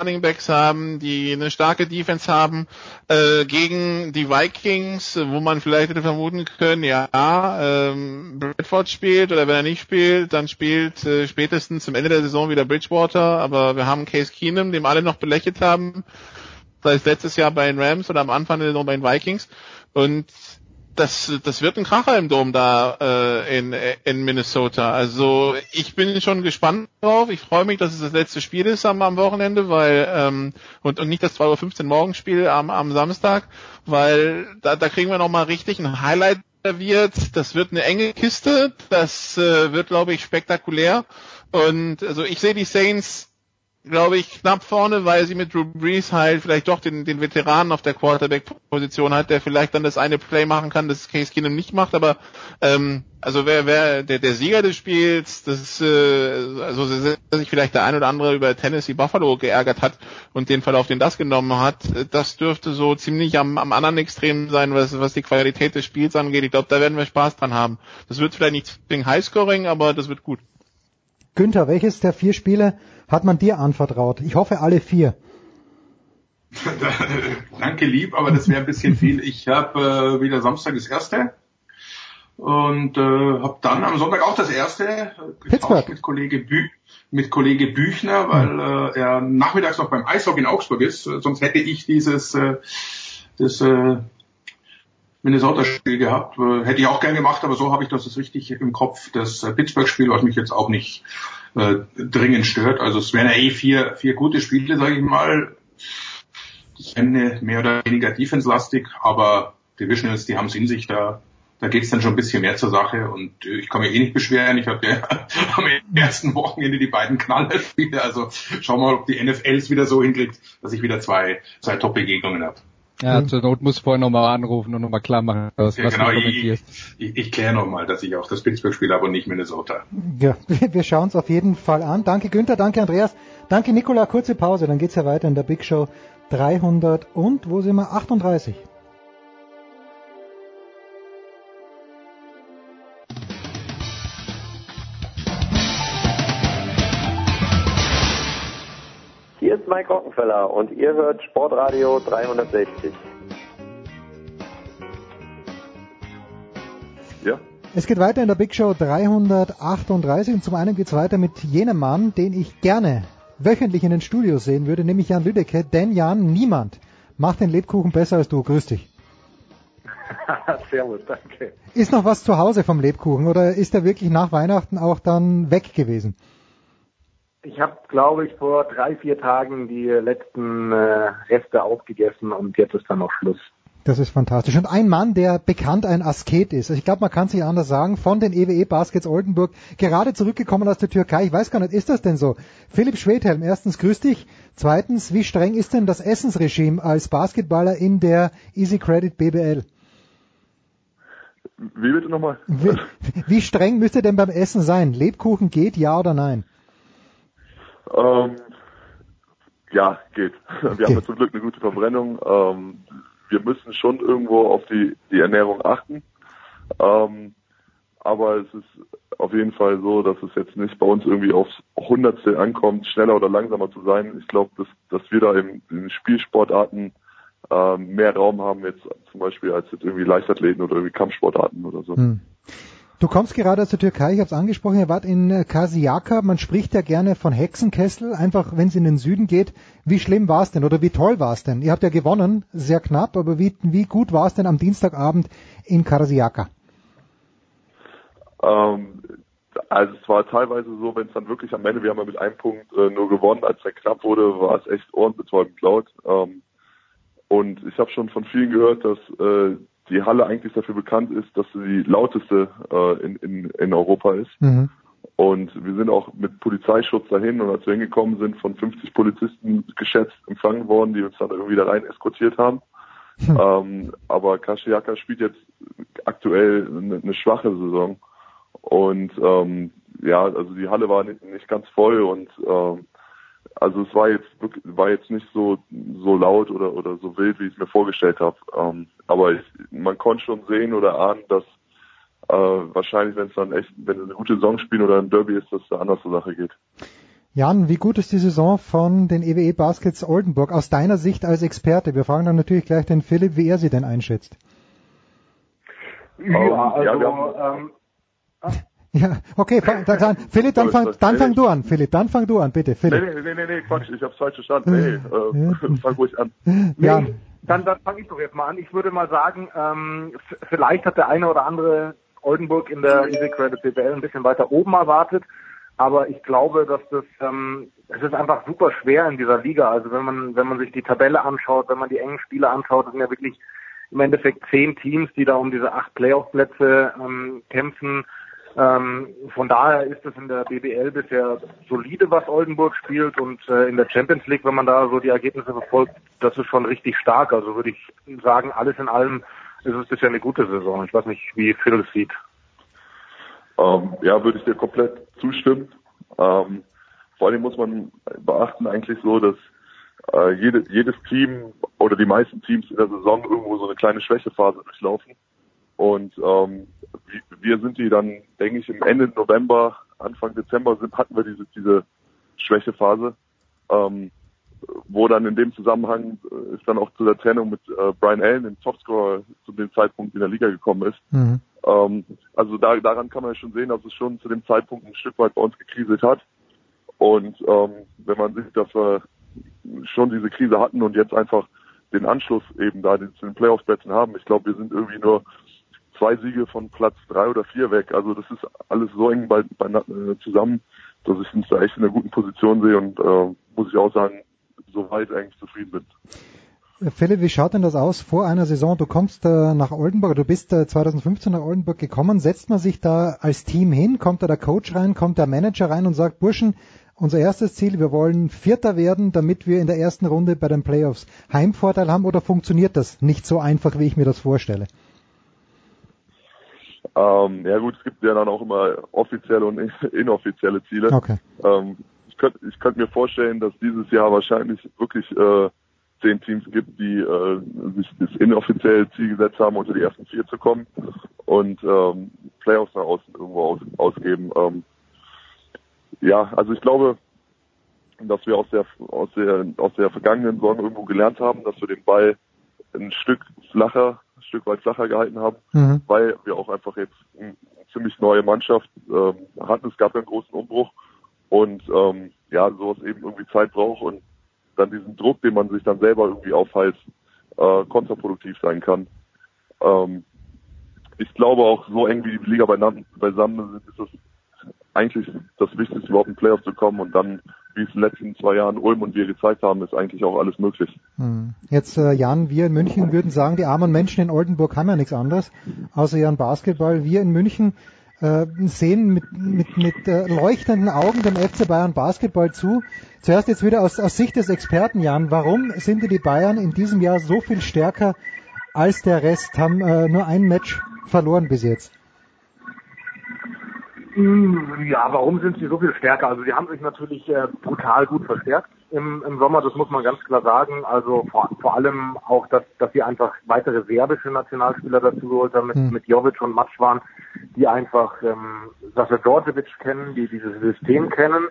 Running Backs haben, die eine starke Defense haben, äh, gegen die Vikings, wo man vielleicht hätte vermuten können, ja, ähm, Bradford spielt oder wenn er nicht spielt, dann spielt äh, spätestens zum Ende der Saison wieder Bridgewater, aber wir haben Case Keenum, dem alle noch belächelt haben, sei es letztes Jahr bei den Rams oder am Anfang der Saison bei den Vikings. Und das, das wird ein Kracher im Dom da äh, in, in Minnesota. Also ich bin schon gespannt drauf. Ich freue mich, dass es das letzte Spiel ist am, am Wochenende, weil ähm, und, und nicht das 2.15 Uhr Morgenspiel am, am Samstag, weil da, da kriegen wir nochmal richtig ein Highlight wird. Das wird eine enge Kiste. Das äh, wird, glaube ich, spektakulär. Und also ich sehe die Saints glaube ich, knapp vorne, weil sie mit Drew Brees halt vielleicht doch den, den Veteranen auf der Quarterback-Position hat, der vielleicht dann das eine Play machen kann, das Case Keenum nicht macht, aber ähm, also wer, wer der, der Sieger des Spiels, das äh, also sich vielleicht der ein oder andere über Tennessee Buffalo geärgert hat und den Verlauf, den das genommen hat, das dürfte so ziemlich am, am anderen Extrem sein, was, was die Qualität des Spiels angeht. Ich glaube, da werden wir Spaß dran haben. Das wird vielleicht nicht wegen Highscoring, aber das wird gut. Günther, welches der vier Spiele hat man dir anvertraut? Ich hoffe alle vier. Danke lieb, aber das wäre ein bisschen viel. Ich habe äh, wieder Samstag das erste und äh, habe dann am Sonntag auch das erste Pittsburgh. mit Kollege Bü mit Kollege Büchner, weil äh, er nachmittags noch beim Eishockey in Augsburg ist. Sonst hätte ich dieses äh, das äh, Minnesota-Spiel gehabt. Äh, hätte ich auch gern gemacht, aber so habe ich das jetzt richtig im Kopf. Das äh, Pittsburgh-Spiel, was mich jetzt auch nicht äh, dringend stört. Also es wären ja eh vier, vier gute Spiele, sage ich mal. Das Ende mehr oder weniger defense-lastig, aber Divisionals, die haben es in sich, da, da geht's dann schon ein bisschen mehr zur Sache und ich kann mich eh nicht beschweren. Ich habe ja am ersten Wochenende die beiden Knallerspiele, also schau mal, ob die NFLs wieder so hinkriegt, dass ich wieder zwei, zwei Top-Begegnungen habe. Ja, zur Not muss vorher nochmal anrufen und nochmal klar machen, was, ja, was genau, du kommentierst. Ich, ich, ich kläre nochmal, dass ich auch das Pittsburgh-Spiel habe und nicht Minnesota. Ja, wir schauen es auf jeden Fall an. Danke Günther, danke Andreas, danke Nikola. Kurze Pause, dann geht's ja weiter in der Big Show 300 und wo sind wir? 38. Mike Rockenfeller und ihr hört Sportradio 360. Ja. Es geht weiter in der Big Show 338 und zum einen geht's weiter mit jenem Mann, den ich gerne wöchentlich in den Studios sehen würde, nämlich Jan Lüdecke. Denn Jan, niemand macht den Lebkuchen besser als du. Grüß dich. Servus, danke. Ist noch was zu Hause vom Lebkuchen oder ist er wirklich nach Weihnachten auch dann weg gewesen? Ich habe, glaube ich, vor drei, vier Tagen die letzten äh, Reste aufgegessen und jetzt ist dann noch Schluss. Das ist fantastisch. Und ein Mann, der bekannt ein Asket ist. Also ich glaube, man kann es nicht anders sagen. Von den EWE Baskets Oldenburg, gerade zurückgekommen aus der Türkei. Ich weiß gar nicht, ist das denn so? Philipp Schwedhelm, erstens grüß dich. Zweitens, wie streng ist denn das Essensregime als Basketballer in der Easy Credit BBL? Wie bitte nochmal? Wie, wie streng müsste denn beim Essen sein? Lebkuchen geht, ja oder nein? Ähm, ja, geht. Wir Okay. haben zum Glück eine gute Verbrennung. Ähm, wir müssen schon irgendwo auf die, die Ernährung achten. Ähm, aber es ist auf jeden Fall so, dass es jetzt nicht bei uns irgendwie aufs Hundertstel ankommt, schneller oder langsamer zu sein. Ich glaube, dass, dass wir da im, in Spielsportarten äh, mehr Raum haben jetzt zum Beispiel als jetzt irgendwie Leichtathleten oder irgendwie Kampfsportarten oder so. Hm. Du kommst gerade aus der Türkei, ich habe es angesprochen, ihr wart in äh, Kasiyaka, man spricht ja gerne von Hexenkessel, einfach wenn es in den Süden geht. Wie schlimm war es denn oder wie toll war es denn? Ihr habt ja gewonnen, sehr knapp, aber wie, wie gut war es denn am Dienstagabend in Kasiyaka? Ähm, also es war teilweise so, wenn es dann wirklich am Ende, wir haben ja mit einem Punkt äh, nur gewonnen, als er knapp wurde, war es echt ohrenbetäubend laut. Ähm, und ich habe schon von vielen gehört, dass äh, die Halle eigentlich dafür bekannt ist, dass sie die lauteste äh, in, in, in Europa ist. Mhm. Und wir sind auch mit Polizeischutz dahin und als wir hingekommen sind, von 50 Polizisten geschätzt empfangen worden, die uns dann irgendwie da rein eskortiert haben. Hm. Ähm, aber Kashiaka spielt jetzt aktuell eine, eine schwache Saison. Und ähm, ja, also die Halle war nicht, nicht ganz voll und ähm, also es war jetzt wirklich, war jetzt nicht so so laut oder oder so wild, wie ich es mir vorgestellt habe. Ähm, aber ich, man konnte schon sehen oder ahnen, dass äh, wahrscheinlich, wenn es dann echt, wenn es eine gute Saison spielen oder ein Derby ist, dass es anders zur Sache geht. Jan, wie gut ist die Saison von den EWE Baskets Oldenburg aus deiner Sicht als Experte? Wir fragen dann natürlich gleich den Philipp, wie er sie denn einschätzt. Ja, also, ja, haben, ähm, Ja, okay, fang, dann, dann, Philipp, dann fang, dann fang du an, Philipp, dann fang du an, bitte, nee, Philipp. nee, nee, nee, nee, Quatsch, ich hab's falsch verstanden. Nee, äh, fang ruhig an. Ja, Nee, dann, dann fange ich doch jetzt mal an. Ich würde mal sagen, ähm, vielleicht hat der eine oder andere Oldenburg in der Easy Credit BBL ein bisschen weiter oben erwartet. Aber ich glaube, dass das, ähm, es ist einfach super schwer in dieser Liga. Also wenn man, wenn man sich die Tabelle anschaut, wenn man die engen Spiele anschaut, das sind ja wirklich im Endeffekt zehn Teams, die da um diese acht Playoff-Plätze ähm, kämpfen. Ähm, von daher ist es in der BBL bisher solide, was Oldenburg spielt und äh, in der Champions League, wenn man da so die Ergebnisse verfolgt, das ist schon richtig stark. Also würde ich sagen, alles in allem ist es bisher eine gute Saison. Ich weiß nicht, wie Phil es sieht. Ähm, ja, würde ich dir komplett zustimmen. Ähm, vor allem muss man beachten eigentlich so, dass äh, jede, jedes Team oder die meisten Teams in der Saison irgendwo so eine kleine Schwächephase durchlaufen. Und ähm, wir- sind die dann, denke ich, im Ende November, Anfang Dezember sind, hatten wir diese, diese Schwächephase, ähm, wo dann in dem Zusammenhang äh, ist dann auch zu der Trennung mit äh, Brian Allen, dem Topscorer, zu dem Zeitpunkt in der Liga gekommen ist. Mhm. Ähm, also da, daran kann man ja schon sehen, dass es schon zu dem Zeitpunkt ein Stück weit bei uns gekriselt hat. Und ähm, wenn man sieht, dass wir schon diese Krise hatten und jetzt einfach den Anschluss eben da den, zu den Playoff-Plätzen haben, ich glaube, wir sind irgendwie nur zwei Siege von Platz drei oder vier weg. Also das ist alles so eng bei, bei, äh, zusammen, dass ich uns da echt in einer guten Position sehe und äh, muss ich auch sagen, soweit eigentlich zufrieden bin. Philipp, wie schaut denn das aus vor einer Saison? Du kommst äh, nach Oldenburg, du bist äh, 2015 nach Oldenburg gekommen. Setzt man sich da als Team hin? Kommt da der Coach rein? Kommt der Manager rein und sagt, Burschen, unser erstes Ziel, wir wollen Vierter werden, damit wir in der ersten Runde bei den Playoffs Heimvorteil haben? Oder funktioniert das nicht so einfach, wie ich mir das vorstelle? Ähm, ja gut, es gibt ja dann auch immer offizielle und inoffizielle Ziele. Okay. Ähm, ich könnte ich könnt mir vorstellen, dass dieses Jahr wahrscheinlich wirklich äh, zehn Teams gibt, die äh, sich das inoffizielle Ziel gesetzt haben, unter die ersten vier zu kommen und ähm, Playoffs nach außen irgendwo aus, ausgeben. Ähm, ja, also ich glaube, dass wir aus der aus der aus der vergangenen Saison irgendwo gelernt haben, dass wir den Ball ein Stück flacher, Stück weit flacher gehalten haben, Mhm. weil wir auch einfach jetzt eine ziemlich neue Mannschaft ähm, hatten. Es gab ja einen großen Umbruch und ähm, ja, sowas eben irgendwie Zeit braucht und dann diesen Druck, den man sich dann selber irgendwie aufheizt, äh, kontraproduktiv sein kann. Ähm, ich glaube auch, so eng wie die Liga beisammen beisammen sind, ist es eigentlich das Wichtigste, überhaupt in Playoffs zu kommen und dann, wie es in den letzten zwei Jahren Ulm und wir gezeigt haben, ist eigentlich auch alles möglich. Hm. Jetzt, äh, Jan, wir in München würden sagen, die armen Menschen in Oldenburg haben ja nichts anderes, außer ihren Basketball. Wir in München äh, sehen mit, mit, mit äh, leuchtenden Augen dem FC Bayern Basketball zu. Zuerst jetzt wieder aus, aus Sicht des Experten, Jan, warum sind die Bayern in diesem Jahr so viel stärker als der Rest, haben nur ein Match verloren bis jetzt? Mm, Ja, warum sind sie so viel stärker? Also sie haben sich natürlich äh, brutal gut verstärkt. im, im Sommer, das muss man ganz klar sagen. Also vor, vor allem auch, dass, dass sie einfach weitere serbische Nationalspieler dazu geholt haben, mit, Hm. mit Jovic und Matschwan, die einfach ähm, Sascha Djordjevic kennen, die dieses System kennen.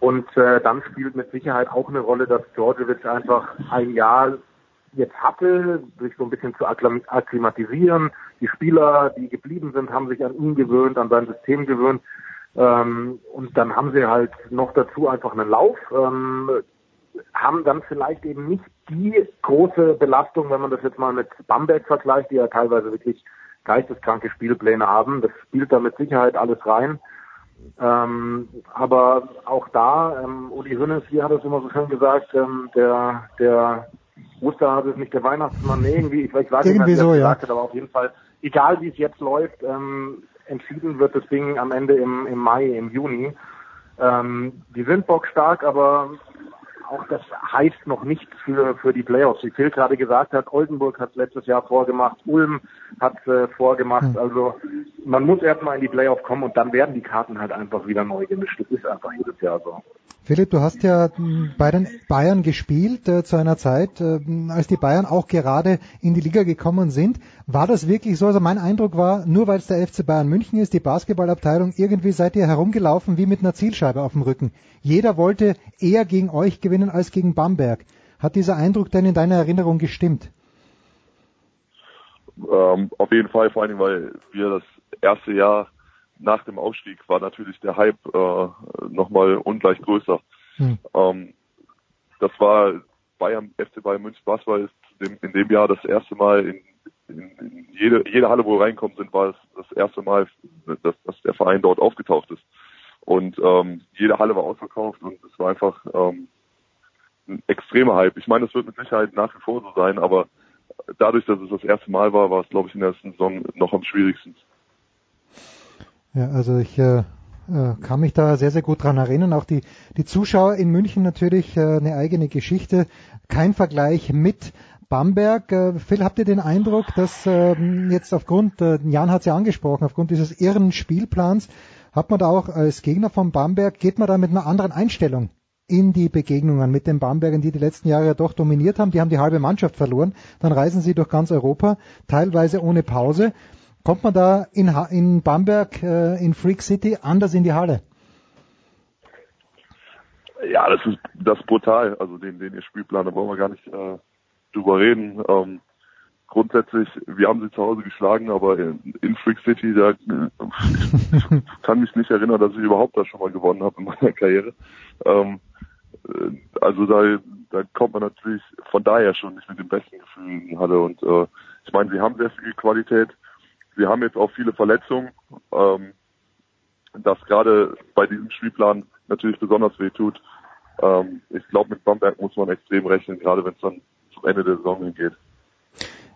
Und äh, dann spielt mit Sicherheit auch eine Rolle, dass Djordjevic einfach ein Jahr jetzt hatte, sich so ein bisschen zu akklim- akklimatisieren. Die Spieler, die geblieben sind, haben sich an ihn gewöhnt, an sein System gewöhnt. Ähm, und dann haben sie halt noch dazu einfach einen Lauf, ähm, haben dann vielleicht eben nicht die große Belastung, wenn man das jetzt mal mit Bamberg vergleicht, die ja teilweise wirklich geisteskranke Spielpläne haben. Das spielt da mit Sicherheit alles rein. Ähm, aber auch da, ähm, Uli Hünnes, wie hat es immer so schön gesagt, ähm, der, der Osterhase ist nicht der Weihnachtsmann, nee, irgendwie, ich, ich weiß nicht, Irgendwie wie er so, ja. gesagt hat, aber auf jeden Fall, egal wie es jetzt läuft, ähm, entschieden wird das Ding am Ende im, im Mai, im Juni. Ähm, die sind bockstark, aber auch das heißt noch nichts für, für die Playoffs. Wie Phil gerade gesagt hat, Oldenburg hat letztes Jahr vorgemacht, Ulm hat äh, vorgemacht. Also man muss erstmal in die Playoffs kommen und dann werden die Karten halt einfach wieder neu gemischt. Das ist einfach jedes Jahr so. Philipp, du hast ja m, bei den Bayern gespielt äh, zu einer Zeit, äh, als die Bayern auch gerade in die Liga gekommen sind. War das wirklich so? Also mein Eindruck war, nur weil es der FC Bayern München ist, die Basketballabteilung, irgendwie seid ihr herumgelaufen wie mit einer Zielscheibe auf dem Rücken. Jeder wollte eher gegen euch gewinnen als gegen Bamberg. Hat dieser Eindruck denn in deiner Erinnerung gestimmt? Ähm, auf jeden Fall, vor allem, weil wir das erste Jahr nach dem Aufstieg war natürlich der Hype äh, nochmal ungleich größer. Hm. Ähm, das war Bayern, FC Bayern München Basketball ist in dem, in dem Jahr das erste Mal in, in, in jede, jede Halle, wo wir reinkommen sind, war es das erste Mal, dass, dass der Verein dort aufgetaucht ist. Und ähm, jede Halle war ausverkauft und es war einfach ähm, ein extremer Hype. Ich meine, es wird mit Sicherheit nach wie vor so sein, aber dadurch, dass es das erste Mal war, war es, glaube ich, in der ersten Saison noch am schwierigsten. Ja, also ich äh, äh, kann mich da sehr, sehr gut dran erinnern. Auch die, die Zuschauer in München natürlich äh, eine eigene Geschichte. Kein Vergleich mit Bamberg. Äh, Phil, habt ihr den Eindruck, dass äh, jetzt aufgrund, äh, Jan hat es ja angesprochen, aufgrund dieses irren Spielplans, hat man da auch als Gegner von Bamberg, geht man da mit einer anderen Einstellung in die Begegnungen mit den Bambergern, die die letzten Jahre ja doch dominiert haben. Die haben die halbe Mannschaft verloren. Dann reisen sie durch ganz Europa, teilweise ohne Pause. Kommt man da in, Ha- in Bamberg, äh, in Freak City, anders in die Halle? Ja, das ist das ist brutal. Also den, den ihr Spielplan, da wollen wir gar nicht äh, drüber reden. Ähm, grundsätzlich, wir haben sie zu Hause geschlagen, aber in, in Freak City, da äh, kann mich nicht erinnern, dass ich überhaupt da schon mal gewonnen habe in meiner Karriere. Ähm, äh, also da, da kommt man natürlich von daher schon nicht mit dem besten Gefühl in die Halle. Und äh, ich meine, sie haben sehr viel Qualität. Sie haben jetzt auch viele Verletzungen. Ähm, das gerade bei diesem Spielplan natürlich besonders weh tut. Ähm, ich glaube, mit Bamberg muss man extrem rechnen, gerade wenn es dann zum Ende der Saison hingeht.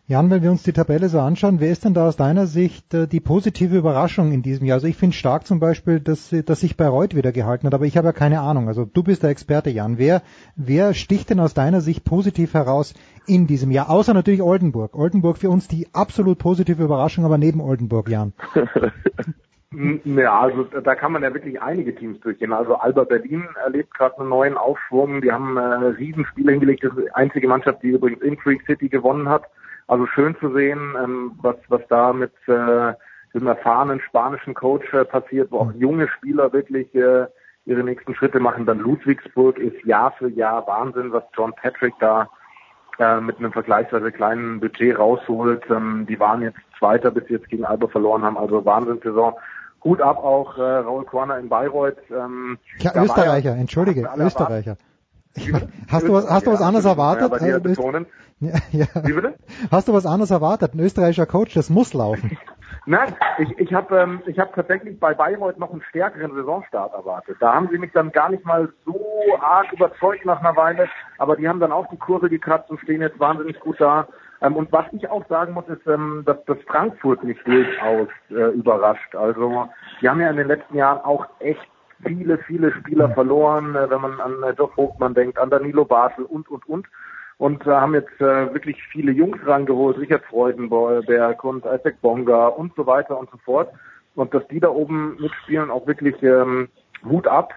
Jan, wenn wir uns die Tabelle so anschauen, wer ist denn da aus deiner Sicht äh, die positive Überraschung in diesem Jahr? Also ich finde stark zum Beispiel, dass, dass sich Bayreuth wieder gehalten hat, aber ich habe ja keine Ahnung. Also du bist der Experte, Jan. Wer, wer sticht denn aus deiner Sicht positiv heraus in diesem Jahr? Außer natürlich Oldenburg. Oldenburg für uns die absolut positive Überraschung, aber neben Oldenburg, Jan. Ja, also da kann man ja wirklich einige Teams durchgehen. Also Alba Berlin erlebt gerade einen neuen Aufschwung. Die haben äh, Riesenspiele hingelegt. Das ist die einzige Mannschaft, die übrigens in Freak City gewonnen hat. Also schön zu sehen, ähm, was, was da mit äh, dem erfahrenen spanischen Coach äh, passiert, wo auch junge Spieler wirklich äh, ihre nächsten Schritte machen. Dann Ludwigsburg ist Jahr für Jahr Wahnsinn, was John Patrick da äh, mit einem vergleichsweise kleinen Budget rausholt. Ähm, die waren jetzt Zweiter, bis sie jetzt gegen Alba verloren haben. Also Wahnsinnssaison. Hut ab auch äh, Raul Korner in Bayreuth. Ähm, Ja, Österreicher, entschuldige, Österreicher. Ich mein, hast du was, hast du was anderes erwartet? Ja, bei dir betonen. Ja, ja. Wie bitte? Hast du was anderes erwartet? Ein österreichischer Coach, das muss laufen. Nein, ich, ich habe ähm, ich hab tatsächlich bei Bayreuth noch einen stärkeren Saisonstart erwartet. Da haben sie mich dann gar nicht mal so arg überzeugt nach einer Weile, aber die haben dann auch die Kurve gekratzt und stehen jetzt wahnsinnig gut da. Ähm, und was ich auch sagen muss, ist, ähm, dass, dass Frankfurt mich durchaus äh, überrascht. Also die haben ja in den letzten Jahren auch echt viele, viele Spieler verloren, äh, wenn man an äh, Joe Vogtmann denkt, an Danilo Bartel und, und, und. Und äh, haben jetzt äh, wirklich viele Jungs rangeholt, Richard Freudenberg und Isaac Bonga und so weiter und so fort. Und dass die da oben mitspielen, auch wirklich ähm, Hut ab.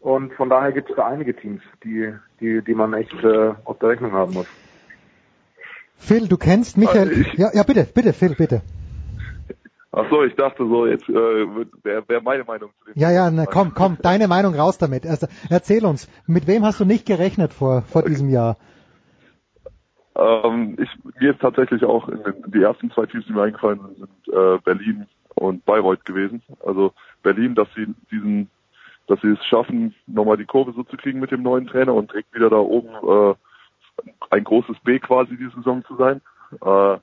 Und von daher gibt es da einige Teams, die, die, die man echt äh, auf der Rechnung haben muss. Phil, du kennst Michael. Also ich- ja, ja, bitte, bitte, Phil, bitte. Ach so, ich dachte so, jetzt äh, wäre wär meine Meinung zu dem. Ja, ja, na, komm, komm, deine Meinung raus damit. Also, erzähl uns, mit wem hast du nicht gerechnet vor, vor diesem Jahr? Ähm, ich, mir ist tatsächlich auch in den, die ersten zwei Teams, die mir eingefallen sind, sind äh, Berlin und Bayreuth gewesen. Also Berlin, dass sie diesen, dass sie es schaffen, nochmal die Kurve so zu kriegen mit dem neuen Trainer und direkt wieder da oben äh, ein großes B quasi diese Saison zu sein. Äh,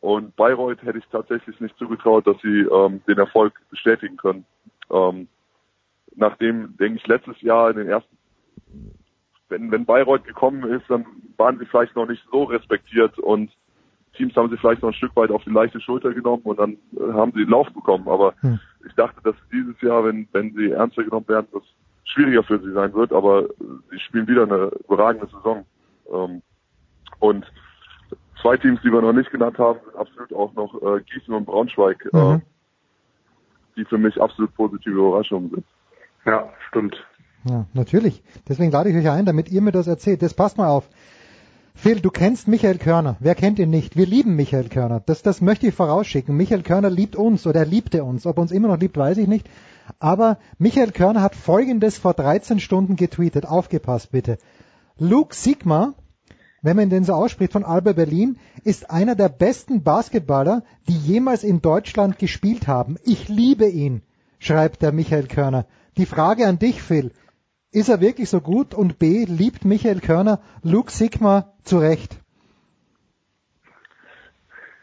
und Bayreuth hätte ich tatsächlich nicht zugetraut, dass sie ähm, den Erfolg bestätigen können. Ähm, nachdem, denke ich, letztes Jahr in den ersten wenn, wenn Bayreuth gekommen ist, dann waren sie vielleicht noch nicht so respektiert und Teams haben sie vielleicht noch ein Stück weit auf die leichte Schulter genommen und dann äh, haben sie Lauf bekommen. Aber Hm. ich dachte, dass dieses Jahr, wenn, wenn sie ernster genommen werden, das schwieriger für sie sein wird, aber sie spielen wieder eine überragende Saison. Ähm, und zwei Teams, die wir noch nicht genannt haben, sind absolut auch noch äh, Gießen und Braunschweig, Mhm. die für mich absolut positive Überraschungen sind. Ja, stimmt. Ja, natürlich. Deswegen lade ich euch ein, damit ihr mir das erzählt. Jetzt passt mal auf. Phil, du kennst Michael Körner. Wer kennt ihn nicht? Wir lieben Michael Körner. Das, das möchte ich vorausschicken. Michael Körner liebt uns oder er liebte uns. Ob er uns immer noch liebt, weiß ich nicht. Aber Michael Körner hat Folgendes vor 13 Stunden getweetet. Aufgepasst bitte. Luke Sigma, wenn man den so ausspricht, von Alba Berlin, ist einer der besten Basketballer, die jemals in Deutschland gespielt haben. Ich liebe ihn, schreibt der Michael Körner. Die Frage an dich, Phil. Ist er wirklich so gut? Und B, liebt Michael Körner Luke Sigma zu Recht?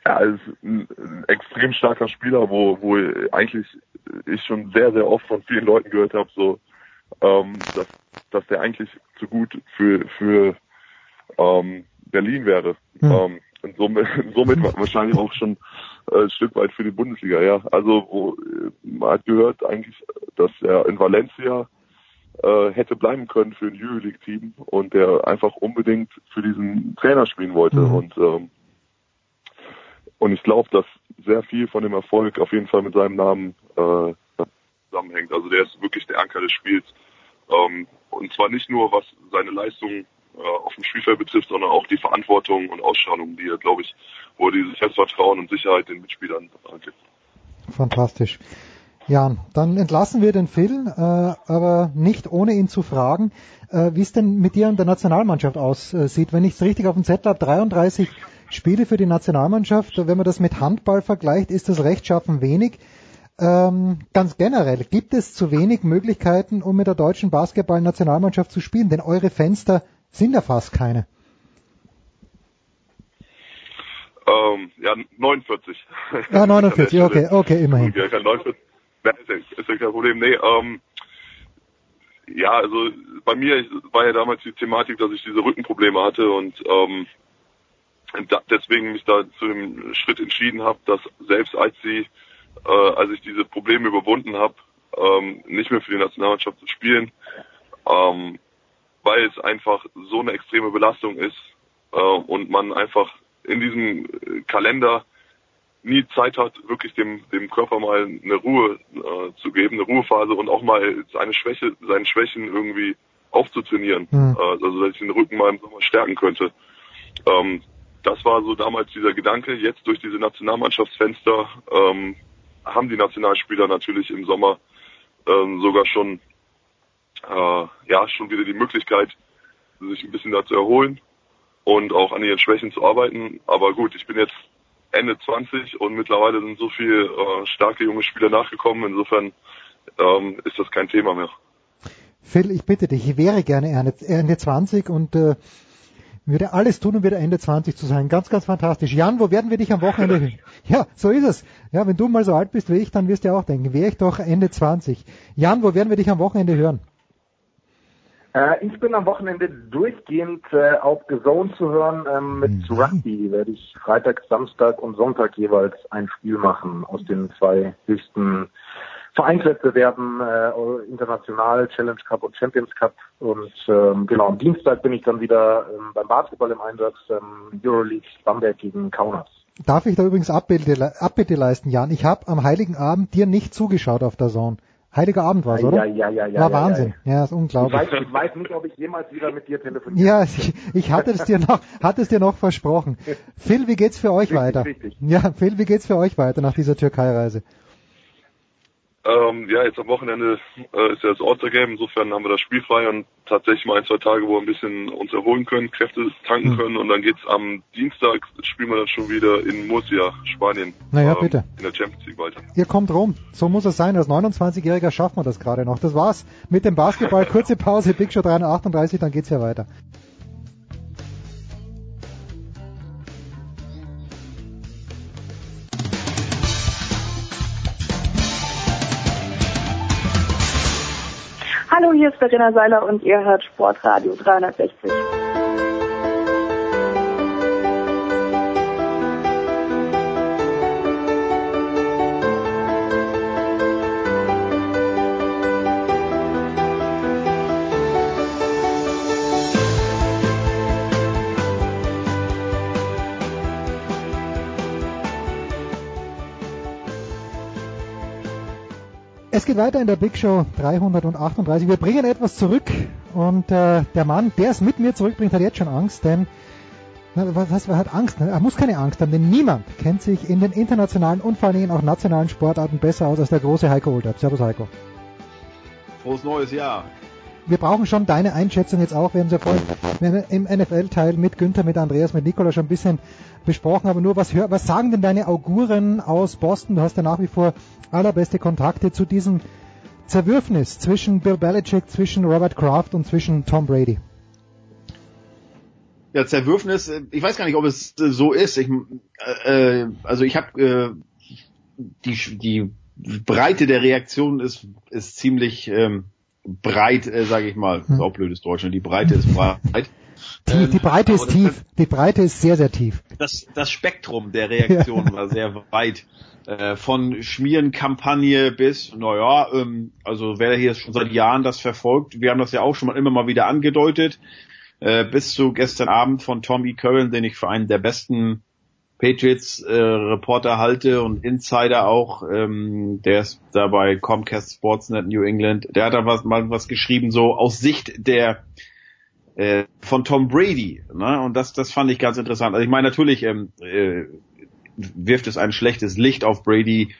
Ja, ist ein, extrem starker Spieler, wo, wo eigentlich ich schon sehr, sehr oft von vielen Leuten gehört habe, so, ähm, dass, dass der eigentlich zu gut für, für ähm, Berlin wäre. Hm. Ähm, und somit, somit wahrscheinlich auch schon äh, ein Stück weit für die Bundesliga, ja. Also wo, man hat gehört eigentlich, dass er in Valencia äh, hätte bleiben können für ein Euroleague-Team und der einfach unbedingt für diesen Trainer spielen wollte. Mhm. Und ähm, und ich glaube, dass sehr viel von dem Erfolg auf jeden Fall mit seinem Namen äh, zusammenhängt. Also der ist wirklich der Anker des Spiels. Ähm, und zwar nicht nur, was seine Leistung äh, auf dem Spielfeld betrifft, sondern auch die Verantwortung und Ausstrahlung, die er, glaube ich, wo er dieses Selbstvertrauen und Sicherheit den Mitspielern äh, gibt. Fantastisch. Jan, dann entlassen wir den Phil, äh, aber nicht ohne ihn zu fragen, äh, wie es denn mit dir und der Nationalmannschaft aussieht. Wenn ich es richtig auf dem Zettel habe, 33 Spiele für die Nationalmannschaft. Wenn man das mit Handball vergleicht, ist das rechtschaffen wenig. Ähm, ganz generell, gibt es zu wenig Möglichkeiten, um mit der deutschen Basketball-Nationalmannschaft zu spielen? Denn eure Fenster sind ja fast keine. Ähm, ja, 49. Ja, 49, okay, okay, immerhin. Ja, kein 49. Ja, ist, ja, ist ja kein Problem. Nee, ähm, ja, also bei mir war ja damals die Thematik, dass ich diese Rückenprobleme hatte und ähm, deswegen mich da zu dem Schritt entschieden habe, dass selbst als sie, äh, als ich diese Probleme überwunden habe, ähm, nicht mehr für die Nationalmannschaft zu spielen, ähm, weil es einfach so eine extreme Belastung ist äh, und man einfach in diesem Kalender nie Zeit hat, wirklich dem, dem Körper mal eine Ruhe äh, zu geben, eine Ruhephase und auch mal seine Schwäche, seine Schwächen irgendwie aufzutrainieren. Mhm. Äh, also dass ich den Rücken mal im Sommer stärken könnte. Ähm, das war so damals dieser Gedanke. Jetzt durch diese Nationalmannschaftsfenster ähm, haben die Nationalspieler natürlich im Sommer ähm, sogar schon äh, ja schon wieder die Möglichkeit, sich ein bisschen da zu erholen und auch an ihren Schwächen zu arbeiten. Aber gut, ich bin jetzt Ende 20 und mittlerweile sind so viele äh, starke junge Spieler nachgekommen. Insofern ähm, ist das kein Thema mehr. Phil, ich bitte dich, ich wäre gerne Ende, Ende 20 und äh, würde alles tun, um wieder Ende 20 zu sein. Ganz, ganz fantastisch. Jan, wo werden wir dich am Wochenende hören? Ja, so ist es. Ja, wenn du mal so alt bist wie ich, dann wirst du ja auch denken, wäre ich doch Ende 20. Jan, wo werden wir dich am Wochenende hören? Äh, ich bin am Wochenende durchgehend äh, auf The Zone zu hören. Ähm, mit Rugby werde ich Freitag, Samstag und Sonntag jeweils ein Spiel machen aus den zwei höchsten Vereinswettbewerben, äh, international, Challenge Cup und Champions Cup. Und ähm, genau, am Dienstag bin ich dann wieder ähm, beim Basketball im Einsatz, ähm, Euroleague Bamberg gegen Kaunas. Darf ich da übrigens Abbitte, Abbitte leisten, Jan? Ich habe am Heiligen Abend dir nicht zugeschaut auf der Zone. Heiliger Abend war es, oder? Ja, ja, ja, ja. War ja, Wahnsinn. Ja, ja ist Ich unglaublich. weiß, ich weiß nicht, ob ich jemals wieder mit dir telefoniere. Ja, ich, ich hatte es dir noch, hatte es dir noch versprochen. Phil, wie geht's für euch Richtig, weiter? richtig. Ja, Phil, wie geht's für euch weiter nach dieser Türkei-Reise? Ähm, ja, jetzt am Wochenende äh, ist ja das All-Star-Game, insofern haben wir das Spiel frei und tatsächlich mal ein, zwei Tage, wo wir ein bisschen uns erholen können, Kräfte tanken Hm. können und dann geht's am Dienstag, spielen wir dann schon wieder in Murcia, Spanien. Naja, ähm, bitte. In der Champions League weiter. Ihr kommt rum. So muss es sein. Als 29-Jähriger schafft man das gerade noch. Das war's mit dem Basketball. Kurze Pause, Big Show 338, dann geht's ja weiter. Hallo, hier ist Verena Seiler und ihr hört Sportradio 360. Es geht weiter in der Big Show 338. Wir bringen etwas zurück und äh, der Mann, der es mit mir zurückbringt, hat jetzt schon Angst, denn was heißt, er hat Angst? Er muss keine Angst haben, denn niemand kennt sich in den internationalen und vor allen Dingen auch nationalen Sportarten besser aus als der große Heiko Olderb. Servus Heiko. Frohes neues Jahr. Wir brauchen schon deine Einschätzung jetzt auch. Wir haben es ja vorhin im NFL-Teil mit Günther, mit Andreas, mit Nikola schon ein bisschen besprochen, aber nur was, hör, was sagen denn deine Auguren aus Boston? Du hast ja nach wie vor allerbeste Kontakte zu diesem Zerwürfnis zwischen Bill Belichick, zwischen Robert Kraft und zwischen Tom Brady. Ja, Zerwürfnis, äh, ich weiß gar nicht, ob es äh, so ist. Ich, äh, äh, also ich habe äh, die, die Breite der Reaktion ist, ist ziemlich ähm, breit, äh, sage ich mal. Hm. Ist auch blödes Deutsch, ne? die Breite ist breit. Tief, die Breite ist tief. Die Breite ist sehr, sehr tief. das, das Spektrum der Reaktion war sehr weit. Äh, von Schmierenkampagne bis, naja, ähm, also wer hier schon seit Jahren das verfolgt, wir haben das ja auch schon mal immer mal wieder angedeutet, äh, bis zu gestern Abend von Tommy Curran, den ich für einen der besten Patriots-Reporter halte und Insider auch, ähm, der ist da bei Comcast Sportsnet New England, der hat da was, mal was geschrieben, so aus Sicht der äh, von Tom Brady. Ne? Und das, das fand ich ganz interessant. Also ich meine, natürlich ähm, äh, wirft es ein schlechtes Licht auf Brady,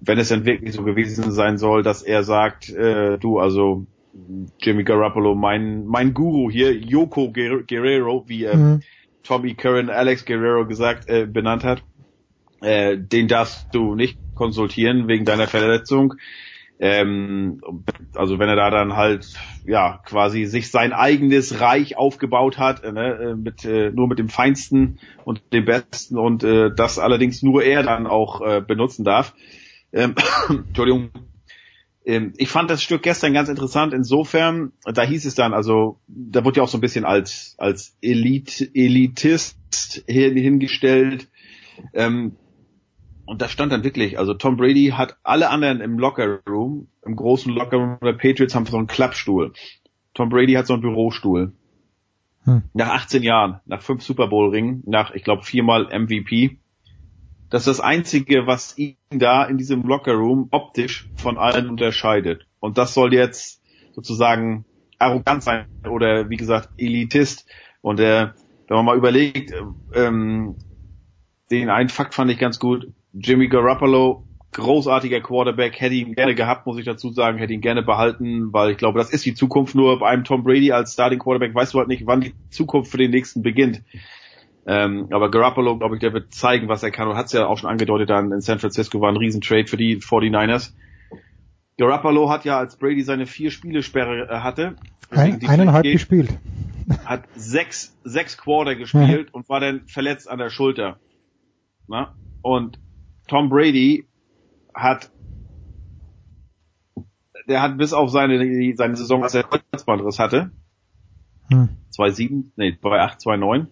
wenn es denn wirklich so gewesen sein soll, dass er sagt, äh, du, also Jimmy Garoppolo, mein, mein Guru hier, Yoko Guer- Guerrero, wie äh, Mhm. Tommy Curran Alex Guerrero gesagt, äh, benannt hat, äh, den darfst du nicht konsultieren wegen deiner Verletzung. Ähm, also wenn er da dann halt ja quasi sich sein eigenes Reich aufgebaut hat, äh, ne, äh, mit äh, nur mit dem Feinsten und dem Besten und äh, das allerdings nur er dann auch äh, benutzen darf. Ähm, Entschuldigung. Ähm, ich fand das Stück gestern ganz interessant. Insofern, da hieß es dann, also da wurde ja auch so ein bisschen als als Elit Elitist hin, hingestellt. Ähm, und da stand dann wirklich, also Tom Brady hat alle anderen im Locker Room, im großen Locker Room der Patriots haben so einen Klappstuhl. Tom Brady hat so einen Bürostuhl. Hm. Nach 18 Jahren, nach fünf Super Bowl Ringen, nach, ich glaube, viermal MVP. Das ist das einzige, was ihn da in diesem Locker Room optisch von allen unterscheidet. Und das soll jetzt sozusagen arrogant sein oder wie gesagt Elitist. Und äh, wenn man mal überlegt, ähm, den einen Fakt fand ich ganz gut. Jimmy Garoppolo, großartiger Quarterback, hätte ihn gerne gehabt, muss ich dazu sagen, hätte ihn gerne behalten, weil ich glaube, das ist die Zukunft. Nur bei einem Tom Brady als Starting Quarterback weißt du halt nicht, wann die Zukunft für den nächsten beginnt. Ähm, aber Garoppolo, glaube ich, der wird zeigen, was er kann und hat es ja auch schon angedeutet dann in San Francisco, war ein Riesentrade für die 49ers. Garoppolo hat ja, als Brady seine vier Spielesperre äh, hatte, Ein, eineinhalb geht, gespielt. hat sechs, sechs Quarter gespielt und war dann verletzt an der Schulter. Na? Und Tom Brady hat der hat bis auf seine, seine Saison, als er Kreuzbandriss hatte, Hm. 2-7, nee, 2-8, 2-9,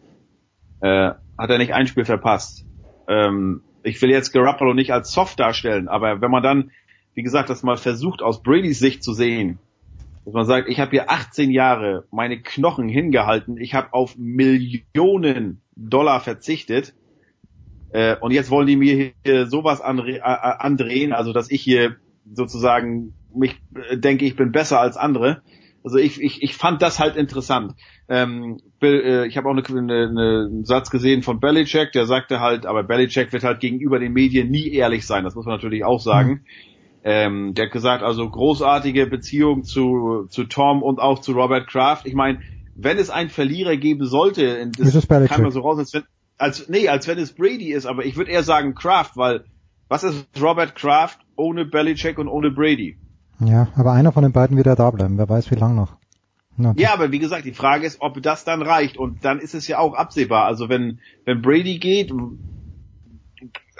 äh, hat er nicht ein Spiel verpasst. Ähm, ich will jetzt Garoppolo nicht als soft darstellen, aber wenn man dann, wie gesagt, das mal versucht aus Bradys Sicht zu sehen, dass man sagt, ich habe hier 18 Jahre meine Knochen hingehalten, ich habe auf Millionen Dollar verzichtet äh, und jetzt wollen die mir hier sowas andre andrehen, also dass ich hier sozusagen mich äh, denke, ich bin besser als andere. Also ich, ich, ich fand das halt interessant. Ähm, Bill, äh, ich habe auch eine, eine, eine, einen Satz gesehen von Belichick, der sagte halt, aber Belichick wird halt gegenüber den Medien nie ehrlich sein, das muss man natürlich auch sagen. Mhm. Ähm, der hat gesagt, also großartige Beziehung zu, zu Tom und auch zu Robert Kraft. Ich meine, wenn es einen Verlierer geben sollte, das kann man so raus, als wenn, als, nee, als wenn es Brady ist, aber ich würde eher sagen Kraft, weil was ist Robert Kraft ohne Belichick und ohne Brady? Ja, aber einer von den beiden wird ja da bleiben. Wer weiß, wie lang noch. Okay. Ja, aber wie gesagt, die Frage ist, ob das dann reicht. Und dann ist es ja auch absehbar. Also wenn, wenn Brady geht,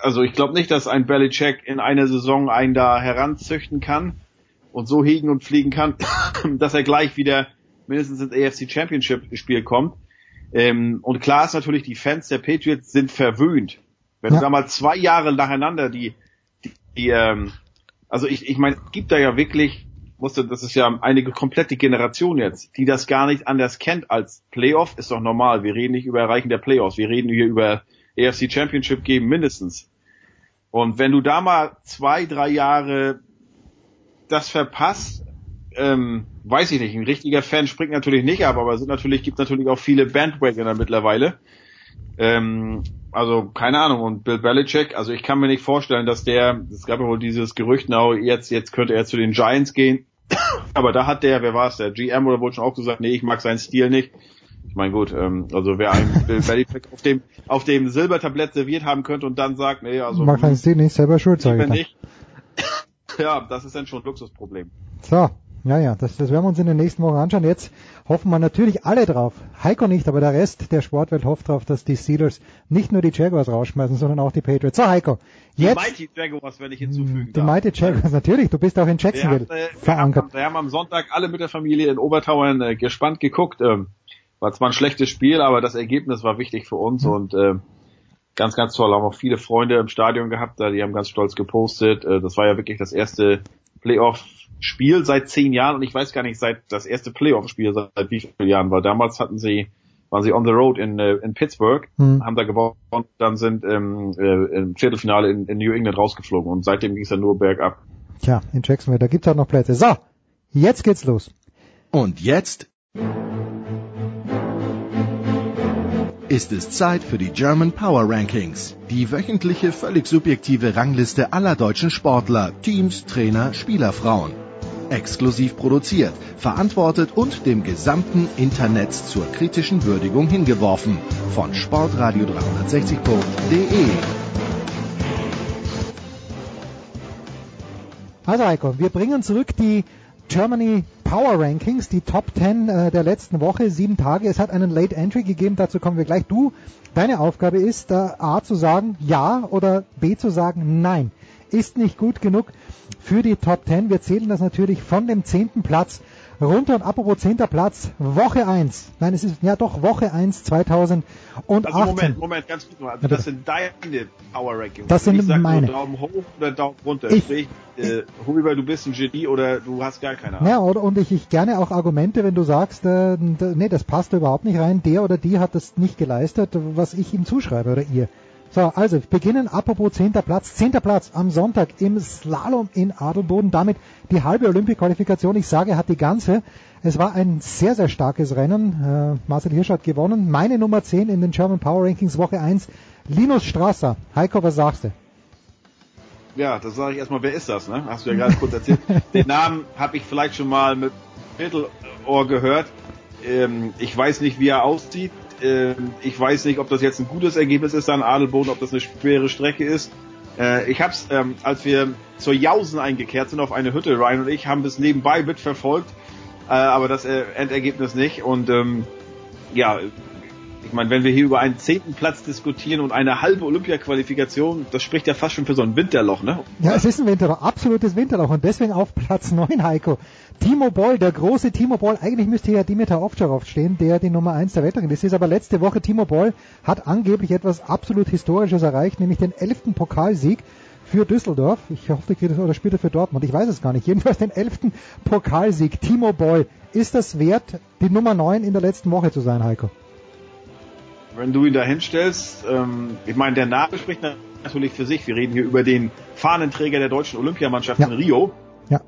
also ich glaube nicht, dass ein Belichick in einer Saison einen da heranzüchten kann und so hegen und fliegen kann, dass er gleich wieder mindestens ins AFC Championship Spiel kommt. Ähm, und klar ist natürlich, die Fans der Patriots sind verwöhnt. Wenn ja. du da mal zwei Jahre nacheinander die, die, die ähm, also ich, ich meine, es gibt da ja wirklich, musste, das ist ja eine komplette Generation jetzt, die das gar nicht anders kennt als Playoff, ist doch normal. Wir reden nicht über Erreichen der Playoffs, wir reden hier über AFC Championship geben mindestens. Und wenn du da mal zwei, drei Jahre das verpasst, ähm, weiß ich nicht, ein richtiger Fan springt natürlich nicht ab, aber es sind natürlich, gibt natürlich auch viele Bandwagoner mittlerweile. Ähm, also keine Ahnung. Und Bill Belichick, also ich kann mir nicht vorstellen, dass der, es gab ja wohl dieses Gerücht, now, jetzt, jetzt könnte er zu den Giants gehen. Aber da hat der, wer war es, der GM oder wohl schon auch gesagt, nee, ich mag seinen Stil nicht. Ich meine gut, ähm, also wer einen Bill Belichick auf dem auf dem Silbertablett serviert haben könnte und dann sagt, nee, also mag seinen Stil nicht selber schuld, sage ich nicht. Ja, das ist dann schon ein Luxusproblem. So, ja, ja, das, das werden wir uns in den nächsten Wochen anschauen. Jetzt hoffen wir natürlich alle drauf. Heiko nicht, aber der Rest der Sportwelt hofft drauf, dass die Steelers nicht nur die Jaguars rausschmeißen, sondern auch die Patriots. So, Heiko. Jetzt, die Mighty Jaguars, wenn ich hinzufügen Die Mighty Jaguars, natürlich. Du bist auch in Jacksonville wir haben, äh, verankert. Wir haben, am Sonntag alle mit der Familie in Obertauern äh, gespannt geguckt. Ähm, war zwar ein schlechtes Spiel, aber das Ergebnis war wichtig für uns mhm. und äh, ganz, ganz toll. Haben auch viele Freunde im Stadion gehabt, da die haben ganz stolz gepostet. Äh, das war ja wirklich das erste Playoff Spiel seit zehn Jahren und ich weiß gar nicht, seit das erste Playoff-Spiel seit wie vielen Jahren war. Damals hatten sie, waren sie on the road in, äh, in Pittsburgh, hm. haben da gewonnen und dann sind ähm, äh, im Viertelfinale in, in New England rausgeflogen und seitdem ging es ja nur bergab. Tja, in Jacksonville, da gibt's auch noch Plätze. So, jetzt geht's los. Und jetzt ist es Zeit für die German Power Rankings, die wöchentliche völlig subjektive Rangliste aller deutschen Sportler, Teams, Trainer, Spielerfrauen. Exklusiv produziert, verantwortet und dem gesamten Internet zur kritischen Würdigung hingeworfen von sportradio360.de. Also Heiko, wir bringen zurück die Germany Power Rankings, die Top 10 äh, der letzten Woche, sieben Tage. Es hat einen Late Entry gegeben, dazu kommen wir gleich. Du, deine Aufgabe ist, äh, A zu sagen ja oder B zu sagen nein. Ist nicht gut genug für die Top 10. Wir zählen das natürlich von dem zehnten Platz runter und apropos zehnter Platz, Woche 1. Nein, es ist ja doch Woche 1 2018. Also Moment, Moment, ganz kurz mal. Also das sind deine Power Rankings. Das sind sag meine. Daumen hoch oder Daumen runter. Ich, Sprich, äh, Huber, du bist ein Genie oder du hast gar keine Ahnung. Ja, oder, und ich, ich gerne auch Argumente, wenn du sagst, äh, nee, das passt überhaupt nicht rein. Der oder die hat das nicht geleistet, was ich ihm zuschreibe oder ihr. So, also beginnen apropos 10. Platz. 10. Platz am Sonntag im Slalom in Adelboden. Damit die halbe Olympia-Qualifikation. Ich sage, hat die ganze. Es war ein sehr, sehr starkes Rennen. Äh, Marcel Hirsch hat gewonnen. Meine Nummer 10 in den German Power Rankings Woche 1. Linus Strasser. Heiko, was sagst du? Ja, das sage ich erstmal, wer ist das? Ne? Hast du ja gerade kurz erzählt. Den Namen habe ich vielleicht schon mal mit Mittelohr gehört. Ähm, ich weiß nicht, wie er aussieht. Ähm, ich weiß nicht, ob das jetzt ein gutes Ergebnis ist an Adelboden, ob das eine schwere Strecke ist. Äh, ich hab's, ähm, als wir zur Jausen eingekehrt sind auf eine Hütte, Ryan und ich haben das nebenbei mitverfolgt, äh, aber das äh, Endergebnis nicht. Und ähm, ja, ich meine, wenn wir hier über einen zehnten Platz diskutieren und eine halbe Olympia-Qualifikation, das spricht ja fast schon für so ein Winterloch, ne? Ja, es ist ein Winterloch, absolutes Winterloch und deswegen auf Platz 9, Heiko. Timo Boll, der große Timo Boll, eigentlich müsste hier Dimitar Ovtcharov stehen, der die Nummer 1 der Weltrangliste ist, aber letzte Woche Timo Boll hat angeblich etwas absolut Historisches erreicht, nämlich den elften Pokalsieg für Düsseldorf. Ich hoffe, der kriegt das oder spielt er für Dortmund. Ich weiß es gar nicht. Jedenfalls den elften Pokalsieg. Timo Boll. Ist das wert, die Nummer 9 in der letzten Woche zu sein, Heiko? Wenn du ihn da hinstellst, ähm, ich meine, der Name spricht natürlich für sich. Wir reden hier über den Fahnenträger der deutschen Olympiamannschaft ja. in Rio. Ja.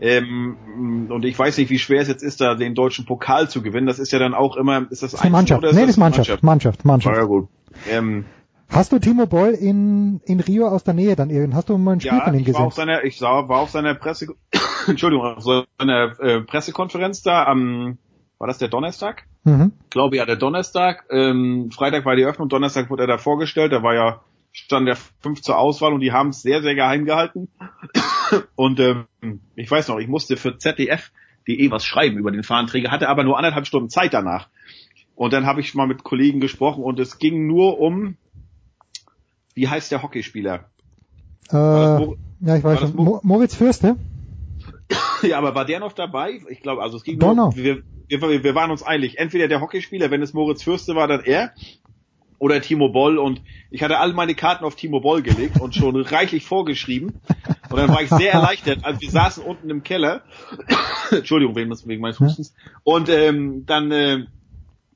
Ähm, und ich weiß nicht, wie schwer es jetzt ist, da den deutschen Pokal zu gewinnen. Das ist ja dann auch immer, ist das, Das ist eine Mannschaft. oder ist Nee, das ist Mannschaft. Mannschaft, Mannschaft. Ja, gut. Ähm, Hast du Timo Boll in, in Rio aus der Nähe dann irgend? Hast du mal ein Spiel ja, von ihm ich war gesehen? auf seiner, ich sah, war auf seiner Presse, Entschuldigung, auf seiner äh, Pressekonferenz da am, war das der Donnerstag? Mhm. Ich glaube ja, der Donnerstag. Ähm, Freitag war die Eröffnung, Donnerstag wurde er da vorgestellt. Da war ja stand der fünf zur Auswahl und die haben es sehr, sehr geheim gehalten. Und ähm, ich weiß noch, ich musste für ZDF.de was schreiben über den Fahnenträger, hatte aber nur anderthalb Stunden Zeit danach. Und dann habe ich mal mit Kollegen gesprochen und es ging nur um, wie heißt der Hockeyspieler? Äh, ja, ich weiß schon. Mo Moritz Fürste? ja, aber war der noch dabei? Ich glaube, also es ging Donner. nur, wir, wir, wir waren uns einig. Entweder der Hockeyspieler, wenn es Moritz Fürste war, dann er, oder Timo Boll und ich hatte alle meine Karten auf Timo Boll gelegt und schon reichlich vorgeschrieben. Und dann war ich sehr erleichtert, als wir saßen unten im Keller. Entschuldigung, wegen, meines Hustens. Und ähm, dann äh,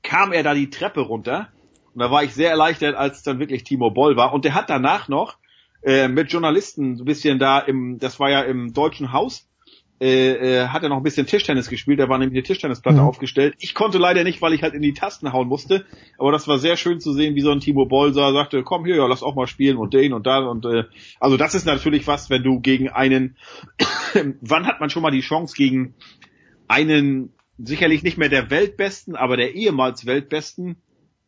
kam er da die Treppe runter und da war ich sehr erleichtert, als es dann wirklich Timo Boll war. Und der hat danach noch äh, mit Journalisten so ein bisschen da im, das war ja im Deutschen Haus, äh, äh, hat er noch ein bisschen Tischtennis gespielt, da war nämlich eine Tischtennisplatte Mhm. aufgestellt. Ich konnte leider nicht, weil ich halt in die Tasten hauen musste, aber das war sehr schön zu sehen, wie so ein Timo Boll sah, sagte, komm hier, ja, lass auch mal spielen und den und da und äh, also das ist natürlich was, wenn du gegen einen, wann hat man schon mal die Chance gegen einen sicherlich nicht mehr der Weltbesten, aber der ehemals Weltbesten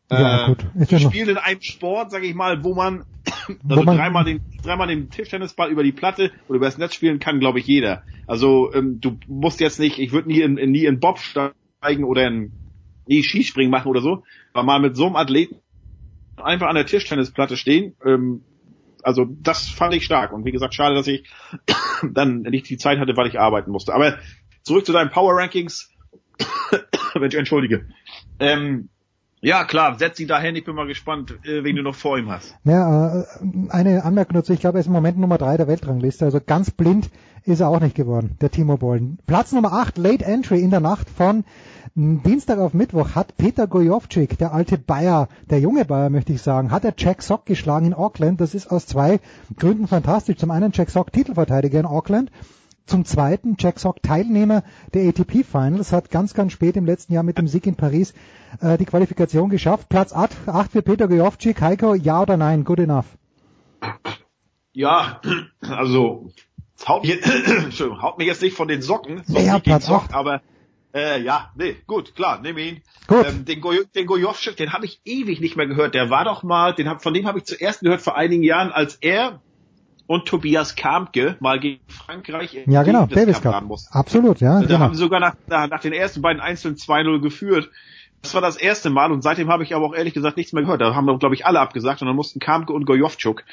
Ja, äh, gut. Ist ja spielen in einem Sport, sage ich mal, wo man Wo also man- dreimal den dreimal den Tischtennisball über die Platte oder über das Netz spielen kann, glaube ich, jeder. Also ähm, du musst jetzt nicht, ich würde nie in, in nie in Bob steigen oder in nie Skispringen machen oder so, aber mal mit so einem Athleten einfach an der Tischtennisplatte stehen, ähm, also das fand ich stark und wie gesagt, schade, dass ich dann nicht die Zeit hatte, weil ich arbeiten musste. Aber zurück zu deinen Power Rankings. Mensch, entschuldige. Ähm, ja, klar, setz ihn dahin, ich bin mal gespannt, äh, wen du noch vor ihm hast. Ja, äh, eine Anmerkung dazu, ich glaube, er ist im Moment Nummer drei der Weltrangliste, also ganz blind ist er auch nicht geworden, der Timo Boll. Platz Nummer 8, Late Entry in der Nacht von Dienstag auf Mittwoch hat Peter Gojovcik, der alte Bayer, der junge Bayer möchte ich sagen, hat er Jack Sock geschlagen in Auckland. Das ist aus zwei Gründen fantastisch. Zum einen Jack Sock Titelverteidiger in Auckland. Zum Zweiten, Jack Sock Teilnehmer der ATP Finals, hat ganz, ganz spät im letzten Jahr mit dem Sieg in Paris äh, die Qualifikation geschafft. Platz 8, 8 für Peter Gojovcik. Heiko, ja oder nein? Good enough. Ja, also haut mich, haut mich jetzt nicht von den Socken, so Ja, Platz Sock, acht. aber äh, ja, nee, gut, klar, nehme ihn. Gut. Ähm, den, Gojo, den Gojovcik, den habe ich ewig nicht mehr gehört. Der war doch mal, den hab, von dem habe ich zuerst gehört vor einigen Jahren, als er und Tobias Kamke mal gegen Frankreich im Ja, genau, Davis Cup mussten. Absolut, ja, Da genau. haben sie sogar nach, nach, den ersten beiden Einzelnen 2-0 geführt. Das war das erste Mal und seitdem habe ich aber auch ehrlich gesagt nichts mehr gehört. Da haben wir, glaube ich, alle abgesagt und dann mussten Kamke und Gojovcuk.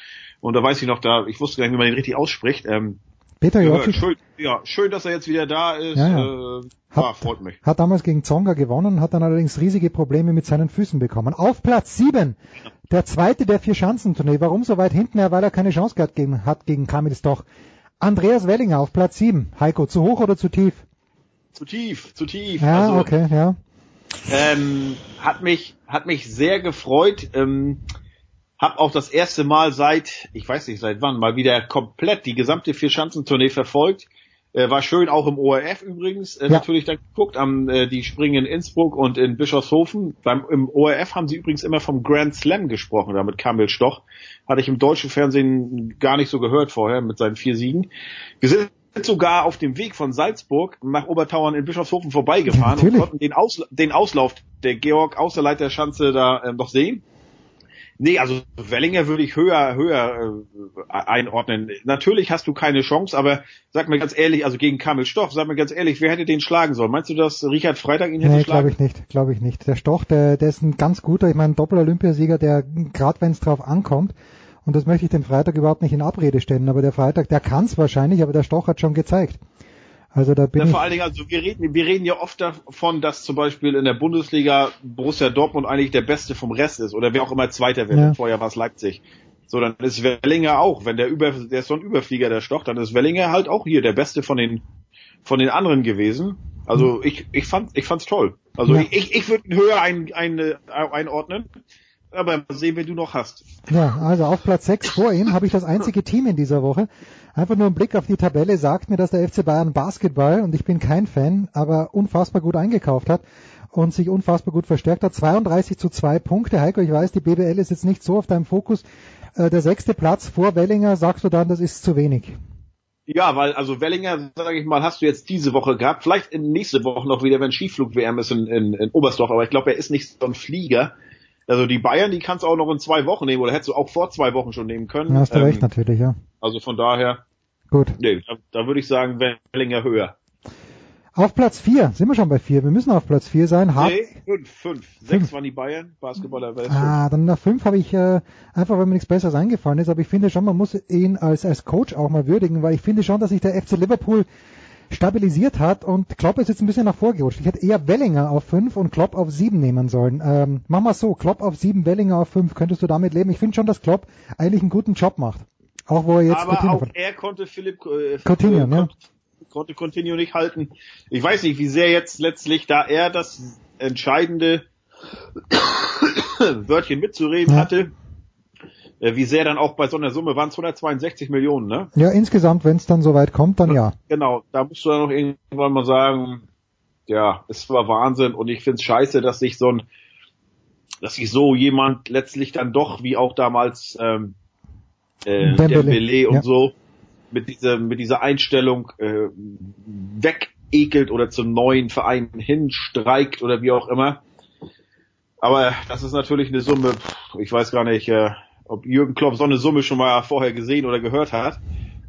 Und da weiß ich noch, da, ich wusste gar nicht, wie man den richtig ausspricht. Ähm, Peter schön, ja, schön, dass er jetzt wieder da ist. Ja, ja. Äh, ja, freut mich. hat damals gegen Zonga gewonnen, hat dann allerdings riesige Probleme mit seinen Füßen bekommen. Auf Platz 7, der zweite der vier Schanzentournee. Warum so weit hinten? Ja, weil er keine Chance gehabt gegen, hat gegen Kamil Stoch. Andreas Wellinger auf Platz 7. Heiko, zu hoch oder zu tief? Zu tief, zu tief. Ja, also, okay, ja. Ähm, hat mich hat mich sehr gefreut. Ähm, hab auch das erste Mal seit, ich weiß nicht seit wann, mal wieder komplett die gesamte Vierschanzentournee verfolgt. Äh, war schön auch im ORF übrigens. Äh, Ja. Natürlich dann geguckt, am, äh, die springen in Innsbruck und in Bischofshofen. Beim, Im ORF haben sie übrigens immer vom Grand Slam gesprochen, da mit Kamil Stoch. Hatte ich im deutschen Fernsehen gar nicht so gehört vorher mit seinen vier Siegen. Wir sind sogar auf dem Weg von Salzburg nach Obertauern in Bischofshofen vorbeigefahren und Natürlich. konnten den, Ausla den Auslauf der Georg Außerleiter Schanze da ähm, noch sehen. Nee, also Wellinger würde ich höher, höher äh, einordnen. Natürlich hast du keine Chance, aber sag mir ganz ehrlich, also gegen Kamil Stoch, sag mir ganz ehrlich, wer hätte den schlagen sollen? Meinst du, dass Richard Freitag ihn hätte Nee, schlagen glaube ich nicht, glaube ich nicht. Der Stoch, der, der ist ein ganz guter, ich meine, Doppel-Olympiasieger, der, gerade wenn es drauf ankommt, und das möchte ich dem Freitag überhaupt nicht in Abrede stellen, aber der Freitag, der kann es wahrscheinlich, aber der Stoch hat schon gezeigt. Also da bin Ja, vor allen Dingen, also wir reden, wir reden ja oft davon, dass zum Beispiel in der Bundesliga Borussia Dortmund eigentlich der Beste vom Rest ist oder wer auch immer Zweiter wird. Ja. Vorher war es Leipzig. So, dann ist Wellinger auch, wenn der über, der ist so ein Überflieger, der Stoch, dann ist Wellinger halt auch hier der Beste von den, von den anderen gewesen. Also ich, ich fand, ich fand's toll. Also Ja. ich, ich, würde ihn höher ein, ein, äh, einordnen. aber mal sehen, wen du noch hast. Ja, also auf Platz 6 vor ihm habe ich das einzige Team in dieser Woche. Einfach nur ein Blick auf die Tabelle sagt mir, dass der FC Bayern Basketball, und ich bin kein Fan, aber unfassbar gut eingekauft hat und sich unfassbar gut verstärkt hat. 32 zu 2 Punkte. Heiko, ich weiß, die BBL ist jetzt nicht so auf deinem Fokus. Äh, der sechste Platz vor Wellinger, sagst du dann, das ist zu wenig? Ja, weil also Wellinger, sage ich mal, hast du jetzt diese Woche gehabt. Vielleicht nächste Woche noch wieder, wenn Skiflug-WM ist in, in, in Oberstdorf. Aber ich glaube, er ist nicht so ein Flieger. Also die Bayern, die kannst du auch noch in zwei Wochen nehmen oder hättest du auch vor zwei Wochen schon nehmen können. Ja, hast du Ähm, recht natürlich, ja. Also von daher, Gut. nee, da, da würde ich sagen, Wellinger höher. Auf Platz 4, sind wir schon bei 4, wir müssen auf Platz 4 sein. Hart, Nee, fünf, fünf. Sechs waren die Bayern, Basketballer Welt. Ah, dann nach 5 habe ich äh, einfach, weil mir nichts Besseres eingefallen ist, aber ich finde schon, man muss ihn als, als Coach auch mal würdigen, weil ich finde schon, dass sich der FC Liverpool stabilisiert hat und Klopp ist jetzt ein bisschen nach vorgerutscht. Ich hätte eher Wellinger auf 5 und Klopp auf 7 nehmen sollen. Ähm, mach mal so, Klopp auf 7, Wellinger auf 5, könntest du damit leben? Ich finde schon, dass Klopp eigentlich einen guten Job macht. Auch wo er jetzt Aber Coutinho auch er konnte Philipp äh, Coutinho, äh, ne? konnte, konnte Coutinho nicht halten. Ich weiß nicht, wie sehr jetzt letztlich, da er das entscheidende Wörtchen mitzureden Ja. hatte, wie sehr dann auch bei so einer Summe waren es 162 Millionen, ne? Ja, insgesamt, wenn es dann soweit kommt, dann ja. Genau, da musst du dann noch irgendwann mal sagen, ja, es war Wahnsinn und ich find's scheiße, dass sich so ein, dass sich so jemand letztlich dann doch, wie auch damals ähm, äh, Dembele, Dembele und ja. so, mit dieser, mit dieser Einstellung äh, wegekelt oder zum neuen Verein hinstreikt oder wie auch immer. Aber das ist natürlich eine Summe, ich weiß gar nicht, äh, ob Jürgen Klopp so eine Summe schon mal vorher gesehen oder gehört hat.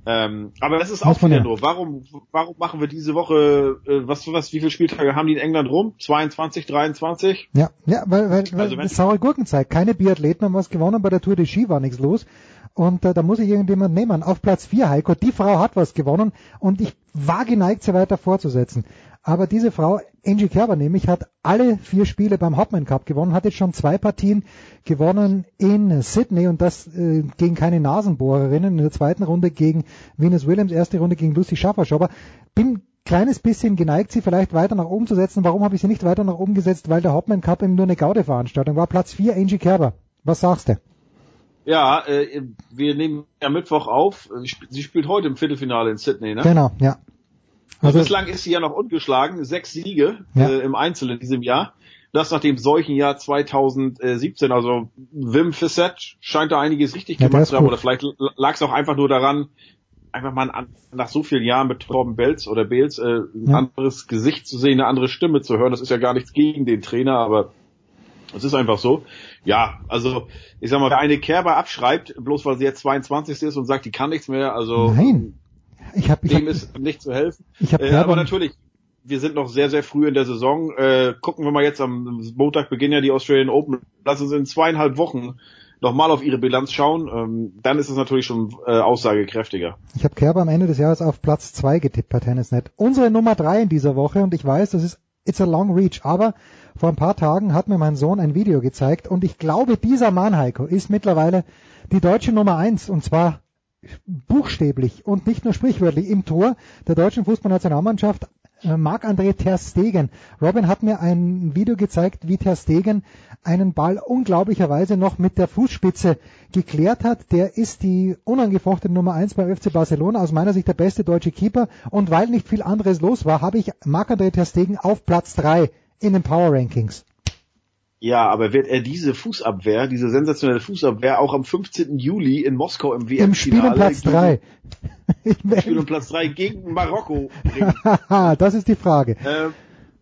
Ähm, aber das ist auch wieder nur. Warum, warum machen wir diese Woche, äh, was, was, wie viele Spieltage haben die in England rum? 22, 23? Ja, ja, weil, weil, weil Also wenn- das saure Gurkenzeit. Keine Biathleten haben was gewonnen, bei der Tour de Ski war nichts los. Und äh, da muss ich irgendjemand nehmen. Auf Platz 4, Heiko, die Frau hat was gewonnen und ich war geneigt, sie weiter fortzusetzen. Aber diese Frau, Angie Kerber nämlich, hat alle vier Spiele beim Hopman Cup gewonnen, hat jetzt schon zwei Partien gewonnen in Sydney und das äh, gegen keine Nasenbohrerinnen. In der zweiten Runde gegen Venus Williams, erste Runde gegen Lucy Schafferschober. Bin kleines bisschen geneigt, sie vielleicht weiter nach oben zu setzen. Warum habe ich sie nicht weiter nach oben gesetzt? Weil der Hopman Cup eben nur eine Gaude-Veranstaltung war. Platz 4, Angie Kerber. Was sagst du? Ja, äh, wir nehmen ja Mittwoch auf. Sie sp- Sie spielt heute im Viertelfinale in Sydney, ne? Genau, ja. Also Also, bislang ist sie ja noch ungeschlagen, sechs Siege Ja. äh, im Einzel in diesem Jahr. Das nach dem solchen Jahr 2017. Also Wim Fissett scheint da einiges richtig Ja, gemacht zu haben. gut. Oder vielleicht lag es auch einfach nur daran, einfach mal an, nach so vielen Jahren mit Torben Belz oder Bels äh, ein Ja. anderes Gesicht zu sehen, eine andere Stimme zu hören. Das ist ja gar nichts gegen den Trainer, aber es ist einfach so. Ja, also ich sag mal, wer eine Kerber abschreibt, bloß weil sie jetzt 22 ist und sagt, die kann nichts mehr, also nein. Ich habe ich hab, dem ist nicht zu helfen. Ich hab äh, aber natürlich, wir sind noch sehr, sehr früh in der Saison. Äh, gucken wir mal jetzt am Montag beginnen ja die Australian Open. Lassen Sie in zweieinhalb Wochen nochmal auf Ihre Bilanz schauen. Ähm, dann ist es natürlich schon äh, aussagekräftiger. ich hab Kerber am Ende des Jahres auf Platz 2 getippt bei Tennisnet. Unsere Nummer 3 in dieser Woche und ich weiß, das ist It's a long reach, aber vor ein paar Tagen hat mir mein Sohn ein Video gezeigt und ich glaube, dieser Mann, Heiko, ist mittlerweile die deutsche Nummer 1 und zwar buchstäblich und nicht nur sprichwörtlich im Tor der deutschen Fußballnationalmannschaft Marc-André Ter Stegen. Robin hat mir ein Video gezeigt, wie Ter Stegen einen Ball unglaublicherweise noch mit der Fußspitze geklärt hat. Der ist die unangefochtene Nummer 1 beim FC Barcelona, aus meiner Sicht der beste deutsche Keeper. Und weil nicht viel anderes los war, habe ich Marc-André Ter Stegen auf Platz 3 in den Power Rankings. Ja, aber wird er diese Fußabwehr, diese sensationelle Fußabwehr auch am 15. Juli in Moskau im WM-Finale Im Spiel um Platz 3. Im Spiel um Platz 3 gegen Marokko bringen? das ist die Frage. Ähm,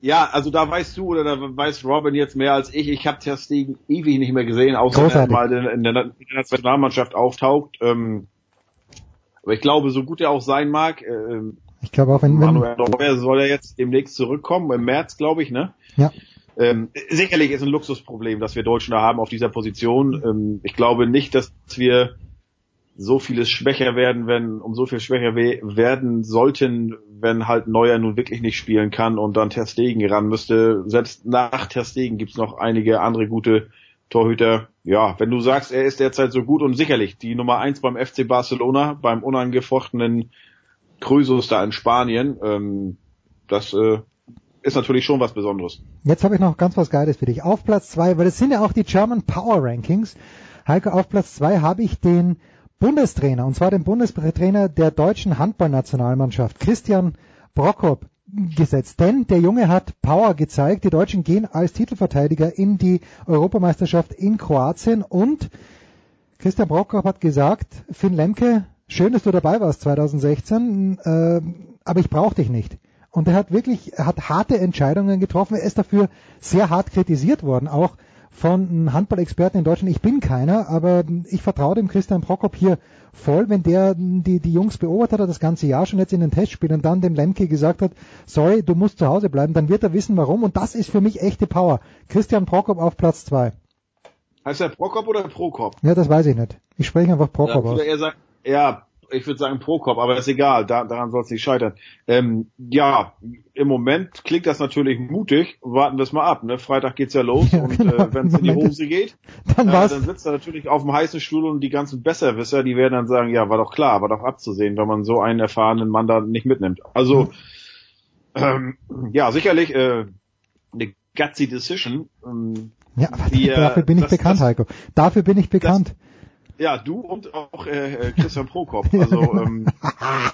ja, also da weißt du oder da weiß Robin jetzt mehr als ich. Ich habe Ter Stegen ewig nicht mehr gesehen, außer wenn er Großartig. mal in, der Nationalmannschaft auftaucht. Ähm, aber ich glaube, so gut er auch sein mag, ähm, Ich glaube auch, wenn, wenn Manuel Neuer soll er jetzt demnächst zurückkommen, im März, glaube ich, ne? ja, Ähm, sicherlich ist ein Luxusproblem, das wir Deutschen da haben auf dieser Position. Ähm, ich glaube nicht, dass wir so vieles schwächer werden, wenn um so viel schwächer we werden sollten, wenn halt Neuer nun wirklich nicht spielen kann und dann Ter Stegen ran müsste. Selbst nach Ter Stegen gibt's noch einige andere gute Torhüter. Ja, wenn du sagst, er ist derzeit so gut und sicherlich die Nummer eins beim FC Barcelona, beim unangefochtenen Cruisos da in Spanien, ähm, das äh, ist natürlich schon was Besonderes. Jetzt habe ich noch ganz was Geiles für dich. Auf Platz zwei, weil es sind ja auch die German Power Rankings. Heiko, auf Platz zwei habe ich den Bundestrainer, und zwar den Bundestrainer der deutschen Handballnationalmannschaft, Christian Prokop, gesetzt. Denn der Junge hat Power gezeigt. Die Deutschen gehen als Titelverteidiger in die Europameisterschaft in Kroatien und Christian Prokop hat gesagt, Finn Lemke, schön, dass du dabei warst 2016, äh, aber ich brauche dich nicht. Und er hat wirklich, er hat harte Entscheidungen getroffen. Er ist dafür sehr hart kritisiert worden, auch von Handballexperten in Deutschland. Ich bin keiner, aber ich vertraue dem Christian Prokop hier voll, wenn der die, die Jungs beobachtet hat, das ganze Jahr schon jetzt in den Testspielen und dann dem Lemke gesagt hat, sorry, du musst zu Hause bleiben, dann wird er wissen, warum. Und das ist für mich echte Power. Christian Prokop auf Platz zwei. Heißt er Prokop oder Prokop? Ja, das weiß ich nicht. Ich spreche einfach Prokop ja, aus. Ja, ich würde sagen Prokop, aber ist egal, da, daran soll es nicht scheitern. Ähm, ja, im Moment klingt das natürlich mutig. Warten wir es mal ab. Ne? Freitag geht's ja los ja, und genau. äh, wenn es in die Hose geht, dann, äh, dann sitzt er natürlich auf dem heißen Stuhl und die ganzen Besserwisser, die werden dann sagen, ja, war doch klar, war doch abzusehen, wenn man so einen erfahrenen Mann da nicht mitnimmt. Also mhm. ähm, ja, sicherlich äh, eine gutsy Decision. Ähm, ja, die, dafür bin ich das, bekannt, das, Heiko. Dafür bin ich bekannt. Das, ja, du und auch äh, äh Christian Prokop. Also ähm,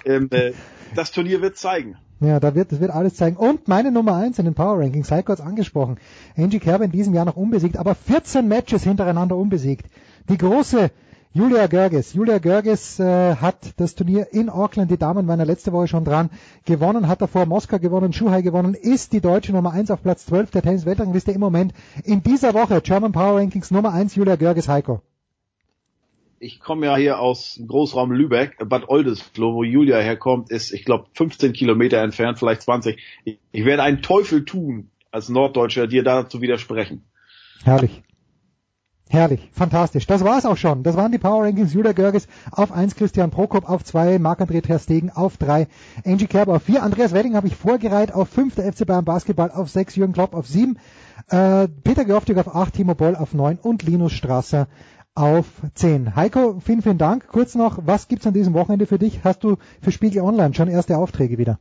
ähm, äh, das Turnier wird zeigen. Ja, da wird, das wird alles zeigen. Und meine Nummer eins in den Power Rankings, Heiko hat angesprochen. Angie Kerber in diesem Jahr noch unbesiegt, aber 14 Matches hintereinander unbesiegt. Die große Julia Görges. Julia Görges äh, hat das Turnier in Auckland, die Damen waren ja letzte Woche schon dran, gewonnen, hat davor Moskau gewonnen, Shuhai gewonnen, ist die deutsche Nummer eins auf Platz 12 der Tennis-Weltrangliste im Moment. In dieser Woche German Power Rankings Nummer eins Julia Görges, Heiko ich komme ja hier aus Großraum Lübeck, Bad Oldesloe, wo Julia herkommt, ist, ich glaube, 15 Kilometer entfernt, vielleicht 20. Ich, ich werde einen Teufel tun, als Norddeutscher, dir dazu widersprechen. Herrlich. Herrlich, fantastisch. Das war's auch schon. Das waren die Power Rankings. Julia Görges auf 1, Christian Prokop auf 2, Marc-André Terstegen auf 3, Angie Kerber auf 4, Andreas Wedding habe ich vorgereiht auf 5, der FC Bayern Basketball auf 6, Jürgen Klopp auf 7, äh, Peter Geoftig auf 8, Timo Boll auf 9 und Linus Strasser auf 10. Heiko, vielen, vielen Dank. Kurz noch, was gibt's an diesem Wochenende für dich? Hast du für Spiegel Online schon erste Aufträge wieder?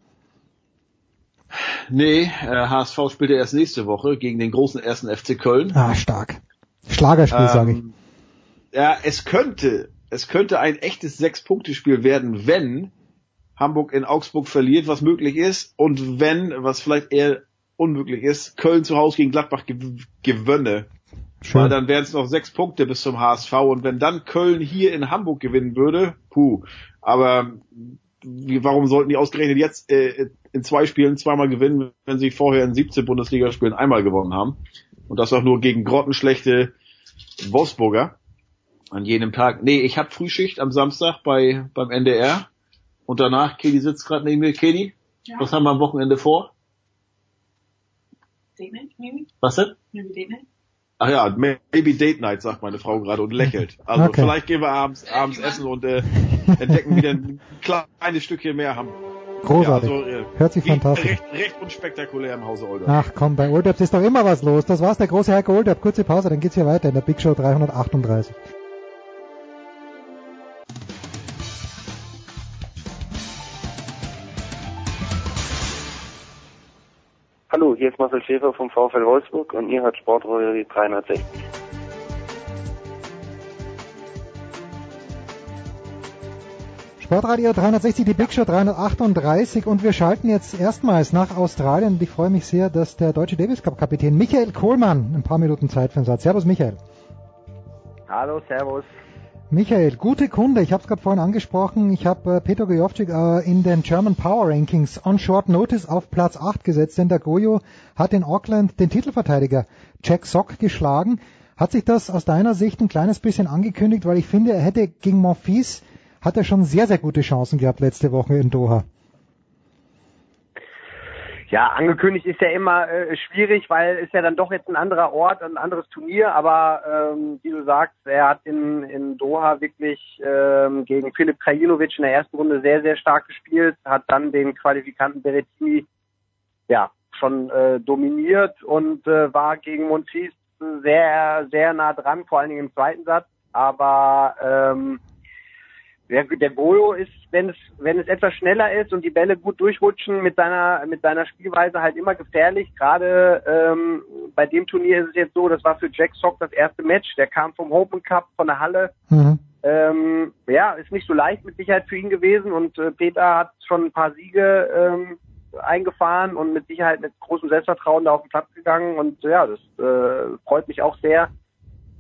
Nee, äh, HSV spielt ja erst nächste Woche gegen den großen ersten FC Köln. Ah, stark. Schlagerspiel, ähm, sage ich. Ja, es könnte, es könnte ein echtes Sechs-Punkte-Spiel werden, wenn Hamburg in Augsburg verliert, was möglich ist, und wenn, was vielleicht eher unmöglich ist, Köln zu Hause gegen Gladbach gew gewönne. Schön. Weil dann wären es noch sechs Punkte bis zum HSV und wenn dann Köln hier in Hamburg gewinnen würde, puh. Aber wie, warum sollten die ausgerechnet jetzt äh, in zwei Spielen zweimal gewinnen, wenn sie vorher in 17 Bundesligaspielen einmal gewonnen haben? Und das auch nur gegen grottenschlechte Wolfsburger an jedem Tag. Nee, ich habe Frühschicht am Samstag bei beim NDR und danach, Kedi sitzt gerade neben mir. Kedi, ja. was haben wir am Wochenende vor? Maybe? Was denn? Maybe Date Night? Ach ja, maybe Date Night, sagt meine Frau gerade und lächelt. Also okay. vielleicht gehen wir abends, abends essen und äh, entdecken wieder ein kleines Stückchen mehr haben. Großartig. Ja, also, äh, Hört sich fantastisch. Recht, recht unspektakulär im Hause Older. Ach komm, bei Olderb ist doch immer was los. Das war's, der große Heiko Olderb. Kurze Pause, dann geht's hier weiter in der Big Show 338. Hallo, hier ist Marcel Schäfer vom VfL Wolfsburg und ihr hört Sportradio 360. Sportradio 360, die Big Show 338 und wir schalten jetzt erstmals nach Australien und ich freue mich sehr, dass der deutsche Davis Cup Kapitän Michael Kohlmann ein paar Minuten Zeit für den Satz. Servus Michael. Hallo, servus. Michael, gute Kunde. Ich habe es gerade vorhin angesprochen. Ich habe äh, Peter Gojovcik äh, in den German Power Rankings on Short Notice auf Platz 8 gesetzt, denn der Gojo hat in Auckland den Titelverteidiger Jack Sock geschlagen. Hat sich das aus deiner Sicht ein kleines bisschen angekündigt, weil ich finde, er hätte gegen Monfils hat er schon sehr, sehr gute Chancen gehabt letzte Woche in Doha. Ja, angekündigt ist ja immer äh, schwierig, weil es ja dann doch jetzt ein anderer Ort, ein anderes Turnier. Aber ähm, wie du sagst, er hat in, in Doha wirklich ähm, gegen Filip Krajinovic in der ersten Runde sehr, sehr stark gespielt, hat dann den Qualifikanten Berrettini ja schon äh, dominiert und äh, war gegen Monfils sehr, sehr nah dran, vor allen Dingen im zweiten Satz. Aber ähm, der, der Goyo ist, wenn es, wenn es etwas schneller ist und die Bälle gut durchrutschen, mit seiner, mit seiner Spielweise halt immer gefährlich. Gerade ähm, bei dem Turnier ist es jetzt so, das war für Jack Sock das erste Match. Der kam vom Open Cup von der Halle. Mhm. Ähm, ja, ist nicht so leicht mit Sicherheit für ihn gewesen und äh, Peter hat schon ein paar Siege ähm, eingefahren und mit Sicherheit mit großem Selbstvertrauen da auf den Platz gegangen und ja, das äh, freut mich auch sehr,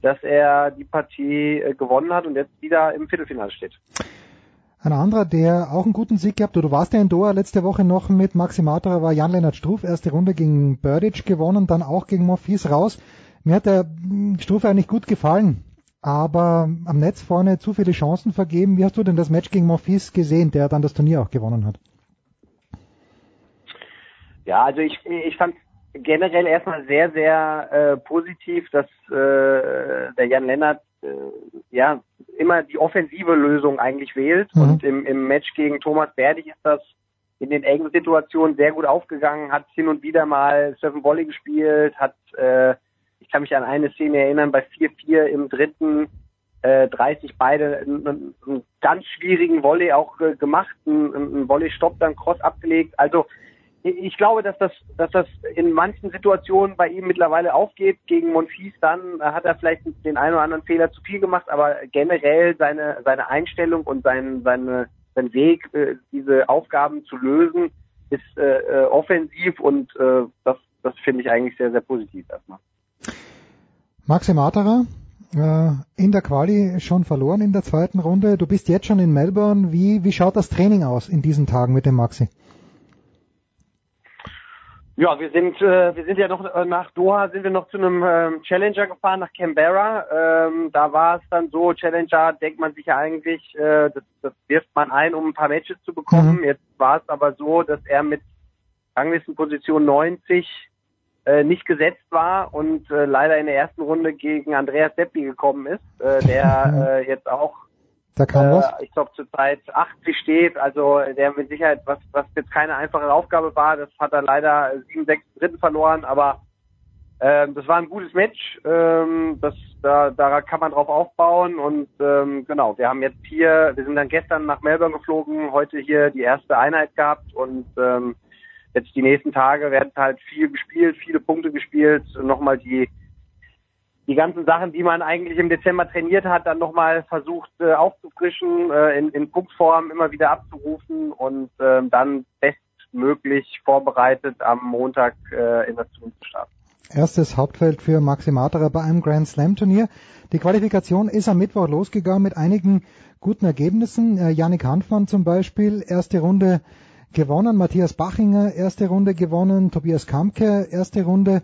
dass er die Partie äh, gewonnen hat und jetzt wieder im Viertelfinale steht. Ein anderer, der auch einen guten Sieg gehabt, oder du warst ja in Doha letzte Woche noch mit Maxi Matera, war Jan-Lennart Struff, erste Runde gegen Burdic gewonnen, dann auch gegen Morphis raus. Mir hat der hm, Struff eigentlich gut gefallen, aber am Netz vorne zu viele Chancen vergeben. Wie hast du denn das Match gegen Morphis gesehen, der dann das Turnier auch gewonnen hat? Ja, also ich, ich fand generell erstmal sehr, sehr äh, positiv, dass äh, der Jan Lennart äh, ja immer die offensive Lösung eigentlich wählt. Mhm. Und im, im Match gegen Thomas Berdig ist das in den engen Situationen sehr gut aufgegangen, hat hin und wieder mal Surfen Volley gespielt, hat, äh, ich kann mich an eine Szene erinnern, bei 4-4 im dritten äh, 30 beide einen, einen ganz schwierigen Volley auch äh, gemacht, einen, einen Volley-Stopp dann Cross abgelegt. Also ich glaube, dass das, dass das in manchen Situationen bei ihm mittlerweile aufgeht. Gegen Monfils dann hat er vielleicht den einen oder anderen Fehler zu viel gemacht, aber generell seine, seine Einstellung und sein, seine, sein Weg, äh, diese Aufgaben zu lösen, ist äh, äh, offensiv und äh, das, das finde ich eigentlich sehr, sehr positiv erstmal. Maxi Materer, äh, in der Quali schon verloren in der zweiten Runde. Du bist jetzt schon in Melbourne. Wie, wie schaut das Training aus in diesen Tagen mit dem Maxi? Ja, wir sind äh, wir sind ja noch äh, nach Doha sind wir noch zu einem ähm, Challenger gefahren nach Canberra. Ähm, da war es dann so Challenger denkt man sich ja eigentlich, äh, das, das wirft man ein, um ein paar Matches zu bekommen. Mhm. Jetzt war es aber so, dass er mit Ranglistenposition 90 äh, nicht gesetzt war und äh, leider in der ersten Runde gegen Andreas Seppi gekommen ist, äh, der äh, jetzt auch Da kam äh, was? ich glaube zurzeit 80 steht, also der mit Sicherheit, was, was jetzt keine einfache Aufgabe war, das hat er leider 7-6 dritten verloren, aber ähm, das war ein gutes Match, ähm, das, da, da kann man drauf aufbauen und ähm, genau, wir haben jetzt hier, wir sind dann gestern nach Melbourne geflogen, heute hier die erste Einheit gehabt und ähm, jetzt die nächsten Tage werden halt viel gespielt, viele Punkte gespielt, nochmal die die ganzen Sachen, die man eigentlich im Dezember trainiert hat, dann nochmal versucht äh, aufzufrischen, äh, in, in Punktform immer wieder abzurufen und ähm, dann bestmöglich vorbereitet am Montag äh, in das Turnier zu starten. Erstes Hauptfeld für Maxi Materer bei einem Grand Slam Turnier. Die Qualifikation ist am Mittwoch losgegangen mit einigen guten Ergebnissen. Äh, Yannick Hanfmann zum Beispiel, erste Runde gewonnen. Matthias Bachinger, erste Runde gewonnen. Tobias Kamke, erste Runde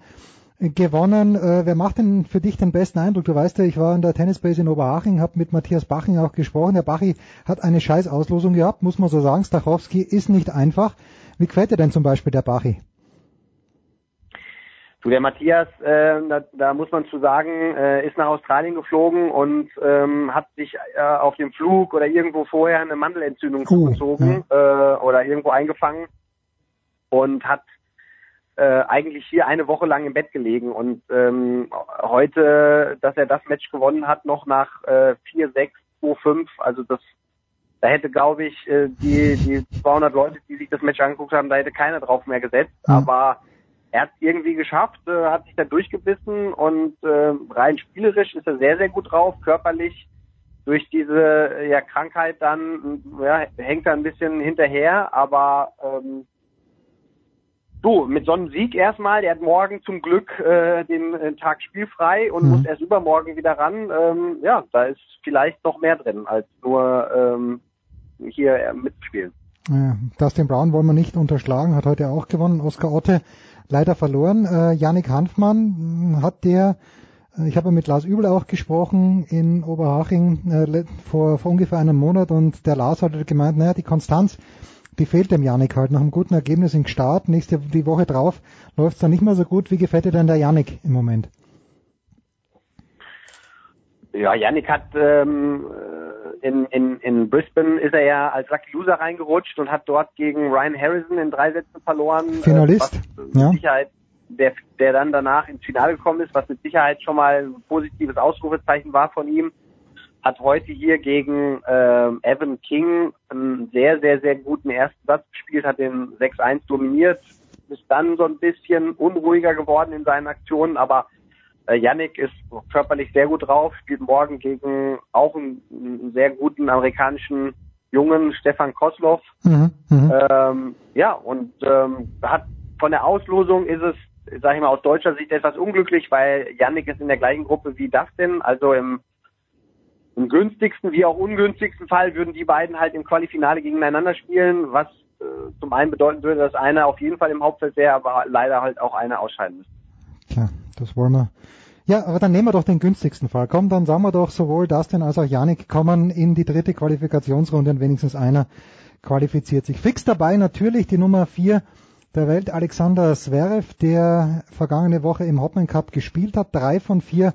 gewonnen. Äh, wer macht denn für dich den besten Eindruck? Du weißt ja, ich war in der Tennisbase in Oberhaching, habe mit Matthias Baching auch gesprochen. Der Bachi hat eine scheiß Auslosung gehabt, muss man so sagen. Stachowski ist nicht einfach. Wie gefällt dir denn zum Beispiel der Bachi? Du, der Matthias, äh, da, da muss man zu sagen, äh, ist nach Australien geflogen und ähm, hat sich äh, auf dem Flug oder irgendwo vorher eine Mandelentzündung Oh, zugezogen äh, oder irgendwo eingefangen und hat äh, eigentlich hier eine Woche lang im Bett gelegen und ähm, heute, dass er das Match gewonnen hat, noch nach äh, 4-6, 2-5, also das da hätte, glaube ich, äh, die, die 200 Leute, die sich das Match angeguckt haben, da hätte keiner drauf mehr gesetzt. Aber er hat es irgendwie geschafft, äh, hat sich da durchgebissen und äh, rein spielerisch ist er sehr, sehr gut drauf. Körperlich durch diese ja, Krankheit dann ja, hängt er ein bisschen hinterher, aber ähm, du, mit so einem Sieg erstmal, der hat morgen zum Glück äh, den äh, Tag spielfrei und Mhm. muss erst übermorgen wieder ran. Ähm, ja, da ist vielleicht noch mehr drin, als nur ähm, hier äh, mitspielen. Ja, Dustin Brown wollen wir nicht unterschlagen, hat heute auch gewonnen. Oskar Otte leider verloren. Äh, Yannick Hanfmann mh, hat der, äh, ich habe mit Lars Übel auch gesprochen in Oberhaching äh, vor, vor ungefähr einem Monat und der Lars hat gemeint, naja, die Konstanz, die fehlt dem Yannick halt nach einem guten Ergebnis im Start. Nächste, die Woche drauf läuft es dann nicht mehr so gut. Wie gefällt dir denn der Yannick im Moment? Ja, Yannick hat ähm, in, in, in Brisbane ist er ja als Lucky Loser reingerutscht und hat dort gegen Ryan Harrison in drei Sätzen verloren. Finalist, Äh, mit ja. Sicherheit, der, der dann danach ins Finale gekommen ist, was mit Sicherheit schon mal ein positives Ausrufezeichen war von ihm. Hat heute hier gegen äh, Evan King einen sehr, sehr, sehr guten ersten Satz gespielt, hat den 6-1 dominiert, ist dann so ein bisschen unruhiger geworden in seinen Aktionen, aber äh, Yannick ist körperlich sehr gut drauf, spielt morgen gegen auch einen, einen sehr guten amerikanischen Jungen, Stefan Kosloff. Mhm, mhm. Ähm, ja, und ähm, hat von der Auslosung ist es, sage ich mal, aus deutscher Sicht etwas unglücklich, weil Yannick ist in der gleichen Gruppe wie Dustin, also im im günstigsten wie auch ungünstigsten Fall würden die beiden halt im Qualifinale gegeneinander spielen, was äh, zum einen bedeuten würde, dass einer auf jeden Fall im Hauptfeld wäre, aber leider halt auch einer ausscheiden müsste. Tja, das wollen wir. Ja, aber dann nehmen wir doch den günstigsten Fall. Komm, dann sagen wir doch, sowohl Dustin als auch Yannick kommen in die dritte Qualifikationsrunde und wenigstens einer qualifiziert sich. Fix dabei natürlich die Nummer vier der Welt, Alexander Zverev, der vergangene Woche im Hopman Cup gespielt hat, drei von vier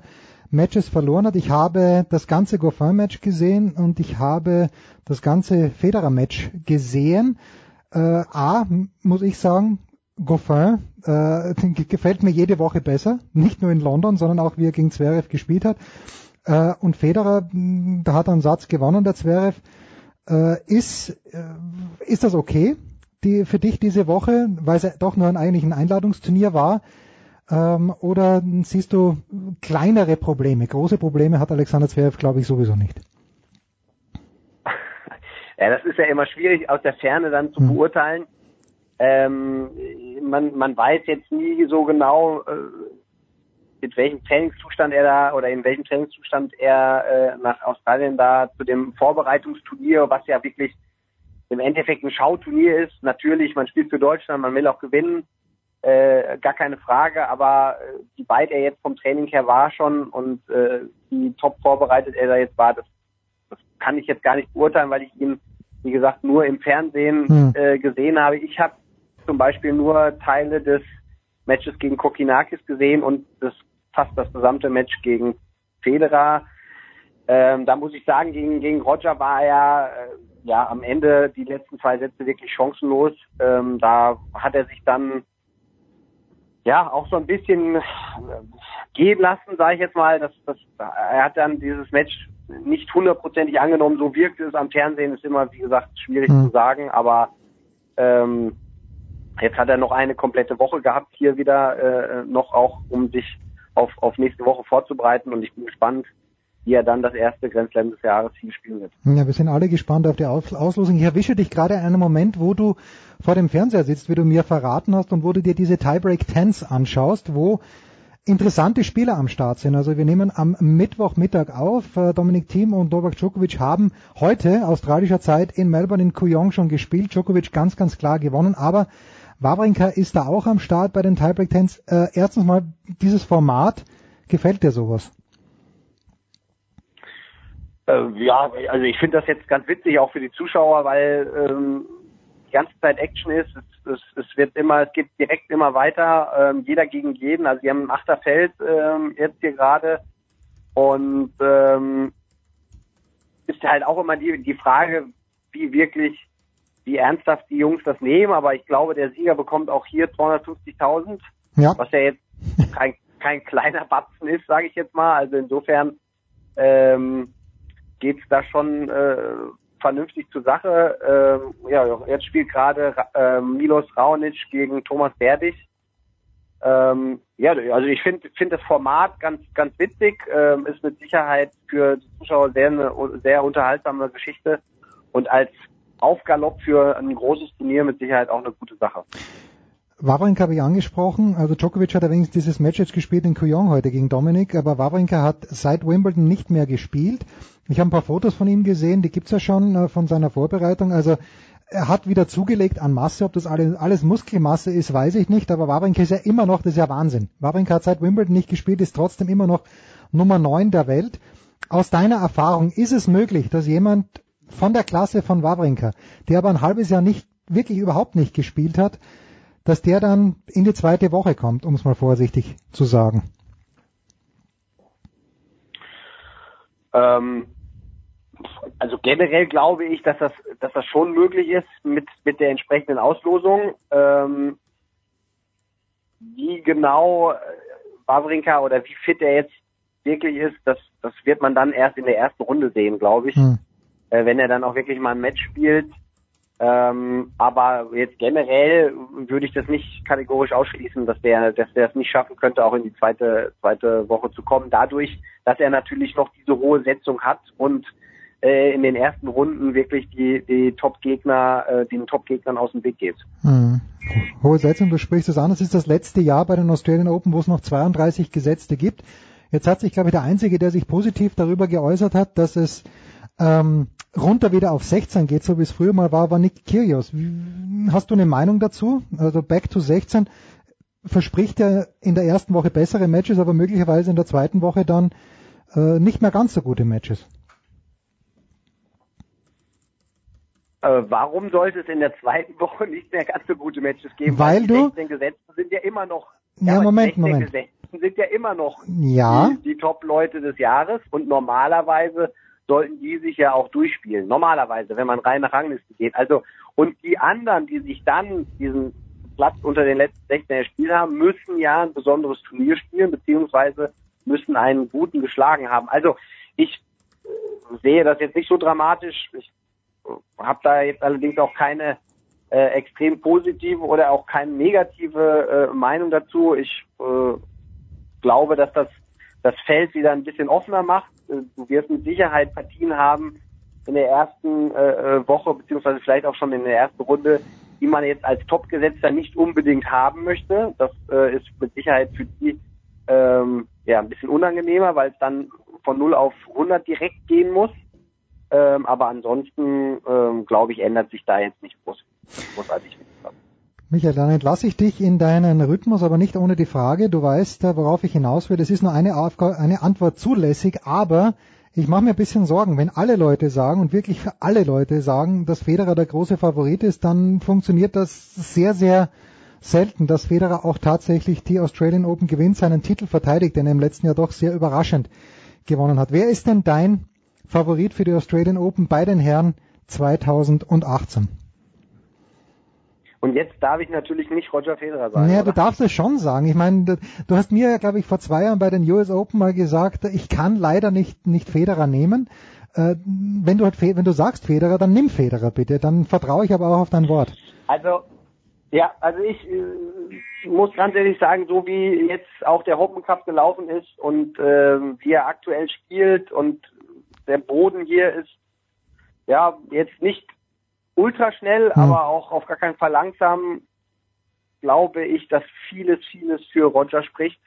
Matches verloren hat. Ich habe das ganze Goffin-Match gesehen und ich habe das ganze Federer-Match gesehen. Äh, A, muss ich sagen, Goffin äh, gefällt mir jede Woche besser. Nicht nur in London, sondern auch wie er gegen Zverev gespielt hat. Äh, und Federer, da hat er einen Satz gewonnen, der Zverev. Äh, ist, äh, ist das okay die, für dich diese Woche, weil es doch nur ein eigentlich ein Einladungsturnier war? Ähm, oder siehst du kleinere Probleme? Große Probleme hat Alexander Zverev, glaube ich, sowieso nicht. Ja, das ist ja immer schwierig aus der Ferne dann zu Hm. beurteilen. Ähm, man, man weiß jetzt nie so genau, äh, mit welchem Trainingszustand er da oder in welchem Trainingszustand er äh, nach Australien da zu dem Vorbereitungsturnier, was ja wirklich im Endeffekt ein Schauturnier ist. Natürlich, man spielt für Deutschland, man will auch gewinnen, äh, gar keine Frage, aber äh, wie weit er jetzt vom Training her war schon und äh, wie top vorbereitet er da jetzt war, das, das kann ich jetzt gar nicht beurteilen, weil ich ihn, wie gesagt, nur im Fernsehen Hm. äh, gesehen habe. Ich habe zum Beispiel nur Teile des Matches gegen Kokinakis gesehen und das fast das gesamte Match gegen Federer. Ähm, da muss ich sagen, gegen, gegen Roger war er äh, ja am Ende die letzten zwei Sätze wirklich chancenlos. Ähm, da hat er sich dann ja auch so ein bisschen äh, gehen lassen, sage ich jetzt mal. Das, das, er hat dann dieses Match nicht hundertprozentig angenommen. So wirkt es am Fernsehen, ist immer, wie gesagt, schwierig Mhm. zu sagen. Aber ähm, jetzt hat er noch eine komplette Woche gehabt, hier wieder äh, noch auch, um sich auf, auf nächste Woche vorzubereiten. Und ich bin gespannt, wie er dann das erste Grand Slam des Jahres hier spielen wird. Ja, wir sind alle gespannt auf die Aus- Auslosung. Ich erwische dich gerade in einem Moment, wo du vor dem Fernseher sitzt, wie du mir verraten hast und wo du dir diese Tiebreak Tens anschaust, wo interessante Spieler am Start sind. Also wir nehmen am Mittwochmittag auf. Äh, Dominik Thiem und Novak Djokovic haben heute australischer Zeit in Melbourne in Kooyong schon gespielt. Djokovic ganz, ganz klar gewonnen, aber Wawrinka ist da auch am Start bei den Tiebreak Tens. Äh, erstens mal dieses Format. Gefällt dir sowas? Äh, ja, also ich finde das jetzt ganz witzig, auch für die Zuschauer, weil ähm, die ganze Zeit Action ist. Es, es, es wird immer, es geht direkt immer weiter, ähm, jeder gegen jeden. Also wir haben ein Achterfeld ähm, jetzt hier gerade und ähm, ist halt auch immer die, die Frage, wie wirklich, wie ernsthaft die Jungs das nehmen. Aber ich glaube, der Sieger bekommt auch hier 250.000, Ja. was ja jetzt kein, kein kleiner Batzen ist, sage ich jetzt mal. Also insofern ähm, geht's da schon äh, vernünftig zur Sache. Ähm, ja, jetzt spielt gerade äh, Milos Raonic gegen Thomas Berdych. Ähm, ja, also ich finde find das Format ganz ganz witzig, ähm, ist mit Sicherheit für die Zuschauer sehr eine sehr unterhaltsame Geschichte und als Aufgalopp für ein großes Turnier mit Sicherheit auch eine gute Sache. Wawrinka habe ich angesprochen, also Djokovic hat übrigens dieses Match jetzt gespielt in Kooyong heute gegen Dominik, aber Wawrinka hat seit Wimbledon nicht mehr gespielt. Ich habe ein paar Fotos von ihm gesehen, die gibt's ja schon äh, von seiner Vorbereitung. Also er hat wieder zugelegt an Masse, ob das alles, alles Muskelmasse ist, weiß ich nicht, aber Wawrinka ist ja immer noch, das ist ja Wahnsinn. Wawrinka hat seit Wimbledon nicht gespielt, ist trotzdem immer noch Nummer 9 der Welt. Aus deiner Erfahrung, ist es möglich, dass jemand von der Klasse von Wawrinka, der aber ein halbes Jahr nicht, wirklich überhaupt nicht gespielt hat, dass der dann in die zweite Woche kommt, um es mal vorsichtig zu sagen. Ähm, also generell glaube ich, dass das, dass das schon möglich ist mit, mit der entsprechenden Auslosung. Ähm, wie genau äh, Wawrinka oder wie fit er jetzt wirklich ist, das, das wird man dann erst in der ersten Runde sehen, glaube ich. Hm. Äh, wenn er dann auch wirklich mal ein Match spielt. Ähm, aber jetzt generell würde ich das nicht kategorisch ausschließen, dass der, dass der es nicht schaffen könnte, auch in die zweite, zweite Woche zu kommen. Dadurch, dass er natürlich noch diese hohe Setzung hat und äh, in den ersten Runden wirklich die, die Top-Gegner, äh, den Top-Gegnern aus dem Weg geht. Hm. Hohe Setzung, du sprichst es an. Es ist das letzte Jahr bei den Australian Open, wo es noch 32 Gesetzte gibt. Jetzt hat sich, glaube ich, der Einzige, der sich positiv darüber geäußert hat, dass es ähm, runter wieder auf 16 geht, so wie es früher mal war, war Nick Kyrgios. Hast du eine Meinung dazu? Also back to 16 verspricht ja in der ersten Woche bessere Matches, aber möglicherweise in der zweiten Woche dann äh, nicht mehr ganz so gute Matches. Äh, warum sollte es in der zweiten Woche nicht mehr ganz so gute Matches geben? Weil die du- 16 Gesetzten sind ja immer noch Ja, aber Moment, die 16 Moment. Gesetzten sind ja immer noch Ja. die, die Top-Leute des Jahres und normalerweise sollten die sich ja auch durchspielen. Normalerweise, wenn man rein nach Rangliste geht. Also und die anderen, die sich dann diesen Platz unter den letzten 16 erspielt haben, müssen ja ein besonderes Turnier spielen, beziehungsweise müssen einen guten geschlagen haben. Also ich äh, sehe das jetzt nicht so dramatisch. Ich habe da jetzt allerdings auch keine äh, extrem positive oder auch keine negative äh, Meinung dazu. Ich äh, glaube, dass das das Feld wieder ein bisschen offener macht. Äh, Du wirst mit Sicherheit Partien haben in der ersten äh, äh, Woche beziehungsweise vielleicht auch schon in der ersten Runde, die man jetzt als Topgesetzter nicht unbedingt haben möchte. Das äh, ist mit Sicherheit für die ähm, ja ein bisschen unangenehmer, weil es dann von 0 auf 100 direkt gehen muss. Ähm, aber ansonsten ähm, glaube ich ändert sich da jetzt nicht groß, großartig. Michael, dann entlasse ich dich in deinen Rhythmus, aber nicht ohne die Frage. Du weißt, äh, worauf ich hinaus will. Es ist nur eine, Aufgabe, eine Antwort zulässig, aber ich mache mir ein bisschen Sorgen. Wenn alle Leute sagen und wirklich für alle Leute sagen, dass Federer der große Favorit ist, dann funktioniert das sehr, sehr selten, dass Federer auch tatsächlich die Australian Open gewinnt, seinen Titel verteidigt, den er im letzten Jahr doch sehr überraschend gewonnen hat. Wer ist denn dein Favorit für die Australian Open bei den Herren 2018? Und jetzt darf ich natürlich nicht Roger Federer sagen. Naja, oder? du darfst es schon sagen. Ich meine, du- hast mir ja, glaube ich, vor zwei Jahren bei den US Open mal gesagt, ich kann leider nicht, nicht Federer nehmen. Äh, wenn du halt, wenn du sagst Federer, dann nimm Federer bitte. Dann vertraue ich aber auch auf dein Wort. Also, ja, also ich äh, muss ganz ehrlich sagen, so wie jetzt auch der Open Cup gelaufen ist und ähm, wie er aktuell spielt und der Boden hier ist, ja, jetzt nicht ultra schnell, aber auch auf gar keinen Fall langsam, glaube ich, dass vieles, vieles für Roger spricht,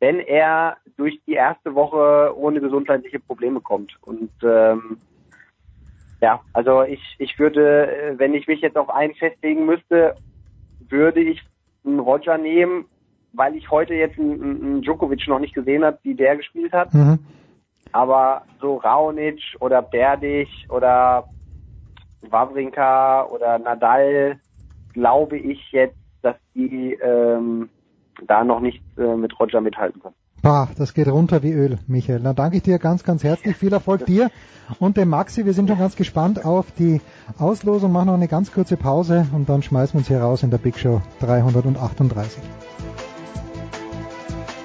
wenn er durch die erste Woche ohne gesundheitliche Probleme kommt. Und ähm, ja, also ich, ich würde, äh, wenn ich mich jetzt auf einen festlegen müsste, würde ich einen Roger nehmen, weil ich heute jetzt einen, einen Djokovic noch nicht gesehen habe, wie der gespielt hat. Mhm. Aber so Raonic oder Berdych oder Wawrinka oder Nadal glaube ich jetzt, dass die ähm, da noch nicht äh, mit Roger mithalten können. Bah, das geht runter wie Öl, Michael. Dann danke ich dir ganz, ganz herzlich. Viel Erfolg dir und dem Maxi. Wir sind schon ganz gespannt auf die Auslosung. Machen noch eine ganz kurze Pause und dann schmeißen wir uns hier raus in der Big Show 338.